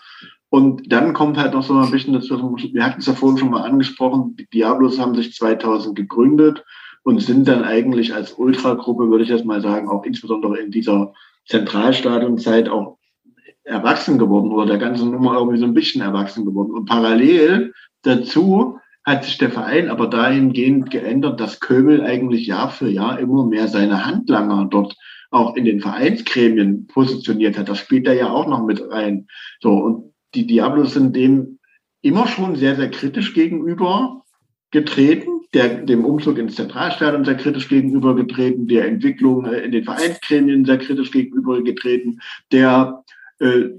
Und dann kommt halt noch so ein bisschen dazu, wir hatten es ja vorhin schon mal angesprochen, die Diablos haben sich 2000 gegründet und sind dann eigentlich als Ultragruppe, würde ich jetzt mal sagen, auch insbesondere in dieser Zentralstadionzeit auch erwachsen geworden oder der ganzen Nummer irgendwie so ein bisschen erwachsen geworden. Und parallel dazu hat sich der Verein aber dahingehend geändert, dass Köbel eigentlich Jahr für Jahr immer mehr seine Handlanger dort auch in den Vereinsgremien positioniert hat. Das spielt da ja auch noch mit rein. So, und die Diablos sind dem immer schon sehr, sehr kritisch gegenüber getreten, der, dem Umzug ins Zentralstadion sehr kritisch gegenüber getreten, der Entwicklung äh, in den Vereinsgremien sehr kritisch gegenüber getreten, der äh,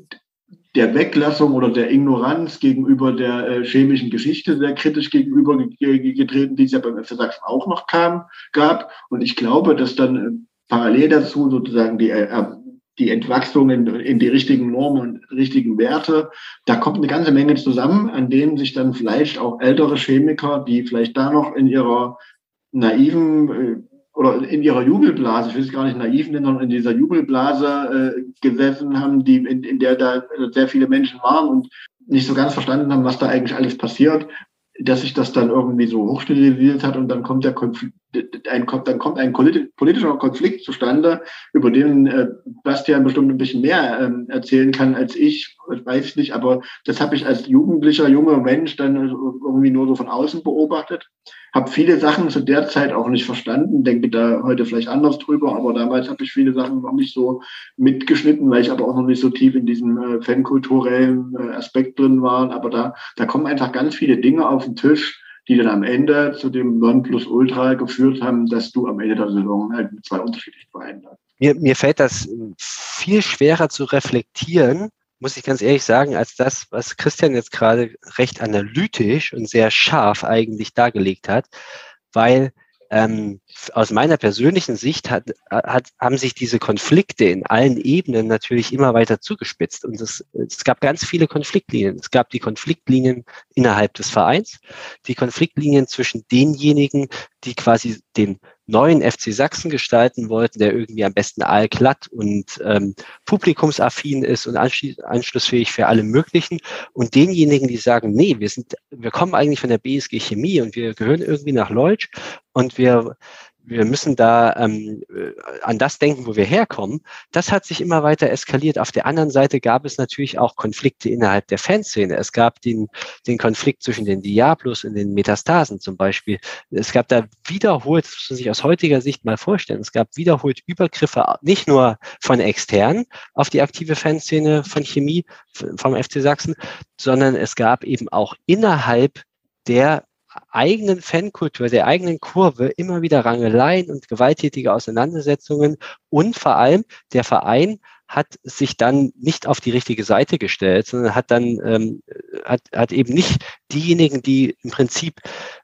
der Weglassung oder der Ignoranz gegenüber der äh, chemischen Geschichte sehr kritisch gegenüber getreten, die es ja beim FC Sachsen auch noch kam, gab. Und ich glaube, dass dann äh, parallel dazu sozusagen die, äh, die Entwachsung in, in die richtigen Normen und richtigen Werte, da kommt eine ganze Menge zusammen, an denen sich dann vielleicht auch ältere Chemiker, die vielleicht da noch in ihrer naiven äh, oder in ihrer Jubelblase, ich will es gar nicht naiv nennen, sondern in dieser Jubelblase äh, gesessen haben, die, in, in der da sehr viele Menschen waren und nicht so ganz verstanden haben, was da eigentlich alles passiert, dass sich das dann irgendwie so hochsterilisiert hat und dann kommt der Konflikt, ein, dann kommt ein politischer Konflikt zustande, über den äh, Bastian bestimmt ein bisschen mehr ähm, erzählen kann als ich, ich weiß nicht, aber das habe ich als jugendlicher, junger Mensch dann irgendwie nur so von außen beobachtet. Habe viele Sachen zu der Zeit auch nicht verstanden, denke da heute vielleicht anders drüber, aber damals habe ich viele Sachen noch nicht so mitgeschnitten, weil ich aber auch noch nicht so tief in diesem äh, fankulturellen äh, Aspekt drin war. Aber da, da kommen einfach ganz viele Dinge auf den Tisch, die dann am Ende zu dem Nonplusultra geführt haben, dass du am Ende der Saison halt mit zwei unterschiedlichen Vereinen hast. Mir, mir fällt das viel schwerer zu reflektieren, muss ich ganz ehrlich sagen, als das, was Christian jetzt gerade recht analytisch und sehr scharf eigentlich dargelegt hat, weil ähm, aus meiner persönlichen Sicht hat, hat, haben sich diese Konflikte in allen Ebenen natürlich immer weiter zugespitzt. Und es, es gab ganz viele Konfliktlinien. Es gab die Konfliktlinien innerhalb des Vereins, die Konfliktlinien zwischen denjenigen, die quasi den neuen FC Sachsen gestalten wollten, der irgendwie am besten allglatt und ähm, publikumsaffin ist und anschlussfähig für alle möglichen. Und denjenigen, die sagen, nee, wir sind, wir kommen eigentlich von der BSG Chemie und wir gehören irgendwie nach Leutsch und wir wir müssen da ähm, äh, an das denken, wo wir herkommen. Das hat sich immer weiter eskaliert. Auf der anderen Seite gab es natürlich auch Konflikte innerhalb der Fanszene. Es gab den, den Konflikt zwischen den Diablos und den Metastasen zum Beispiel. Es gab da wiederholt, das muss man sich aus heutiger Sicht mal vorstellen, es gab wiederholt Übergriffe, nicht nur von extern auf die aktive Fanszene von Chemie vom FC Sachsen, sondern es gab eben auch innerhalb der eigenen Fankultur, der eigenen Kurve immer wieder Rangeleien und gewalttätige Auseinandersetzungen und vor allem der Verein hat sich dann nicht auf die richtige Seite gestellt, sondern hat dann ähm, hat, hat eben nicht diejenigen, die im Prinzip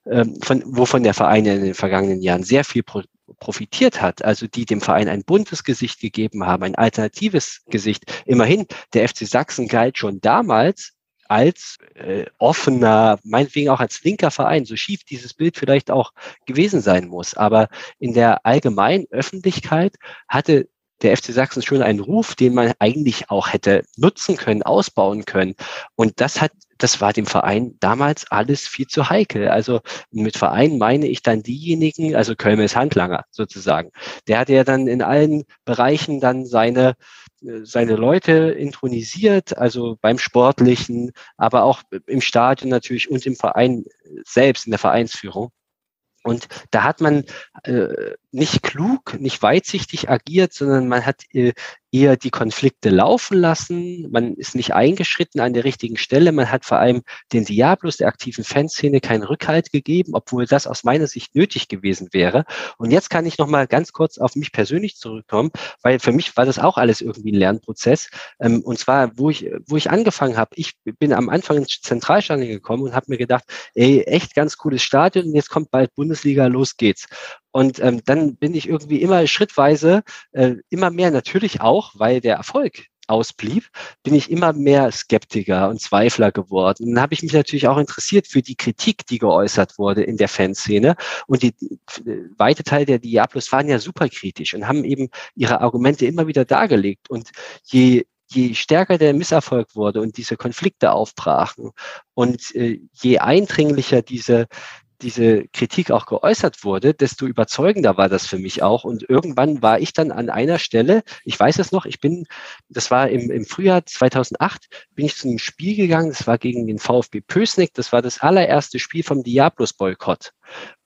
ähm, von wovon der Verein in den vergangenen Jahren sehr viel pro profitiert hat, also die dem Verein ein buntes Gesicht gegeben haben, ein alternatives Gesicht. Immerhin, der FC Sachsen galt schon damals als äh, offener, meinetwegen auch als linker Verein, so schief dieses Bild vielleicht auch gewesen sein muss. Aber in der allgemeinen Öffentlichkeit hatte der FC Sachsen schon einen Ruf, den man eigentlich auch hätte nutzen können, ausbauen können. Und das hat, das war dem Verein damals alles viel zu heikel. Also mit Verein meine ich dann diejenigen, also Kölmes Handlanger sozusagen. Der hatte ja dann in allen Bereichen dann seine seine Leute intronisiert, also beim Sportlichen, aber auch im Stadion natürlich und im Verein selbst, in der Vereinsführung. Und da hat man äh, nicht klug, nicht weitsichtig agiert, sondern man hat äh, eher die Konflikte laufen lassen. Man ist nicht eingeschritten an der richtigen Stelle. Man hat vor allem den Diablos der aktiven Fanszene keinen Rückhalt gegeben, obwohl das aus meiner Sicht nötig gewesen wäre. Und jetzt kann ich noch mal ganz kurz auf mich persönlich zurückkommen, weil für mich war das auch alles irgendwie ein Lernprozess. Ähm, und zwar, wo ich, wo ich angefangen habe, ich bin am Anfang ins Zentralstadion gekommen und habe mir gedacht, ey, echt ganz cooles Stadion, jetzt kommt bald Bundesliga, los geht's. Und ähm, dann bin ich irgendwie immer schrittweise, äh, immer mehr natürlich auch, weil der Erfolg ausblieb, bin ich immer mehr Skeptiker und Zweifler geworden. Und dann habe ich mich natürlich auch interessiert für die Kritik, die geäußert wurde in der Fanszene. Und die, die weite Teil der Diablos waren ja super kritisch und haben eben ihre Argumente immer wieder dargelegt. Und je je stärker der Misserfolg wurde und diese Konflikte aufbrachen und äh, je eindringlicher diese, diese Kritik auch geäußert wurde, desto überzeugender war das für mich auch. Und irgendwann war ich dann an einer Stelle, ich weiß es noch, ich bin, das war im, im Frühjahr 2008, bin ich zu einem Spiel gegangen, das war gegen den VfB Pösneck, das war das allererste Spiel vom Diablos-Boykott.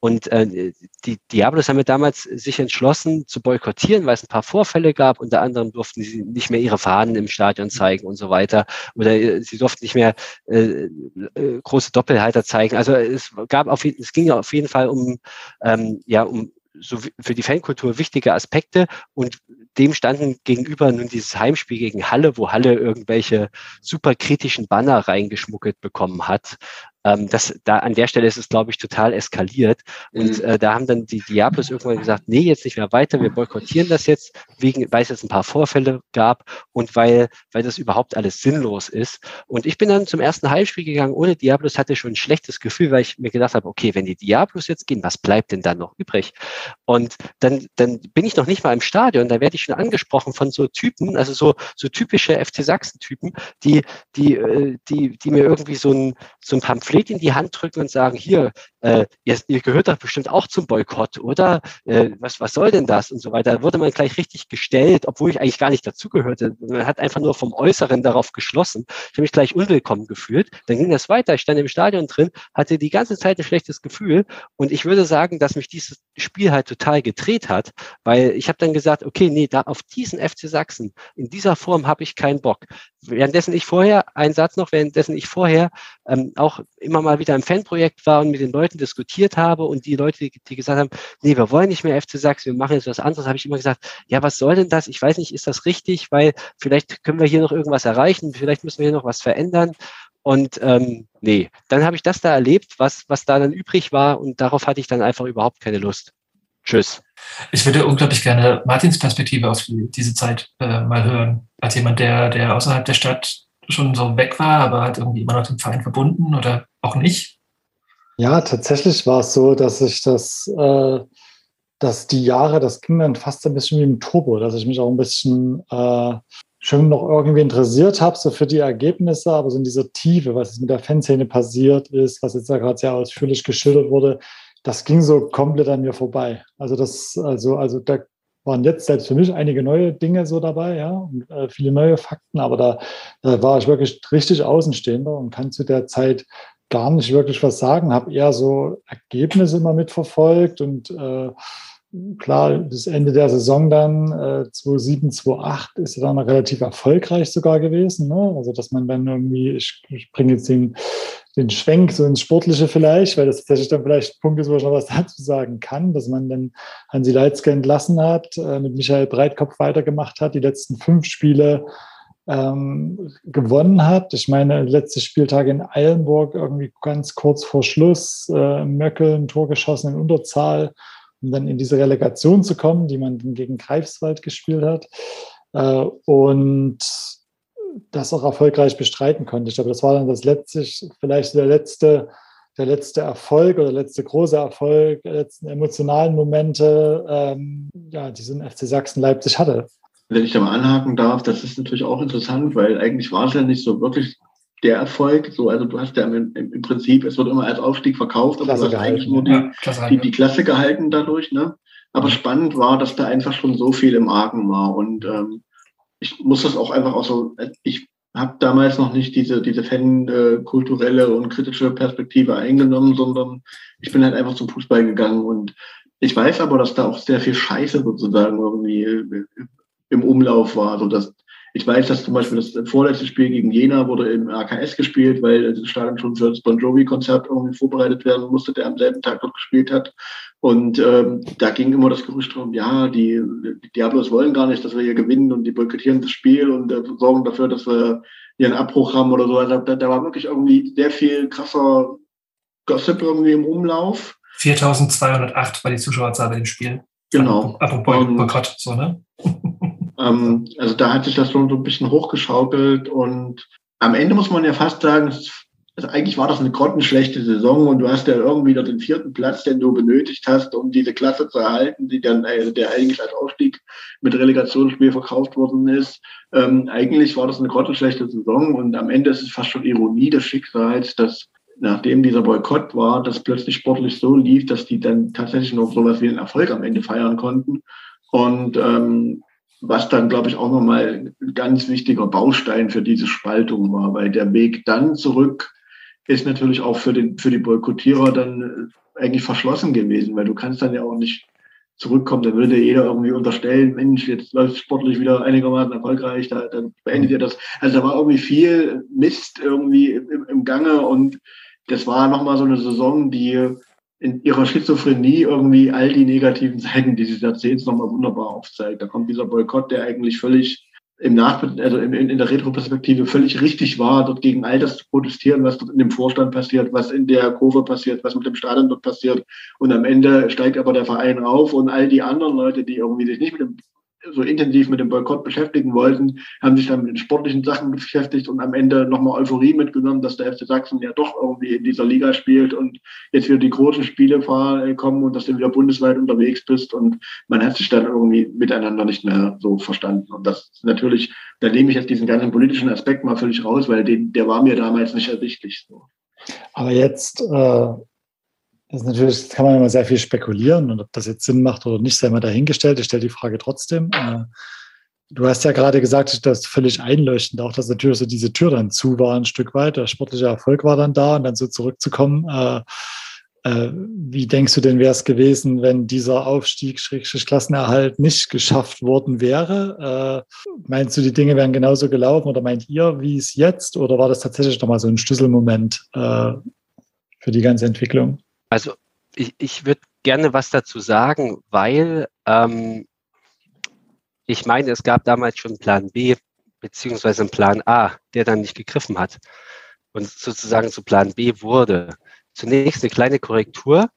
Und äh, die Diablos haben ja damals sich entschlossen zu boykottieren, weil es ein paar Vorfälle gab. Unter anderem durften sie nicht mehr ihre Fahnen im Stadion zeigen und so weiter. Oder äh, sie durften nicht mehr äh, äh, große Doppelhalter zeigen. Also es gab auf es ging auf jeden Fall um ähm, ja um so für die Fankultur wichtige Aspekte und dem standen gegenüber nun dieses Heimspiel gegen Halle, wo Halle irgendwelche super kritischen Banner reingeschmuggelt bekommen hat, ähm, das, da an der Stelle ist es, glaube ich, total eskaliert. Und mhm. äh, da haben dann die Diablos irgendwann gesagt, nee, jetzt nicht mehr weiter, wir boykottieren das jetzt, wegen, weil es jetzt ein paar Vorfälle gab und weil, weil das überhaupt alles sinnlos ist. Und ich bin dann zum ersten Heimspiel gegangen ohne Diablos, hatte schon ein schlechtes Gefühl, weil ich mir gedacht habe, okay, wenn die Diablos jetzt gehen, was bleibt denn dann noch übrig? Und dann, dann bin ich noch nicht mal im Stadion, da werde ich schon angesprochen von so Typen, also so, so typische FC Sachsen-Typen, die, die, äh, die, die mir irgendwie so ein, so ein Pamphlet Pamphlet in die Hand drücken und sagen, hier, äh, ihr, ihr gehört doch bestimmt auch zum Boykott, oder? Äh, was, was soll denn das? Und so weiter. Da wurde man gleich richtig gestellt, obwohl ich eigentlich gar nicht dazugehörte. Man hat einfach nur vom Äußeren darauf geschlossen. Ich habe mich gleich unwillkommen gefühlt. Dann ging das weiter. Ich stand im Stadion drin, hatte die ganze Zeit ein schlechtes Gefühl. Und ich würde sagen, dass mich dieses Spiel halt total gedreht hat, weil ich habe dann gesagt, okay, nee, da auf diesen FC Sachsen, in dieser Form habe ich keinen Bock. Währenddessen ich vorher, ein Satz noch, währenddessen ich vorher ähm, auch immer mal wieder im Fanprojekt war und mit den Leuten Leuten diskutiert habe und die Leute, die, gesagt haben, nee, wir wollen nicht mehr FC Sachsen, wir machen jetzt was anderes, habe ich immer gesagt, ja, was soll denn das? Ich weiß nicht, ist das richtig? Weil vielleicht können wir hier noch irgendwas erreichen, vielleicht müssen wir hier noch was verändern. Und ähm, nee, dann habe ich das da erlebt, was, was da dann übrig war und darauf hatte ich dann einfach überhaupt keine Lust. Tschüss. Ich würde unglaublich gerne Martins Perspektive auf diese Zeit äh, mal hören. Als jemand, der, der außerhalb der Stadt schon so weg war, aber halt irgendwie immer noch dem Verein verbunden oder auch nicht? Ja, tatsächlich war es so, dass ich das, äh, dass die Jahre, das ging dann fast ein bisschen wie im Turbo, dass ich mich auch ein bisschen äh, schon noch irgendwie interessiert habe, so für die Ergebnisse, aber so in dieser Tiefe, was jetzt mit der Fanszene passiert ist, was jetzt da gerade sehr ausführlich geschildert wurde, das ging so komplett an mir vorbei. Also das, also, also da waren jetzt selbst für mich einige neue Dinge so dabei, ja, und, äh, viele neue Fakten, aber da, da war ich wirklich richtig Außenstehender und kann zu der Zeit gar nicht wirklich was sagen, habe eher so Ergebnisse immer mitverfolgt und äh, klar, das Ende der Saison dann, äh, 2007, 2008, ist ja dann relativ erfolgreich sogar gewesen. Ne? Also, dass man dann irgendwie, ich, ich bringe jetzt den, den Schwenk so ins Sportliche vielleicht, weil das tatsächlich dann vielleicht ein Punkt ist, wo ich noch was [LAUGHS] dazu sagen kann, dass man dann Hansi Leitzke entlassen hat, äh, mit Michael Breitkopf weitergemacht hat, die letzten fünf Spiele ähm, gewonnen hat. Ich meine, letzte Spieltag in Eilenburg irgendwie ganz kurz vor Schluss, äh, Möckel ein Tor geschossen in Unterzahl um dann in diese Relegation zu kommen, die man gegen Greifswald gespielt hat. Äh, und das auch erfolgreich bestreiten konnte. Ich glaube, das war dann das letzte, vielleicht der letzte, der letzte Erfolg oder letzte große Erfolg, letzten emotionalen Momente, ähm, ja, die so ein FC Sachsen-Leipzig hatte. Wenn ich da mal anhaken darf, das ist natürlich auch interessant, weil eigentlich war es ja nicht so wirklich der Erfolg. So, also du hast ja im, im Prinzip, es wird immer als Aufstieg verkauft, aber Klasse du hast eigentlich nur die, ja, Klasse die, die, Klasse gehalten dadurch. Ne? Aber spannend war, dass da einfach schon so viel im Argen war. Und ähm, ich muss das auch einfach auch so, ich habe damals noch nicht diese, diese fan-kulturelle äh, und kritische Perspektive eingenommen, sondern ich bin halt einfach zum Fußball gegangen und ich weiß aber, dass da auch sehr viel Scheiße sozusagen irgendwie äh, im Umlauf war. Also dass ich weiß, dass zum Beispiel das vorletzte Spiel gegen Jena wurde im AKS gespielt, weil das Stadion schon für das Bon Jovi-Konzert irgendwie vorbereitet werden musste, der am selben Tag dort gespielt hat. Und ähm, da ging immer das Gerücht drum, ja, die, die Diablos wollen gar nicht, dass wir hier gewinnen und die boykottieren das Spiel und äh, sorgen dafür, dass wir hier einen Abbruch haben oder so. Also da, da war wirklich irgendwie sehr viel krasser Gossip irgendwie im Umlauf. 4208 war die Zuschauerzahl bei dem Spiel. Genau. Apropos Boykott, so, ne? [LAUGHS] Ähm, also da hat sich das schon so ein bisschen hochgeschaukelt und am Ende muss man ja fast sagen, also eigentlich war das eine grottenschlechte Saison und du hast ja irgendwie noch den vierten Platz, den du benötigt hast, um diese Klasse zu erhalten, die dann, also der eigentlich als Aufstieg mit Relegationsspiel verkauft worden ist. Ähm, eigentlich war das eine grottenschlechte Saison und am Ende ist es fast schon Ironie des Schicksals, dass nachdem dieser Boykott war, das plötzlich sportlich so lief, dass die dann tatsächlich noch sowas wie einen Erfolg am Ende feiern konnten. Und ähm, was dann, glaube ich, auch nochmal ein ganz wichtiger Baustein für diese Spaltung war, weil der Weg dann zurück ist natürlich auch für, den, für die Boykottierer dann äh, eigentlich verschlossen gewesen, weil du kannst dann ja auch nicht zurückkommen, dann würde jeder irgendwie unterstellen, Mensch, jetzt läuft sportlich wieder einigermaßen erfolgreich, da, dann beendet ihr das. Also da war irgendwie viel Mist irgendwie im, im Gange und das war nochmal so eine Saison, die in ihrer Schizophrenie irgendwie all die negativen Seiten dieses Jahrzehnts nochmal wunderbar aufzeigt. Da kommt dieser Boykott, der eigentlich völlig im Nach also in, in der Retroperspektive völlig richtig war, dort gegen all das zu protestieren, was dort in dem Vorstand passiert, was in der Kurve passiert, was mit dem Stadion dort passiert. Und am Ende steigt aber der Verein auf und all die anderen Leute, die irgendwie sich nicht mit dem so intensiv mit dem Boykott beschäftigen wollten, haben sich dann mit den sportlichen Sachen beschäftigt und am Ende nochmal Euphorie mitgenommen, dass der FC Sachsen ja doch irgendwie in dieser Liga spielt und jetzt wieder die großen Spiele äh, kommen und dass du wieder bundesweit unterwegs bist und man hat sich dann irgendwie miteinander nicht mehr so verstanden. Und das ist natürlich, da nehme ich jetzt diesen ganzen politischen Aspekt mal völlig raus, weil den, der war mir damals nicht ersichtlich. So. Aber jetzt äh, das natürlich, kann man immer sehr viel spekulieren und ob das jetzt Sinn macht oder nicht, sei mal dahingestellt. Ich stelle die Frage trotzdem. Äh, du hast ja gerade gesagt, das ist völlig einleuchtend, auch dass natürlich so diese Tür dann zu war ein Stück weit. Der sportliche Erfolg war dann da und dann so zurückzukommen. Äh, äh, wie denkst du denn, wäre es gewesen, wenn dieser Aufstieg, Schrägstrich Klassenerhalt nicht geschafft worden wäre? meinst du, die Dinge wären genauso gelaufen oder meint ihr, wie es jetzt? Oder war das tatsächlich nochmal so ein Schlüsselmoment für die ganze Entwicklung? Also ich, ich würde gerne was dazu sagen, weil ähm, ich meine, es gab damals schon Plan B beziehungsweise einen Plan A, der dann nicht gegriffen hat und sozusagen zu Plan B wurde. Zunächst eine kleine Korrektur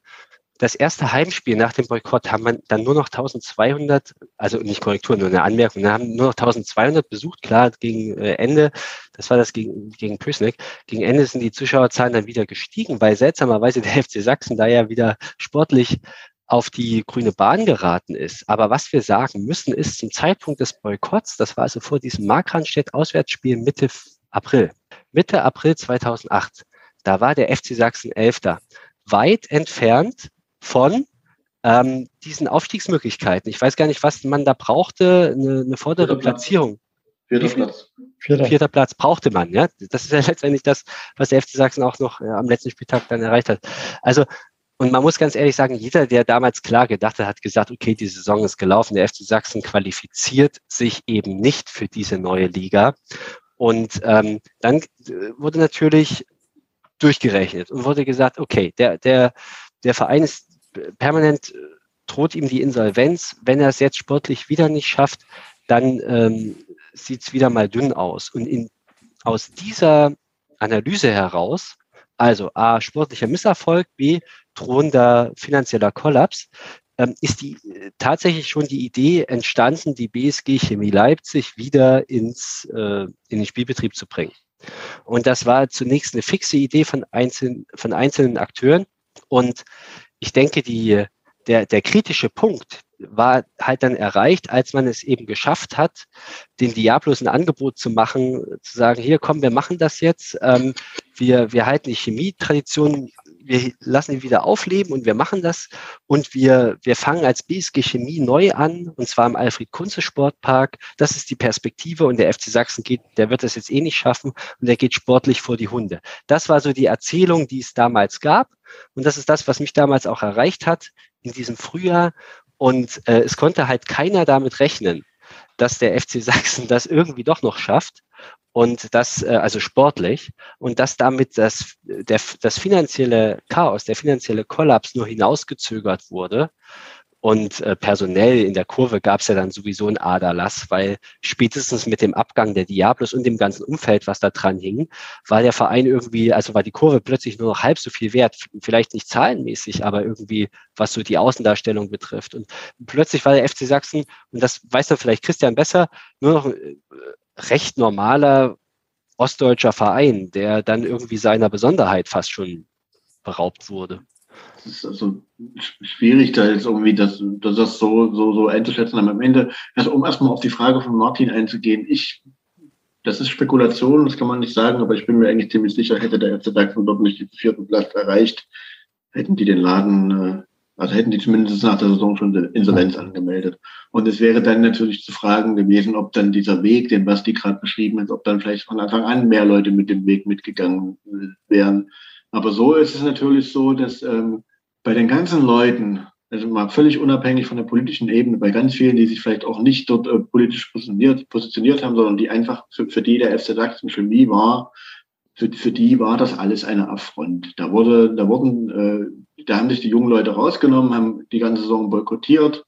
das erste Heimspiel nach dem Boykott haben wir dann nur noch 1200, also nicht Korrektur, nur eine Anmerkung, wir haben nur noch 1200 besucht, klar, gegen äh, Ende, das war das gegen, gegen Pösneck, gegen Ende sind die Zuschauerzahlen dann wieder gestiegen, weil seltsamerweise der [LAUGHS] FC Sachsen da ja wieder sportlich auf die grüne Bahn geraten ist. Aber was wir sagen müssen, ist zum Zeitpunkt des Boykotts, das war also vor diesem Markranstädt-Auswärtsspiel Mitte April, Mitte April 2008, da war der FC Sachsen Elfter weit entfernt von ähm, diesen Aufstiegsmöglichkeiten. Ich weiß gar nicht, was man da brauchte, eine, eine vordere Platzierung. Vierter Platz. Vierter. Vierter. Platz brauchte man, ja. Das ist ja [LAUGHS] letztendlich das, was der FC Sachsen auch noch ja, am letzten Spieltag dann erreicht hat. Also, und man muss ganz ehrlich sagen, jeder, der damals klar gedacht hat, hat gesagt, okay, die Saison ist gelaufen, der FC Sachsen qualifiziert sich eben nicht für diese neue Liga. Und ähm, dann äh, wurde natürlich durchgerechnet und wurde gesagt, okay, der, der, der Verein ist permanent äh, droht ihm die Insolvenz. Wenn er es jetzt sportlich wieder nicht schafft, dann ähm, sieht es wieder mal dünn aus. Und in, aus dieser Analyse heraus, also A, sportlicher Misserfolg, B, drohender finanzieller Kollaps, ähm, ist die äh, tatsächlich schon die Idee entstanden, die BSG Chemie Leipzig wieder ins, äh, in den Spielbetrieb zu bringen. Und das war zunächst eine fixe Idee von, einzelnen, von einzelnen Akteuren. Und ich denke, die, der, der kritische Punkt war halt dann erreicht, als man es eben geschafft hat, den Diablos ein Angebot zu machen, zu sagen, hier komm, wir machen das jetzt, ähm, wir, wir halten die Chemietradition wir lassen ihn wieder aufleben und wir machen das und wir, wir fangen als BSG Chemie neu an und zwar im Alfred Kunze Sportpark. Das ist die Perspektive und der FC Sachsen geht, der wird das jetzt eh nicht schaffen und der geht sportlich vor die Hunde. Das war so die Erzählung, die es damals gab und das ist das, was mich damals auch erreicht hat in diesem Frühjahr und äh, es konnte halt keiner damit rechnen, dass der FC Sachsen das irgendwie doch noch schafft und das, äh, also sportlich, und dass damit das, der, das finanzielle Chaos, der finanzielle Kollaps nur hinausgezögert wurde. Und äh, personell in der Kurve gab es ja dann sowieso ein Aderlass, weil spätestens mit dem Abgang der Diablos und dem ganzen Umfeld, was da dran hing, war der Verein irgendwie, also war die Kurve plötzlich nur noch halb so viel wert. Vielleicht nicht zahlenmäßig, aber irgendwie, was so die Außendarstellung betrifft. Und plötzlich war der FC Sachsen, und das weiß dann vielleicht Christian besser, nur noch äh, recht normaler ostdeutscher Verein, der dann irgendwie seiner Besonderheit fast schon beraubt wurde. Es ist also schwierig, da jetzt irgendwie das, das, so, so, so einzuschätzen. Aber am Ende, also um erstmal auf die Frage von Martin einzugehen, ich, das ist Spekulation, das kann man nicht sagen, aber ich bin mir eigentlich ziemlich sicher, hätte der FC Sachsen dort nicht den vierten Platz erreicht, hätten die den Laden äh, also hätten die zumindest nach der Saison schon Insolvenz angemeldet. Und es wäre dann natürlich zu fragen gewesen, ob dann dieser Weg, den Basti gerade beschrieben hat, ob dann vielleicht von Anfang an mehr Leute mit dem Weg mitgegangen wären. Aber so ist es natürlich so, dass ähm, bei den ganzen Leuten, also mal völlig unabhängig von der politischen Ebene, bei ganz vielen, die sich vielleicht auch nicht dort äh, politisch positioniert, positioniert haben, sondern die einfach für, für die der FC Sachsen Chemie war, für, für die war das alles eine Affront. Da wurde, da wurden äh, da haben sich die jungen Leute rausgenommen, haben die ganze Saison boykottiert,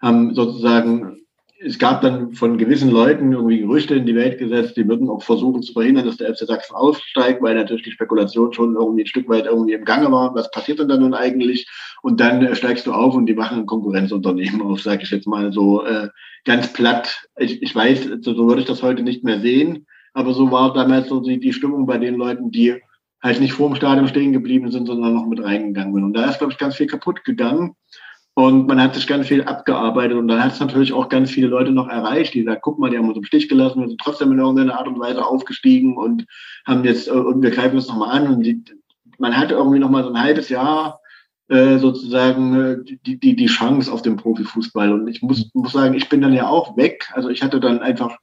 haben sozusagen, es gab dann von gewissen Leuten irgendwie Gerüchte in die Welt gesetzt, die würden auch versuchen zu verhindern, dass der FC Sachsen aussteigt, weil natürlich die Spekulation schon irgendwie ein Stück weit irgendwie im Gange war. Was passiert denn da nun eigentlich? Und dann äh, steigst du auf und die machen ein Konkurrenzunternehmen auf, sage ich jetzt mal so äh, ganz platt. Ich, ich weiß, so würde ich das heute nicht mehr sehen, aber so war damals so die, die Stimmung bei den Leuten, die halt nicht vor dem Stadion stehen geblieben sind, sondern noch mit reingegangen sind. Und da ist, glaube ich, ganz viel kaputt gegangen. Und man hat sich ganz viel abgearbeitet und dann hat es natürlich auch ganz viele Leute noch erreicht, die sagen, guck mal, die haben uns im Stich gelassen, wir sind trotzdem in irgendeiner Art und Weise aufgestiegen und haben jetzt, äh, und wir greifen uns nochmal an. Und die, man hat irgendwie nochmal so ein halbes Jahr äh, sozusagen äh, die, die, die Chance auf den Profifußball. Und ich muss, muss sagen, ich bin dann ja auch weg. Also ich hatte dann einfach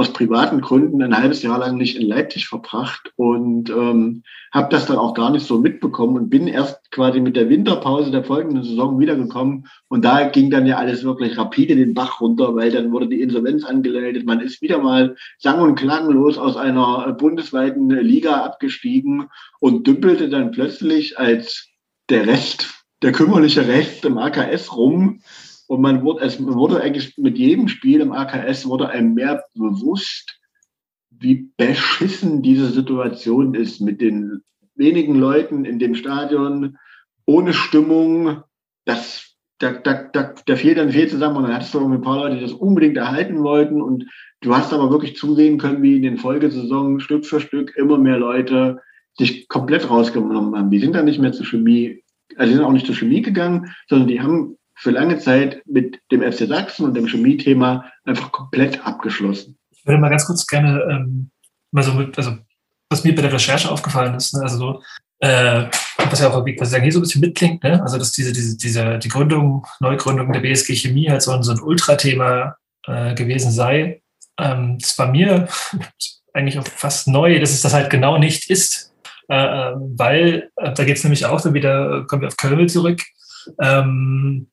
aus privaten Gründen ein halbes Jahr lang nicht in Leipzig verbracht und ähm, habe das dann auch gar nicht so mitbekommen und bin erst quasi mit der Winterpause der folgenden Saison wiedergekommen und da ging dann ja alles wirklich rapide den Bach runter, weil dann wurde die Insolvenz angemeldet. Man ist wieder mal sang- und klanglos aus einer bundesweiten Liga abgestiegen und dümpelte dann plötzlich als der Rest, der kümmerliche Rest im AKS rum. Und man wurde, es wurde eigentlich mit jedem Spiel im AKS wurde einem mehr bewusst, wie beschissen diese Situation ist mit den wenigen Leuten in dem Stadion, ohne Stimmung. Das da, da, da, da fehlt dann viel zusammen und dann hattest du ein paar Leute, die das unbedingt erhalten wollten und du hast aber wirklich zusehen können, wie in den Folgesaison Stück für Stück immer mehr Leute sich komplett rausgenommen haben. Die sind dann nicht mehr zur Chemie, also die sind auch nicht zur Chemie gegangen, sondern die haben für lange Zeit mit dem FC Sachsen und dem Chemie-Thema einfach komplett abgeschlossen. Ich würde mal ganz kurz gerne ähm, mal so mit, also was mir bei der Recherche aufgefallen ist, ne, also so, äh, was ja auch was ja hier so ein bisschen mitklingt, ne? also dass diese, diese, diese, die Gründung, Neugründung der BSG Chemie halt so ein, so ein Ultrathema äh, gewesen sei. Ähm, das war mir [LAUGHS] eigentlich auch fast neu, dass es das halt genau nicht ist, äh, äh weil äh, da geht es nämlich auch dann wieder, kommen wir auf Köln zurück, ähm,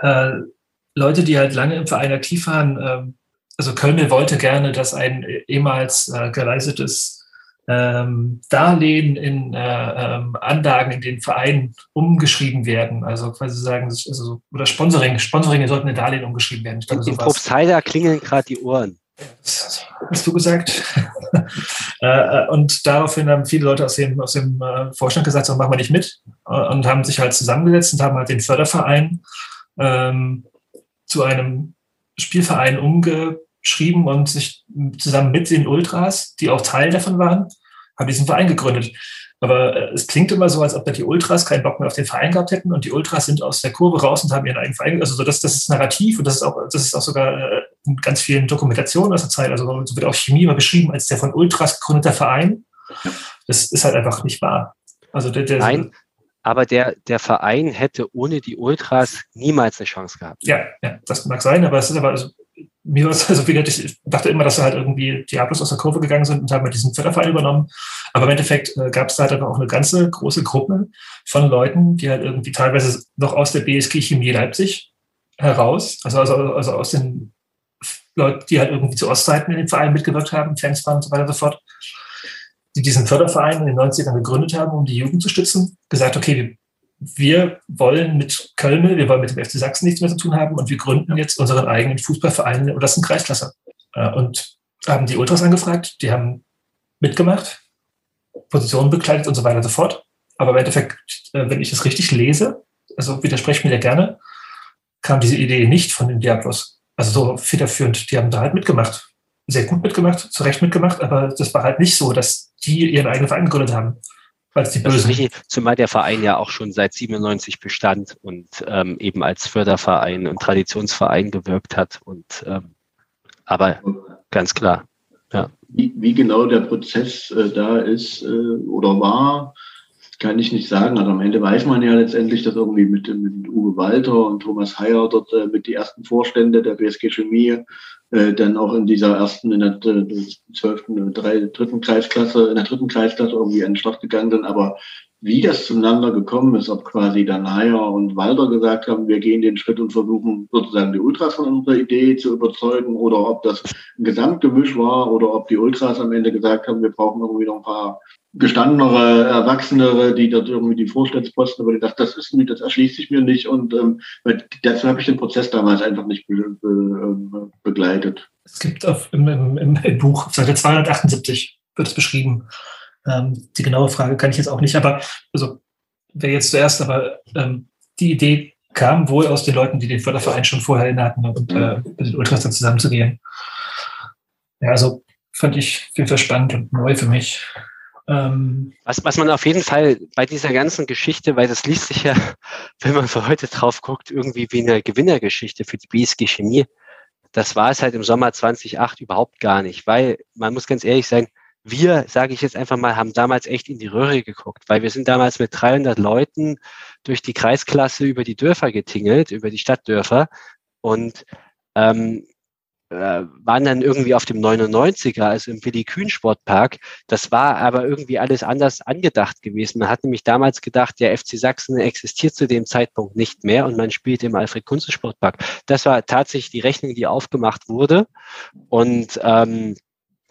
äh, Leute, die halt lange im Verein aktiv waren, ähm, also Köln wollte gerne, dass ein ehemals äh, geleistetes ähm, Darlehen in äh, ähm, Anlagen in den Vereinen umgeschrieben werden. Also quasi sagen, also, oder Sponsoring, Sponsoring sollten in Darlehen umgeschrieben werden. Ich glaube, in Propstheider klingeln gerade die Ohren. Das hast du gesagt. [LAUGHS] Äh, äh, und daraufhin haben viele Leute aus dem, aus dem äh, Vorstand gesagt, so machen wir nicht mit und haben sich halt zusammengesetzt und haben halt den Förderverein ähm, zu einem Spielverein umge geschrieben und sich zusammen mit den Ultras, die auch Teil davon waren, haben diesen Verein gegründet. Aber äh, es klingt immer so, als ob da die Ultras keinen Bock mehr auf den Verein gehabt hätten und die Ultras sind aus der Kurve raus und haben ihren eigenen Verein. Also so das, das ist Narrativ und das ist auch, das ist auch sogar äh, in ganz vielen Dokumentationen aus der Zeit. Also so wird auch Chemie immer beschrieben als der von Ultras gegründete Verein. Das ist halt einfach nicht wahr. Also der, der Nein, aber der, der Verein hätte ohne die Ultras niemals eine Chance gehabt. Ja, ja das mag sein, aber es ist aber, also, mir war es also wieder, ich dachte immer, dass da halt irgendwie Diablos aus der Kurve gegangen sind und haben halt diesen Förderverein übernommen. Aber im Endeffekt äh, gab es da halt aber auch eine ganze große Gruppe von Leuten, die halt irgendwie teilweise noch aus der BSG Chemie Leipzig heraus, also, also, also aus den Leuten, die halt irgendwie zu Ostzeiten in dem Verein mitgewirkt haben, Fans waren und so weiter und so fort, die diesen Förderverein in den 90ern gegründet haben, um die Jugend zu stützen, gesagt, okay, wir wollen mit Köln, wir wollen mit dem FC Sachsen nichts mehr zu tun haben und wir gründen jetzt unseren eigenen Fußballverein in der untersten Kreisklasse. Äh, und haben die Ultras angefragt, die haben mitgemacht, Positionen bekleidet und so weiter und so fort. Aber im Endeffekt, äh, wenn ich das richtig lese, also widerspreche mir da gerne, kam diese Idee nicht von den Diablos. Also so federführend, die haben da halt mitgemacht. Sehr gut mitgemacht, zu Recht mitgemacht, aber das war halt nicht so, dass die ihren eigenen Verein gegründet haben. Als die Bösen. Richtig, zumal der Verein ja auch schon seit 97 bestand und ähm, eben als Förderverein und Traditionsverein gewirkt hat. Und ähm, aber ganz klar. Ja. Wie, wie genau der Prozess äh, da ist äh, oder war, kann ich nicht sagen. Also am Ende weiß man ja letztendlich, dass irgendwie mit, mit Uwe Walter und Thomas Heyer dort äh, mit die ersten Vorstände der BSG Chemie äh, dann auch in dieser ersten, in der zwölften, drei, dritten Kreisklasse, in der dritten Kreisklasse irgendwie an den Start gegangen sind. Aber wie das zueinander gekommen ist, ob quasi dann Heyer und Walter gesagt haben, wir gehen den Schritt und versuchen sozusagen die Ultras von unserer Idee zu überzeugen oder ob das ein Gesamtgemisch war oder ob die Ultras am Ende gesagt haben, wir brauchen irgendwie noch ein paar gestandenere, erwachsenere, die dort irgendwie die Vorstandsposten, aber ich dachte, das ist mir, das erschließt sich mir nicht und ähm, dazu habe ich den Prozess damals einfach nicht be, be, ähm, begleitet. Es gibt auf, im, im, im, Buch Seite 278 wird es beschrieben. Ähm, die genaue Frage kann ich jetzt auch nicht, aber also wer jetzt zuerst, aber ähm, die Idee kam wohl aus den Leuten, die den Förderverein schon vorher inne hatten und äh, mit den Ultras dann zusammenzugehen. Ja, also fand ich auf jeden Fall spannend und neu für mich. Ähm, was, was man auf jeden Fall bei dieser ganzen Geschichte, weil das liest sich ja, [LAUGHS] wenn man für heute drauf guckt, irgendwie wie eine Gewinnergeschichte für die BSG Chemie. Das war es halt im Sommer 2008 überhaupt gar nicht, weil man muss ganz ehrlich sein, wir, sage ich jetzt einfach mal, haben damals echt in die Röhre geguckt, weil wir sind damals mit 300 Leuten durch die Kreisklasse über die Dörfer getingelt, über die Stadtdörfer und ähm, äh, waren dann irgendwie auf dem 99er, also im Willi Kühn Sportpark. Das war aber irgendwie alles anders angedacht gewesen. Man hat nämlich damals gedacht, der FC Sachsen existiert zu dem Zeitpunkt nicht mehr und man spielt im Alfred Kunze Sportpark. Das war tatsächlich die Rechnung, die aufgemacht wurde. Und ähm,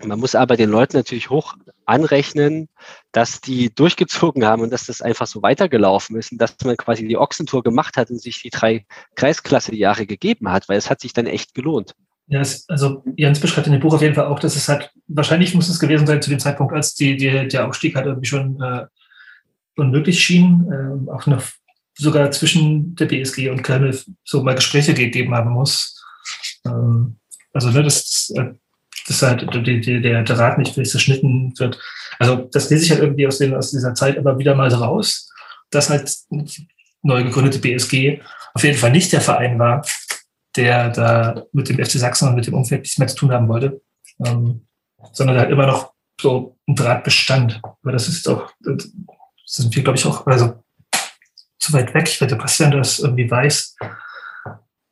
Man muss aber den Leuten natürlich hoch anrechnen, dass die durchgezogen haben und dass das einfach so weitergelaufen ist und dass man quasi die Ochsentour gemacht hat und sich die drei Kreisklasse-Jahre gegeben hat, weil es hat sich dann echt gelohnt. Ja, es, also Jens beschreibt in dem Buch auf jeden Fall auch, dass es halt, wahrscheinlich muss es gewesen sein zu dem Zeitpunkt, als die, die, der Aufstieg halt irgendwie schon äh, unmöglich schien, äh, auch noch sogar zwischen der BSG und Köln so mal Gespräche gegeben haben muss. Ähm, also ne, das, äh, dass halt die, die, der, der Rat nicht zerschnitten wird. Also das lese ich halt irgendwie aus, den, aus dieser Zeit immer wieder mal raus, dass halt neu gegründete BSG auf jeden Fall nicht der Verein war, der da mit dem FC Sachsen und mit dem Umfeld nichts mehr zu tun haben wollte, ähm, sondern halt immer noch so ein Draht bestand. Aber das ist auch, das sind wir, glaube ich, auch also zu weit weg. Ich werde Bastian das irgendwie weiß.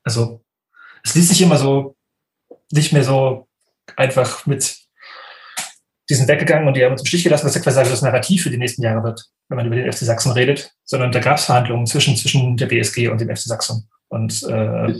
Also es liest sich immer so nicht mehr so einfach mit diesen weggegangen und die haben uns im Stich gelassen, dass er quasi das Narrativ für die nächsten Jahre wird, wenn man über den FC Sachsen redet, sondern da gab es Verhandlungen zwischen, zwischen der BSG und dem FC Sachsen. Und äh,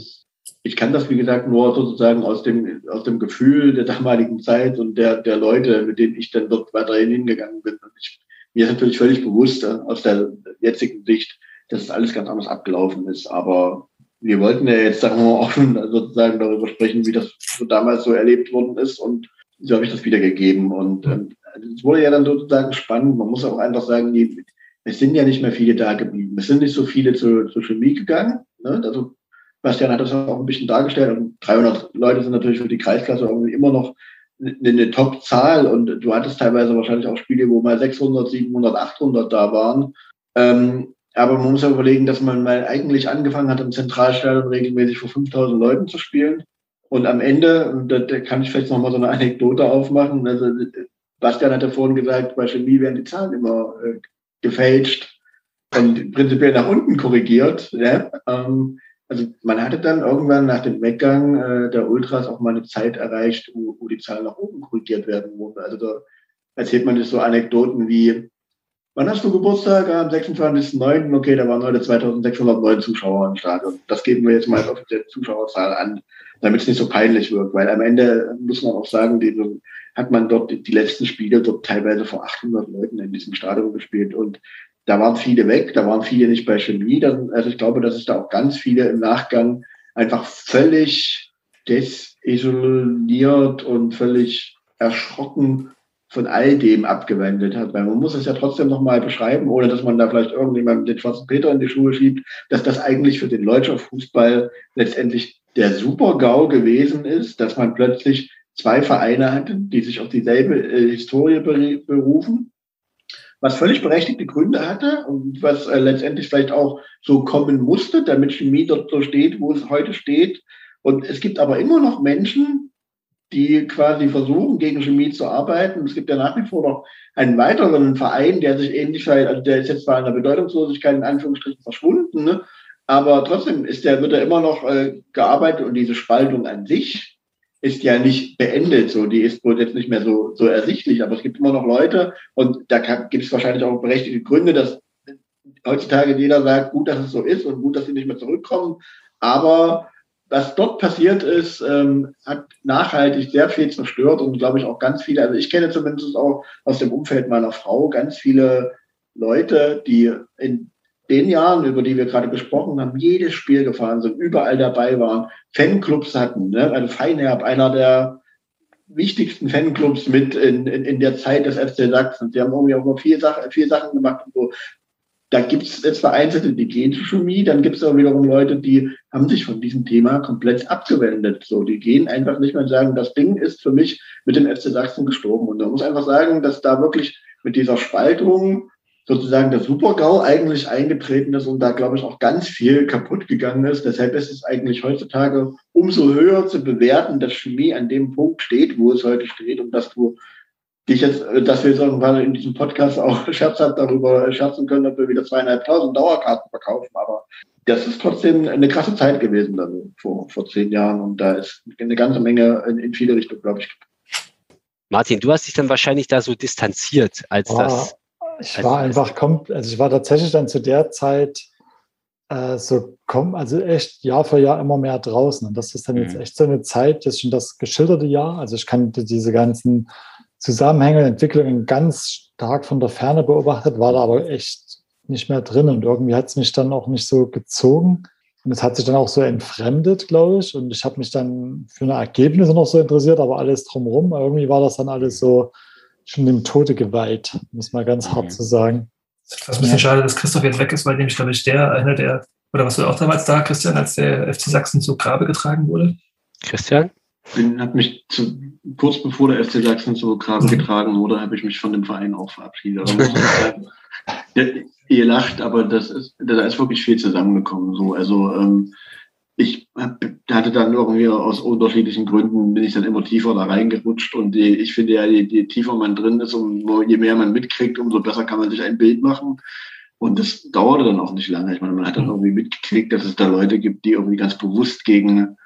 ich kann das, wie gesagt, nur sozusagen aus dem, aus dem Gefühl der damaligen Zeit und der, der Leute, mit denen ich dann dort weiterhin hingegangen bin. Ich, mir ist natürlich völlig bewusst äh, aus der jetzigen Sicht, dass es alles ganz anders abgelaufen ist. Aber wir wollten ja jetzt, sagen wir mal, [LAUGHS] offen sozusagen darüber sprechen, wie das so damals so erlebt worden ist. Und so habe ich das wiedergegeben. Und ähm, es wurde ja dann sozusagen spannend. Man muss auch einfach sagen, die, es sind ja nicht mehr viele da geblieben. Es sind nicht so viele zur, zur Chemie gegangen. Ne? Also Bastian hat das auch ein bisschen dargestellt. Und 300 Leute sind natürlich für die Kreisklasse irgendwie immer noch eine, eine Top-Zahl. Und du hattest teilweise wahrscheinlich auch Spiele, wo mal 600, 700, 800 da waren. Ähm, aber man muss ja überlegen, dass man mal eigentlich angefangen hat, im Zentralstadion regelmäßig vor 5000 Leuten zu spielen. Und am Ende, da, da kann ich vielleicht noch mal so eine Anekdote aufmachen. Also, Bastian hatte vorhin gesagt, bei Chemie werden die Zahlen immer äh, gefälscht und prinzipiell nach unten korrigiert. Ja? Ähm, also man hatte dann irgendwann nach dem Weggang äh, der Ultras auch mal eine Zeit erreicht, wo, wo die Zahlen nach oben korrigiert werden wurden. Also da erzählt man sich so Anekdoten wie, wann hast du Geburtstag? Am 26.09. Okay, da waren heute 2609 Zuschauer im Stadion. Das geben wir jetzt mal auf die Zuschauerzahl an, damit es nicht so peinlich wird. Weil am Ende muss man auch sagen, die, hat man dort die letzten Spiele dort teilweise vor 800 Leuten in diesem Stadion gespielt. Und da waren viele weg, da waren viele nicht bei Chemie. Also ich glaube, dass es da auch ganz viele im Nachgang einfach völlig desisoliert und völlig erschrocken von all dem abgewendet hat. Weil man muss es ja trotzdem nochmal beschreiben, ohne dass man da vielleicht irgendjemand den schwarzen Peter in die Schuhe schiebt, dass das eigentlich für den Leutscher Fußball letztendlich der Super-GAU gewesen ist, dass man plötzlich zwei Vereine hatte, die sich auf dieselbe äh, Historie berufen was völlig berechtigte Gründe hatte und was äh, letztendlich vielleicht auch so kommen musste, damit Chemie dort so steht, wo es heute steht. Und es gibt aber immer noch Menschen, die quasi versuchen, gegen Chemie zu arbeiten. Es gibt ja nach wie vor noch einen weiteren Verein, der sich ähnlich verhält, also der ist jetzt zwar in der Bedeutungslosigkeit in Anführungsstrichen verschwunden, ne? aber trotzdem ist der, wird er immer noch äh, gearbeitet. Und diese Spaltung an sich ist ja nicht beendet, so die ist wohl jetzt nicht mehr so, so ersichtlich, aber es gibt immer noch Leute. Und da gibt es wahrscheinlich auch berechtigte Gründe, dass heutzutage jeder sagt, gut, dass es so ist und gut, dass sie nicht mehr zurückkommen, aber was dort passiert ist, ähm, hat nachhaltig sehr viel zerstört und glaube ich auch ganz viele, also ich kenne zumindest auch aus dem Umfeld meiner Frau ganz viele Leute, die in den Jahren, über die wir gerade gesprochen haben, jedes Spiel gefahren sind, überall dabei waren, Fanclubs hatten. Ne? Also Feinherb, einer der wichtigsten Fanclubs mit in, in, in der Zeit des FC Sachsen. Sie haben irgendwie auch noch vier Sachen, vier Sachen gemacht. Und so. Da gibt es jetzt Vereinzelte, die gehen zu Chemie, dann gibt es auch wiederum Leute, die haben sich von diesem Thema komplett abgewendet. So, die gehen einfach nicht mehr und sagen, das Ding ist für mich mit dem FC Sachsen gestorben. Und man muss einfach sagen, dass da wirklich mit dieser Spaltung sozusagen der Super-GAU eigentlich eingetreten ist und da, glaube ich, auch ganz viel kaputt gegangen ist. Deshalb ist es eigentlich heutzutage umso höher zu bewerten, dass Chemie an dem Punkt steht, wo es heute steht und dass du dich jetzt, dass wir irgendwann in diesem Podcast auch [LAUGHS] scherzhaft darüber scherzen können, dass wir wieder zweieinhalbtausend Dauerkarten verkaufen. Aber das ist trotzdem eine krasse Zeit gewesen dann vor, vor zehn Jahren und da ist eine ganze Menge in, in viele Richtungen, glaube ich. Martin, du hast dich dann wahrscheinlich da so distanziert, als oh. das ich war einfach, kommt, also ich war tatsächlich dann zu der Zeit äh, so kommen, also echt Jahr für Jahr immer mehr draußen. Und das ist dann jetzt mhm. echt so eine Zeit, das ist schon das geschilderte Jahr. Also ich kann diese ganzen Zusammenhänge, Entwicklungen ganz stark von der Ferne beobachtet, war da aber echt nicht mehr drin. Und irgendwie hat es mich dann auch nicht so gezogen. Und es hat sich dann auch so entfremdet, glaube ich. Und ich habe mich dann für eine Ergebnisse noch so interessiert, aber alles drumherum. Irgendwie war das dann alles so schon dem Tode geweiht, muss man ganz hart so sagen. Das ist ein bisschen ja. schade, dass Christoph jetzt weg ist, weil nämlich, glaube ich, der, einer der, oder was du auch damals da, Christian, als der FC Sachsen zu Grabe getragen wurde? Christian? Bin, habe mich zu, kurz bevor der FC Sachsen zu Graben mhm. getragen wurde, habe ich mich von dem Verein auch verabschiedet. [LAUGHS] ihr lacht, aber das ist, da ist wirklich viel zusammengekommen. So, also ähm, ich hab, hatte dann irgendwie aus unterschiedlichen Gründen bin ich dann immer tiefer da reingerutscht und die, ich finde ja, je, je tiefer man drin ist, um, je mehr man mitkriegt, umso besser kann man sich ein Bild machen. Und das dauerte dann auch nicht lange. Ich meine, man hat dann mhm. irgendwie mitgekriegt, dass es da Leute gibt, die irgendwie ganz bewusst gegen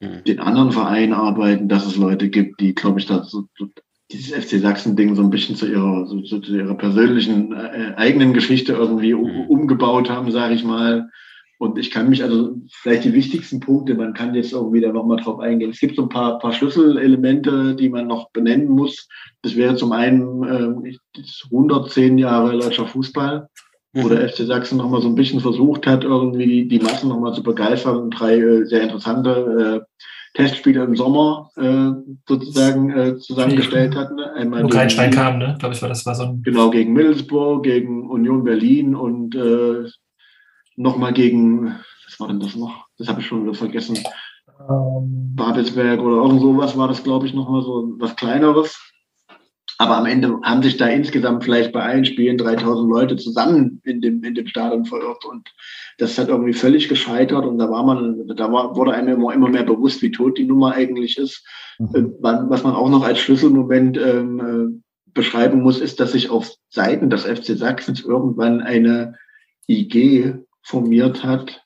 mhm. den anderen Verein arbeiten, dass es Leute gibt, die, glaube ich, da so, so dieses FC Sachsen-Ding so ein bisschen zu ihrer, so, so zu ihrer persönlichen äh, eigenen Geschichte irgendwie mhm. umgebaut haben, sage ich mal. Und ich kann mich also vielleicht die wichtigsten Punkte, man kann jetzt irgendwie da nochmal drauf eingehen. Es gibt so ein paar, paar Schlüsselelemente, die man noch benennen muss. Das wäre zum einen äh, 110 Jahre deutscher Fußball wo der FC Sachsen nochmal so ein bisschen versucht hat, irgendwie die, Massen nochmal zu begeistern und drei äh, sehr interessante äh, Testspiele im Sommer äh, sozusagen äh, zusammengestellt hat. Ne? Einmal Wo Kleinstein kam, ne? glaube ich, war das war so ein Genau, gegen Middlesbrough, gegen Union Berlin und äh, nochmal gegen, was war denn das noch? Das habe ich schon wieder vergessen. Ähm. Babelsberg oder irgend sowas war das, glaube ich, nochmal so was Kleineres. Aber am Ende haben sich da insgesamt vielleicht bei allen Spielen 3000 Leute zusammen in dem, in dem Stadion verirrt. Und das hat irgendwie völlig gescheitert. Und da war man, da war, wurde einem immer, immer mehr bewusst, wie tot die Nummer eigentlich ist. Mhm. Was man auch noch als Schlüsselmoment ähm, äh, beschreiben muss, ist, dass sich auf Seiten des FC Sachsens irgendwann eine IG formiert hat,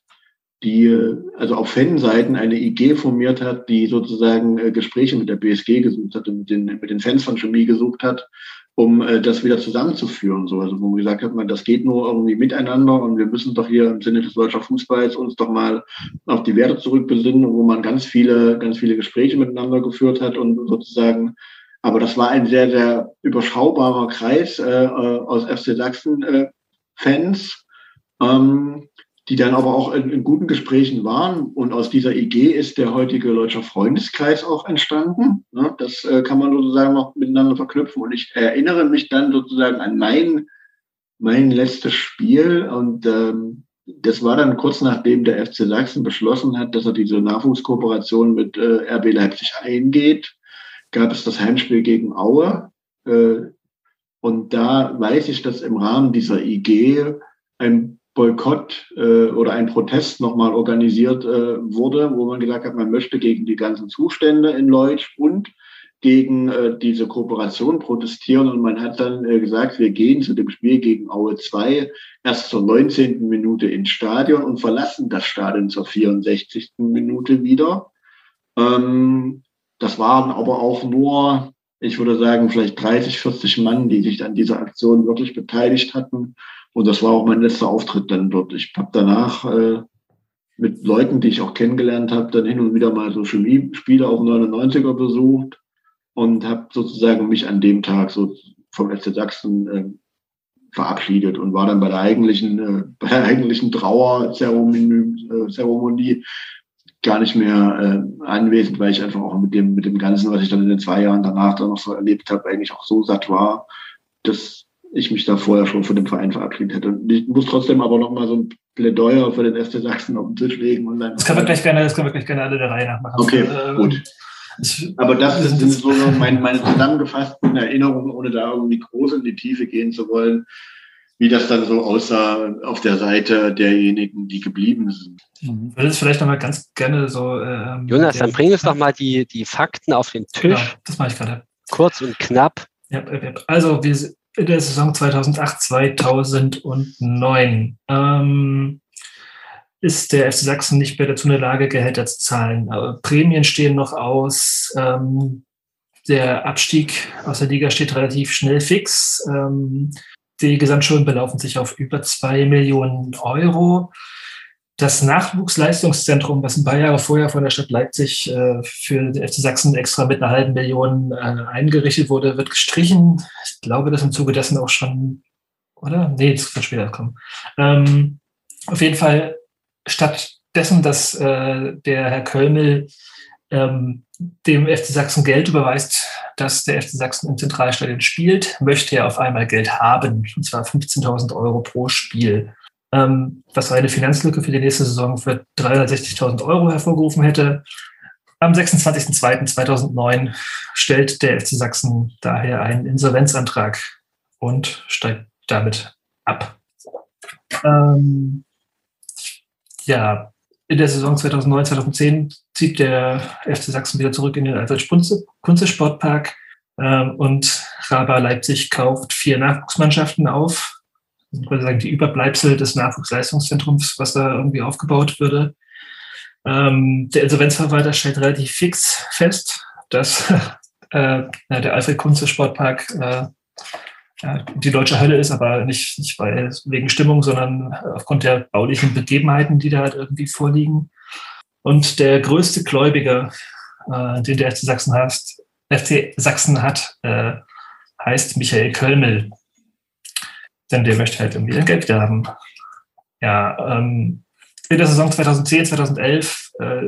die also auf Fanseiten eine IG formiert hat, die sozusagen äh, Gespräche mit der BSG gesucht hat und mit den, mit den Fans von Chemie gesucht hat, um äh, das wieder zusammenzuführen. So, also wo man gesagt hat, man, das geht nur irgendwie miteinander und wir müssen doch hier im Sinne des deutschen Fußballs uns doch mal auf die Werte zurückbesinnen, wo man ganz viele, ganz viele Gespräche miteinander geführt hat und sozusagen aber das war ein sehr, sehr überschaubarer Kreis äh, äh aus FC Sachsen äh, ähm, die dann aber auch in, in, guten Gesprächen waren. Und aus dieser IG ist der heutige Deutscher Freundeskreis auch entstanden. Ne? Das äh, kann man sozusagen noch miteinander verknüpfen. Und ich erinnere mich dann sozusagen an mein, mein letztes Spiel. Und ähm, das war dann kurz nachdem der FC Sachsen beschlossen hat, dass er diese Nachwuchskooperation mit äh, RB Leipzig eingeht, gab es das Heimspiel gegen Aue. Äh, und da weiß ich, dass im Rahmen dieser IG ein Boykott äh, oder ein Protest nochmal organisiert äh, wurde, wo man gesagt hat, man möchte gegen die ganzen Zustände in Leutsch und gegen äh, diese Kooperation protestieren. Und man hat dann äh, gesagt, wir gehen zu dem Spiel gegen Aue 2 erst zur 19. Minute ins Stadion und verlassen das Stadion zur 64. Minute wieder. Ähm, das waren aber auch nur, ich würde sagen, vielleicht 30, 40 Mann, die sich an dieser Aktion wirklich beteiligt hatten. Und das war auch mein letzter Auftritt dann dort. Ich habe danach äh, mit Leuten, die ich auch kennengelernt habe, dann hin und wieder mal so Chemiespiele auf 99er besucht und habe sozusagen mich an dem Tag so vom FC Sachsen äh, verabschiedet und war dann bei der eigentlichen, äh, [LAUGHS] bei der eigentlichen Trauerzeremonie äh, Zeremonie gar nicht mehr äh, anwesend, weil ich einfach auch mit dem, mit dem Ganzen, was ich dann in den zwei Jahren danach dann noch so erlebt habe, eigentlich auch so satt war, dass ich mich da vorher schon von dem Verein verabschiedet hätte. Ich muss trotzdem aber noch mal so ein Plädoyer für den FC Sachsen auf den Tisch legen. Und dann das können wir gleich gerne, das können wir gleich gerne alle der Reihe nach machen. Okay, äh, gut. aber das sind so meine, meine zusammengefassten Erinnerungen, ohne da irgendwie groß in die Tiefe gehen zu wollen, wie das dann so aussah auf der Seite derjenigen, die geblieben sind. Mhm. Ich würde es vielleicht noch mal ganz gerne so. Ähm, Jonas, dann bring uns doch mal die, die Fakten auf den Tisch. Ja, das mache ich gerade. Kurz und knapp. Ja, also wir in der Saison 2008, 2009 ähm, ist der FC Sachsen nicht mehr dazu in der Lage, Gehälter zu zahlen. Aber Prämien stehen noch aus. Ähm, der Abstieg aus der Liga steht relativ schnell fix. Ähm, die Gesamtschulden belaufen sich auf über zwei Millionen Euro. Das Nachwuchsleistungszentrum, was ein paar Jahre vorher von der Stadt Leipzig äh, für den FC Sachsen extra mit einer halben Million äh, eingerichtet wurde, wird gestrichen. Ich glaube, dass im Zuge dessen auch schon, oder? Nee, das wird später kommen. Ähm, auf jeden Fall stattdessen, dass äh, der Herr Kölmel ähm, dem FC Sachsen Geld überweist, dass der FC Sachsen im Zentralstadion spielt, möchte er auf einmal Geld haben, und zwar 15.000 Euro pro Spiel was eine Finanzlücke für die nächste Saison für 360.000 Euro hervorgerufen hätte. Am 26.02.2009 stellt der FC Sachsen daher einen Insolvenzantrag und steigt damit ab. Ähm, ja, in der Saison 2009-2010 zieht der FC Sachsen wieder zurück in den Albert Kunze Sportpark ähm, und Raba Leipzig kauft vier Nachwuchsmannschaften auf, würde sagen, die Überbleibsel des Nachwuchsleistungszentrums, was da irgendwie aufgebaut würde. Ähm, der Insolvenzverwalter stellt relativ fix fest, dass [LAUGHS] äh, der Alfred Kunze Sportpark äh, die deutsche Hölle ist, aber nicht, nicht bei, wegen Stimmung, sondern aufgrund der baulichen Begebenheiten, die da halt irgendwie vorliegen. Und der größte Gläubiger, äh, den der FC Sachsen hat, FC Sachsen hat, äh, heißt Michael Kölmel denn der möchte halt irgendwie sein Geld wieder haben. Ja, ähm, in der Saison 2010, 2011 äh,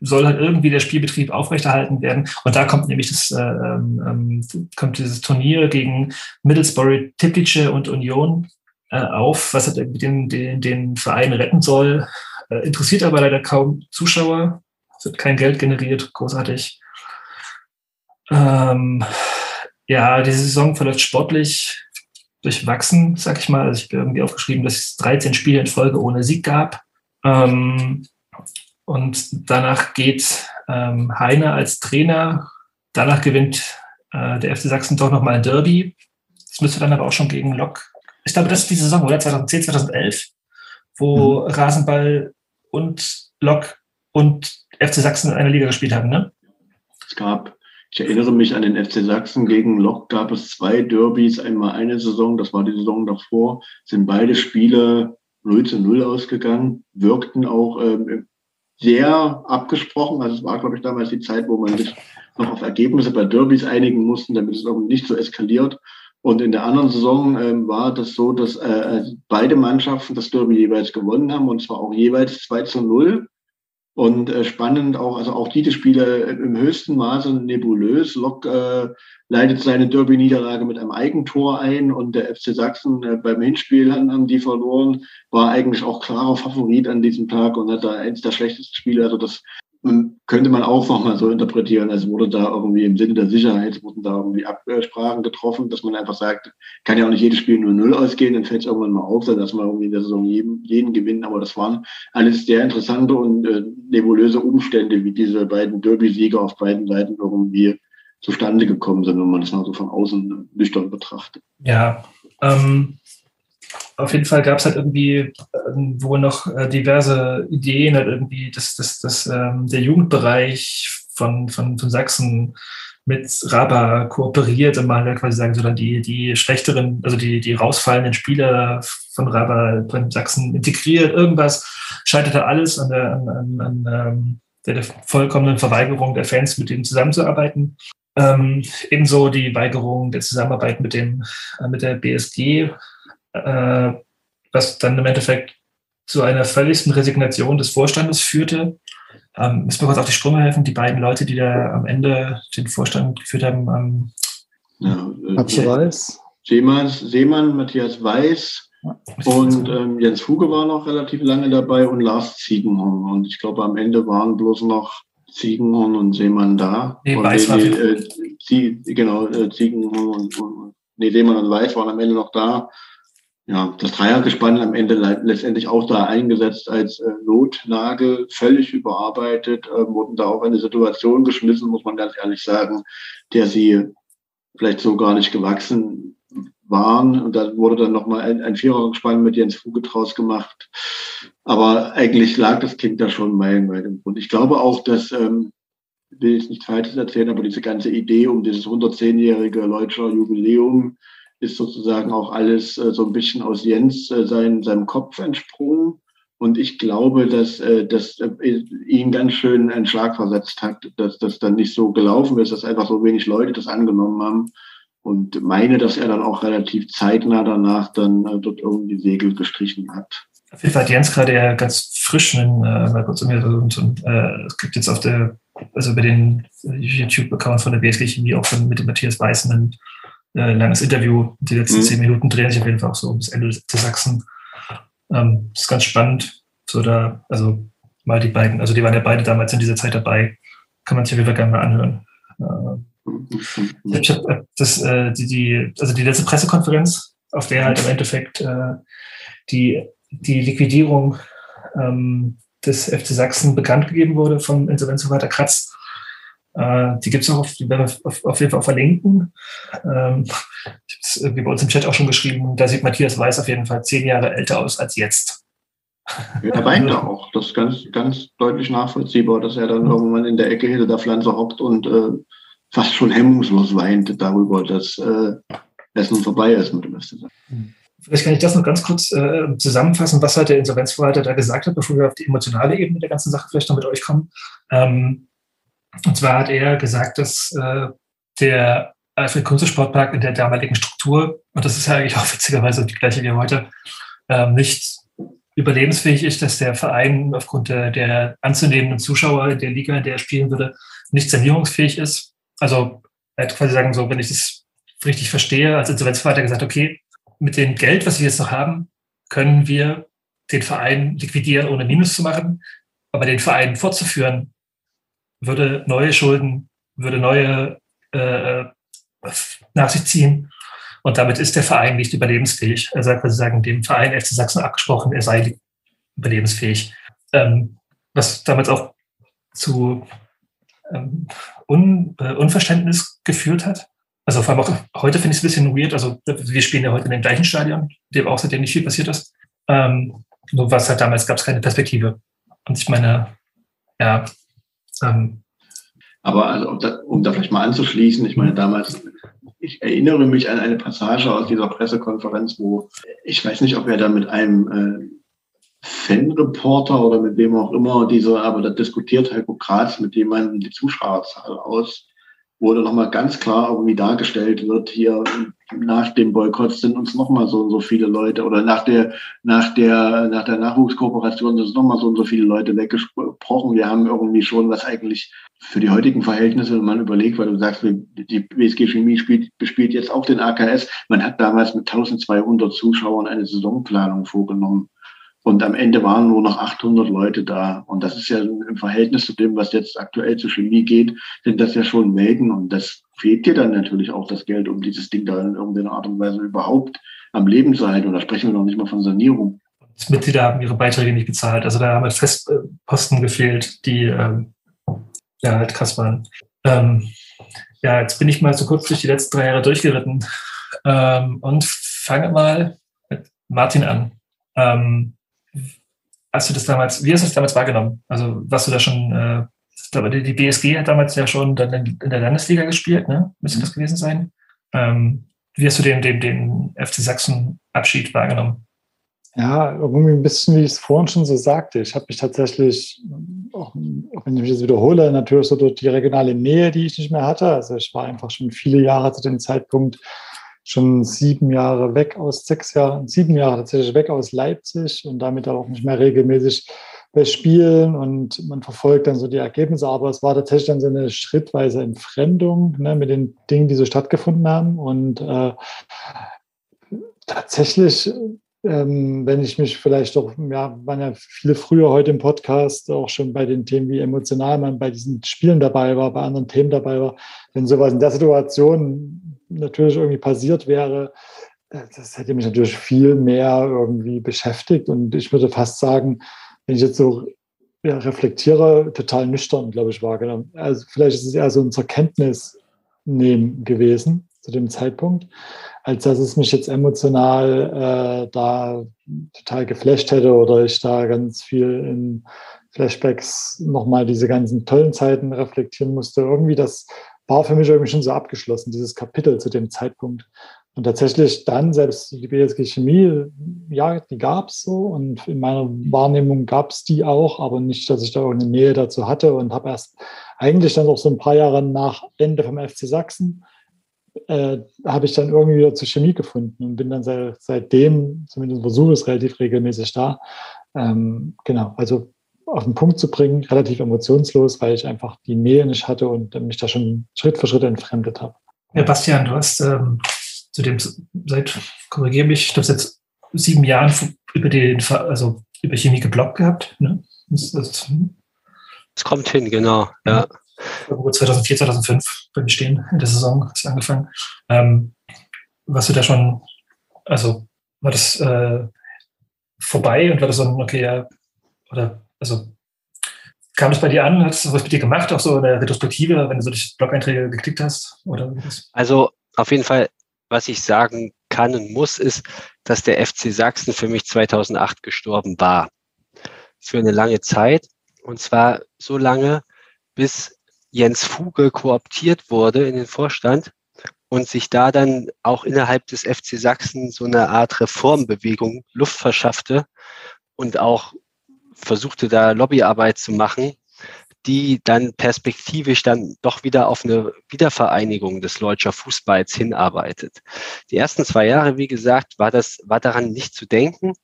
soll halt irgendwie der Spielbetrieb aufrechterhalten werden. Und da kommt nämlich das, äh, ähm, kommt dieses Turnier gegen Middlesbrough, Tiplice und Union äh, auf, was halt den, den, den Verein retten soll. Äh, interessiert aber leider kaum Zuschauer. Es wird kein Geld generiert, großartig. Ähm, ja, diese Saison verläuft sportlich durchwachsen, sag ich mal. Also ich habe irgendwie aufgeschrieben, dass es 13 Spiele in Folge ohne Sieg gab. Ähm, und danach geht ähm, Heine als Trainer. Danach gewinnt äh, der FC Sachsen doch nochmal ein Derby. Das müsste dann aber auch schon gegen Lok. Ich glaube, das ist die Saison, oder? 2010, 2011, wo mhm. Rasenball und Lok und FC Sachsen in einer Liga gespielt haben, ne? Es gab ich erinnere mich an den FC Sachsen gegen Lok gab es zwei Derbys, einmal eine Saison, das war die Saison davor, sind beide Spiele 0 zu 0 ausgegangen, wirkten auch ähm, sehr abgesprochen. Also es war, glaube ich, damals die Zeit, wo man sich noch auf Ergebnisse bei Derbys einigen musste, damit es auch nicht so eskaliert. Und in der anderen Saison ähm, war das so, dass äh, beide Mannschaften das Derby jeweils gewonnen haben und zwar auch jeweils 2 zu 0. Und äh, spannend auch, also auch diese Spiele im höchsten Maße nebulös. Lok äh, leitet seine Derby-Niederlage mit einem Eigentor ein und der FC Sachsen äh, beim Hinspiel haben, haben die verloren, war eigentlich auch klarer Favorit an diesem Tag und hat da eins der schlechtesten Spiele. Also das könnte man auch nochmal so interpretieren. Also wurde da irgendwie im Sinne der Sicherheit, wurden da irgendwie Absprachen getroffen, dass man einfach sagt, kann ja auch nicht jedes Spiel nur null ausgehen, dann fällt es irgendwann mal auf, dass man irgendwie in der Saison jeden, jeden gewinnt. Aber das waren alles sehr interessante und äh, nebulöse Umstände, wie diese beiden Derby-Sieger auf beiden Seiten irgendwie zustande gekommen sind, wenn man das mal so von außen nüchtern betrachtet. Ja, ähm, auf jeden Fall gab es halt irgendwie äh, wohl noch äh, diverse Ideen, halt irgendwie, dass, dass, dass ähm, der Jugendbereich von, von, von Sachsen mit Raba kooperiert und man halt quasi sagen, so dann die, die schlechteren, also die, die rausfallenden Spieler von Raba in Sachsen integriert, irgendwas scheiterte alles an der, an, an, an ähm, der, der vollkommenen Verweigerung der Fans, mit denen zusammenzuarbeiten. Ähm, ebenso die Weigerung der Zusammenarbeit mit dem, äh, mit der BSG, äh, was dann im Endeffekt zu einer völligsten Resignation des Vorstandes führte. Ähm, müssen wir kurz auf die Sprünge helfen, die beiden Leute, die da am Ende den Vorstand geführt haben. Ähm, ja, äh, Weiß. Seemann, Seemann, Matthias Weiß und ähm, Jens Fuge war noch relativ lange dabei und Lars Ziegenhorn. Und ich glaube, am Ende waren bloß noch Ziegenhorn und Seemann da. Nee, Weiß war die, äh, die, genau, äh, Ziegenhorn und, und nee, Seemann und Weiß waren am Ende noch da ja, das Dreiergespann am Ende letztendlich auch da eingesetzt als äh, Notnagel, völlig überarbeitet, äh, wurden da auch in eine Situation geschmissen, muss man ganz ehrlich sagen, der sie vielleicht so gar nicht gewachsen waren. Und da wurde dann nochmal ein, ein Vierergespann mit Jens Fuge draus gemacht. Aber eigentlich lag das Kind da schon meilenweit im Grund. Ich glaube auch, dass, ähm, will jetzt nicht Falsches erzählen, aber diese ganze Idee um dieses 110-jährige Leutscher Jubiläum, ist sozusagen auch alles äh, so ein bisschen aus Jens äh, sein, seinem Kopf entsprungen. Und ich glaube, dass äh, das äh, ihn ganz schön einen Schlag versetzt hat, dass das dann nicht so gelaufen ist, dass einfach so wenig Leute das angenommen haben. Und meine, dass er dann auch relativ zeitnah danach dann äh, dort irgendwie Segel gestrichen hat. Auf jeden Fall hat Jens gerade ja ganz frisch einen, äh, und, und äh, es gibt jetzt auf der, also über den YouTube-Account von der BSG Chemie auch von, mit dem Matthias Weiß ein äh, langes Interview. Die letzten mhm. zehn Minuten drehen sich auf jeden Fall auch so bis Ende zu Sachsen. Ähm, das ist ganz spannend. So da, also mal die beiden, also die waren ja beide damals in dieser Zeit dabei. Kann man sich auf jeden Fall gerne mal anhören. Äh, ich hab, äh, das, äh, die, die, also die letzte Pressekonferenz, auf der halt im Endeffekt äh, die, die Liquidierung ähm, des FC Sachsen bekannt gegeben wurde vom Insolvenzverwalter Kratz, äh, die gibt es auch, auf, die werden wir auf, auf, jeden Fall verlinken. Ähm, ich habe es bei uns im Chat auch schon geschrieben, da sieht Matthias Weiß auf jeden Fall zehn Jahre älter aus als jetzt. Er weint da auch. Das ist ganz, ganz deutlich nachvollziehbar, dass er dann irgendwann in der Ecke hinter der Pflanze hockt und äh, fast schon hemmungslos weint darüber, dass äh, es nun vorbei ist mit dem FC Vielleicht kann ich das noch ganz kurz äh, zusammenfassen, was halt der Insolvenzverwalter da gesagt hat, bevor wir auf die emotionale Ebene der ganzen Sache vielleicht noch mit euch kommen. Ähm, und zwar hat er gesagt, dass äh, der Alfred Kunze Sportpark in der damaligen Struktur, und das ist ja eigentlich auch witzigerweise die gleiche wie heute, ähm, nicht überlebensfähig ist, dass der Verein aufgrund der, der anzunehmenden Zuschauer in der Liga, in der er spielen würde, nicht sanierungsfähig ist. Also er hat quasi sagen, so, wenn ich das richtig verstehe, als Insolvenzverwalter gesagt, okay, mit dem Geld, was wir jetzt noch haben, können wir den Verein liquidieren, ohne Minus zu machen. Aber den Verein fortzuführen, würde neue Schulden, würde neue äh, nach sich ziehen. Und damit ist der Verein nicht überlebensfähig. Er sagt, also sagen, dem Verein FC Sachsen abgesprochen, er sei überlebensfähig. Ähm, was damals auch zu ähm, Un, äh, Unverständnis geführt hat. Also vor allem auch heute finde ich es ein bisschen weird. Also wir spielen ja heute in dem gleichen Stadion, dem auch seitdem nicht viel passiert ist. Ähm, nur was halt damals gab es keine Perspektive. Und ich meine, ja, ähm, aber also, um, da, um da vielleicht mal anzuschließen, ich meine, damals, ich erinnere mich an eine Passage aus dieser Pressekonferenz, wo ich weiß nicht, ob er da mit einem äh, Fanreporter oder mit wem auch immer dieser, aber da diskutiert Heiko Graz mit jemandem die Zuschauerzahl aus wo dann nochmal ganz klar irgendwie dargestellt wird, hier nach dem Boykott sind uns nochmal so und so viele Leute oder nach der, nach der, nach der Nachwuchskooperation sind nochmal so und so viele Leute weggesprochen. Wir haben irgendwie schon was eigentlich für die heutigen Verhältnisse, wenn man überlegt, weil du sagst, die WSG Chemie spielt, bespielt jetzt auch den AKS. Man hat damals mit 1200 Zuschauern eine Saisonplanung vorgenommen. Und am Ende waren nur noch 800 Leute da. Und das ist ja im Verhältnis zu dem, was jetzt aktuell zur Chemie geht, sind das ja schon Welten. Und das fehlt dir dann natürlich auch das Geld, um dieses Ding da in irgendeiner Art und Weise überhaupt am Leben zu halten. Und da sprechen wir noch nicht mal von Sanierung. Mitglieder haben ihre Beiträge nicht bezahlt. Also da haben halt Festposten gefehlt, die ähm, ja halt krass waren. Ähm, ja, jetzt bin ich mal so kurz durch die letzten drei Jahre durchgeritten ähm, und fange mal mit Martin an. Hast du das damals, wie hast du das damals wahrgenommen? Also warst du da schon, äh, die, die BSG hat damals ja schon dann in, in der Landesliga gespielt, ne? Müsste mhm. das gewesen sein? Ähm, wie hast du den, den, den FC Sachsen-Abschied wahrgenommen? Ja, irgendwie ein bisschen, wie ich es vorhin schon so sagte. Ich habe mich tatsächlich, auch, wenn ich mich jetzt wiederhole, natürlich so durch die regionale Nähe, die ich nicht mehr hatte. Also ich war einfach schon viele Jahre zu dem Zeitpunkt schon sieben Jahre weg aus, sechs Jahre, sieben Jahre tatsächlich weg aus Leipzig und damit auch nicht mehr regelmäßig bei Spielen. Und man verfolgt dann so die Ergebnisse, aber es war tatsächlich dann so eine schrittweise Entfremdung ne, mit den Dingen, die so stattgefunden haben. Und äh, tatsächlich ähm, wenn ich mich vielleicht auch, ja, waren ja viele früher heute im Podcast auch schon bei den Themen, wie emotional man bei diesen Spielen dabei war, bei anderen Themen dabei war, wenn sowas in der Situation natürlich irgendwie passiert wäre, äh, das hätte mich natürlich viel mehr irgendwie beschäftigt. Und ich würde fast sagen, wenn ich jetzt so ja, reflektiere, total nüchtern, glaube ich, wahrgenommen. Also vielleicht ist es eher so ein zur Kenntnis nehmen gewesen zu dem Zeitpunkt, als dass es mich jetzt emotional äh, da total geflasht hätte oder ich da ganz viel in Flashbacks nochmal diese ganzen tollen Zeiten reflektieren musste. Irgendwie das war für mich irgendwie schon so abgeschlossen, dieses Kapitel zu dem Zeitpunkt. Und tatsächlich dann, selbst die BSG Chemie, ja, die gab es so und in meiner Wahrnehmung gab es die auch, aber nicht, dass ich da irgendeine Nähe dazu hatte und habe erst eigentlich dann auch so ein paar Jahre nach Ende vom FC Sachsen, äh, habe ich dann irgendwie wieder zur Chemie gefunden und bin dann seit, seitdem, zumindest versuche es relativ regelmäßig da. Ähm, genau, also auf den Punkt zu bringen, relativ emotionslos, weil ich einfach die Nähe nicht hatte und mich da schon Schritt für Schritt entfremdet habe. Ja, Bastian, du hast ähm, zu dem, seit, korrigiere mich, ich glaube, seit sieben Jahren über den, also über Chemie geblockt gehabt. Ne? Das, das, das kommt hin, genau, ja. 2004, 2005 bei mir stehen in der Saison, hast du angefangen. Ähm, warst du da schon, also war das äh, vorbei und war das so ein, okay, ja, oder also kam das bei dir an? Hat es was mit dir gemacht, auch so in der Retrospektive, wenn du so durch Blog-Einträge geklickt hast? Oder also auf jeden Fall, was ich sagen kann und muss, ist, dass der FC Sachsen für mich 2008 gestorben war. Für eine lange Zeit. Und zwar so lange, bis Jens Fuge kooptiert wurde in den Vorstand und sich da dann auch innerhalb des FC Sachsen so eine Art Reformbewegung Luft verschaffte und auch versuchte da Lobbyarbeit zu machen, die dann perspektivisch dann doch wieder auf eine Wiedervereinigung des Leutscher Fußballs hinarbeitet. Die ersten zwei Jahre, wie gesagt, war das, war daran nicht zu denken.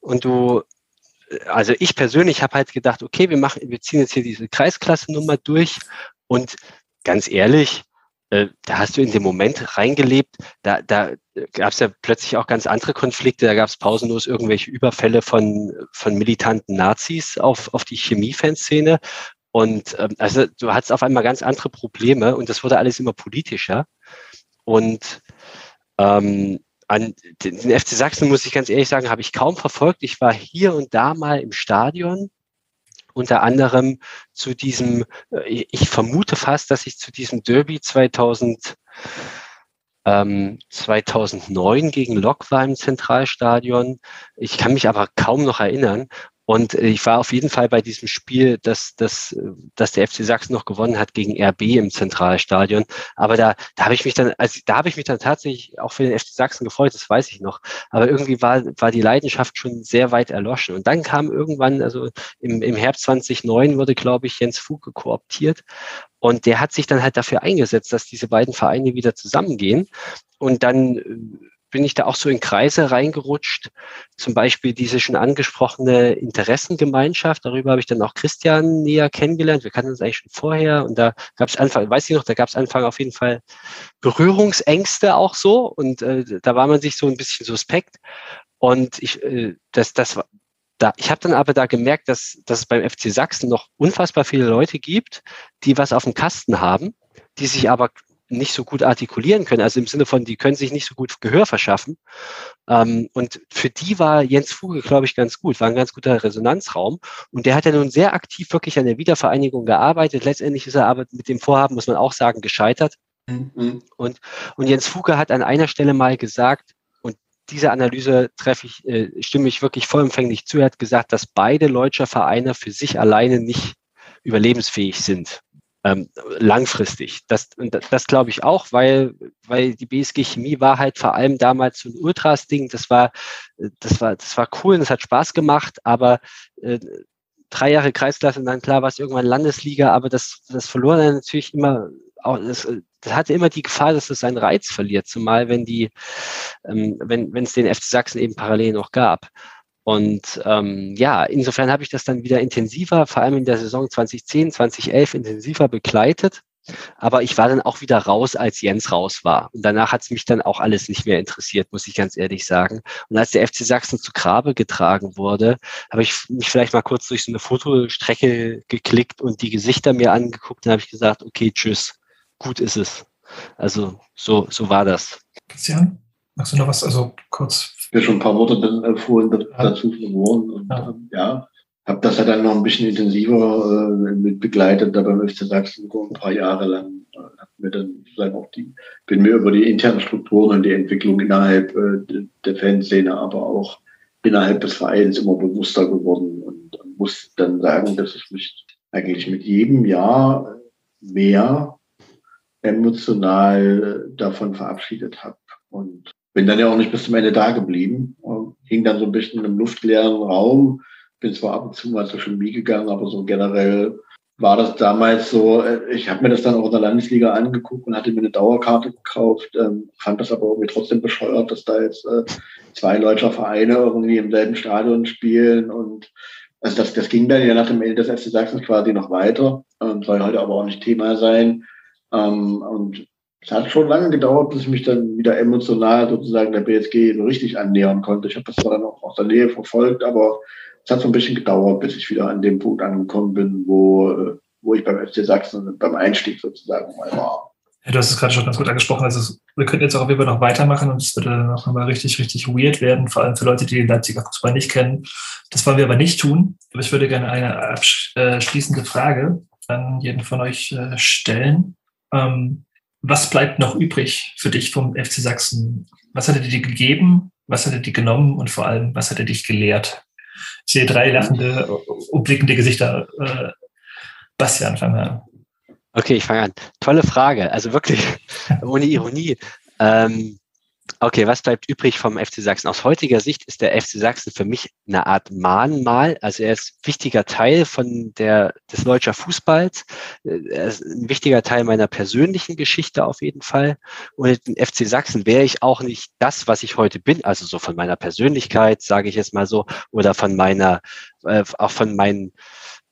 Und du, also ich persönlich habe halt gedacht, okay, wir machen, wir ziehen jetzt hier diese Kreisklassennummer durch und ganz ehrlich, äh, da hast du in dem Moment reingelebt, da, da gab es ja plötzlich auch ganz andere Konflikte, da gab es pausenlos irgendwelche Überfälle von, von militanten Nazis auf, auf die Chemiefanszene. Und ähm, also du hattest auf einmal ganz andere Probleme und das wurde alles immer politischer. Und ähm, an den FC Sachsen, muss ich ganz ehrlich sagen, habe ich kaum verfolgt. Ich war hier und da mal im Stadion, unter anderem zu diesem, äh, ich vermute fast, dass ich zu diesem Derby 2000, ähm, 2009 gegen Lok war im Zentralstadion. Ich kann mich aber kaum noch erinnern. Und ich war auf jeden Fall bei diesem Spiel, dass, dass, dass der FC Sachsen noch gewonnen hat gegen RB im Zentralstadion. Aber da, da habe ich mich dann, also da habe ich mich dann tatsächlich auch für den FC Sachsen gefreut, das weiß ich noch. Aber irgendwie war, war die Leidenschaft schon sehr weit erloschen. Und dann kam irgendwann, also im, im Herbst 2009 wurde, glaube ich, Jens Fuge kooptiert. Und der hat sich dann halt dafür eingesetzt, dass diese beiden Vereine wieder zusammengehen. Und dann bin ich da auch so in Kreise reingerutscht. Zum Beispiel diese schon angesprochene Interessengemeinschaft. Darüber habe ich dann auch Christian näher kennengelernt. Wir kannten uns eigentlich schon vorher. Und da gab es Anfang, weiß ich noch, da gab es Anfang auf jeden Fall Berührungsängste auch so. Und äh, da war man sich so ein bisschen suspekt. Und ich, äh, das, das war, da, ich habe dann aber da gemerkt, dass, dass es beim FC Sachsen noch unfassbar viele Leute gibt, die was auf dem Kasten haben, die sich aber nicht so gut artikulieren können, also im Sinne von, die können sich nicht so gut Gehör verschaffen. Ähm, und für die war Jens Fuge, glaube ich, ganz gut, war ein ganz guter Resonanzraum. Und der hat ja nun sehr aktiv wirklich an der Wiedervereinigung gearbeitet. Letztendlich ist er aber mit dem Vorhaben, muss man auch sagen, gescheitert. Mhm. Und, und Jens Fuge hat an einer Stelle mal gesagt, und diese Analyse treffe ich, äh, stimme ich wirklich vollumfänglich zu. Er hat gesagt, dass beide Leutscher Vereine für sich alleine nicht überlebensfähig sind ähm, langfristig. Das, das, das glaube ich auch, weil, weil die BSG Chemie war halt vor allem damals so ein Ultras-Ding. Das war, das war, das war cool und es hat Spaß gemacht, aber äh, drei Jahre Kreisklasse und dann klar war es irgendwann Landesliga, aber das, das verlor dann natürlich immer auch, das, das hatte immer die Gefahr, dass es seinen Reiz verliert, zumal wenn die, ähm, wenn es den FC Sachsen eben parallel noch gab. Und ähm, ja, insofern habe ich das dann wieder intensiver, vor allem in der Saison 2010, 2011 intensiver begleitet. Aber ich war dann auch wieder raus, als Jens raus war. Und danach hat es mich dann auch alles nicht mehr interessiert, muss ich ganz ehrlich sagen. Und als der FC Sachsen zu Grabe getragen wurde, habe ich mich vielleicht mal kurz durch so eine Fotostrecke geklickt und die Gesichter mir angeguckt und habe ich gesagt, okay, tschüss, gut ist es. Also so, so war das. Christian, magst du noch was, also kurz mir schon ein paar Worte dann äh, vorhin dazu verloren. Und ja, ähm, ja habe das ja dann noch ein bisschen intensiver äh, mit begleitet, da beim FC Sachsen ein paar Jahre lang. Äh, hab mir dann sozusagen auch die, bin mir über die internen Strukturen und die Entwicklung innerhalb äh, der Fanszene, aber auch innerhalb des Vereins immer bewusster geworden und, und muss dann sagen, dass ich mich eigentlich mit jedem Jahr mehr emotional davon verabschiedet habe Und bin dann ja auch nicht bis zum Ende da geblieben. Hing dann so ein bisschen im luftleeren Raum. Bin zwar ab und zu mal zur Chemie gegangen, aber so generell war das damals so, äh, ich habe mir das dann auch in der Landesliga angeguckt und hatte mir eine Dauerkarte gekauft, ähm, fand das aber irgendwie trotzdem bescheuert, dass da jetzt äh, zwei Deutscher Vereine irgendwie im selben Stadion spielen und also das, das ging dann ja nach dem Ende des FC Sachsen quasi noch weiter, ähm, soll heute aber auch nicht Thema sein. Ähm, und es hat schon lange gedauert, bis ich mich dann wieder emotional sozusagen der BSG richtig annähern konnte. Ich habe das zwar dann auch aus der Nähe verfolgt, aber es hat so ein bisschen gedauert, bis ich wieder an dem Punkt angekommen bin, wo, wo ich beim FC Sachsen beim Einstieg sozusagen mal war. Ja, du hast es gerade schon ganz gut angesprochen. Also wir könnten jetzt auch auf jeden Fall noch weitermachen und es würde dann auch nochmal richtig, richtig weird werden, vor allem für Leute, die den Leipziger Fußball nicht kennen. Das wollen wir aber nicht tun. Aber ich würde gerne eine abschließende Frage an jeden von euch äh, stellen. Ähm, was bleibt noch übrig für dich vom FC Sachsen? Was hat er dir gegeben? Was hat er dir genommen? Und vor allem, was hat er dich gelehrt? Ich sehe drei lachende, umblickende Gesichter. Äh, Bastian, fang an. Okay, ich fange an. Tolle Frage. Also wirklich, [LAUGHS] ohne Ironie. Ähm, Okay, was bleibt übrig vom FC Sachsen? Aus heutiger Sicht ist der FC Sachsen für mich eine Art Mahnmal. Also er ist wichtiger Teil von der, des deutscher Fußballs. Er ist ein wichtiger Teil meiner persönlichen Geschichte auf jeden Fall. Und im FC Sachsen wäre ich auch nicht das, was ich heute bin. Also so von meiner Persönlichkeit, sage ich jetzt mal so, oder von meiner, äh, auch von meinen,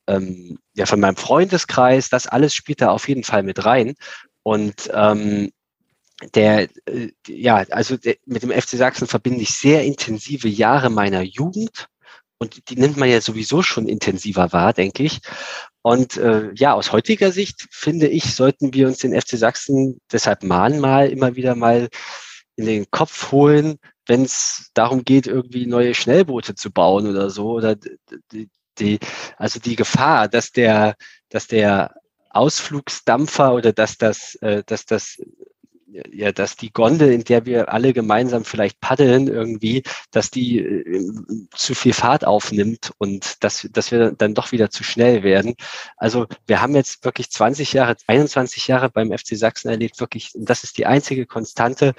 ähm, ja, von meinem Freundeskreis. Das alles spielt da auf jeden Fall mit rein. Und ähm, der, äh, ja, also der, mit dem FC Sachsen verbinde ich sehr intensive Jahre meiner Jugend und die nimmt man ja sowieso schon intensiver wahr, denke ich. Und äh, ja, aus heutiger Sicht finde ich, sollten wir uns den FC Sachsen deshalb mahnmal immer wieder mal in den Kopf holen, wenn es darum geht, irgendwie neue Schnellboote zu bauen oder so. Oder die, die, also die Gefahr, dass der, dass der Ausflugsdampfer oder dass das, äh, dass das ja, dass die Gondel, in der wir alle gemeinsam vielleicht paddeln irgendwie, dass die äh, zu viel Fahrt aufnimmt und dass, dass wir dann doch wieder zu schnell werden. Also wir haben jetzt wirklich 20 Jahre, 21 Jahre beim FC Sachsen erlebt, wirklich, das ist die einzige Konstante,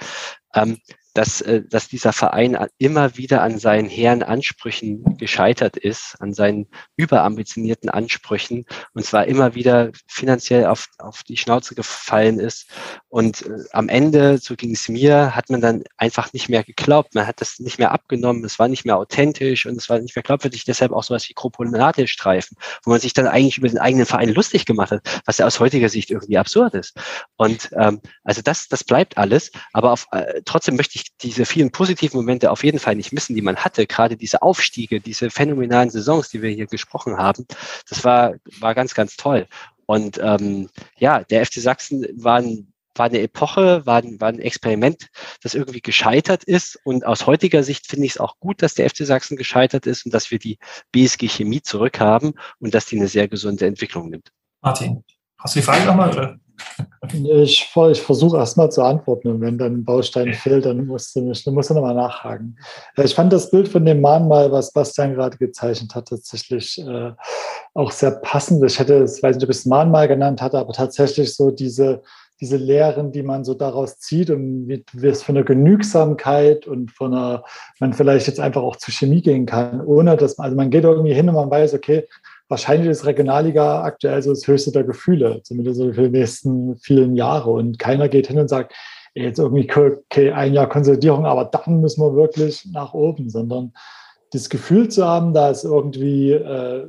ähm, dass, äh, dass dieser Verein immer wieder an seinen hehren Ansprüchen gescheitert ist, an seinen überambitionierten Ansprüchen und zwar immer wieder finanziell auf, auf die Schnauze gefallen ist. Und äh, am Ende, so ging es mir, hat man dann einfach nicht mehr geglaubt. Man hat das nicht mehr abgenommen, es war nicht mehr authentisch und es war nicht mehr glaubwürdig. Deshalb auch sowas wie Kroponate-Streifen, wo man sich dann eigentlich über den eigenen Verein lustig gemacht hat, was ja aus heutiger Sicht irgendwie absurd ist. Und ähm, also das, das bleibt alles, aber auf, äh, trotzdem möchte ich diese vielen positiven Momente auf jeden Fall nicht missen, die man hatte. Gerade diese Aufstiege, diese phänomenalen Saisons, die wir hier gesprochen haben, das war, war ganz, ganz toll. Und ähm, ja, der FC Sachsen war ein war eine Epoche, war ein, war ein Experiment, das irgendwie gescheitert ist. Und aus heutiger Sicht finde ich es auch gut, dass der FC Sachsen gescheitert ist und dass wir die BSG Chemie zurückhaben und dass die eine sehr gesunde Entwicklung nimmt. Martin, hast du die Frage nochmal? Oder? Ich, ich versuche erstmal zu antworten und wenn dann ein Baustein fehlt, dann musst du, dann musst du nochmal nachhaken. Ich fand das Bild von dem Mahnmal, was Bastian gerade gezeichnet hat, tatsächlich äh, auch sehr passend. Ich hätte, ich weiß nicht, ob ich es Mahnmal genannt hatte, aber tatsächlich so diese, diese Lehren, die man so daraus zieht und wie, wie es von der Genügsamkeit und von einer, man vielleicht jetzt einfach auch zu Chemie gehen kann, ohne dass man, also man geht irgendwie hin und man weiß, okay, wahrscheinlich ist Regionalliga aktuell so das höchste der Gefühle, zumindest so für die nächsten vielen Jahre. Und keiner geht hin und sagt, jetzt irgendwie, okay, ein Jahr Konsolidierung, aber dann müssen wir wirklich nach oben, sondern das Gefühl zu haben, da ist irgendwie, äh,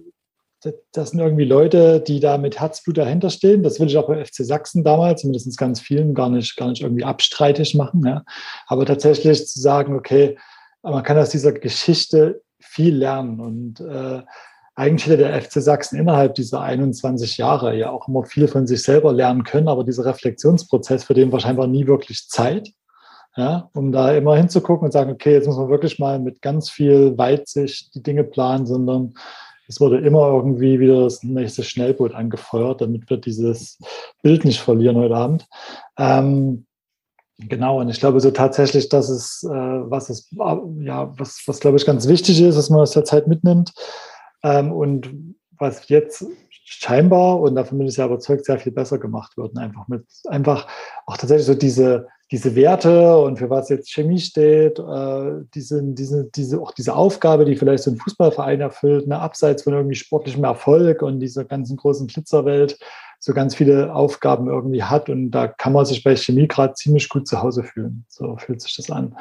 das sind irgendwie Leute, die da mit Herzblut dahinter stehen. Das will ich auch bei FC Sachsen damals, zumindest ganz vielen, gar nicht, gar nicht irgendwie abstreitig machen. Ja. Aber tatsächlich zu sagen, okay, man kann aus dieser Geschichte viel lernen und äh, eigentlich hätte der FC Sachsen innerhalb dieser 21 Jahre ja auch immer viel von sich selber lernen können, aber dieser Reflexionsprozess, für den war scheinbar nie wirklich Zeit, ja, um da immer hinzugucken und sagen, okay, jetzt muss man wirklich mal mit ganz viel Weitsicht die Dinge planen, sondern es wurde immer irgendwie wieder das nächste Schnellboot angefeuert, damit wir dieses Bild nicht verlieren heute Abend. Ähm, Genau, und ich glaube so tatsächlich, dass es, äh, was ist, ja, was, was glaube ich ganz wichtig ist, dass man aus der Zeit mitnimmt, ähm, und was jetzt scheinbar, und davon bin ich ja überzeugt, sehr viel besser gemacht wird. Einfach mit, einfach auch tatsächlich so diese, diese Werte und für was jetzt Chemie steht, äh, diese, diese, diese, auch diese Aufgabe, die vielleicht so ein Fußballverein erfüllt, ne, abseits von irgendwie sportlichem Erfolg und dieser ganzen großen Glitzerwelt, so ganz viele Aufgaben irgendwie hat. Und da kann man sich bei Chemie gerade ziemlich gut zu Hause fühlen. So fühlt sich das an.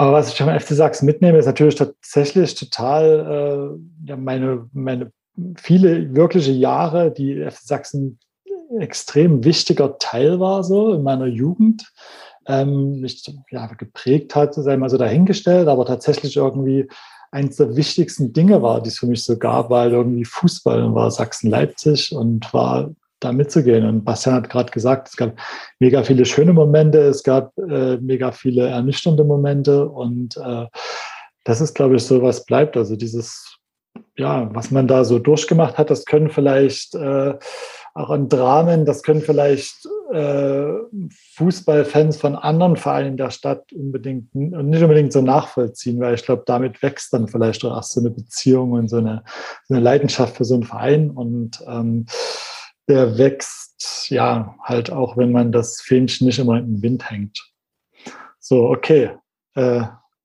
Aber was ich vom FC Sachsen mitnehme, ist natürlich tatsächlich total äh, ja, meine, meine viele wirkliche Jahre, die FC Sachsen extrem wichtiger Teil war, so in meiner Jugend. Ähm, mich ja, geprägt hat, sei mal so dahingestellt, aber tatsächlich irgendwie eines der wichtigsten Dinge war, die es für mich so gab, weil irgendwie Fußball war Sachsen-Leipzig und war da mitzugehen. Und Bastian hat gerade gesagt, es gab mega viele schöne Momente, es gab äh, mega viele ernüchternde Momente und äh, das ist, glaube ich, so was bleibt. Also dieses, ja, was man da so durchgemacht hat, das können vielleicht äh, auch an Dramen, das können vielleicht äh, Fußballfans von anderen Vereinen der Stadt unbedingt nicht unbedingt so nachvollziehen, weil ich glaube, damit wächst dann vielleicht auch so eine Beziehung und so eine, so eine Leidenschaft für so einen Verein und ähm, der wächst ja halt auch, wenn man das Fähnchen nicht immer in den Wind hängt. So, okay. Äh,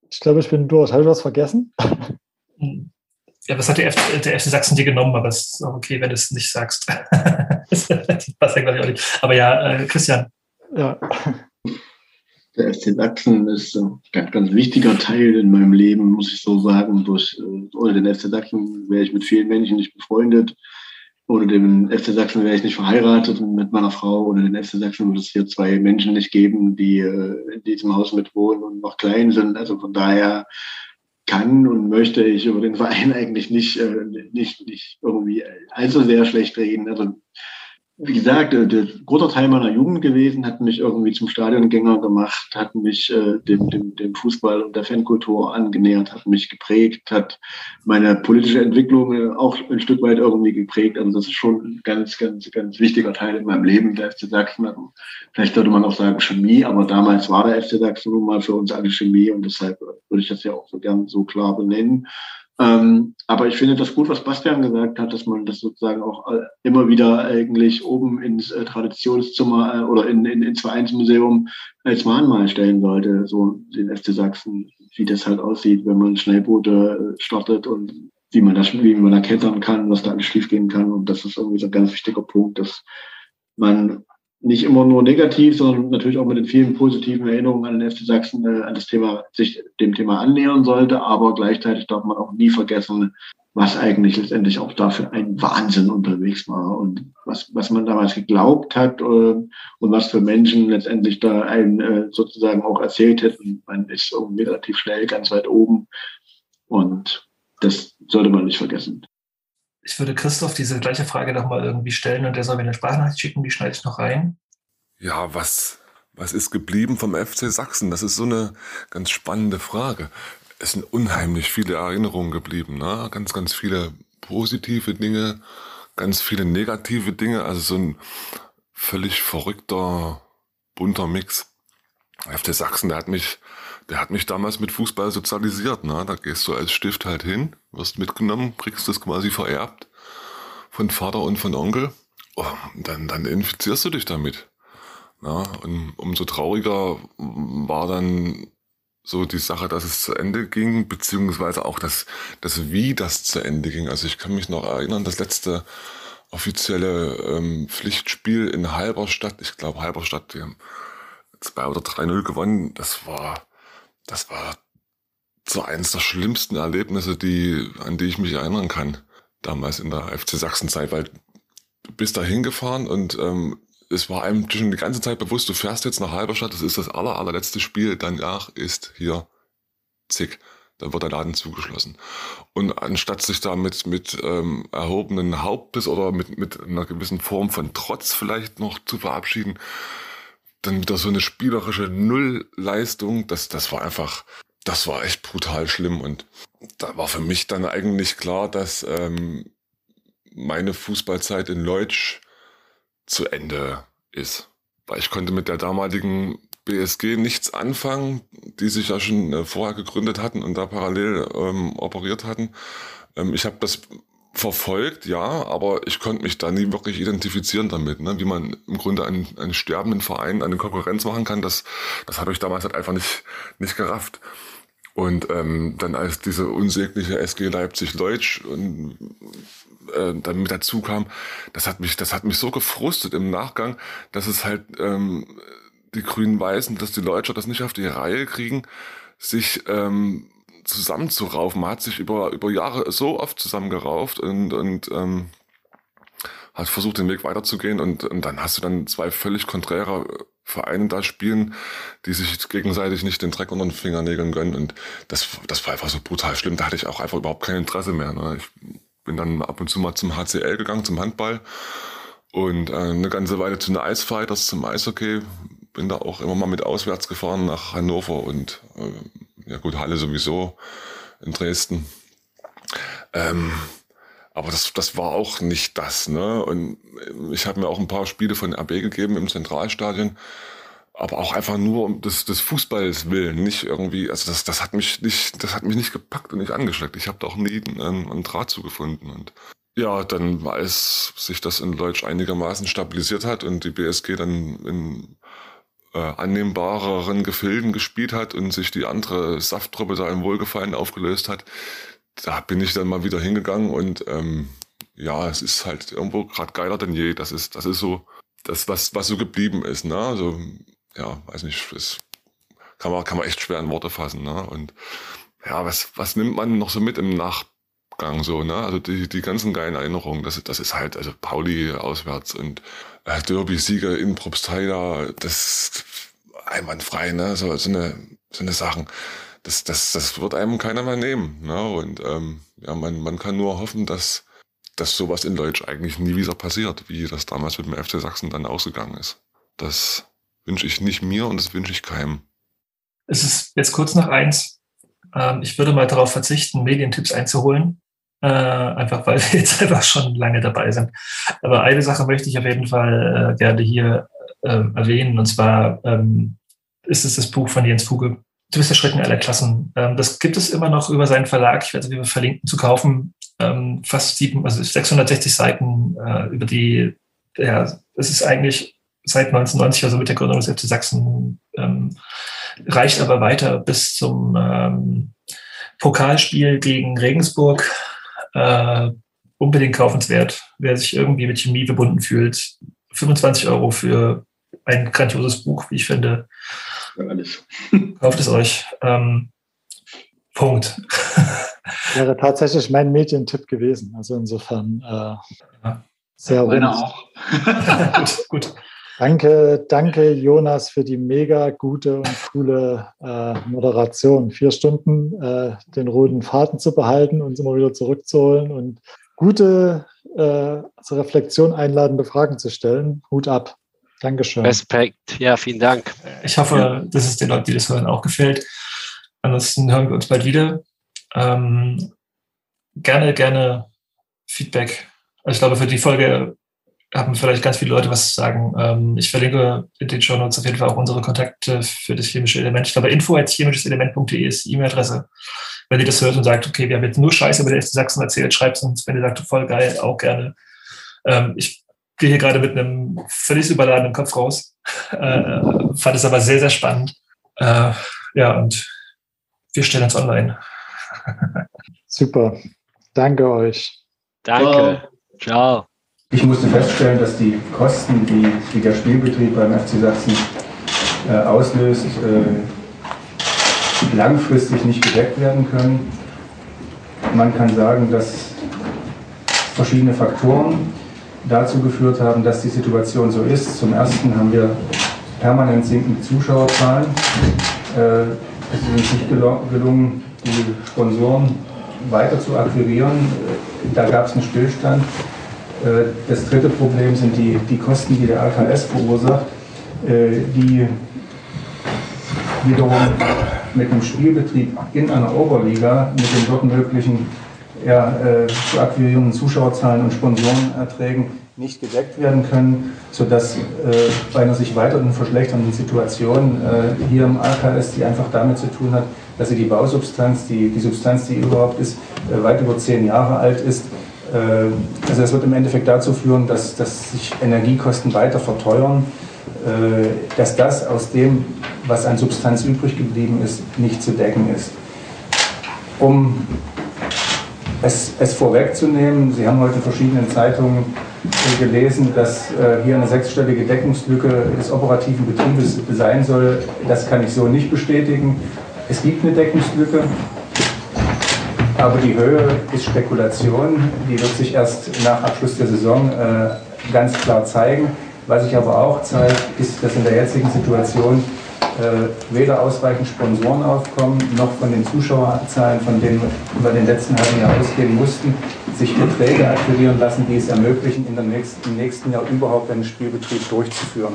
ich glaube, ich bin durch. Habe ich was vergessen? Ja, was hat der, F der FC Sachsen dir genommen? Aber es ist auch okay, wenn du es nicht sagst. [LAUGHS] das passt ja, glaube ich, auch nicht. Aber ja, äh, Christian. Ja. Der FC Sachsen ist ein ganz, ganz wichtiger Teil in meinem Leben, muss ich so sagen. Durch, äh, ohne den FC Sachsen wäre ich mit vielen Menschen nicht befreundet. Ohne den FC Sachsen wäre ich nicht verheiratet mit meiner Frau. Ohne den FC Sachsen würde es hier zwei Menschen nicht geben, die äh, in diesem Haus mit wohnen und noch klein sind. Also von daher kann und möchte ich über den Verein [LAUGHS] eigentlich nicht, äh, nicht, nicht irgendwie allzu sehr schlecht reden. Also wie gesagt, äh, der großer Teil meiner Jugend gewesen, hat mich irgendwie zum Stadiongänger gemacht, hat mich äh, dem, dem, dem Fußball und der Fankultur angenähert, hat mich geprägt, hat meine politische Entwicklung äh, auch ein Stück weit irgendwie geprägt. Also das ist schon ein ganz, ganz, ganz wichtiger Teil in meinem Leben, der FC Sachsen. Also vielleicht sollte man auch sagen Chemie, aber damals war der FC Sachsen nun mal für uns alle Chemie und deshalb würde ich das ja auch so gern so klar benennen. Ähm, aber ich finde das gut, was Bastian gesagt hat, dass man das sozusagen auch äh, immer wieder eigentlich oben ins äh, Traditionszimmer äh, oder in, in, ins Vereinsmuseum als Mahnmal stellen sollte, so den FC Sachsen, wie das halt aussieht, wenn man Schnellboote äh, startet und wie man das, wie man da kann, was da alles schief gehen kann. Und das ist irgendwie so ein ganz wichtiger Punkt, dass man nicht immer nur negativ, sondern natürlich auch mit den vielen positiven Erinnerungen an den FC Sachsen äh, an das Thema, sich dem Thema annähern sollte. Aber gleichzeitig darf man auch nie vergessen, was eigentlich letztendlich auch dafür ein Wahnsinn unterwegs war und was, was man damals geglaubt hat äh, und was für Menschen letztendlich da einen äh, sozusagen auch erzählt hätten. Man ist irgendwie relativ schnell ganz weit oben und das sollte man nicht vergessen ich würde Christoph diese gleiche Frage nochmal irgendwie stellen und der soll mir eine Sprachnachricht schicken, die schneide ich noch rein. Ja, was, was ist geblieben vom FC Sachsen? Das ist so eine ganz spannende Frage. Es sind unheimlich viele Erinnerungen geblieben, ne? ganz, ganz viele positive Dinge, ganz viele negative Dinge, also so ein völlig verrückter, bunter Mix. FC Sachsen, der hat mich der hat mich damals mit Fußball sozialisiert. Ne? Da gehst du als Stift halt hin, wirst mitgenommen, kriegst das quasi vererbt von Vater und von Onkel. Oh, dann, dann infizierst du dich damit. Ja, und umso trauriger war dann so die Sache, dass es zu Ende ging, beziehungsweise auch das, das Wie das zu Ende ging. Also ich kann mich noch erinnern, das letzte offizielle ähm, Pflichtspiel in Halberstadt, ich glaube Halberstadt, die haben 2 oder 3-0 gewonnen, das war das war so eines der schlimmsten Erlebnisse, die, an die ich mich erinnern kann, damals in der FC Sachsen-Zeit, weil du bist da hingefahren und ähm, es war einem schon die ganze Zeit bewusst, du fährst jetzt nach Halberstadt, das ist das aller, allerletzte Spiel, danach ist hier zick. Dann wird der Laden zugeschlossen. Und anstatt sich da mit, mit ähm, erhobenen Hauptes oder mit, mit einer gewissen Form von Trotz vielleicht noch zu verabschieden, dann wieder so eine spielerische Nullleistung. Das, das war einfach, das war echt brutal schlimm. Und da war für mich dann eigentlich klar, dass ähm, meine Fußballzeit in Leutsch zu Ende ist. Weil ich konnte mit der damaligen BSG nichts anfangen, die sich ja schon äh, vorher gegründet hatten und da parallel ähm, operiert hatten. Ähm, ich habe das verfolgt, ja, aber ich konnte mich da nie wirklich identifizieren damit, ne? wie man im Grunde einen, einen sterbenden Verein eine Konkurrenz machen kann, das, das habe ich damals halt einfach nicht, nicht gerafft. Und ähm, dann als diese unsägliche SG Leipzig-Leutsch äh, dann mit dazu kam, das hat mich, das hat mich so gefrustet im Nachgang, dass es halt ähm, die Grünen-Weißen, dass die Leutscher das nicht auf die Reihe kriegen, sich ähm, zusammenzuraufen. Man hat sich über, über Jahre so oft zusammengerauft und, und ähm, hat versucht, den Weg weiterzugehen und, und dann hast du dann zwei völlig konträre Vereine da spielen, die sich gegenseitig nicht den Dreck unter den Fingernägeln gönnen und das, das war einfach so brutal schlimm. Da hatte ich auch einfach überhaupt kein Interesse mehr. Ne? Ich bin dann ab und zu mal zum HCL gegangen, zum Handball und äh, eine ganze Weile zu den Eisfighters, zum Eishockey. Bin da auch immer mal mit auswärts gefahren nach Hannover und äh, ja gut, Halle sowieso in Dresden. Ähm, aber das, das war auch nicht das. Ne? Und ich habe mir auch ein paar Spiele von RB gegeben im Zentralstadion. Aber auch einfach nur um des, des Fußballs willen, nicht irgendwie, also das, das hat mich nicht, das hat mich nicht gepackt und nicht angeschleckt. Ich habe da auch nie einen, einen Draht zugefunden. Und ja, dann, als sich das in Deutsch einigermaßen stabilisiert hat und die BSG dann in äh, annehmbareren Gefilden gespielt hat und sich die andere Safttruppe da im Wohlgefallen aufgelöst hat, da bin ich dann mal wieder hingegangen und ähm, ja, es ist halt irgendwo gerade geiler denn je. Das ist, das ist so das, was, was so geblieben ist. Ne? Also, ja, weiß nicht, das kann man, kann man echt schwer in Worte fassen. Ne? Und ja, was, was nimmt man noch so mit im Nachgang so, ne? Also die, die ganzen geilen Erinnerungen, das, das ist halt, also Pauli auswärts und Derby-Sieger in Propstheida, das einwandfrei, ne? So, so eine, so eine Sachen das, das, das wird einem keiner mehr nehmen. Ne? Und ähm, ja, man, man kann nur hoffen, dass, dass sowas in Deutsch eigentlich nie wieder passiert, wie das damals mit dem FC Sachsen dann ausgegangen ist. Das wünsche ich nicht mir und das wünsche ich keinem. Es ist jetzt kurz nach eins. Ähm, ich würde mal darauf verzichten, Medientipps einzuholen. Äh, einfach weil wir jetzt [LAUGHS] einfach schon lange dabei sind. Aber eine Sache möchte ich auf jeden Fall äh, gerne hier äh, erwähnen, und zwar ähm, ist es das Buch von Jens Fuge, Du bist der Schrecken aller Klassen. Ähm, das gibt es immer noch über seinen Verlag, ich werde es verlinken, zu kaufen. Ähm, fast sieben, also 660 Seiten äh, über die, ja, es ist eigentlich seit 1990, also mit der Gründung des FC Sachsen, ähm, reicht aber weiter bis zum ähm, Pokalspiel gegen Regensburg. Äh, unbedingt kaufenswert, wer sich irgendwie mit Chemie verbunden fühlt. 25 Euro für ein grandioses Buch, wie ich finde alles. [LAUGHS] Kauft es euch. Ähm, Punkt. [LAUGHS] Wäre tatsächlich mein Medientipp gewesen. Also insofern äh, sehr rund. auch. [LAUGHS] gut, gut. Danke, danke Jonas für die mega gute und coole äh, Moderation. Vier Stunden äh, den roten Faden zu behalten, uns immer wieder zurückzuholen und gute äh, zur Reflexion einladende Fragen zu stellen. Hut ab. Dankeschön. Respekt, ja, vielen Dank. Ich hoffe, ja. dass es den Leuten, die das hören, auch gefällt. Ansonsten hören wir uns bald wieder. Ähm, gerne, gerne Feedback. Also ich glaube, für die Folge haben vielleicht ganz viele Leute was zu sagen. Ähm, ich verlinke in den Show Notes auf jeden Fall auch unsere Kontakte für das chemische Element. Ich glaube, info als chemischeselement.de ist die E-Mail-Adresse. Wenn ihr das hört und sagt, okay, wir haben jetzt nur Scheiße über den FC Sachsen erzählt, schreibt es uns. Wenn ihr sagt, voll geil, auch gerne. Ähm, ich gehe hier gerade mit einem völlig überladenen Kopf raus. [LAUGHS] Äh, fand es aber sehr, sehr spannend. Äh, ja, und wir stellen uns online. [LAUGHS] Super. Danke euch. Danke. Ciao. Ich musste feststellen, dass die Kosten, die, die der Spielbetrieb beim FC Sachsen äh, auslöst, äh, langfristig nicht gedeckt werden können. Man kann sagen, dass verschiedene Faktoren dazu geführt haben, dass die Situation so ist. Zum Ersten haben wir permanent sinkende Zuschauerzahlen. Äh, es ist uns nicht gelungen, die Sponsoren weiter zu akquirieren. Da gab es einen Stillstand. Äh, das dritte Problem sind die, die Kosten, die der AKS verursacht, äh, die wiederum mit dem Spielbetrieb in einer Oberliga, mit den dort möglichen ja, äh, zu akquirierenden Zuschauerzahlen und Sponsorenerträgen nicht gedeckt werden können, sodass äh, bei einer sich weiterhin verschlechternden Situation äh, hier im AKS, die einfach damit zu tun hat, dass sie die Bausubstanz, die, die Substanz, die überhaupt ist, äh, weit über zehn Jahre alt ist, also das wird im Endeffekt dazu führen, dass, dass sich Energiekosten weiter verteuern, äh, dass das aus dem, was an Substanz übrig geblieben ist, nicht zu decken ist. Um es, es vorwegzunehmen, Sie haben heute in verschiedenen Zeitungen gelesen, dass äh, hier eine sechsstellige Deckungslücke des operativen Betriebes sein soll. Das kann ich so nicht bestätigen. Es gibt eine Deckungslücke, aber die Höhe ist Spekulation. Die wird sich erst nach Abschluss der Saison äh, ganz klar zeigen. Was sich aber auch zeigt, ist, dass in der jetzigen Situation äh, weder ausreichend Sponsoren aufkommen, noch von den Zuschauerzahlen, von denen wir den letzten halben Jahr ausgehen mussten, sich Beträge akquirieren lassen, die es ermöglichen, in der nächsten, im nächsten Jahr überhaupt einen Spielbetrieb durchzuführen.